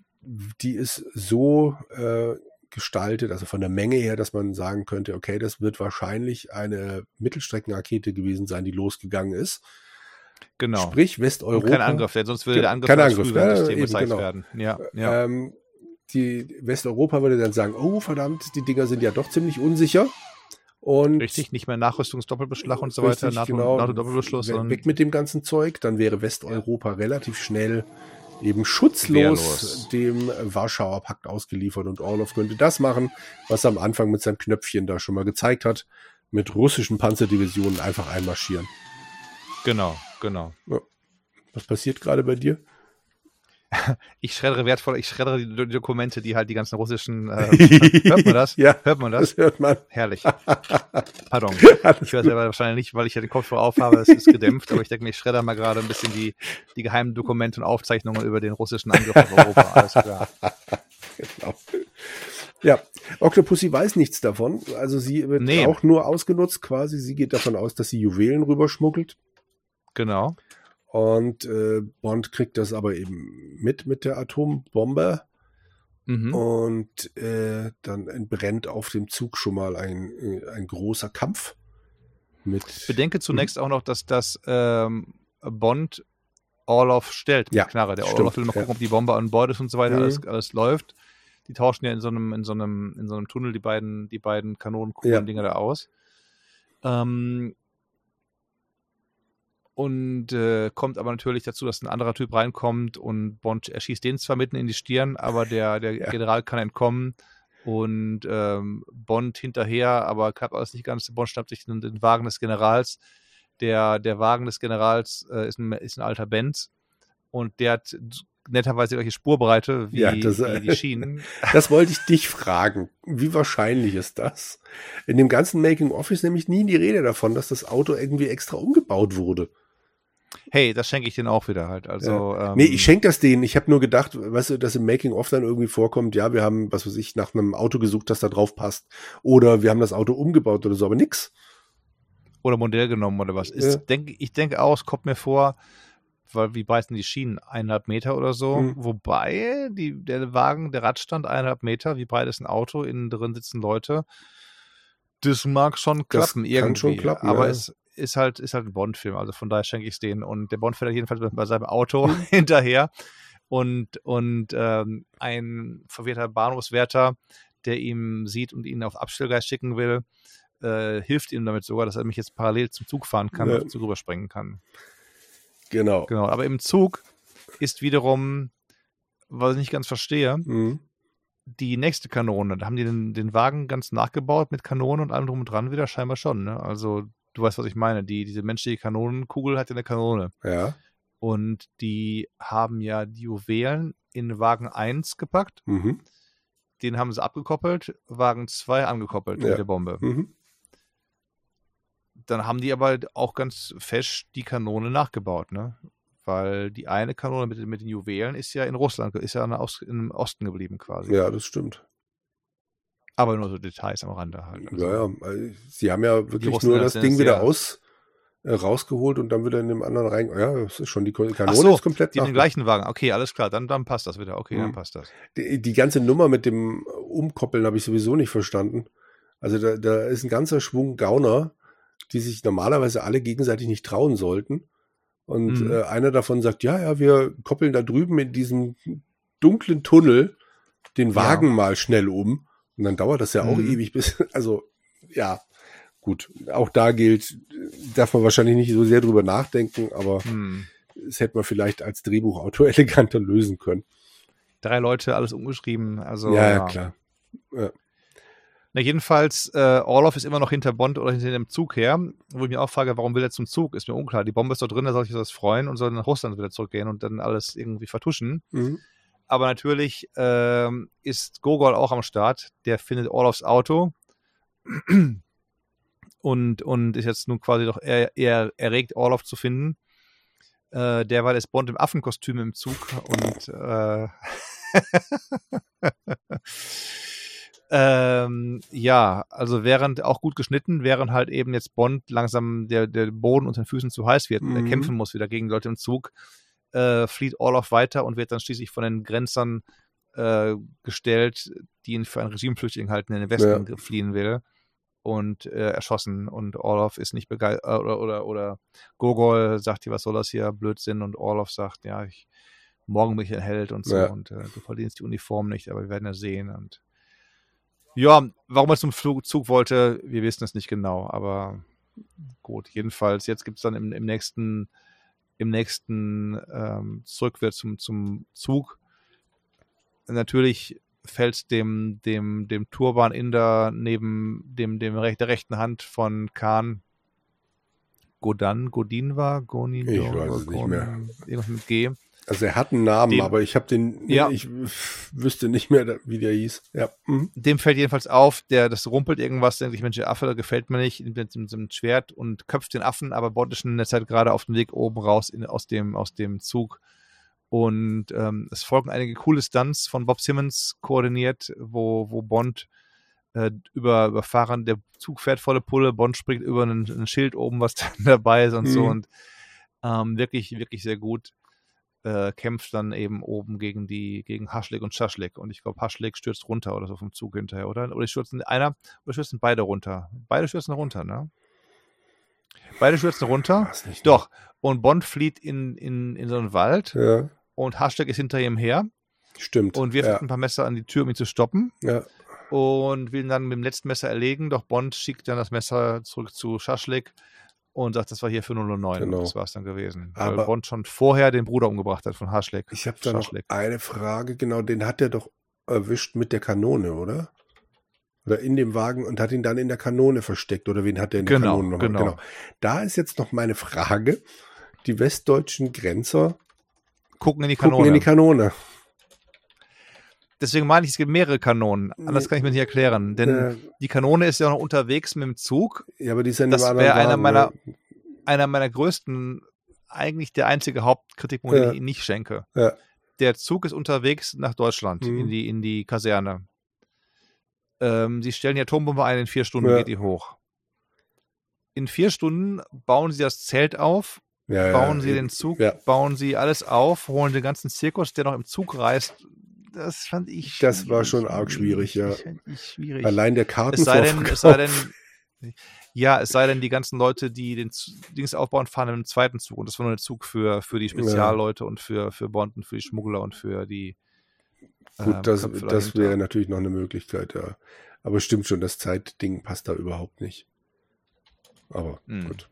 die ist so äh, gestaltet, also von der Menge her, dass man sagen könnte, okay, das wird wahrscheinlich eine Mittelstreckenrakete gewesen sein, die losgegangen ist. Genau. Sprich, Und Westeuropa. kein Angriff, denn sonst würde der Angriff kein Angriff, ja, gezeigt eben, genau. werden. Ja, ja. Ähm, die Westeuropa würde dann sagen, oh verdammt, die Dinger sind ja doch ziemlich unsicher. Und Richtig, nicht mehr Nachrüstungsdoppelbeschlag und so Richtig, weiter, NATO, genau. NATO-Doppelbeschluss, weg mit dem ganzen Zeug, dann wäre Westeuropa relativ schnell eben schutzlos Wehrlos. dem Warschauer Pakt ausgeliefert und Orlov könnte das machen, was er am Anfang mit seinem Knöpfchen da schon mal gezeigt hat, mit russischen Panzerdivisionen einfach einmarschieren. genau, genau. Was passiert gerade bei dir? [laughs] Ich schreddere wertvoll, ich schreddere die Do- Dokumente, die halt die ganzen russischen. Äh, [laughs] hört man das? Ja, Hört man das? das hört man. Herrlich. [laughs] Pardon. Alles Ich höre gut. selber wahrscheinlich nicht, weil ich ja den Kopfhörer aufhabe, es ist gedämpft, aber ich denke mir, ich schredder mal gerade ein bisschen die, die geheimen Dokumente und Aufzeichnungen über den russischen Angriff auf Europa. Alles klar. Genau. Ja, Octopussy weiß nichts davon. Also sie wird Nee. auch nur ausgenutzt quasi. Sie geht davon aus, dass sie Juwelen rüberschmuggelt. Genau. Und äh, Bond kriegt das aber eben mit mit der Atombombe. Mhm. Und äh, dann entbrennt auf dem Zug schon mal ein, äh, ein großer Kampf. Mit Bedenke zunächst auch noch, dass das ähm, Bond Orlov stellt mit Ja, Knarre. Der stimmt, Orlov will mal ja. gucken, ob die Bombe an Bord ist und so weiter, Mhm. alles, alles läuft. Die tauschen ja in so einem, in so einem, in so einem Tunnel die beiden, die beiden Kanonenkugeln-Dinger da aus. Ähm, und äh, kommt aber natürlich dazu, dass ein anderer Typ reinkommt und Bond erschießt den zwar mitten in die Stirn, aber der, [laughs] der Ja. General kann entkommen und ähm, Bond hinterher, aber klappt alles nicht ganz. Bond schnappt sich den, den Wagen des Generals. Der, der Wagen des Generals äh, ist, ein, ist ein alter Benz und der hat netterweise gleiche Spurbreite wie, Ja, das, wie die Schienen. [laughs] Das wollte ich dich fragen. Wie wahrscheinlich ist das? In dem ganzen Making-of ist nämlich nie die Rede davon, dass das Auto irgendwie extra umgebaut wurde. Hey, das schenke ich denen auch wieder halt. Also, ja. ähm, nee, ich schenke das denen. Ich habe nur gedacht, weißt du, dass im Making-of dann irgendwie vorkommt, ja, wir haben, was weiß ich, nach einem Auto gesucht, das da drauf passt. Oder wir haben das Auto umgebaut oder so, aber nix. Oder Modell genommen oder was. Ist, Ja. denk, ich denke auch, es kommt mir vor, weil wie breit sind die Schienen? Eineinhalb Meter oder so. Hm. Wobei die, der Wagen, der Radstand eineinhalb Meter, wie breit ist ein Auto? Innen drin sitzen Leute. Das mag schon Das klappen kann irgendwie. schon klappen, aber ja. es ist halt, ist halt ein Bond-Film, also von daher schenke ich es denen. Und der Bond fährt jedenfalls bei seinem Auto [laughs] hinterher. Und, und ähm, ein verwirrter Bahnhofswärter, der ihm sieht und ihn auf Abstellgeist schicken will, äh, hilft ihm damit sogar, dass er mich jetzt parallel zum Zug fahren kann Ja. Zug rüberspringen kann. Genau. Genau, aber im Zug ist wiederum, was ich nicht ganz verstehe, Mhm. die nächste Kanone. Da haben die den, den Wagen ganz nachgebaut mit Kanonen und allem drum und dran wieder scheinbar schon. Ne? Also du weißt, was ich meine. Die, diese menschliche Kanonenkugel hat ja eine Kanone. Ja. Und die haben ja die Juwelen in Wagen 1 gepackt. Mhm. Den haben sie abgekoppelt, Wagen 2 angekoppelt Ja. mit der Bombe. Mhm. Dann haben die aber auch ganz fest die Kanone nachgebaut, ne? Weil die eine Kanone mit, den- mit den Juwelen ist ja in Russland, ist ja in Ost, im Osten geblieben quasi. Ja, das stimmt. Aber nur so Details am Rande halt. Also, Ja, ja. Also, Sie haben ja wirklich Russen nur das Ding wieder aus äh, rausgeholt und dann wieder in dem anderen rein. Ja, das ist schon die Kanone Ach so, ist komplett Die haben den gleichen Wagen. Okay, alles klar, dann, dann passt das wieder. Okay, dann Mhm. passt das. die, die ganze Nummer mit dem Umkoppeln habe ich sowieso nicht verstanden. Also da, da ist ein ganzer Schwung Gauner, die sich normalerweise alle gegenseitig nicht trauen sollten. Und Mhm. äh, einer davon sagt, ja, ja, wir koppeln da drüben in diesem dunklen Tunnel den Wagen mal schnell um. Und dann dauert das ja auch Mhm. ewig bis, [laughs] also ja, gut. Auch da gilt, darf man wahrscheinlich nicht so sehr drüber nachdenken, aber Hm. es hätte man vielleicht als Drehbuchautor [laughs] eleganter lösen können. Drei Leute, alles umgeschrieben. Also, ja, ja, klar. Na, jedenfalls, äh, Orlov ist immer noch hinter Bond oder hinter dem Zug her, wo ich mich auch frage, warum will er zum Zug? Ist mir unklar. Die Bombe ist doch drin, da soll ich das freuen und soll nach Russland wieder zurückgehen und dann alles irgendwie vertuschen. Mhm. Aber natürlich ähm, ist Gogol auch am Start. Der findet Orlovs Auto und, und ist jetzt nun quasi doch eher, eher erregt, Orlov zu finden. Äh, derweil ist Bond im Affenkostüm im Zug und äh, [laughs] ähm, ja, also während auch gut geschnitten, während halt eben jetzt Bond langsam der, der Boden unter den Füßen zu heiß wird und er Mhm. kämpfen muss wieder gegen Leute im Zug, äh, flieht Orlov weiter und wird dann schließlich von den Grenzern äh, gestellt, die ihn für einen Regimeflüchtling halten, der in den Westen Ja. fliehen will und äh, erschossen und Orlov ist nicht begeistert oder, oder, oder Gogol sagt hier, was soll das hier, Blödsinn und Orlov sagt, ja, ich, morgen bin ich ein Held und so Ja. und äh, du verdienst die Uniform nicht, aber wir werden ja sehen und ja, warum er zum Flug, Zug wollte, wir wissen es nicht genau, aber gut, jedenfalls, jetzt gibt es dann im, im nächsten, im nächsten ähm, Zurückwärts zum, zum Zug. Natürlich fällt dem, dem, dem Turban-Inder neben dem, dem rech, der rechten Hand von Khan Godan, Godin war, Gonin, Ich weiß es nicht mehr. Irgendwas mit G. Also er hat einen Namen, Dem- aber ich habe den, Ja. ich wüsste nicht mehr, wie der hieß. Ja. Mhm. dem fällt jedenfalls auf, der das rumpelt irgendwas, denkt sich, Mensch, der Affe, gefällt mir nicht, mit, mit, dem Schwert und köpft den Affen, aber Bond ist schon in der Zeit gerade auf dem Weg oben raus in, aus, dem, aus dem Zug. Und ähm, es folgen einige coole Stunts von Bob Simmons koordiniert, wo, wo Bond äh, über, überfahren, der Zug fährt volle Pulle, Bond springt über ein, ein Schild oben, was [laughs] dann dabei ist und so. Mhm. Und ähm, wirklich, wirklich sehr gut. Äh, kämpft dann eben oben gegen die, gegen Haschlik und Schaschlik. Und ich glaube, Haschlik stürzt runter oder so vom Zug hinterher, oder? Oder stürzen einer, oder stürzen beide runter? Beide stürzen runter, ne? Beide stürzen runter. Nicht Doch. Und Bond flieht in, in, in so einen Wald Ja, und Haschlik ist hinter ihm her stimmt. und wirft ja, ein paar Messer an die Tür, um ihn zu stoppen ja. und will ihn dann mit dem letzten Messer erlegen. Doch Bond schickt dann das Messer zurück zu Schaschlik und sagt, das war hier für 009. Genau. Das war es dann gewesen. Aber- weil Bond schon vorher den Bruder umgebracht hat von Haschlik. Ich habe da noch eine Frage. Genau, den hat er doch erwischt mit der Kanone, oder? Oder in dem Wagen und hat ihn dann in der Kanone versteckt. Oder wen hat er in der Genau, Kanone nochmal? genau. Da ist jetzt noch meine Frage. Die westdeutschen Grenzer Gucken in die Kanone. gucken in die Kanone. Deswegen meine ich, es gibt mehrere Kanonen. Anders kann ich mir nicht erklären. Denn Äh, die Kanone ist ja noch unterwegs mit dem Zug. ja, aber die ist ja in Das wäre einer meiner- ne? Einer meiner größten eigentlich der einzige Hauptkritikpunkt, Ja. den ich Ihnen nicht schenke. Ja. Der Zug ist unterwegs nach Deutschland, Mhm. in, die, in die Kaserne. Ähm, sie stellen die Atombombe ein, in vier Stunden Ja. geht die hoch. In vier Stunden bauen sie das Zelt auf, Ja, bauen ja, sie eben. den Zug, Ja. bauen sie alles auf, holen den ganzen Zirkus, der noch im Zug reist. Das fand ich Das war schon schwierig. arg schwierig, ja. Das schwierig. Allein der Es Karten sei denn, es sei denn, ja, es sei denn, die ganzen Leute, die den Z- Dings aufbauen, fahren im zweiten Zug. Und das war nur ein Zug für, für die Spezialleute und für, für Bond und für die Schmuggler und für die. ähm, Gut, das, Köpfe das dahinter. wäre natürlich noch eine Möglichkeit, ja. Aber stimmt schon, das Zeitding passt da überhaupt nicht. Aber Hm. gut.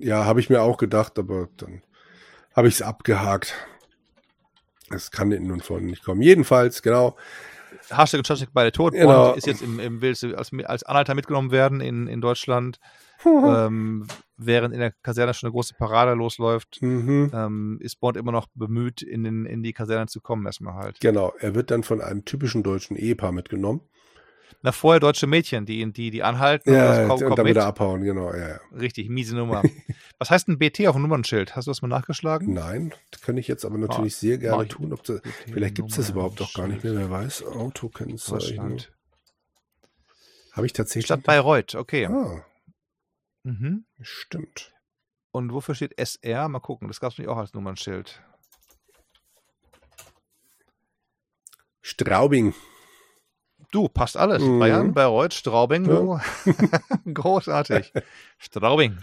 Ja, habe ich mir auch gedacht, aber dann habe ich es abgehakt. Es kann innen und vorne nicht kommen. Jedenfalls, genau. Hashtag und Hashtag beide tot. Genau. Ist jetzt im, im will als, als Anhalter mitgenommen werden in, in Deutschland, ähm, während in der Kaserne schon eine große Parade losläuft. Mhm. Ähm, ist Bond immer noch bemüht, in, den, in die Kaserne zu kommen, erstmal halt. Genau, er wird dann von einem typischen deutschen Ehepaar mitgenommen. Na, vorher deutsche Mädchen, die, die, die anhalten und Ja, das komm, und dann mit. wieder abhauen, genau, ja, ja. Richtig, miese Nummer. [laughs] Was heißt ein BT auf dem Nummernschild? Hast du das mal nachgeschlagen? Nein, das kann ich jetzt aber natürlich sehr gerne ich. tun. Ob das, vielleicht gibt es das überhaupt auch gar nicht mehr, wer weiß. Autokennzeichen. Deutschland. Habe ich tatsächlich. Stadt Bayreuth, okay. Ah, Mhm. stimmt. Und wofür steht SR? Mal gucken, das gab es nicht auch als Nummernschild. Straubing. Du, passt alles. Mhm. Bayern, Bayreuth, Straubing. Ja. [laughs] Großartig. Straubing.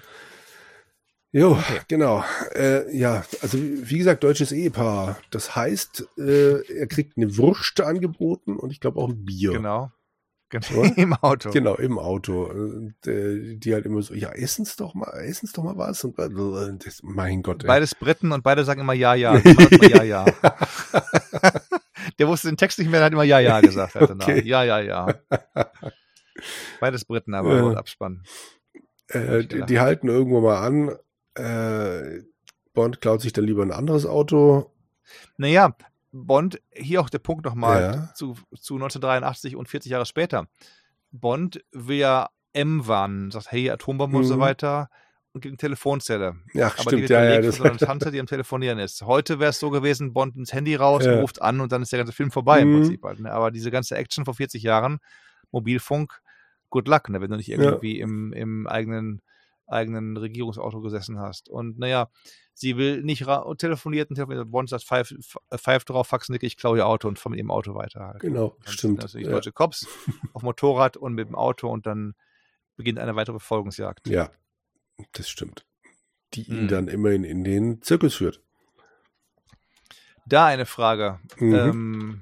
Jo, genau. Äh, ja, also wie gesagt, deutsches Ehepaar. Das heißt, äh, er kriegt eine Wurst angeboten und ich glaube auch ein Bier. Genau. Genau. [laughs] Im Auto. Genau, im Auto. Und, äh, die halt immer so, ja, essen's doch mal, essen's doch mal was. Und äh, das, mein Gott, ey. Beides Briten und beide sagen immer ja, ja. [laughs] Ja, ja. Der wusste den Text nicht mehr, der hat immer ja, ja gesagt. Also [laughs] Okay. Ja, ja, ja. [laughs] Beides Briten, aber und Abspann. Äh, die, die halten irgendwo mal an. Äh, Bond klaut sich dann lieber ein anderes Auto. Naja, Bond, hier auch der Punkt nochmal Ja. zu, zu 1983 und 40 Jahre später. Bond will ja M warnen, sagt, hey, Atombombe und so Mhm. weiter und gibt eine Telefonzelle. Ja, Aber die stimmt, wird ja, ja. Das, von so [laughs] Tante, die am Telefonieren ist. Heute wäre es so gewesen, Bond ins Handy raus, Ja. ruft an und dann ist der ganze Film vorbei Mhm. im Prinzip halt. Ne? Aber diese ganze Action vor 40 Jahren, Mobilfunk, good luck, ne? wenn du nicht irgendwie im, im eigenen, eigenen Regierungsauto gesessen hast. Und naja, sie will nicht telefoniert und telefoniert. Bond sagt, pfeif, pfeif drauf, faxnick, ich klaue ihr Auto und fahr mit ihrem Auto weiter halt. genau, Dann stimmt. sind natürlich Ja. deutsche Cops auf Motorrad und mit dem Auto und dann beginnt eine weitere Verfolgungsjagd. ja, das stimmt. Die ihn Mhm. dann immerhin in den Zirkus führt. Da eine Frage. Mhm. Ähm,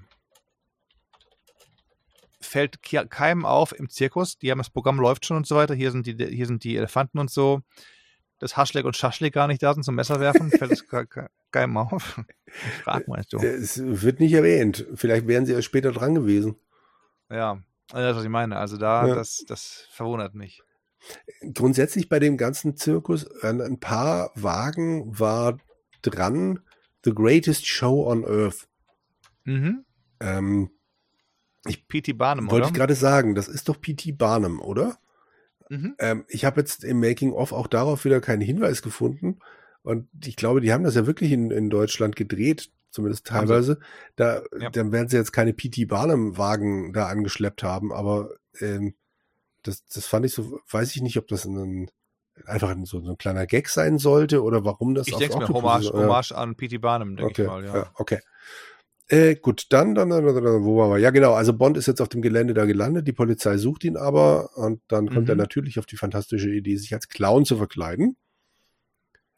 fällt ke- keinem auf im Zirkus, die haben das Programm läuft schon und so weiter, hier sind die, hier sind die Elefanten und so, dass Haschleck und Schaschlik gar nicht da sind zum Messer werfen, [laughs] fällt es ke- ke- keinem auf? Frag meinst du? Es wird nicht erwähnt. Vielleicht wären sie ja später dran gewesen. Ja, also das ist, was ich meine. Also da, Ja. das, das verwundert mich. Grundsätzlich bei dem ganzen Zirkus, an ein paar Wagen war dran The Greatest Show on Earth. Mhm. Ähm, P.T. Barnum, wollte ich gerade sagen, das ist doch P.T. Barnum, oder? Mhm. Ähm, ich habe jetzt im Making-of auch darauf wieder keinen Hinweis gefunden. Und ich glaube, die haben das ja wirklich in, in Deutschland gedreht, zumindest teilweise. Da, Ja. Dann werden sie jetzt keine P.T. Barnum-Wagen da angeschleppt haben, aber ähm, das, das fand ich so, weiß ich nicht, ob das ein, einfach ein, so, so ein kleiner Gag sein sollte oder warum das Ich aufs denke mir, Hommage, ist. Ja. Hommage an P.T. Barnum, denke okay, ich mal, ja. okay. Äh, gut, dann, dann, dann, dann, wo waren wir? Ja, genau. Also Bond ist jetzt auf dem Gelände da gelandet. Die Polizei sucht ihn aber und dann kommt Mhm. er natürlich auf die fantastische Idee, sich als Clown zu verkleiden.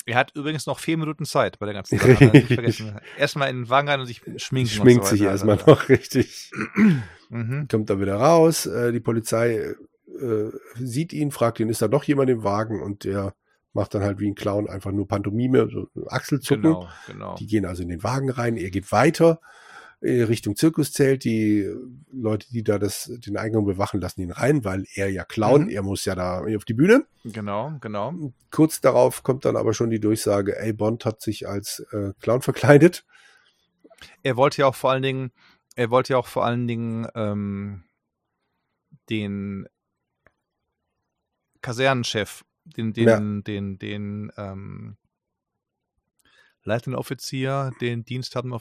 Er hat übrigens noch vier Minuten Zeit bei der ganzen Sache. Vergessen. [laughs] Erstmal in den Wagen rein und sich schminken. Schminkt so sich erstmal Also, noch [laughs] richtig. Mhm. Kommt dann wieder raus. Äh, die Polizei äh, sieht ihn, fragt ihn, ist da noch jemand im Wagen? Und der macht dann halt wie ein Clown einfach nur Pantomime, so Achselzucken. Genau, genau. Die gehen also in den Wagen rein. Er geht weiter äh, Richtung Zirkuszelt. Die Leute, die da das, den Eingang bewachen, lassen ihn rein, weil er ja Clown, Mhm. er muss ja da auf die Bühne. Genau, genau. Kurz darauf kommt dann aber schon die Durchsage, ey, Bond hat sich als äh, Clown verkleidet. Er wollte ja auch vor allen Dingen, er wollte ja auch vor allen Dingen ähm, den Kasernenchef, den, den, Ja. den, den, ähm, leitenden Offizier, den diensthabenden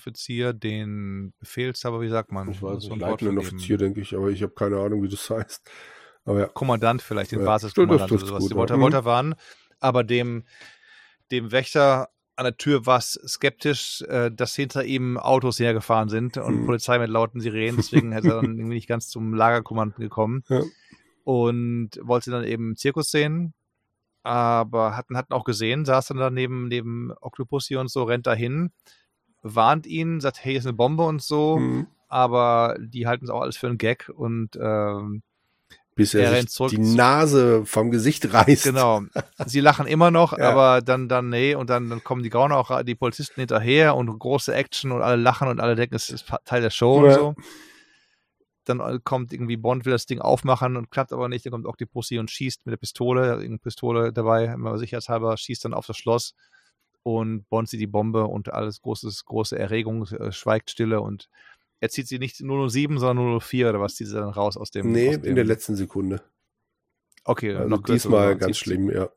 den Befehlshaber, wie sagt man? Ich weiß So nicht, leitenden Offizier, denke ich, aber ich habe keine Ahnung, wie das [laughs] heißt. Aber ja. Kommandant vielleicht, den Ja, Basiskommandant oder sowas. gut. Volta, Mhm. Volta waren, aber dem, dem Wächter an der Tür war es skeptisch, äh, dass hinter ihm Autos hergefahren sind und Mhm. Polizei mit lauten Sirenen, deswegen ist er dann [laughs] irgendwie nicht ganz zum Lagerkommandanten gekommen Ja. Und wollte dann eben Zirkus sehen, aber hatten, hatten auch gesehen, saß dann da neben, Octopussy und so, rennt dahin, warnt ihn, sagt, hey, ist eine Bombe und so, Mhm. aber die halten es auch alles für einen Gag und ähm, Bis Er er, rennt sich die Nase vom Gesicht reißt. Genau. Sie lachen immer noch, [laughs] Ja. aber dann, dann, nee, und dann, dann kommen die Gauner auch, die Polizisten hinterher und große Action und alle lachen und alle denken, es ist Teil der Show Ja. und so. Dann kommt irgendwie Bond, will das Ding aufmachen und klappt aber nicht. Dann kommt Octopussy und schießt mit der Pistole, irgendeine Pistole dabei, immer sicherheitshalber, schießt dann auf das Schloss und Bond sieht die Bombe und alles großes, große Erregung, äh, schweigt Stille und er zieht sie nicht 007, sondern 004 oder was zieht sie dann raus aus dem. Nee, aus in dem, der letzten Sekunde. Okay, Also noch diesmal ganz schlimm, ja.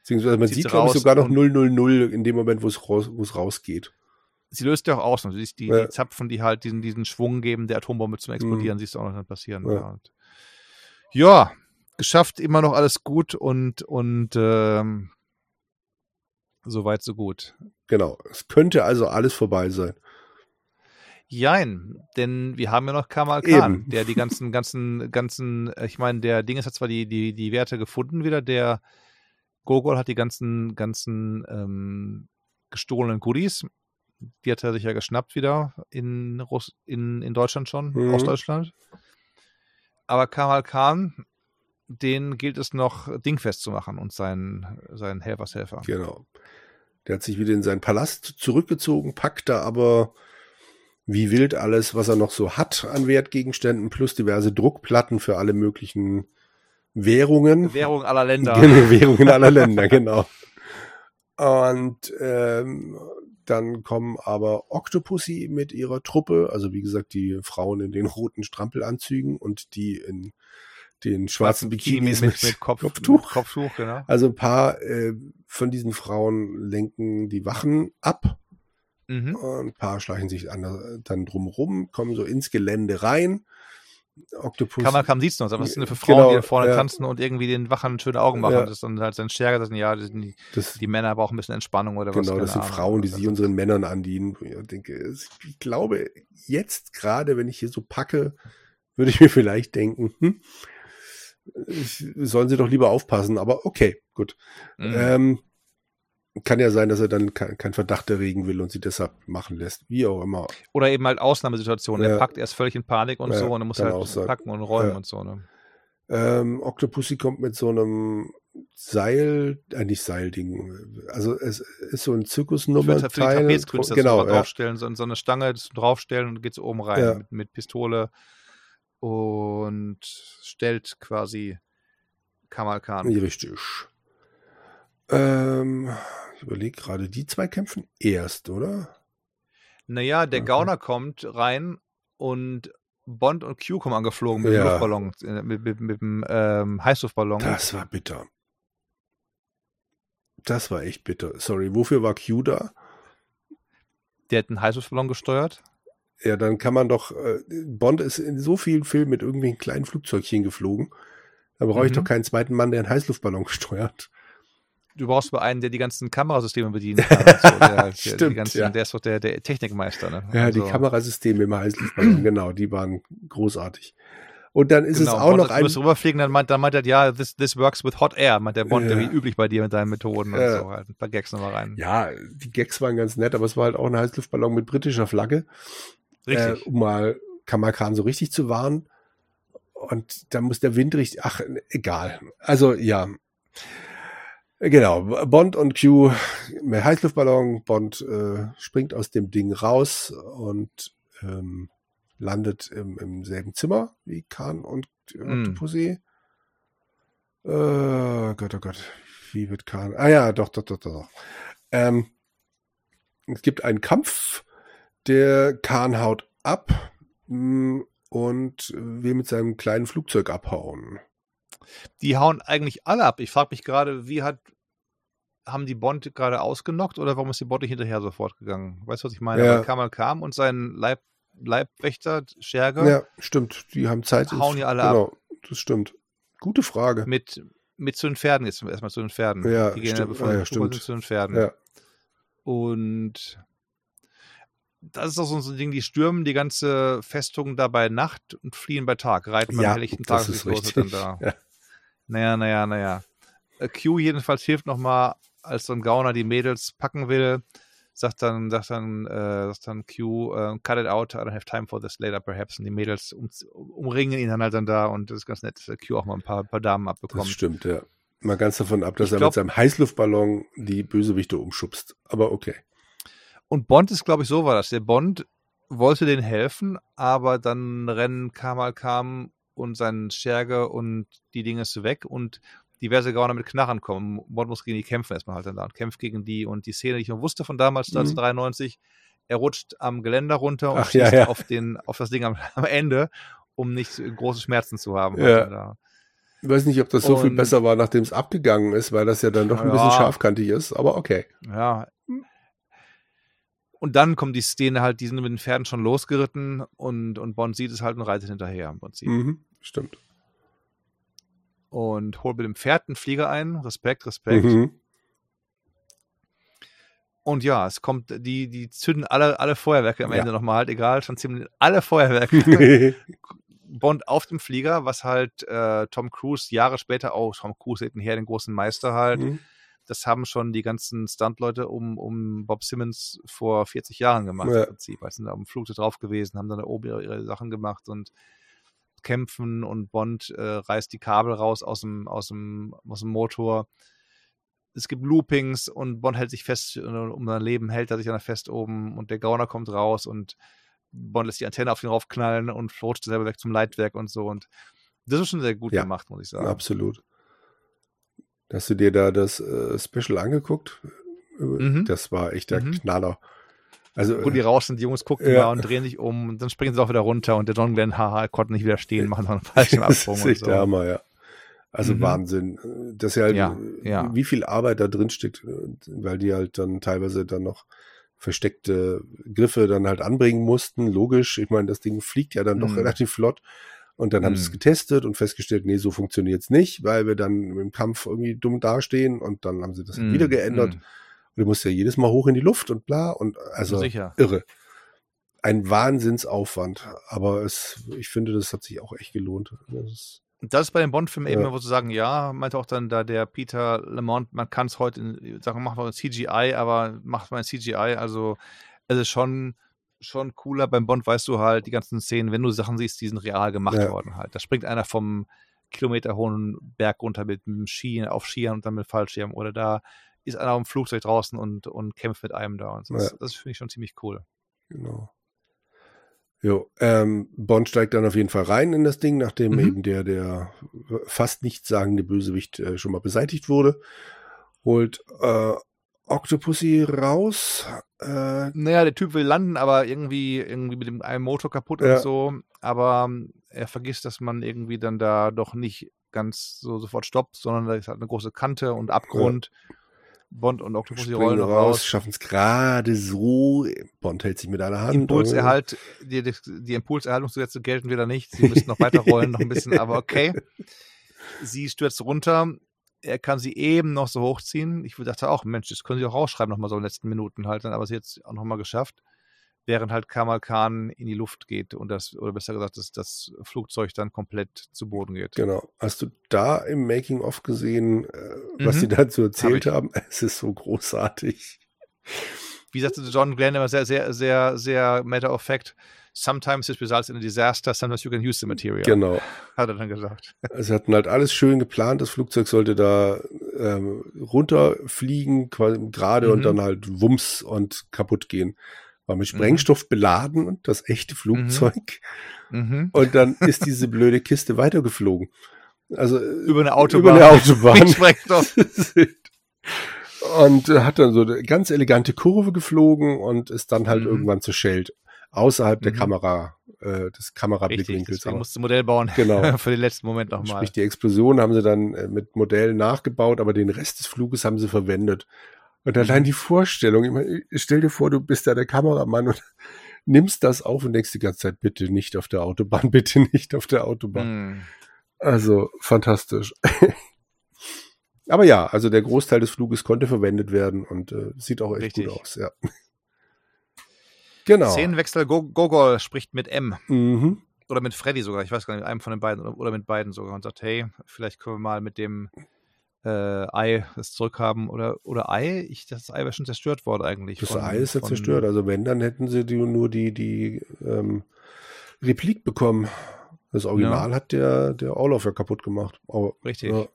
Beziehungsweise man sieht, sie glaube ich, sogar noch und- 000 in dem Moment, wo es raus, wo es rausgeht. Sie löst ja auch aus. Du siehst die, Ja. die Zapfen, die halt diesen, diesen Schwung geben, der Atombombe zum Explodieren, siehst du auch noch passieren. Ja. Ja. Und ja, geschafft, immer noch alles gut und, und ähm, soweit so gut. Genau. Es könnte also alles vorbei sein. Jein, denn wir haben ja noch Kamal Khan, Eben. der die ganzen, ganzen, ganzen, äh, ich meine, der Ding ist hat zwar die, die, die Werte gefunden wieder, der Gogol hat die ganzen, ganzen ähm, gestohlenen Goodies. Die hat er sich ja geschnappt wieder in, Russ in, in Deutschland schon, Mhm. Ostdeutschland. Aber Kamal Khan, den gilt es noch dingfest zu machen und seinen, seinen Helfershelfer. Genau. Der hat sich wieder in seinen Palast zurückgezogen, packt da aber wie wild alles, was er noch so hat an Wertgegenständen, plus diverse Druckplatten für alle möglichen Währungen. Währung aller Länder. Genau, Währungen aller Länder, [laughs] genau. Und ähm, dann kommen aber Octopussy mit ihrer Truppe, also wie gesagt, die Frauen in den roten Strampelanzügen und die in den schwarzen Bikinis mit, mit, mit Kopf, Kopftuch. Mit Kopftuch, genau. Also ein paar äh, von diesen Frauen lenken die Wachen ab. Mhm. Und ein paar schleichen sich an, dann drumrum, kommen so ins Gelände rein. Octopus. Kam sieht's noch, was sind denn für Frauen, Genau, die da vorne ja. tanzen und irgendwie den Wachen schöne Augen machen. Ja. Das ist dann halt sein Stärker, das sind ja, die, das, die Männer brauchen ein bisschen Entspannung oder was. genau, das sind Ahnung. Frauen, die ist- unseren Männern andienen. Ich denke, ich glaube, jetzt gerade, wenn ich hier so packe, würde ich mir vielleicht denken, hm, sollen sie doch lieber aufpassen, aber okay, gut. Mhm. Ähm, kann ja sein, dass er dann kein, kein Verdacht erregen will und sie deshalb machen lässt. Wie auch immer. Oder eben halt Ausnahmesituationen. Ja. Er packt erst völlig in Panik und Ja, so und er muss halt auch sein. packen und räumen Ja. und so. Ne? Ähm, Octopussy kommt mit so einem Seil, äh, nicht Seilding, also es ist so ein Für, für die. Trapezkünste Genau, so ja. draufstellen, so, so eine Stange draufstellen und geht so oben rein mit, mit Pistole und stellt quasi Kamal Khan. Ja, Richtig. Ähm, ich überlege gerade, die zwei kämpfen erst, oder? Naja, der Okay. Gauner kommt rein und Bond und Q kommen angeflogen mit dem Ja. Luftballon, äh, mit, mit, mit dem ähm, Heißluftballon. Das war bitter. Das war echt bitter. Sorry, wofür war Q da? Der hat einen Heißluftballon gesteuert. Ja, dann kann man doch, äh, Bond ist in so vielen Filmen mit irgendwelchen kleinen Flugzeugchen geflogen. Da brauche ich Mhm. doch keinen zweiten Mann, der einen Heißluftballon [laughs] steuert. Du brauchst aber einen, der die ganzen Kamerasysteme bedienen kann. so. der, der, Stimmt, ganzen, ja. der ist doch der, der Technikmeister. Ne? Ja, Also, die Kamerasysteme im Heißluftballon, [clears throat] genau, die waren großartig. Und dann ist Genau, es auch Bond, noch Du ein, musst rüberfliegen, dann meint, dann meint er, ja, this, this works with hot air, meint der Bond, Ja. der wie üblich bei dir mit deinen Methoden Ja. und so. Halt ein paar Gags nochmal rein. ja, die Gags waren ganz nett, aber es war halt auch ein Heißluftballon mit britischer Flagge, Richtig. äh, um mal Kamal Khan so richtig zu warnen. Und dann muss der Wind richtig, ach, egal. Also, ja. Genau, Bond und Q mit Heißluftballon. Bond äh, springt aus dem Ding raus und ähm, landet im, im selben Zimmer wie Khan und Mm. Octopussy. Äh, Gott, oh Gott, wie wird Khan? Ah ja, doch, doch, doch, doch. Ähm, es gibt einen Kampf, der Khan haut ab mh, und will mit seinem kleinen Flugzeug abhauen. Die hauen eigentlich alle ab. Ich frage mich gerade, wie hat haben die Bond gerade ausgenockt oder warum ist die Bond nicht hinterher sofort gegangen? Weißt du, was ich meine? Ja. Weil Kamal kam und sein Leib, Leibwächter, Scherge, Ja, stimmt. Die haben Zeit. Hauen die alle ab. genau, das stimmt. Gute Frage. mit, mit zu den Pferden jetzt erstmal zu den Pferden. Ja, die gehen stimmt. bevor Ah, sie ja, stimmt. zu den Pferden. Ja. Und das ist auch so ein Ding, die stürmen die ganze Festung da bei Nacht und fliehen bei Tag, reiten beim Ja, helllichten das Tageslicht ist los und dann da. [laughs] Ja. Naja, naja, naja. Äh, Q jedenfalls hilft nochmal, als so ein Gauner die Mädels packen will, sagt dann, sagt dann, äh, sagt dann Q, äh, cut it out, I don't have time for this later perhaps. Und die Mädels um, umringen ihn dann halt dann da und das ist ganz nett, dass Q auch mal ein paar, paar Damen Das abbekommt. stimmt, ja. Mal ganz davon ab, dass Ich er glaub- mit seinem Heißluftballon die Bösewichte umschubst. Aber okay. Und Bond ist, glaube ich, so war das. Der Bond wollte denen helfen, aber dann rennen Kamal kam und sein Scherge und die Dinge ist weg und diverse Gauner mit Knarren kommen. Bond muss gegen die kämpfen erstmal halt dann da und kämpft gegen die und die Szene, die ich noch wusste von damals, Mhm. 1993, er rutscht am Geländer runter und Ach, ja, schießt ja. Auf, den, auf das Ding am, [laughs] am Ende, um nicht große Schmerzen zu haben. Ja. halt da. Ich weiß nicht, ob das so viel Und- besser war, nachdem es abgegangen ist, weil das ja dann doch ein Ja. bisschen scharfkantig ist. Aber okay. Ja. Und dann kommt die Szene halt, die sind mit den Pferden schon losgeritten und, und Bond sieht es halt und reitet hinterher im Prinzip. Mhm, stimmt. Und holt mit dem Pferd einen Flieger ein. Respekt, Respekt. Mhm. Und ja, es kommt, die, die zünden alle, alle Feuerwerke am Ja. Ende nochmal halt, egal, schon ziemlich alle Feuerwerke. [laughs] Bond auf dem Flieger, was halt äh, Tom Cruise Jahre später, oh, Tom Cruise hätten her den großen Meister halt. Mhm. Das haben schon die ganzen Stuntleute um, um Bob Simmons vor 40 Jahren gemacht Ja. im Prinzip. Also sind da auf dem Flugzeug drauf gewesen, haben dann da oben ihre, ihre Sachen gemacht und kämpfen und Bond äh, reißt die Kabel raus aus dem, aus dem, aus dem Motor. Es gibt Loopings und Bond hält sich fest, äh, um sein Leben hält er sich dann fest oben und der Gauner kommt raus und Bond lässt die Antenne auf ihn raufknallen und rutscht selber weg zum Leitwerk und so. Und das ist schon sehr gut Ja. gemacht, muss ich sagen. Absolut. Hast du dir da das äh, Special angeguckt? Mhm. Das war echt der Mhm. Knaller. Also, Wo die raus sind, die Jungs gucken Ja. mal und drehen sich um und dann springen sie auch wieder runter und der John Glenn, haha, konnte nicht widerstehen, machen noch einen falschen [laughs] das Absprung ist und echt so. der Hammer, ja. Also Mhm. Wahnsinn. Das ist ja, halt, Ja, ja. wie viel Arbeit da drin steckt, weil die halt dann teilweise dann noch versteckte Griffe dann halt anbringen mussten. Logisch, ich meine, das Ding fliegt ja dann doch Mhm. relativ flott. Und dann haben sie es Mhm. getestet und festgestellt, nee, so funktioniert's nicht, weil wir dann im Kampf irgendwie dumm dastehen und dann haben sie das Mhm. wieder geändert. Und du musst ja jedes Mal hoch in die Luft und bla und also Sicher. irre. Ein Wahnsinnsaufwand, aber es, ich finde, das hat sich auch echt gelohnt. Das ist, Das ist bei den Bond-Filmen Ja. eben, wo zu sagen, ja, meinte auch dann da der Peter Lamont, man kann es heute in, sagen, macht man ein CGI, aber macht man ein CGI, also es ist schon, schon cooler. Beim Bond weißt du halt, die ganzen Szenen, wenn du Sachen siehst, die sind real gemacht Ja. worden halt. Da springt einer vom kilometerhohen Berg runter mit einem Ski, auf Skiern und dann mit Fallschirm oder da ist einer auf dem Flugzeug draußen und, und kämpft mit einem da und so. Das, Ja. das finde ich schon ziemlich cool. genau. Jo, ähm, Bond steigt dann auf jeden Fall rein in das Ding, nachdem Mhm. eben der, der fast nichtssagende Bösewicht äh, schon mal beseitigt wurde. Holt äh, Octopussy raus. Äh, Naja, der Typ will landen, aber irgendwie, irgendwie mit dem einen Motor kaputt Ja. und so. Aber ähm, er vergisst, dass man irgendwie dann da doch nicht ganz so sofort stoppt, sondern da ist halt eine große Kante und Abgrund. Bond und Octopussy springen rollen raus, raus. schaffen es gerade so. Bond hält sich mit einer Hand. Impulserhalt, die, die, die Impulserhaltungsgesetze gelten wieder nicht. Sie müssen noch weiter rollen, noch ein bisschen, aber okay. Sie stürzt runter. Er kann sie eben noch so hochziehen. Ich dachte auch, Mensch, das können sie auch rausschreiben, nochmal so in den letzten Minuten halt, dann, aber sie jetzt auch nochmal geschafft. Während halt Kamal Khan in die Luft geht und das, oder besser gesagt, dass das Flugzeug dann komplett zu Boden geht. Genau. Hast du da im Making-of gesehen, äh, was Mhm. sie dazu erzählt Hab haben? [laughs] Es ist so großartig. Wie sagte John Glenn immer sehr, sehr, sehr, sehr matter of fact. Sometimes it results in a disaster, sometimes you can use the material. Genau. Hat er dann gesagt. [laughs] Sie hatten halt alles schön geplant. Das Flugzeug sollte da ähm, runterfliegen, gerade Mhm. und dann halt wumms und kaputt gehen. War mit Mhm. Sprengstoff beladen, das echte Flugzeug. Mhm. Und dann ist diese blöde Kiste weitergeflogen. Also äh, Über eine Autobahn. Über eine Autobahn. [laughs] Und äh, hat dann so eine ganz elegante Kurve geflogen und ist dann halt Mhm. irgendwann zerschellt. außerhalb der mhm. Kamera, äh, des Kamerablickwinkels. Deswegen musste Modell bauen. [laughs] Genau. Für den letzten Moment nochmal. Sprich, die Explosion haben sie dann äh, mit Modellen nachgebaut, aber den Rest des Fluges haben sie verwendet. Und allein mhm. die Vorstellung, ich meine, stell dir vor, du bist da der Kameramann und [laughs] nimmst das auf und denkst die ganze Zeit, bitte nicht auf der Autobahn, [laughs] bitte nicht auf der Autobahn. Mhm. Also fantastisch. [laughs] Aber ja, also der Großteil des Fluges konnte verwendet werden und äh, sieht auch echt Richtig. gut aus, ja. Genau. Szenenwechsel, Gogol spricht mit M. Mhm. Oder mit Freddy sogar, ich weiß gar nicht, mit einem von den beiden oder mit beiden sogar und sagt, hey, vielleicht können wir mal mit dem äh, Ei das zurückhaben oder, oder Ei, ich, das Ei wäre schon zerstört worden eigentlich. Das von, Ei ist ja von, zerstört, also wenn, dann hätten sie die, nur die, die ähm, Replik bekommen. Das Original ja. hat der, der Orloff ja kaputt gemacht. Aber, Richtig. Ja,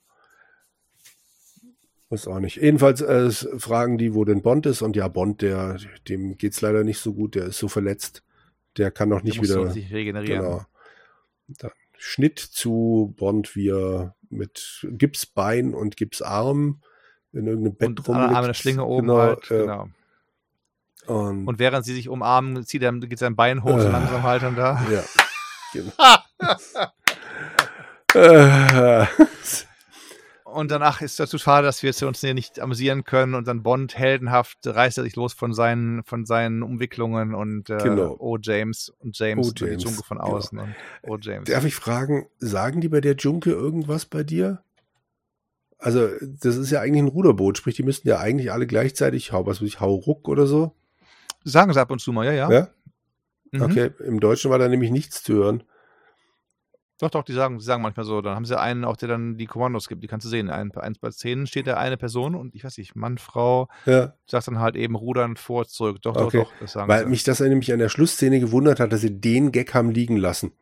Weiß auch nicht. Jedenfalls äh, fragen die, wo denn Bond ist. Und ja, Bond, der, dem geht's leider nicht so gut. Der ist so verletzt. Der kann noch nicht wieder. Sich regenerieren. Genau. Dann Schnitt zu Bond, wie er mit Gipsbein und Gipsarm in irgendeinem Bett und rumliegt. Arme eine Schlinge oben genau, halt. Äh, genau. Und, und, während sie sich umarmen, zieht er, geht sein Bein hoch, so äh, langsam halt dann da. Ja. [laughs] Genau. äh, [laughs] und danach ist das zu schade, dass wir uns hier nicht amüsieren können und dann Bond heldenhaft reißt er sich los von seinen, von seinen Umwicklungen und äh, genau. Oh James und James, oh, James. die Junke von genau. außen genau. und Oh James. Darf ich fragen, sagen die bei der Junke irgendwas bei dir? Also, das ist ja eigentlich ein Ruderboot, sprich, die müssten ja eigentlich alle gleichzeitig, hau, was weiß ich, hau ruck oder so. Sagen sie ab und zu mal, ja, ja. Ja? Mhm. Okay, im Deutschen war da nämlich nichts zu hören. Doch, doch, die sagen, die sagen manchmal so. Dann haben sie einen auch, der dann die Kommandos gibt. Die kannst du sehen. Ein, eins bei zehn steht da eine Person und ich weiß nicht, Mann, Frau, ja. sagt dann halt eben rudern vor, zurück. Doch, okay. doch, doch. Das sagen Weil sie. mich das nämlich an der Schlussszene gewundert hat, dass sie den Gag haben liegen lassen.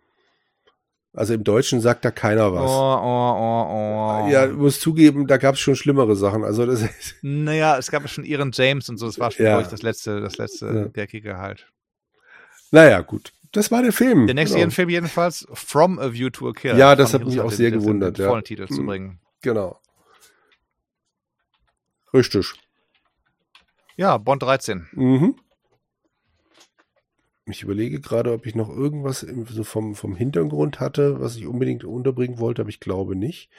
Also im Deutschen sagt da keiner was. Oh, oh, oh, oh. Ja, muss zugeben, da gab es schon schlimmere Sachen. Also das [laughs] naja, es gab schon ihren James und so. Das war schon, ja. glaube ich, das letzte, das letzte ja. Gackige halt. Naja, gut. Das war der Film. Der nächste genau. Film jedenfalls, From a View to a Kill. Ja, das hat mich auch sehr gewundert. Den, den vollen Titel zu hm. bringen. Genau. Richtig. Ja, Bond 13. Mhm. Ich überlege gerade, ob ich noch irgendwas im, so vom, vom Hintergrund hatte, was ich unbedingt unterbringen wollte, aber ich glaube nicht.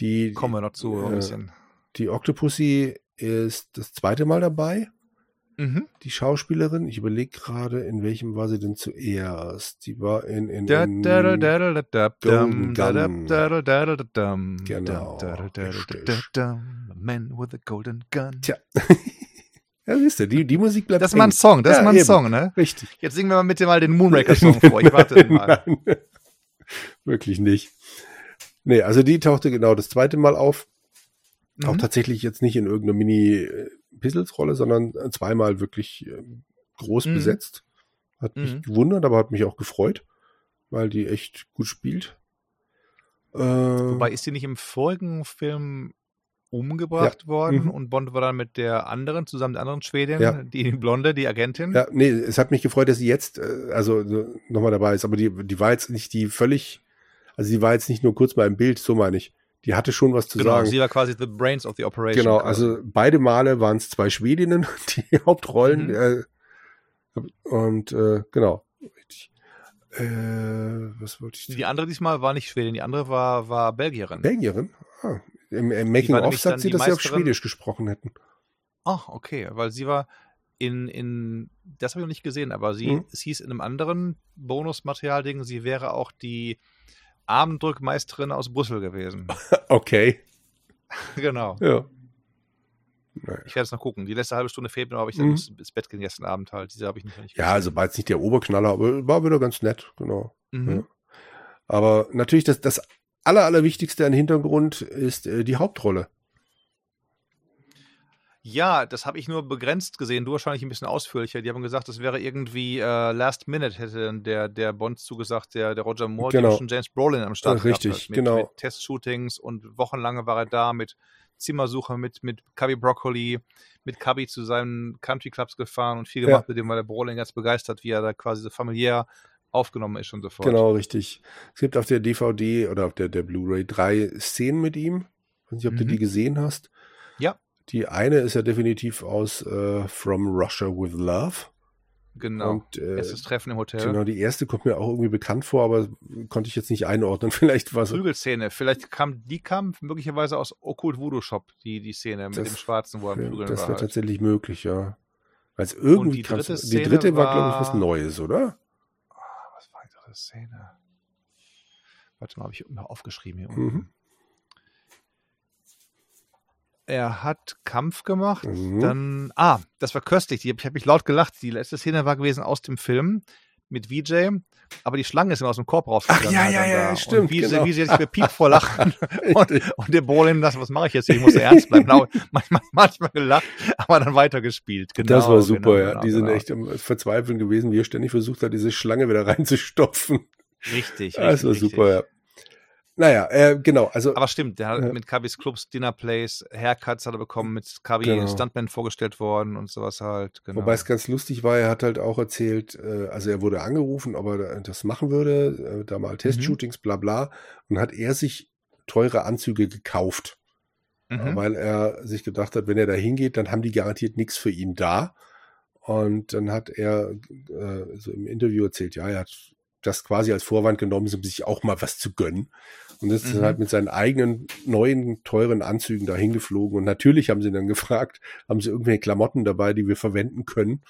Die, Kommen wir noch zu, äh, ein bisschen. Die Octopussy ist das zweite Mal dabei. Mhm. Die Schauspielerin, ich überlege gerade, in welchem war sie denn zuerst? Die war in, in, in Golden Gun. Genau. Man with a golden gun. Tja. Ja, siehst du, die, die Musik bleibt. Das ist mal ein Song, das ja, ist mal ein eben. Song, ne? Richtig. Jetzt singen wir mal bitte mal den Moonraker-Song vor. Ich warte mal. Nein, wirklich nicht. Nee, also die tauchte genau das zweite Mal auf. Mhm. Auch tatsächlich jetzt nicht in irgendeiner Mini-Pizzles-Rolle, sondern zweimal wirklich äh, groß mhm. besetzt. Hat mich mhm. gewundert, aber hat mich auch gefreut, weil die echt gut spielt. Äh, Wobei ist sie nicht im vorigen Film umgebracht ja. worden mhm. und Bond war dann mit der anderen, zusammen der anderen Schwedin, ja. die Blonde, die Agentin. Ja, nee, es hat mich gefreut, dass sie jetzt, äh, also nochmal dabei ist, aber die, die war jetzt nicht die völlig, also sie war jetzt nicht nur kurz mal im Bild, so meine ich die hatte schon was zu genau, sagen. Sie war quasi the brains of the operation. Genau, also beide Male waren es zwei Schwedinnen, [laughs] die Hauptrollen. Mhm. Äh, und äh, genau. Äh, was wollte ich? Die andere diesmal war nicht Schwedin, die andere war, war Belgierin. Belgierin? Ah, Im, im Making-of sagt sie, dass sie auf Schwedisch gesprochen hätten. Ach, okay, weil sie war in, in das habe ich noch nicht gesehen, aber sie, mhm. es hieß in einem anderen Bonusmaterial-Ding, sie wäre auch die Armdrückmeisterin aus Brüssel gewesen. [laughs] okay. genau. Ja. Naja. Ich werde es noch gucken. Die letzte halbe Stunde fehlt mir, aber ich mhm. muss ins Bett gehen gestern Abend halt. Diese habe ich nicht, nicht Ja, also war jetzt nicht der Oberknaller, aber war wieder ganz nett, genau. Mhm. Ja. Aber natürlich, das, das Aller, Allerwichtigste an Hintergrund ist äh, die Hauptrolle. Ja, das habe ich nur begrenzt gesehen. Du wahrscheinlich ein bisschen ausführlicher. Die haben gesagt, das wäre irgendwie äh, Last Minute, hätte der, der Bond zugesagt, der, der Roger Moore, genau. schon James Brolin am Start Richtig, mit, genau. Mit Testshootings und wochenlange war er da mit Zimmersuche, mit, mit Cubby Broccoli, mit Cubby zu seinen Country Clubs gefahren und viel gemacht ja. mit dem, weil der Brolin ganz begeistert, wie er da quasi so familiär aufgenommen ist und so fort. Genau, richtig. Es gibt auf der DVD oder auf der, der Blu-ray drei Szenen mit ihm. Ich weiß nicht, ob mhm. du die gesehen hast. Ja. Die eine ist ja definitiv aus äh, From Russia with Love. Genau. Und, äh, Erstes Treffen im Hotel. Genau, die erste kommt mir auch irgendwie bekannt vor, aber konnte ich jetzt nicht einordnen. [laughs] Vielleicht war es. Prügelszene. Vielleicht kam die kam möglicherweise aus Okkult Voodoo Shop, die, die Szene mit das, dem Schwarzen, wo er am Prügeln Das wäre halt. tatsächlich möglich, ja. Weil es irgendwie. die dritte, die dritte war, war glaube ich, was Neues, oder? Oh, was war die dritte Szene? Warte mal, habe ich immer aufgeschrieben hier unten. Mhm. Er hat Kampf gemacht, mhm. dann, ah, das war köstlich, ich habe mich laut gelacht. Die letzte Szene war gewesen aus dem Film mit VJ, aber die Schlange ist immer aus dem Korb rausgegangen. Ach ja, ja, ja, ja stimmt. Und wie, genau. wie sie sich bepiekt vor Lachen [laughs] [laughs] und, und der Bolin, das, was mache ich jetzt? Ich muss ernst bleiben. Genau, [laughs] manchmal, manchmal gelacht, aber dann weitergespielt. Genau, das war super, genau, ja. Genau, die sind genau. echt am Verzweifeln gewesen, wie er ständig versucht hat, diese Schlange wieder reinzustopfen. Richtig, Das war super, ja. Naja, äh, genau. Also, Aber stimmt, der hat äh, mit Kabis Clubs, Dinner Plays, Haircuts hat er bekommen, mit Kabi genau. Stuntman vorgestellt worden und sowas halt. Genau. Wobei es ganz lustig war, er hat halt auch erzählt, äh, also er wurde angerufen, ob er das machen würde, äh, da mal Testshootings, mhm. bla bla. Und hat er sich teure Anzüge gekauft. Mhm. Weil er sich gedacht hat, wenn er da hingeht, dann haben die garantiert nichts für ihn da. Und dann hat er äh, so im Interview erzählt, ja, er hat das quasi als Vorwand genommen, um sich auch mal was zu gönnen. Und ist mhm. halt mit seinen eigenen neuen, teuren Anzügen dahin geflogen. Und natürlich haben sie dann gefragt, [laughs] haben sie irgendwelche Klamotten dabei, die wir verwenden können?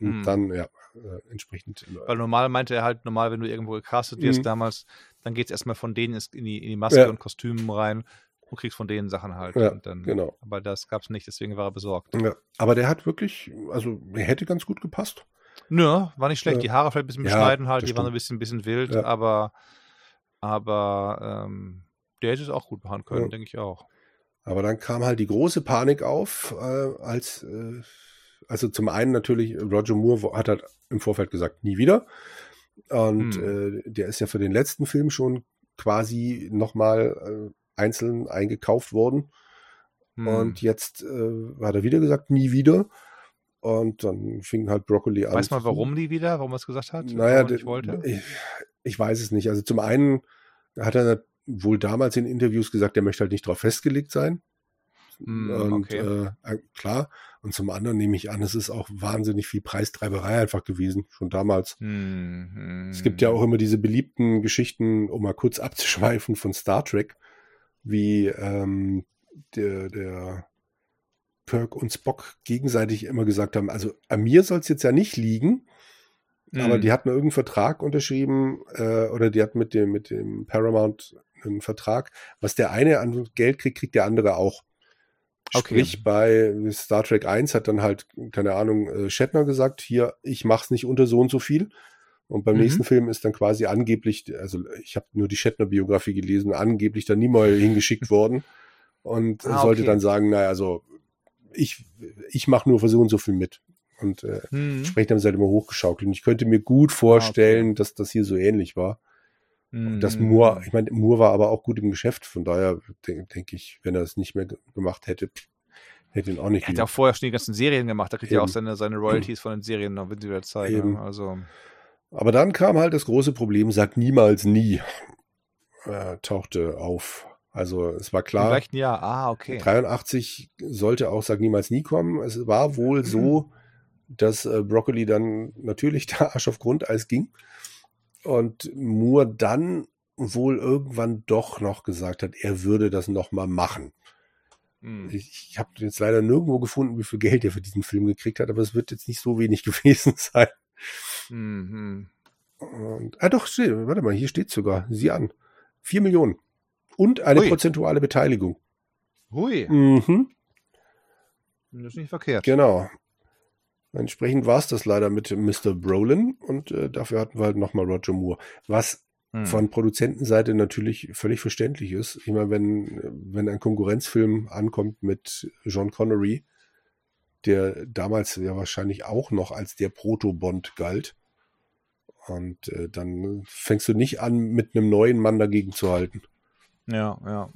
Und mhm. dann, ja, äh, entsprechend. Weil normal meinte er halt, normal, wenn du irgendwo gecastet wirst mhm. damals, dann geht es erstmal von denen in die, in die Maske ja. und Kostümen rein und kriegst von denen Sachen halt. Ja, dann, genau. Aber das gab es nicht, deswegen war er besorgt. Ja, aber der hat wirklich, also er hätte ganz gut gepasst. Nö, war nicht schlecht. Die Haare vielleicht ein bisschen beschneiden halt, die stimmt. waren ein bisschen, ein bisschen wild, ja. aber, aber ähm, der hätte es auch gut machen können, ja. denke ich auch. Aber dann kam halt die große Panik auf, äh, als, äh, also zum einen natürlich, Roger Moore hat halt im Vorfeld gesagt, nie wieder. Und hm. äh, der ist ja für den letzten Film schon quasi nochmal äh, einzeln eingekauft worden. Hm. Und jetzt äh, hat er wieder gesagt, nie wieder. Und dann fing halt Broccoli an. Weiß man, warum die wieder? Warum er es gesagt hat? Naja, ich, ich, ich, weiß es nicht. Also zum einen hat er wohl damals in Interviews gesagt, er möchte halt nicht darauf festgelegt sein. Mm, und okay. äh, klar. Und zum anderen nehme ich an, es ist auch wahnsinnig viel Preistreiberei einfach gewesen, schon damals. Mm, mm. Es gibt ja auch immer diese beliebten Geschichten, um mal kurz abzuschweifen von Star Trek, wie ähm, der, der Kirk und Spock gegenseitig immer gesagt haben, also an mir soll es jetzt ja nicht liegen, mhm. aber die hatten irgendeinen Vertrag unterschrieben äh, oder die hatten mit dem, mit dem Paramount einen Vertrag. Was der eine an Geld kriegt, kriegt der andere auch. Okay. Sprich, bei Star Trek 1 hat dann halt, keine Ahnung, äh, Shatner gesagt, hier, ich mach's nicht unter so und so viel. Und beim mhm. nächsten Film ist dann quasi angeblich, also ich habe nur die Shatner-Biografie gelesen, angeblich dann nie mal hingeschickt [laughs] worden und ah, sollte dann sagen, naja, also ich, ich mache nur für so und so viel mit. Und äh, hm. entsprechend haben sie halt immer hochgeschaukelt. Und ich könnte mir gut vorstellen, ah, okay. dass das hier so ähnlich war. Hm. Das Moore, ich meine, Moore war aber auch gut im Geschäft, von daher denke denk ich, wenn er es nicht mehr gemacht hätte, hätte ihn auch nicht. Er hat ja auch vorher schon die ganzen Serien gemacht, da kriegt er auch seine, seine Royalties von den Serien noch, wenn sie wieder zeigen. Also. Aber dann kam halt das große Problem, sagt niemals nie, äh, tauchte auf. Also es war klar. Im gleichen Jahr, ah, okay. 83 sollte auch Sag niemals nie kommen. Es war wohl mhm. [clears throat] so, dass äh, Broccoli dann natürlich [laughs] der Arsch auf Grundeis ging und Moore dann wohl irgendwann doch noch gesagt hat, er würde das nochmal machen. Mhm. Ich, ich habe jetzt leider nirgendwo gefunden, wie viel Geld er für diesen Film gekriegt hat, aber es wird jetzt nicht so wenig [laughs] gewesen sein. Mhm. Und, ah doch, warte mal, hier steht sogar, sieh an. Vier Millionen. Und eine Ui. prozentuale Beteiligung. Hui. Mhm. Das ist nicht verkehrt. Genau. Entsprechend war es das leider mit Mr. Brolin und äh, dafür hatten wir halt nochmal Roger Moore. Was hm. von Produzentenseite natürlich völlig verständlich ist. Ich meine, wenn, wenn ein Konkurrenzfilm ankommt mit John Connery, der damals ja wahrscheinlich auch noch als der Proto-Bond galt, und äh, dann fängst du nicht an, mit einem neuen Mann dagegen zu halten. Ja, ja.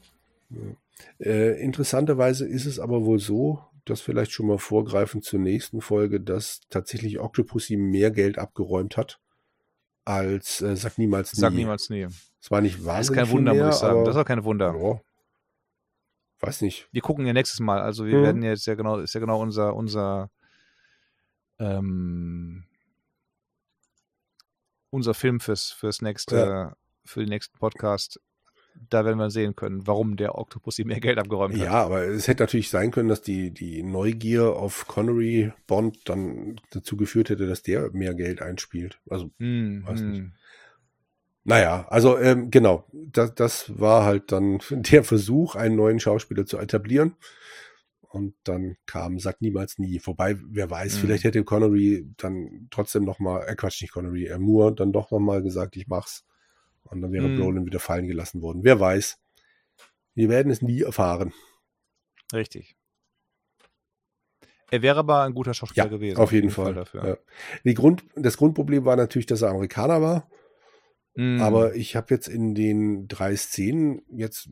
Äh, interessanterweise ist es aber wohl so, dass vielleicht schon mal vorgreifend zur nächsten Folge, dass tatsächlich Octopussy mehr Geld abgeräumt hat als äh, Sag niemals nie. Sag niemals nie. Es war nicht wahnsinnig. Das ist kein Wunder, mehr, muss ich sagen. das ist auch kein Wunder. Ja, weiß nicht. Wir gucken ja nächstes Mal. Also wir hm. werden jetzt ja genau, ist ja genau unser, unser ähm, unser Film fürs, fürs nächste, ja. für den nächsten Podcast. Da werden wir sehen können, warum der Octopus ihm mehr Geld abgeräumt hat. Ja, aber es hätte natürlich sein können, dass die, die Neugier auf Connery Bond dann dazu geführt hätte, dass der mehr Geld einspielt. Also, hm, weiß hm. nicht. Naja, also ähm, genau, das, das war halt dann [laughs] der Versuch, einen neuen Schauspieler zu etablieren. Und dann kam Sag niemals nie. Wobei, wer weiß, mhm. vielleicht hätte Connery dann trotzdem noch mal, äh Quatsch, nicht Connery, äh, Moore dann doch noch mal gesagt, ich mach's. Und dann wäre mhm. Brolin wieder fallen gelassen worden. Wer weiß. Wir werden es nie erfahren. Richtig. Er wäre aber ein guter Schauspieler ja, gewesen. Auf jeden, Fall. Fall dafür. Ja. Die Grund, das Grundproblem war natürlich, dass er Amerikaner war. Mm. Aber ich habe jetzt in den drei Szenen jetzt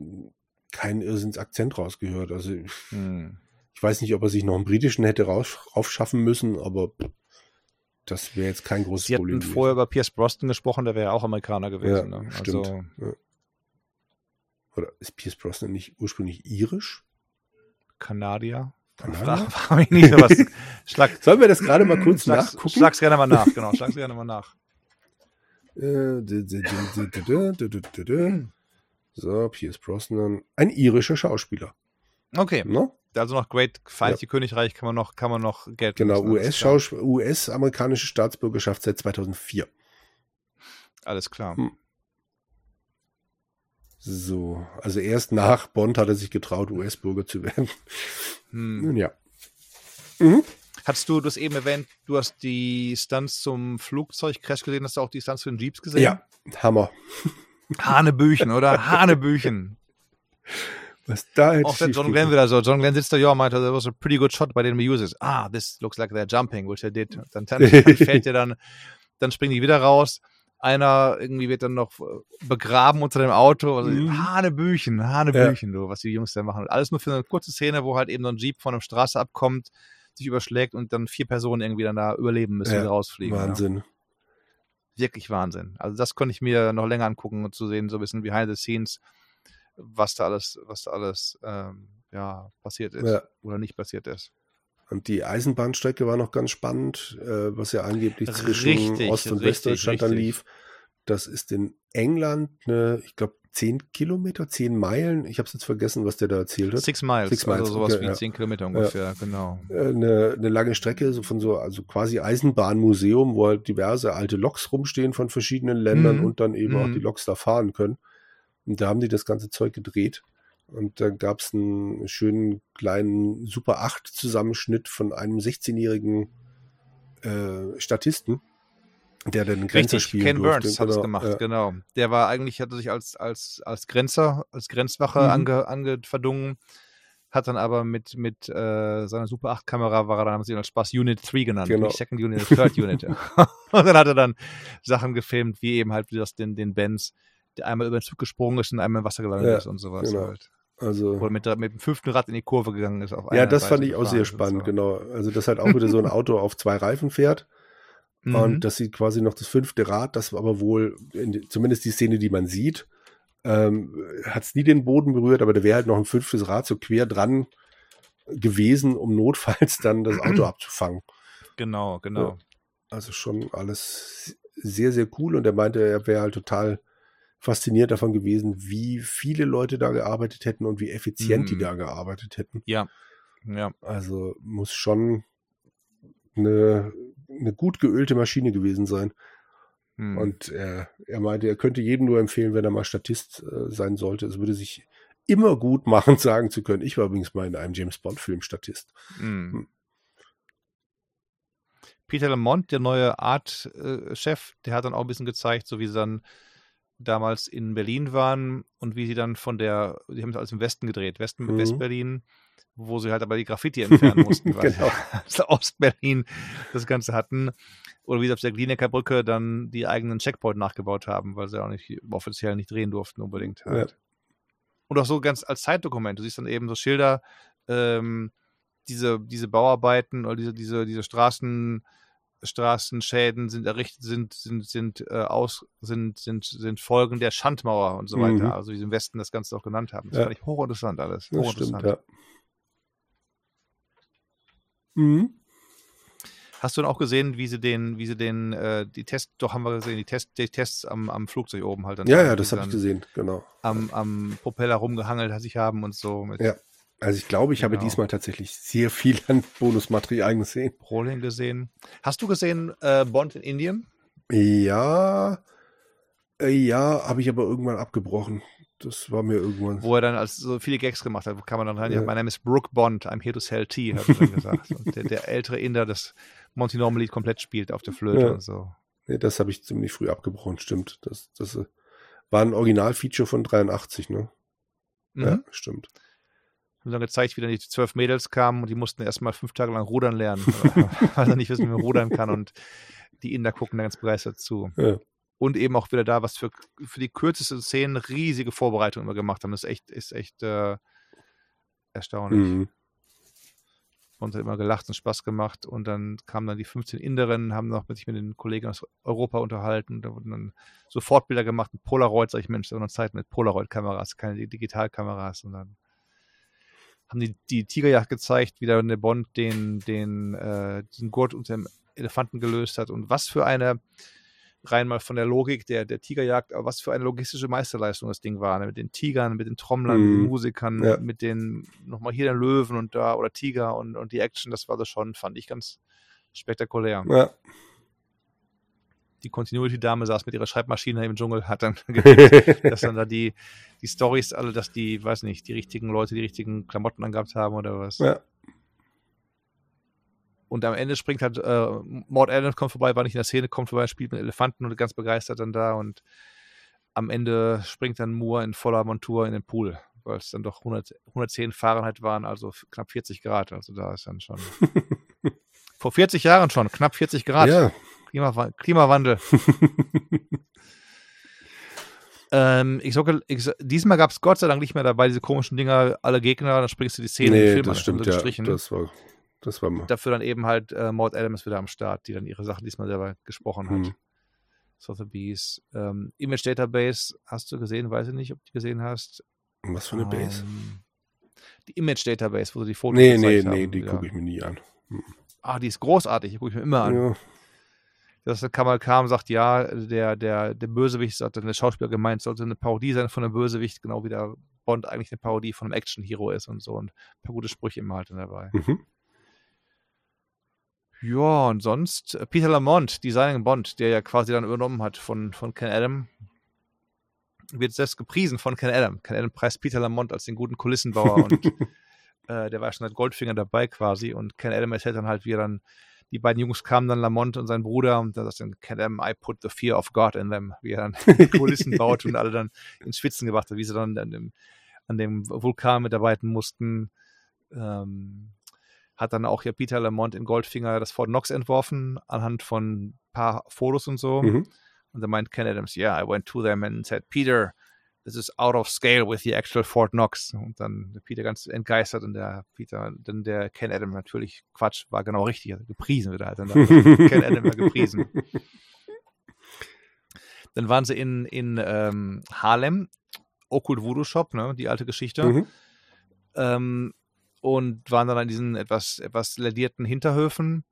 keinen Irrsinns-Akzent rausgehört. Also mm. ich weiß nicht, ob er sich noch einen britischen hätte raus, raufschaffen müssen, aber das wäre jetzt kein großes Sie Problem. Sie hatten vorher über Pierce Brosnan gesprochen, der wäre auch Amerikaner gewesen. Ja, ne? Stimmt. Also, ja. Oder ist Pierce Brosnan nicht ursprünglich irisch? Kanadier? Kanadier? Frag mich nicht sowas. Schlag, Sollen wir das gerade mal kurz schlag's, nachgucken? Schlag's gerne mal nach, genau. Schlag's gerne mal nach. So, Pierce Brosnan. Ein irischer Schauspieler. Okay. No? Also noch Great Vereinigte ja. Königreich kann man noch, kann man noch Geld Genau, US-amerikanische US Staatsbürgerschaft seit 2004. Alles klar. Hm. So, also erst nach Bond hat er sich getraut, US-Bürger zu werden. Hm. Nun ja. Mhm. Hattest du das eben erwähnt, du hast die Stunts zum Flugzeugcrash gesehen, hast du auch die Stunts für den Jeeps gesehen? Ja, Hammer. Hanebüchen, oder? Hanebüchen. [laughs] Was da hätte Auch der John Glenn wieder so. John Glenn sitzt da, ja, meinte, that was a pretty good shot by the users. Ah, this looks like they're jumping, which they did. Dann, dann fällt [laughs] der dann, dann springen die wieder raus. Einer irgendwie wird dann noch begraben unter dem Auto. Also, mhm. Hanebüchen, Hanebüchen, ja. du, was die Jungs da machen. Alles nur für eine kurze Szene, wo halt eben so ein Jeep von einer Straße abkommt sich überschlägt und dann vier Personen irgendwie dann da überleben müssen, ja, die rausfliegen. Wahnsinn. Ja. Wirklich Wahnsinn. Also das konnte ich mir noch länger angucken und zu sehen, so ein bisschen behind the scenes, was da alles, was da alles ähm, ja, passiert ist ja. oder nicht passiert ist. Und die Eisenbahnstrecke war noch ganz spannend, äh, was ja angeblich zwischen richtig, Ost- und Westdeutschland dann lief. Das ist in England eine, ich glaube, 10 Kilometer, 10 Meilen. Ich habe es jetzt vergessen, was der da erzählt hat. Six Miles, Six Miles. also sowas okay, wie ja. 10 Kilometer ungefähr, ja. genau. Äh, eine, eine lange Strecke, so von so, also quasi Eisenbahnmuseum, wo halt diverse alte Loks rumstehen von verschiedenen Ländern mhm. und dann eben mhm. auch die Loks da fahren können. Und da haben die das ganze Zeug gedreht. Und da gab es einen schönen kleinen Super 8 Zusammenschnitt von einem 16-jährigen äh, Statisten der den Grenzer Richtig, spielen Ken durfte. Burns hat es genau, gemacht, ja. genau. Der war eigentlich, hatte sich als, als, als Grenzer, als Grenzwache mhm. ange, ange verdungen, hat dann aber mit, mit äh, seiner Super 8 Kamera, war er dann, haben sie ihn als Spaß Unit 3 genannt, genau. nicht Second Unit, Third Unit. [laughs] [laughs] und dann hat er dann Sachen gefilmt, wie eben halt wie das den, den Benz, der einmal über den Zug gesprungen ist und einmal im Wasser gelandet ja, ist und sowas genau. halt. Also, Oder mit, mit dem fünften Rad in die Kurve gegangen ist. Ja, das Seite fand ich auch sehr spannend, so. genau. Also, dass halt auch wieder so ein [laughs] Auto auf zwei Reifen fährt Mhm. Und das sieht quasi noch das fünfte Rad, das aber wohl, die, zumindest die Szene, die man sieht, ähm, hat es nie den Boden berührt, aber da wäre halt noch ein fünftes Rad so quer dran gewesen, um notfalls dann das Auto [clears throat] abzufangen. Genau, genau. Ja, also schon alles sehr, sehr cool und er meinte, er wäre halt total fasziniert davon gewesen, wie viele Leute da gearbeitet hätten und wie effizient mhm. die da gearbeitet hätten. Ja. Ja. Also muss schon eine eine gut geölte Maschine gewesen sein. Hm. Und er, er meinte, er könnte jedem nur empfehlen, wenn er mal Statist äh, sein sollte. Es würde sich immer gut [laughs] machen, sagen zu können. Ich war übrigens mal in einem James Bond-Film Statist. Hm. Hm. Peter Lamont, der neue Art-Chef, äh, der hat dann auch ein bisschen gezeigt, so wie dann damals in Berlin waren und wie sie dann von der, die haben es alles im Westen gedreht, Westen, mhm. West-Berlin, wo sie halt aber die Graffiti entfernen [laughs] mussten, weil genau. [laughs] sie Ostberlin das Ganze hatten. Oder wie sie auf der Glinecker Brücke dann die eigenen Checkpoint nachgebaut haben, weil sie auch nicht offiziell nicht drehen durften unbedingt halt. Ja. Und auch so ganz als Zeitdokument. Du siehst dann eben so Schilder, ähm, diese, diese Bauarbeiten oder diese, diese, diese Straßen, Straßenschäden sind errichtet, sind, sind, sind, äh, aus, sind, sind, sind Folgen der Schandmauer und so weiter. Mhm. Also die im Westen das Ganze auch genannt haben. Das ja. fand ich hochinteressant alles. Hochinteressant. Das stimmt, ja. Mhm. Hast du dann auch gesehen, wie sie den, wie sie den, äh, die Tests, doch haben wir gesehen, die, Test, die Tests am, am Flugzeug oben halt dann. Ja, ja, das habe ich gesehen, genau. Am, am Propeller rumgehangelt sich haben und so. ja. Also ich glaube, ich genau. habe diesmal tatsächlich sehr viel an Bonusmaterial gesehen. Rolling gesehen. Hast du gesehen äh, Bond in Indien? Ja, äh, ja, habe ich aber irgendwann abgebrochen. Das war mir irgendwann. Wo er dann als so viele Gags gemacht hat, kam man dann rein, ja. mein Name ist Brooke Bond, I'm here to sell tea, hat er dann gesagt. Und der, der, ältere Inder das Monty Norman Lied komplett spielt auf der Flöte ja. und so. Nee, das habe ich ziemlich früh abgebrochen, stimmt. Das, das äh, war ein Originalfeature von 83, ne? Mhm. Ja, stimmt. Haben dann gezeigt, wie dann die zwölf Mädels kamen und die mussten erstmal fünf Tage lang rudern lernen, [laughs] weil er nicht wissen, wie man rudern kann und die Inder gucken da ganz begeistert zu. Ja und eben auch wieder da, was für, für die kürzesten Szenen riesige Vorbereitungen immer gemacht haben. Das ist echt, ist echt äh, erstaunlich. Mhm. Und hat immer gelacht und Spaß gemacht. Und dann kamen dann die 15 Inderinnen, haben noch mit sich mit den Kollegen aus Europa unterhalten. Da wurden dann so Fortbilder gemacht mit Polaroid. Sag ich, Mensch, da war noch Zeit mit Polaroid-Kameras, keine Digitalkameras. Und dann haben die die Tigerjagd gezeigt, wie der Bond den, den, äh, diesen Gurt unter dem Elefanten gelöst hat. Und was für eine rein mal von der Logik der, der Tigerjagd, was für eine logistische Meisterleistung das Ding war. Ne? Mit den Tigern, mit den Trommlern, mhm. den Musikern, ja. mit den, nochmal hier den Löwen und da, oder Tiger und, und die Action, das war das schon, fand ich ganz spektakulär. Ja. Die Continuity-Dame saß mit ihrer Schreibmaschine im Dschungel, hat dann [laughs] gedacht, dass dann da die, die Stories alle, dass die, weiß nicht, die richtigen Leute die richtigen Klamotten angehabt haben oder was. Ja. Und am Ende springt halt, äh, Maud Adams kommt vorbei, war nicht in der Szene, kommt vorbei, spielt mit Elefanten und ganz begeistert dann da. Und am Ende springt dann Moore in voller Montur in den Pool, weil es dann doch 100, 110 Fahrenheit waren, also knapp 40 Grad. Also da ist dann schon. [laughs] vor 40 Jahren schon, knapp 40 Grad. Ja. Klima, Klimawandel. [laughs] ähm, ich sage, diesmal gab es Gott sei Dank nicht mehr dabei, diese komischen Dinger, alle Gegner, dann springst du die Szene nee, das stimmt, ja. Das war das war mal. Dafür dann eben halt äh, Maud Adams wieder am Start, die dann ihre Sachen diesmal selber gesprochen hat. Hm. Sotheby's. Ähm, Image Database hast du gesehen, weiß ich nicht, ob du gesehen hast. Was für eine Base? Ähm, die Image Database, wo du die Fotos Nee, nee, haben, nee, die ja. gucke ich mir nie an. Hm. Ah, die ist großartig, die gucke ich mir immer an. Ja. Das Kamal kam, sagt, ja, der, der, der Bösewicht, sagt dann der Schauspieler gemeint, sollte eine Parodie sein von einem Bösewicht, genau wie der Bond eigentlich eine Parodie von einem Action-Hero ist und so. Und ein paar gute Sprüche immer halt dabei. Mhm. Ja, und sonst äh, Peter Lamont, Designing Bond, der ja quasi dann übernommen hat von, von Ken Adam, wird selbst gepriesen von Ken Adam. Ken Adam preist Peter Lamont als den guten Kulissenbauer und [laughs] äh, der war schon seit Goldfinger dabei quasi und Ken Adam erzählt dann halt, wie er dann die beiden Jungs kamen dann Lamont und sein Bruder und da sagt dann Ken Adam, I put the fear of God in them, wie er dann [laughs] Kulissen baut und alle dann ins Schwitzen gebracht hat, wie sie dann an dem, an dem Vulkan mitarbeiten mussten. Ähm, hat dann auch hier Peter Lamont in Goldfinger das Fort Knox entworfen, anhand von ein paar Fotos und so. Mhm. Und dann meint Ken Adams, yeah, I went to them and said, Peter, this is out of scale with the actual Fort Knox. Und dann der Peter ganz entgeistert und der Peter, dann der Ken Adam natürlich, Quatsch, war genau richtig, also gepriesen wird er halt. Dann [laughs] Ken Adam war gepriesen. Dann waren sie in, in ähm, Harlem, Okkult Voodoo Shop, ne, die alte Geschichte. Mhm. Ähm, und waren dann an diesen etwas, etwas ledierten Hinterhöfen.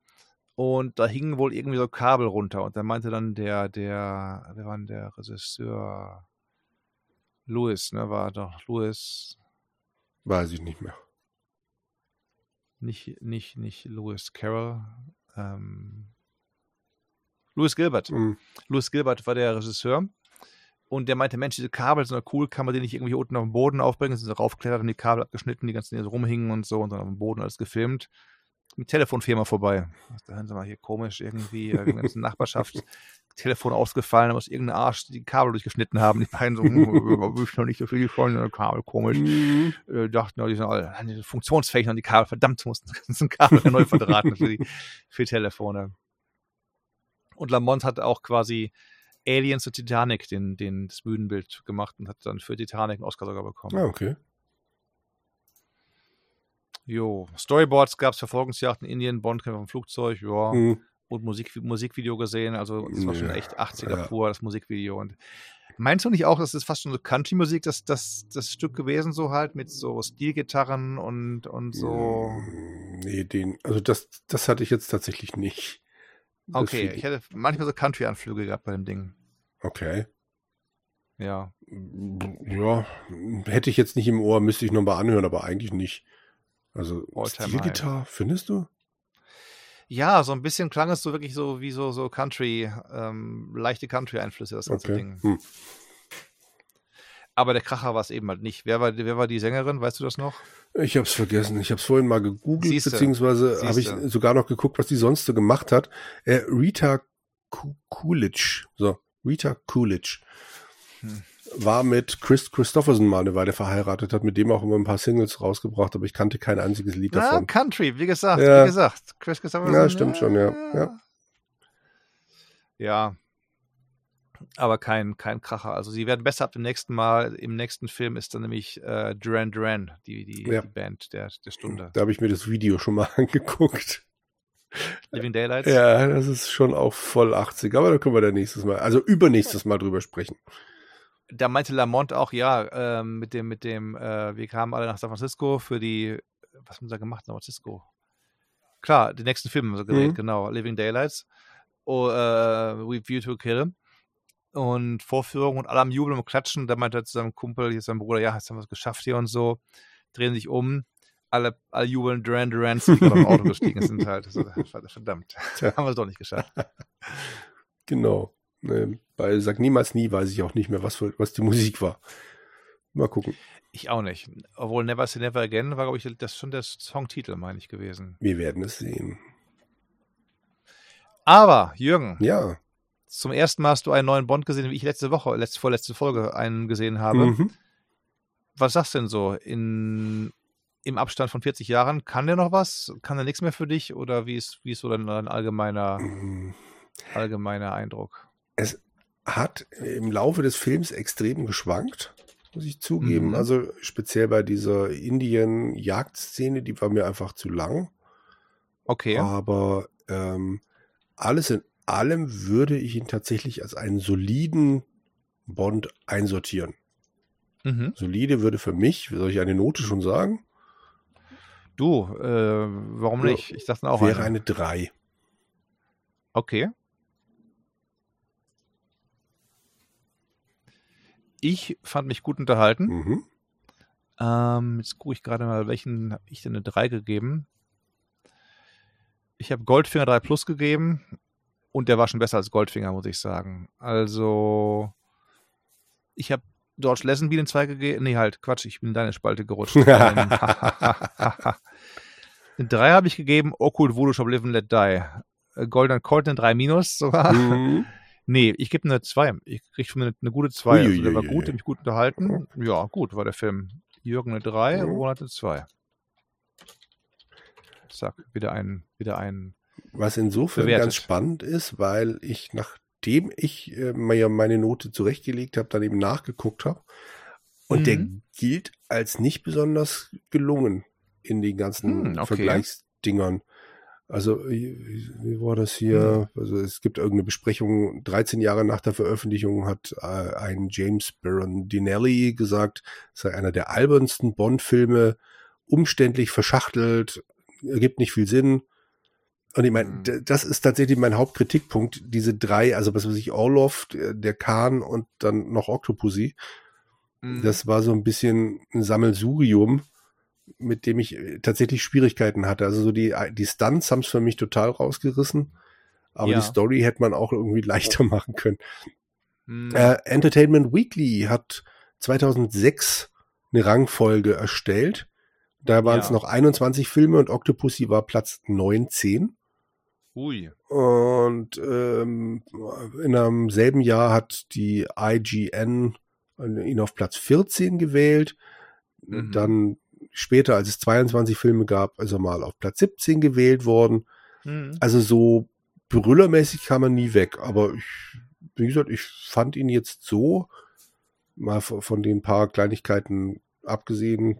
Und da hingen wohl irgendwie so Kabel runter. Und da meinte dann der, der, wer war denn der Regisseur? Louis, ne? War doch Louis. Weiß ich nicht mehr. Nicht, nicht, nicht Louis Carroll. Ähm, Louis Gilbert. Mhm. Louis Gilbert war der Regisseur. Und der meinte, Mensch, diese Kabel sind doch cool, kann man die nicht irgendwie unten auf dem Boden aufbringen? Sind sie raufgeklettert und die Kabel abgeschnitten, die ganzen Dinge so rumhingen und so und dann auf dem Boden alles gefilmt. Mit Telefonfirma vorbei. Da hören Sie mal hier komisch irgendwie, die ganze Nachbarschaft, [laughs] Telefon ausgefallen, da muss irgendein Arsch die Kabel durchgeschnitten haben. Die beiden so, hm, [laughs] ich noch nicht so viel von Kabel, komisch. Mhm. Äh, dachten, ja, die sind alle funktionsfähig und die Kabel, verdammt, mussten [laughs] die ganzen Kabel neu verdrahten für die für Telefone. Und Lamont hat auch quasi Aliens und Titanic den, den, das Bühnenbild gemacht und hat dann für Titanic einen Oscar sogar bekommen. Ah, okay. Jo, Storyboards gab es, Verfolgungsjagden in Indien, Bondkämpfe vom Flugzeug, ja. Mhm. Und Musik, Musikvideo gesehen, also das war schon echt 80er ja. pur, das Musikvideo. Und meinst du nicht auch, das ist fast schon so Country-Musik, das, das, das Stück gewesen, so halt, mit so Stilgitarren und, und so? Mm, nee, den, also das, das hatte ich jetzt tatsächlich nicht. Okay, ich hätte manchmal so Country-Anflüge gehabt bei dem Ding. Okay. Ja. Ja, hätte ich jetzt nicht im Ohr, müsste ich nochmal anhören, aber eigentlich nicht. Also All-Time Stilgitarre, findest du? Ja, so ein bisschen klang es so wirklich so wie so, so Country, ähm, leichte Country-Einflüsse, das ganze Okay. Ding. Hm. Aber der Kracher war es eben halt nicht. Wer war, wer war die Sängerin? Weißt du das noch? Ich habe es vergessen. Ich habe es vorhin mal gegoogelt, Siehste. beziehungsweise habe ich sogar noch geguckt, was die sonst so gemacht hat. Äh, Rita Coolidge, so Rita Coolidge, Hm. War mit Chris Christopherson mal eine Weile verheiratet, hat mit dem auch immer ein paar Singles rausgebracht, aber ich kannte kein einziges Lied Ja, davon. Country, wie gesagt, Ja. wie gesagt. Chris Christopherson, Ja, stimmt schon, ja, ja. Ja. Aber kein, kein Kracher. Also sie werden besser ab dem nächsten Mal. Im nächsten Film ist dann nämlich äh, Duran Duran, die, die, Ja. die Band der, der Stunde. Da habe ich mir das Video schon mal [laughs] angeguckt. Living Daylights. Ja, das ist schon auch voll 80, aber da können wir dann nächstes Mal, also übernächstes Mal drüber sprechen. Da meinte Lamont auch, ja, ähm, mit dem, mit dem, äh, wir kamen alle nach San Francisco für die, was haben sie da gemacht, San Francisco? Klar, den nächsten Film haben sie gedreht, Mhm. genau, Living Daylights. Oh, äh, We View to Kill. Und Vorführung und alle am Jubeln und Klatschen. Da meinte er zu seinem Kumpel, hier sein Bruder, ja, jetzt haben wir es geschafft hier und so. Drehen sich um, alle, alle jubeln, Duran Duran sind im Auto gestiegen sind halt. So, verdammt, [laughs] haben wir es doch nicht geschafft. [laughs] Genau. Bei Sag niemals nie weiß ich auch nicht mehr, was, für, was die Musik war. Mal gucken. Ich auch nicht. Obwohl Never Say Never Again war, glaube ich, das schon der Songtitel, meine ich, gewesen. Wir werden es sehen. Aber, Jürgen, Ja. zum ersten Mal hast du einen neuen Bond gesehen, wie ich letzte Woche, letzte, vorletzte Folge einen gesehen habe. Mhm. Was sagst du denn so? In, Im Abstand von 40 Jahren, kann der noch was? Kann der nichts mehr für dich? Oder wie ist, wie ist so dein, dein allgemeiner, Mhm. allgemeiner Eindruck? Es hat im Laufe des Films extrem geschwankt, muss ich zugeben. Mhm. Also speziell bei dieser Indien-Jagdszene, die war mir einfach zu lang. Okay. Aber ähm, alles in allem würde ich ihn tatsächlich als einen soliden Bond einsortieren. Mhm. Solide würde für mich, soll ich eine Note schon sagen, Du, äh, warum nicht? Ich dachte auch wäre eine 3. Okay. Ich fand mich gut unterhalten. Mhm. Ähm, jetzt gucke ich gerade mal, welchen habe ich denn eine 3 gegeben? Ich habe Goldfinger 3 Plus gegeben und der war schon besser als Goldfinger, muss ich sagen. Also, ich habe George Lazenby den 2 gegeben. Nee, halt, Quatsch, ich bin in deine Spalte gerutscht. [laughs] ähm, [laughs] den 3 habe ich gegeben, Okkult Voodoo Shop Live and Let Die. Äh, Golden Colt eine 3 Minus sogar. Mhm. Nee, ich gebe eine 2. Ich kriege von mir eine, eine gute 2. Also der war gut, mich gut unterhalten. Ja, gut war der Film. Jürgen eine 3, Mhm. Ronald eine 2. Zack, wieder ein, wieder ein. Was insofern Bewertet. ganz spannend ist, weil ich, nachdem ich äh, meine Note zurechtgelegt habe, dann eben nachgeguckt habe. Und Mhm. der gilt als nicht besonders gelungen in den ganzen Hm, okay. Vergleichsdingern. Also, wie, war das hier? Hm. Also, es gibt irgendeine Besprechung, 13 Jahre nach der Veröffentlichung hat äh, ein James Baron Dinelli gesagt, es sei einer der albernsten Bond-Filme, umständlich verschachtelt, ergibt nicht viel Sinn. Und ich meine, Hm. d- das ist tatsächlich mein Hauptkritikpunkt, diese drei, also was weiß ich, Orlov, der Khan und dann noch Octopussy. Mhm. Das war so ein bisschen ein Sammelsurium, mit dem ich äh, tatsächlich Schwierigkeiten hatte. Also so die, die Stunts haben es für mich total rausgerissen, aber Ja. die Story hätte man auch irgendwie [laughs] leichter machen können. Mhm. Äh, Entertainment Weekly hat 2006 eine Rangfolge erstellt. Da waren es Ja. noch 21 Filme und Octopussy war Platz 19. Ui. Und ähm, in einem selben Jahr hat die IGN ihn auf Platz 14 gewählt. Mhm. Dann später, als es 22 Filme gab, er mal auf Platz 17 gewählt worden. Mhm. Also so brüllermäßig kam er nie weg. Aber ich, wie gesagt, ich fand ihn jetzt so, mal von den paar Kleinigkeiten abgesehen,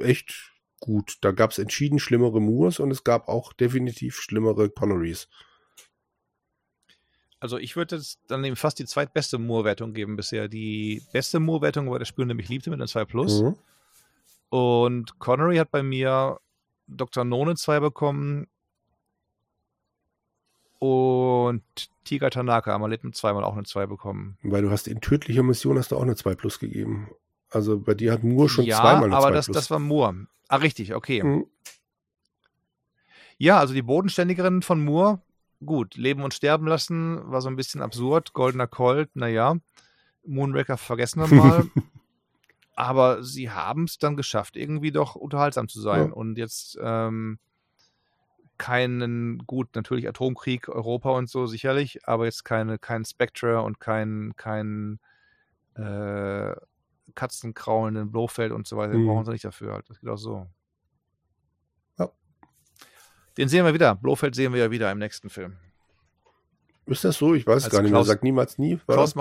echt gut. Da gab es entschieden schlimmere Moores und es gab auch definitiv schlimmere Connerys. Also ich würde jetzt dann eben fast die zweitbeste Moore-Wertung geben bisher. Die beste Moore-Wertung war der Spiel, mich liebte, mit einer 2 Plus. Mhm. Und Connery hat bei mir Dr. No eine 2 bekommen Und Tiger Tanaka, Amaliten zweimal auch eine 2 bekommen. Weil du hast in tödlicher Mission hast du auch eine 2 plus gegeben. Also bei dir hat Moore schon ja, zweimal eine aber 2 das, plus. das war Moore. Ah, richtig, okay. Mhm. Ja, also die Bodenständigerin von Moore, gut, leben und sterben lassen, war so ein bisschen absurd. Goldener Colt, naja. Moonraker vergessen wir [laughs] mal. Aber sie haben es dann geschafft, irgendwie doch unterhaltsam zu sein. Ja. Und jetzt ähm, keinen, gut, natürlich Atomkrieg, Europa und so sicherlich, aber jetzt keine, kein Spectre und kein, kein äh, Katzenkraulenden Blofeld und so weiter. Den Mhm. brauchen sie nicht dafür. Halt. Das geht auch so. Ja. Den sehen wir wieder. Blofeld sehen wir ja wieder im nächsten Film. Ist das so? Ich weiß Als gar nicht. Klaus- Sagt niemals nie. War Klaus,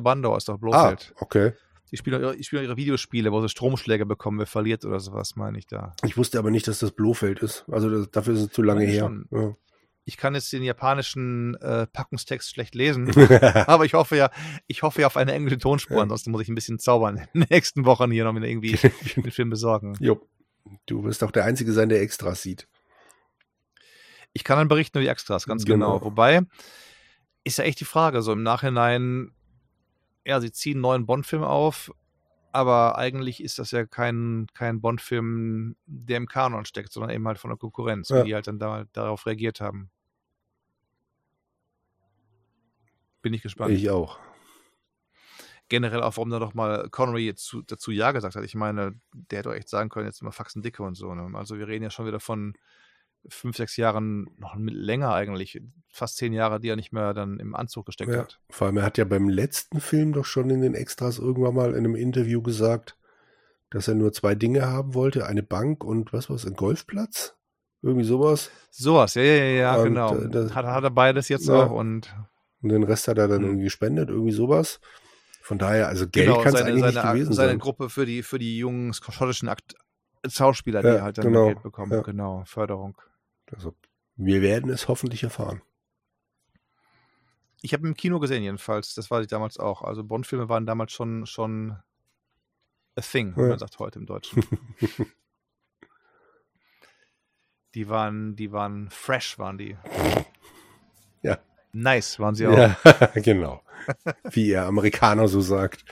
Bandau ist doch Ah, Blofeld. okay. Die spielen, ihre, die spielen ihre Videospiele, wo sie Stromschläge bekommen, wer verliert oder sowas, meine ich da. Ich wusste aber nicht, dass das Blofeld ist. Also das, dafür ist es zu lange Ja, her. schon. Ich kann jetzt den japanischen äh, Packungstext schlecht lesen, [laughs] aber ich hoffe ja, ich hoffe ja auf eine englische Tonspur, Ja. ansonsten muss ich ein bisschen zaubern in den nächsten Wochen hier noch wieder irgendwie [laughs] den Film besorgen. jo. Du wirst doch der Einzige sein, der Extras sieht. Ich kann dann berichten über die Extras, ganz genau. Genau. Wobei, ist ja echt die Frage, so im Nachhinein, ja, sie ziehen einen neuen Bond-Film auf, aber eigentlich ist das ja kein, kein Bond-Film, der im Kanon steckt, sondern eben halt von der Konkurrenz, Ja. wie die halt dann da, darauf reagiert haben. Bin ich gespannt. Ich auch. Generell auch, warum da doch mal Connery jetzt zu, dazu Ja gesagt hat. Ich meine, der hätte doch echt sagen können, jetzt immer Faxen dicke und so. Ne? Also wir reden ja schon wieder von fünf, sechs Jahren, noch länger eigentlich, fast zehn Jahre, die er nicht mehr dann im Anzug gesteckt Ja. hat. Vor allem, er hat ja beim letzten Film doch schon in den Extras irgendwann mal in einem Interview gesagt, dass er nur zwei Dinge haben wollte: eine Bank und was war's, ein Golfplatz? Irgendwie sowas. Sowas, ja, ja, ja, Und, genau. äh, das- hat, hat er beides jetzt Ja. auch und Und den Rest hat er dann Mhm. irgendwie gespendet, irgendwie sowas. Von daher, also Geld genau, kann es seine, eigentlich seine, nicht gewesen seine sein. Gruppe für die, für die jungen schottischen Akt Schauspieler, die Ja, halt dann genau, Geld bekommen. ja. Genau, Förderung. Also, wir werden es hoffentlich erfahren. Ich habe im Kino gesehen jedenfalls, das weiß ich damals auch. Also Bond-Filme waren damals schon, schon a thing, wie Ja. man sagt heute im Deutschen. [laughs] die waren, die waren fresh, waren die. [laughs] Ja. Nice waren sie auch. Ja, [laughs] genau. Wie ihr Amerikaner so sagt.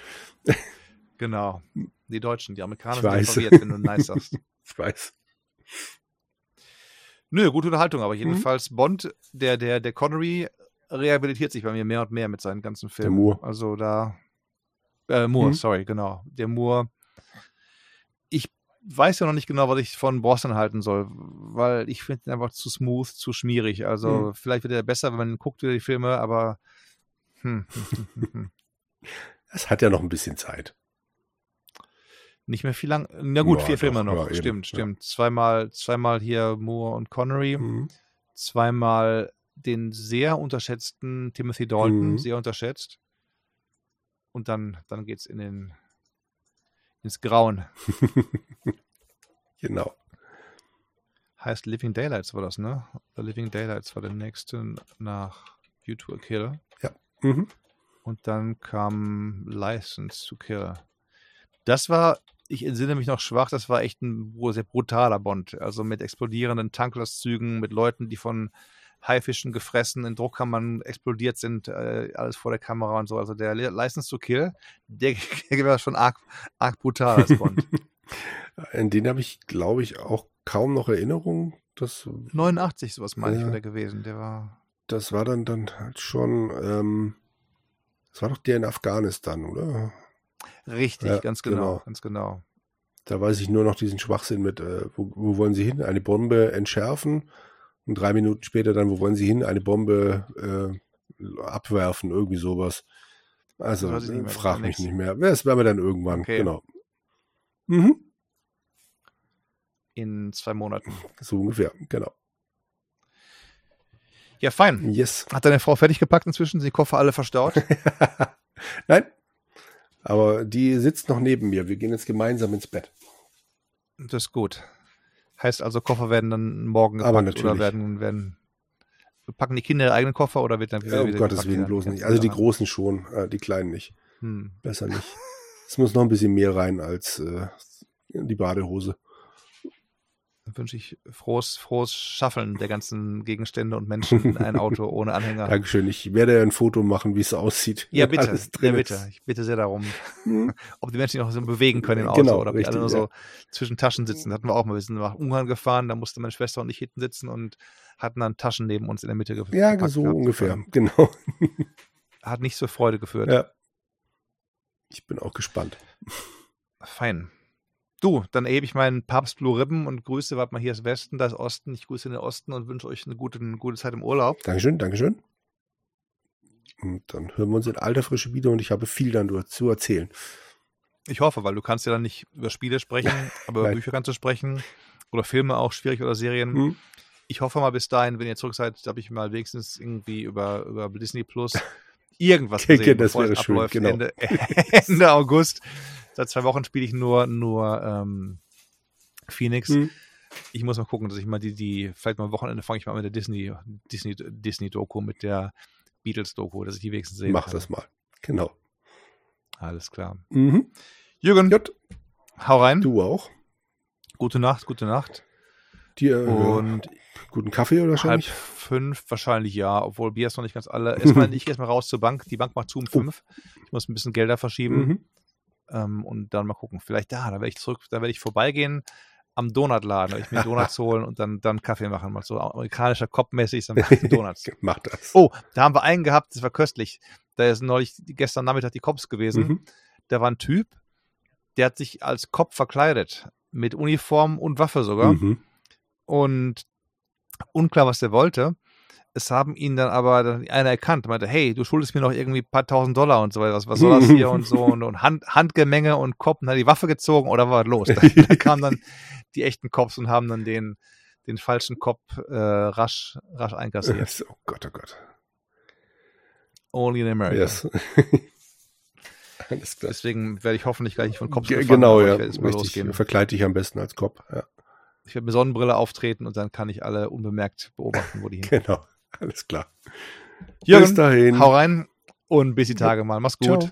Genau. Die Deutschen, die Amerikaner Ich sind weiß. verwirrt, wenn du nice sagst. Ich weiß. Nö, gute Unterhaltung, Mhm. aber jedenfalls Bond, der, der, der Connery rehabilitiert sich bei mir mehr und mehr mit seinen ganzen Filmen. Moore. Also da, äh, Moore, Mhm. sorry, genau. Der Moore. Ich weiß ja noch nicht genau, was ich von Boston halten soll, weil ich finde ihn einfach zu smooth, zu schmierig. Also Mhm. vielleicht wird er besser, wenn man guckt wieder die Filme, aber hm. [laughs] Es hat ja noch ein bisschen Zeit. Nicht mehr viel lang. Na gut, Ja, vier doch, Filme noch. ja, eben, stimmt, ja. stimmt. Zweimal, zweimal hier Moore und Connery. Mhm. zweimal den sehr unterschätzten Timothy Dalton, Mhm. sehr unterschätzt. Und dann, dann geht es in den, ins Grauen. [laughs] Genau. Heißt Living Daylights war das, ne? The Living Daylights war der nächste nach View to a Kill. Mhm. Und dann kam License to Kill. Das war, ich entsinne mich noch schwach, das war echt ein sehr brutaler Bond. Also mit explodierenden Tanklösszügen, mit Leuten, die von Haifischen gefressen, in Druckkammern explodiert sind, äh, alles vor der Kamera und so. Also der Li- License to Kill, der, [laughs] der war schon arg, arg brutal als Bond. [laughs] An den habe ich, glaube ich, auch kaum noch Erinnerungen. Das, 89, sowas meine ich, Ja. war der gewesen. Der war. das war dann, dann halt schon, ähm, das war doch der in Afghanistan, oder? Richtig, Ja, ganz genau, genau. ganz genau. Da weiß ich nur noch diesen Schwachsinn mit, äh, wo, wo wollen Sie hin? Eine Bombe entschärfen und drei Minuten später dann, wo wollen Sie hin? Eine Bombe äh, abwerfen, irgendwie sowas. Also, mehr, frag mich nicht mehr. Das werden wir dann irgendwann, Okay. genau. Mhm. In zwei Monaten. So ungefähr, genau. Ja, fein. Yes. Hat deine Frau fertig gepackt inzwischen? Sind die Koffer alle verstaut? [laughs] Nein. Aber die sitzt noch neben mir. Wir gehen jetzt gemeinsam ins Bett. Das ist gut. Heißt also, Koffer werden dann morgen Aber gepackt oder natürlich. werden, werden packen die Kinder ihre eigenen Koffer oder wird dann Ja, um wieder Gottes Willen bloß nicht. Also die. Großen schon, äh, die Kleinen nicht. Hm. Besser nicht. [laughs] Es muss noch ein bisschen mehr rein als äh, die Badehose. Wünsche ich frohes, frohes Schaffeln der ganzen Gegenstände und Menschen in ein Auto [laughs] ohne Anhänger. Dankeschön. Ich werde ein Foto machen, wie es aussieht. Ja, bitte. Ja, bitte. Ich bitte sehr darum. Hm. [laughs] Ob die Menschen sich noch so bewegen können im Auto Genau, oder ob die richtig, alle nur ja. so zwischen Taschen sitzen. Das hatten wir auch mal. Wir sind nach Ungarn gefahren, da musste meine Schwester und ich hinten sitzen und hatten dann Taschen neben uns in der Mitte ge Ja, gepackt so gehabt. ungefähr. Genau. Hat nicht zur Freude geführt. Ja. Ich bin auch gespannt. Fein. Du, dann erhebe ich meinen Papst Blue Ribbon und grüße, warte mal, hier ist Westen, da ist Osten. Ich grüße den Osten und wünsche euch eine gute, eine gute Zeit im Urlaub. Dankeschön, Dankeschön. Und dann hören wir uns in alter Frische wieder und ich habe viel dann zu erzählen. Ich hoffe, weil du kannst ja dann nicht über Spiele sprechen, aber über. Bücher kannst du sprechen. Oder Filme auch schwierig oder Serien. Hm? Ich hoffe mal bis dahin, wenn ihr zurück seid, habe ich mal wenigstens irgendwie über, über Disney Plus irgendwas [laughs] Okay, gesehen, das bevor es wäre schön, abläuft. genau. Ende, [laughs] Ende August. Seit zwei Wochen spiele ich nur, nur ähm, Phoenix. Hm? Ich muss mal gucken, dass ich mal die, die, vielleicht mal am Wochenende fange ich mal mit der Disney, Disney, Disney-Doku, mit der Beatles-Doku, dass ich die wenigstens sehen Mach kann. das mal. Genau. Alles klar. Mhm. Jürgen, Gut, hau rein. du auch. Gute Nacht, gute Nacht. Dir äh, Und guten Kaffee oder halb wahrscheinlich? fünf wahrscheinlich ja, obwohl Bier ist noch nicht ganz alle. Erstmal [laughs] ich erstmal raus zur Bank. Die Bank macht zu um fünf. Ich muss ein bisschen Gelder verschieben Mhm. Ähm, und dann mal gucken. Vielleicht da, da werde ich zurück, da werde ich vorbeigehen am Donutladen, werde ich mir [laughs] Donuts holen und dann, dann Kaffee machen. Mal so amerikanischer Kopfmäßig, dann mache ich [laughs] Donuts. Mach das. Oh, da haben wir einen gehabt, das war köstlich. Da ist neulich gestern Nachmittag die Cops gewesen. Mhm. Da war ein Typ, der hat sich als Cop verkleidet. Mit Uniform und Waffe sogar. Mhm. Und unklar, was der wollte. Es haben ihn dann aber einer erkannt, meinte, hey, du schuldest mir noch irgendwie ein paar tausend Dollar und so weiter. Was, was soll das hier und so und, und Hand, Handgemenge und Cop und hat die Waffe gezogen oder war was los? Da, [laughs] da kamen dann die echten Cops und haben dann den, den falschen Cop äh, rasch, rasch einkassiert. Oh Gott, oh Gott. Only in America. Yes. [laughs] Alles klar. Deswegen werde ich hoffentlich gleich nicht von Cops Ge- gefangen, Genau, ja. Ich werde jetzt mal Richtig. losgehen. Verkleid dich am besten als Cop. Ja, Ich werde mit Sonnenbrille auftreten und dann kann ich alle unbemerkt beobachten, wo die [laughs] hin. genau. Alles klar. Jürgen, Bis dahin. Hau rein und bis die Tage mal. Mach's gut. Ciao.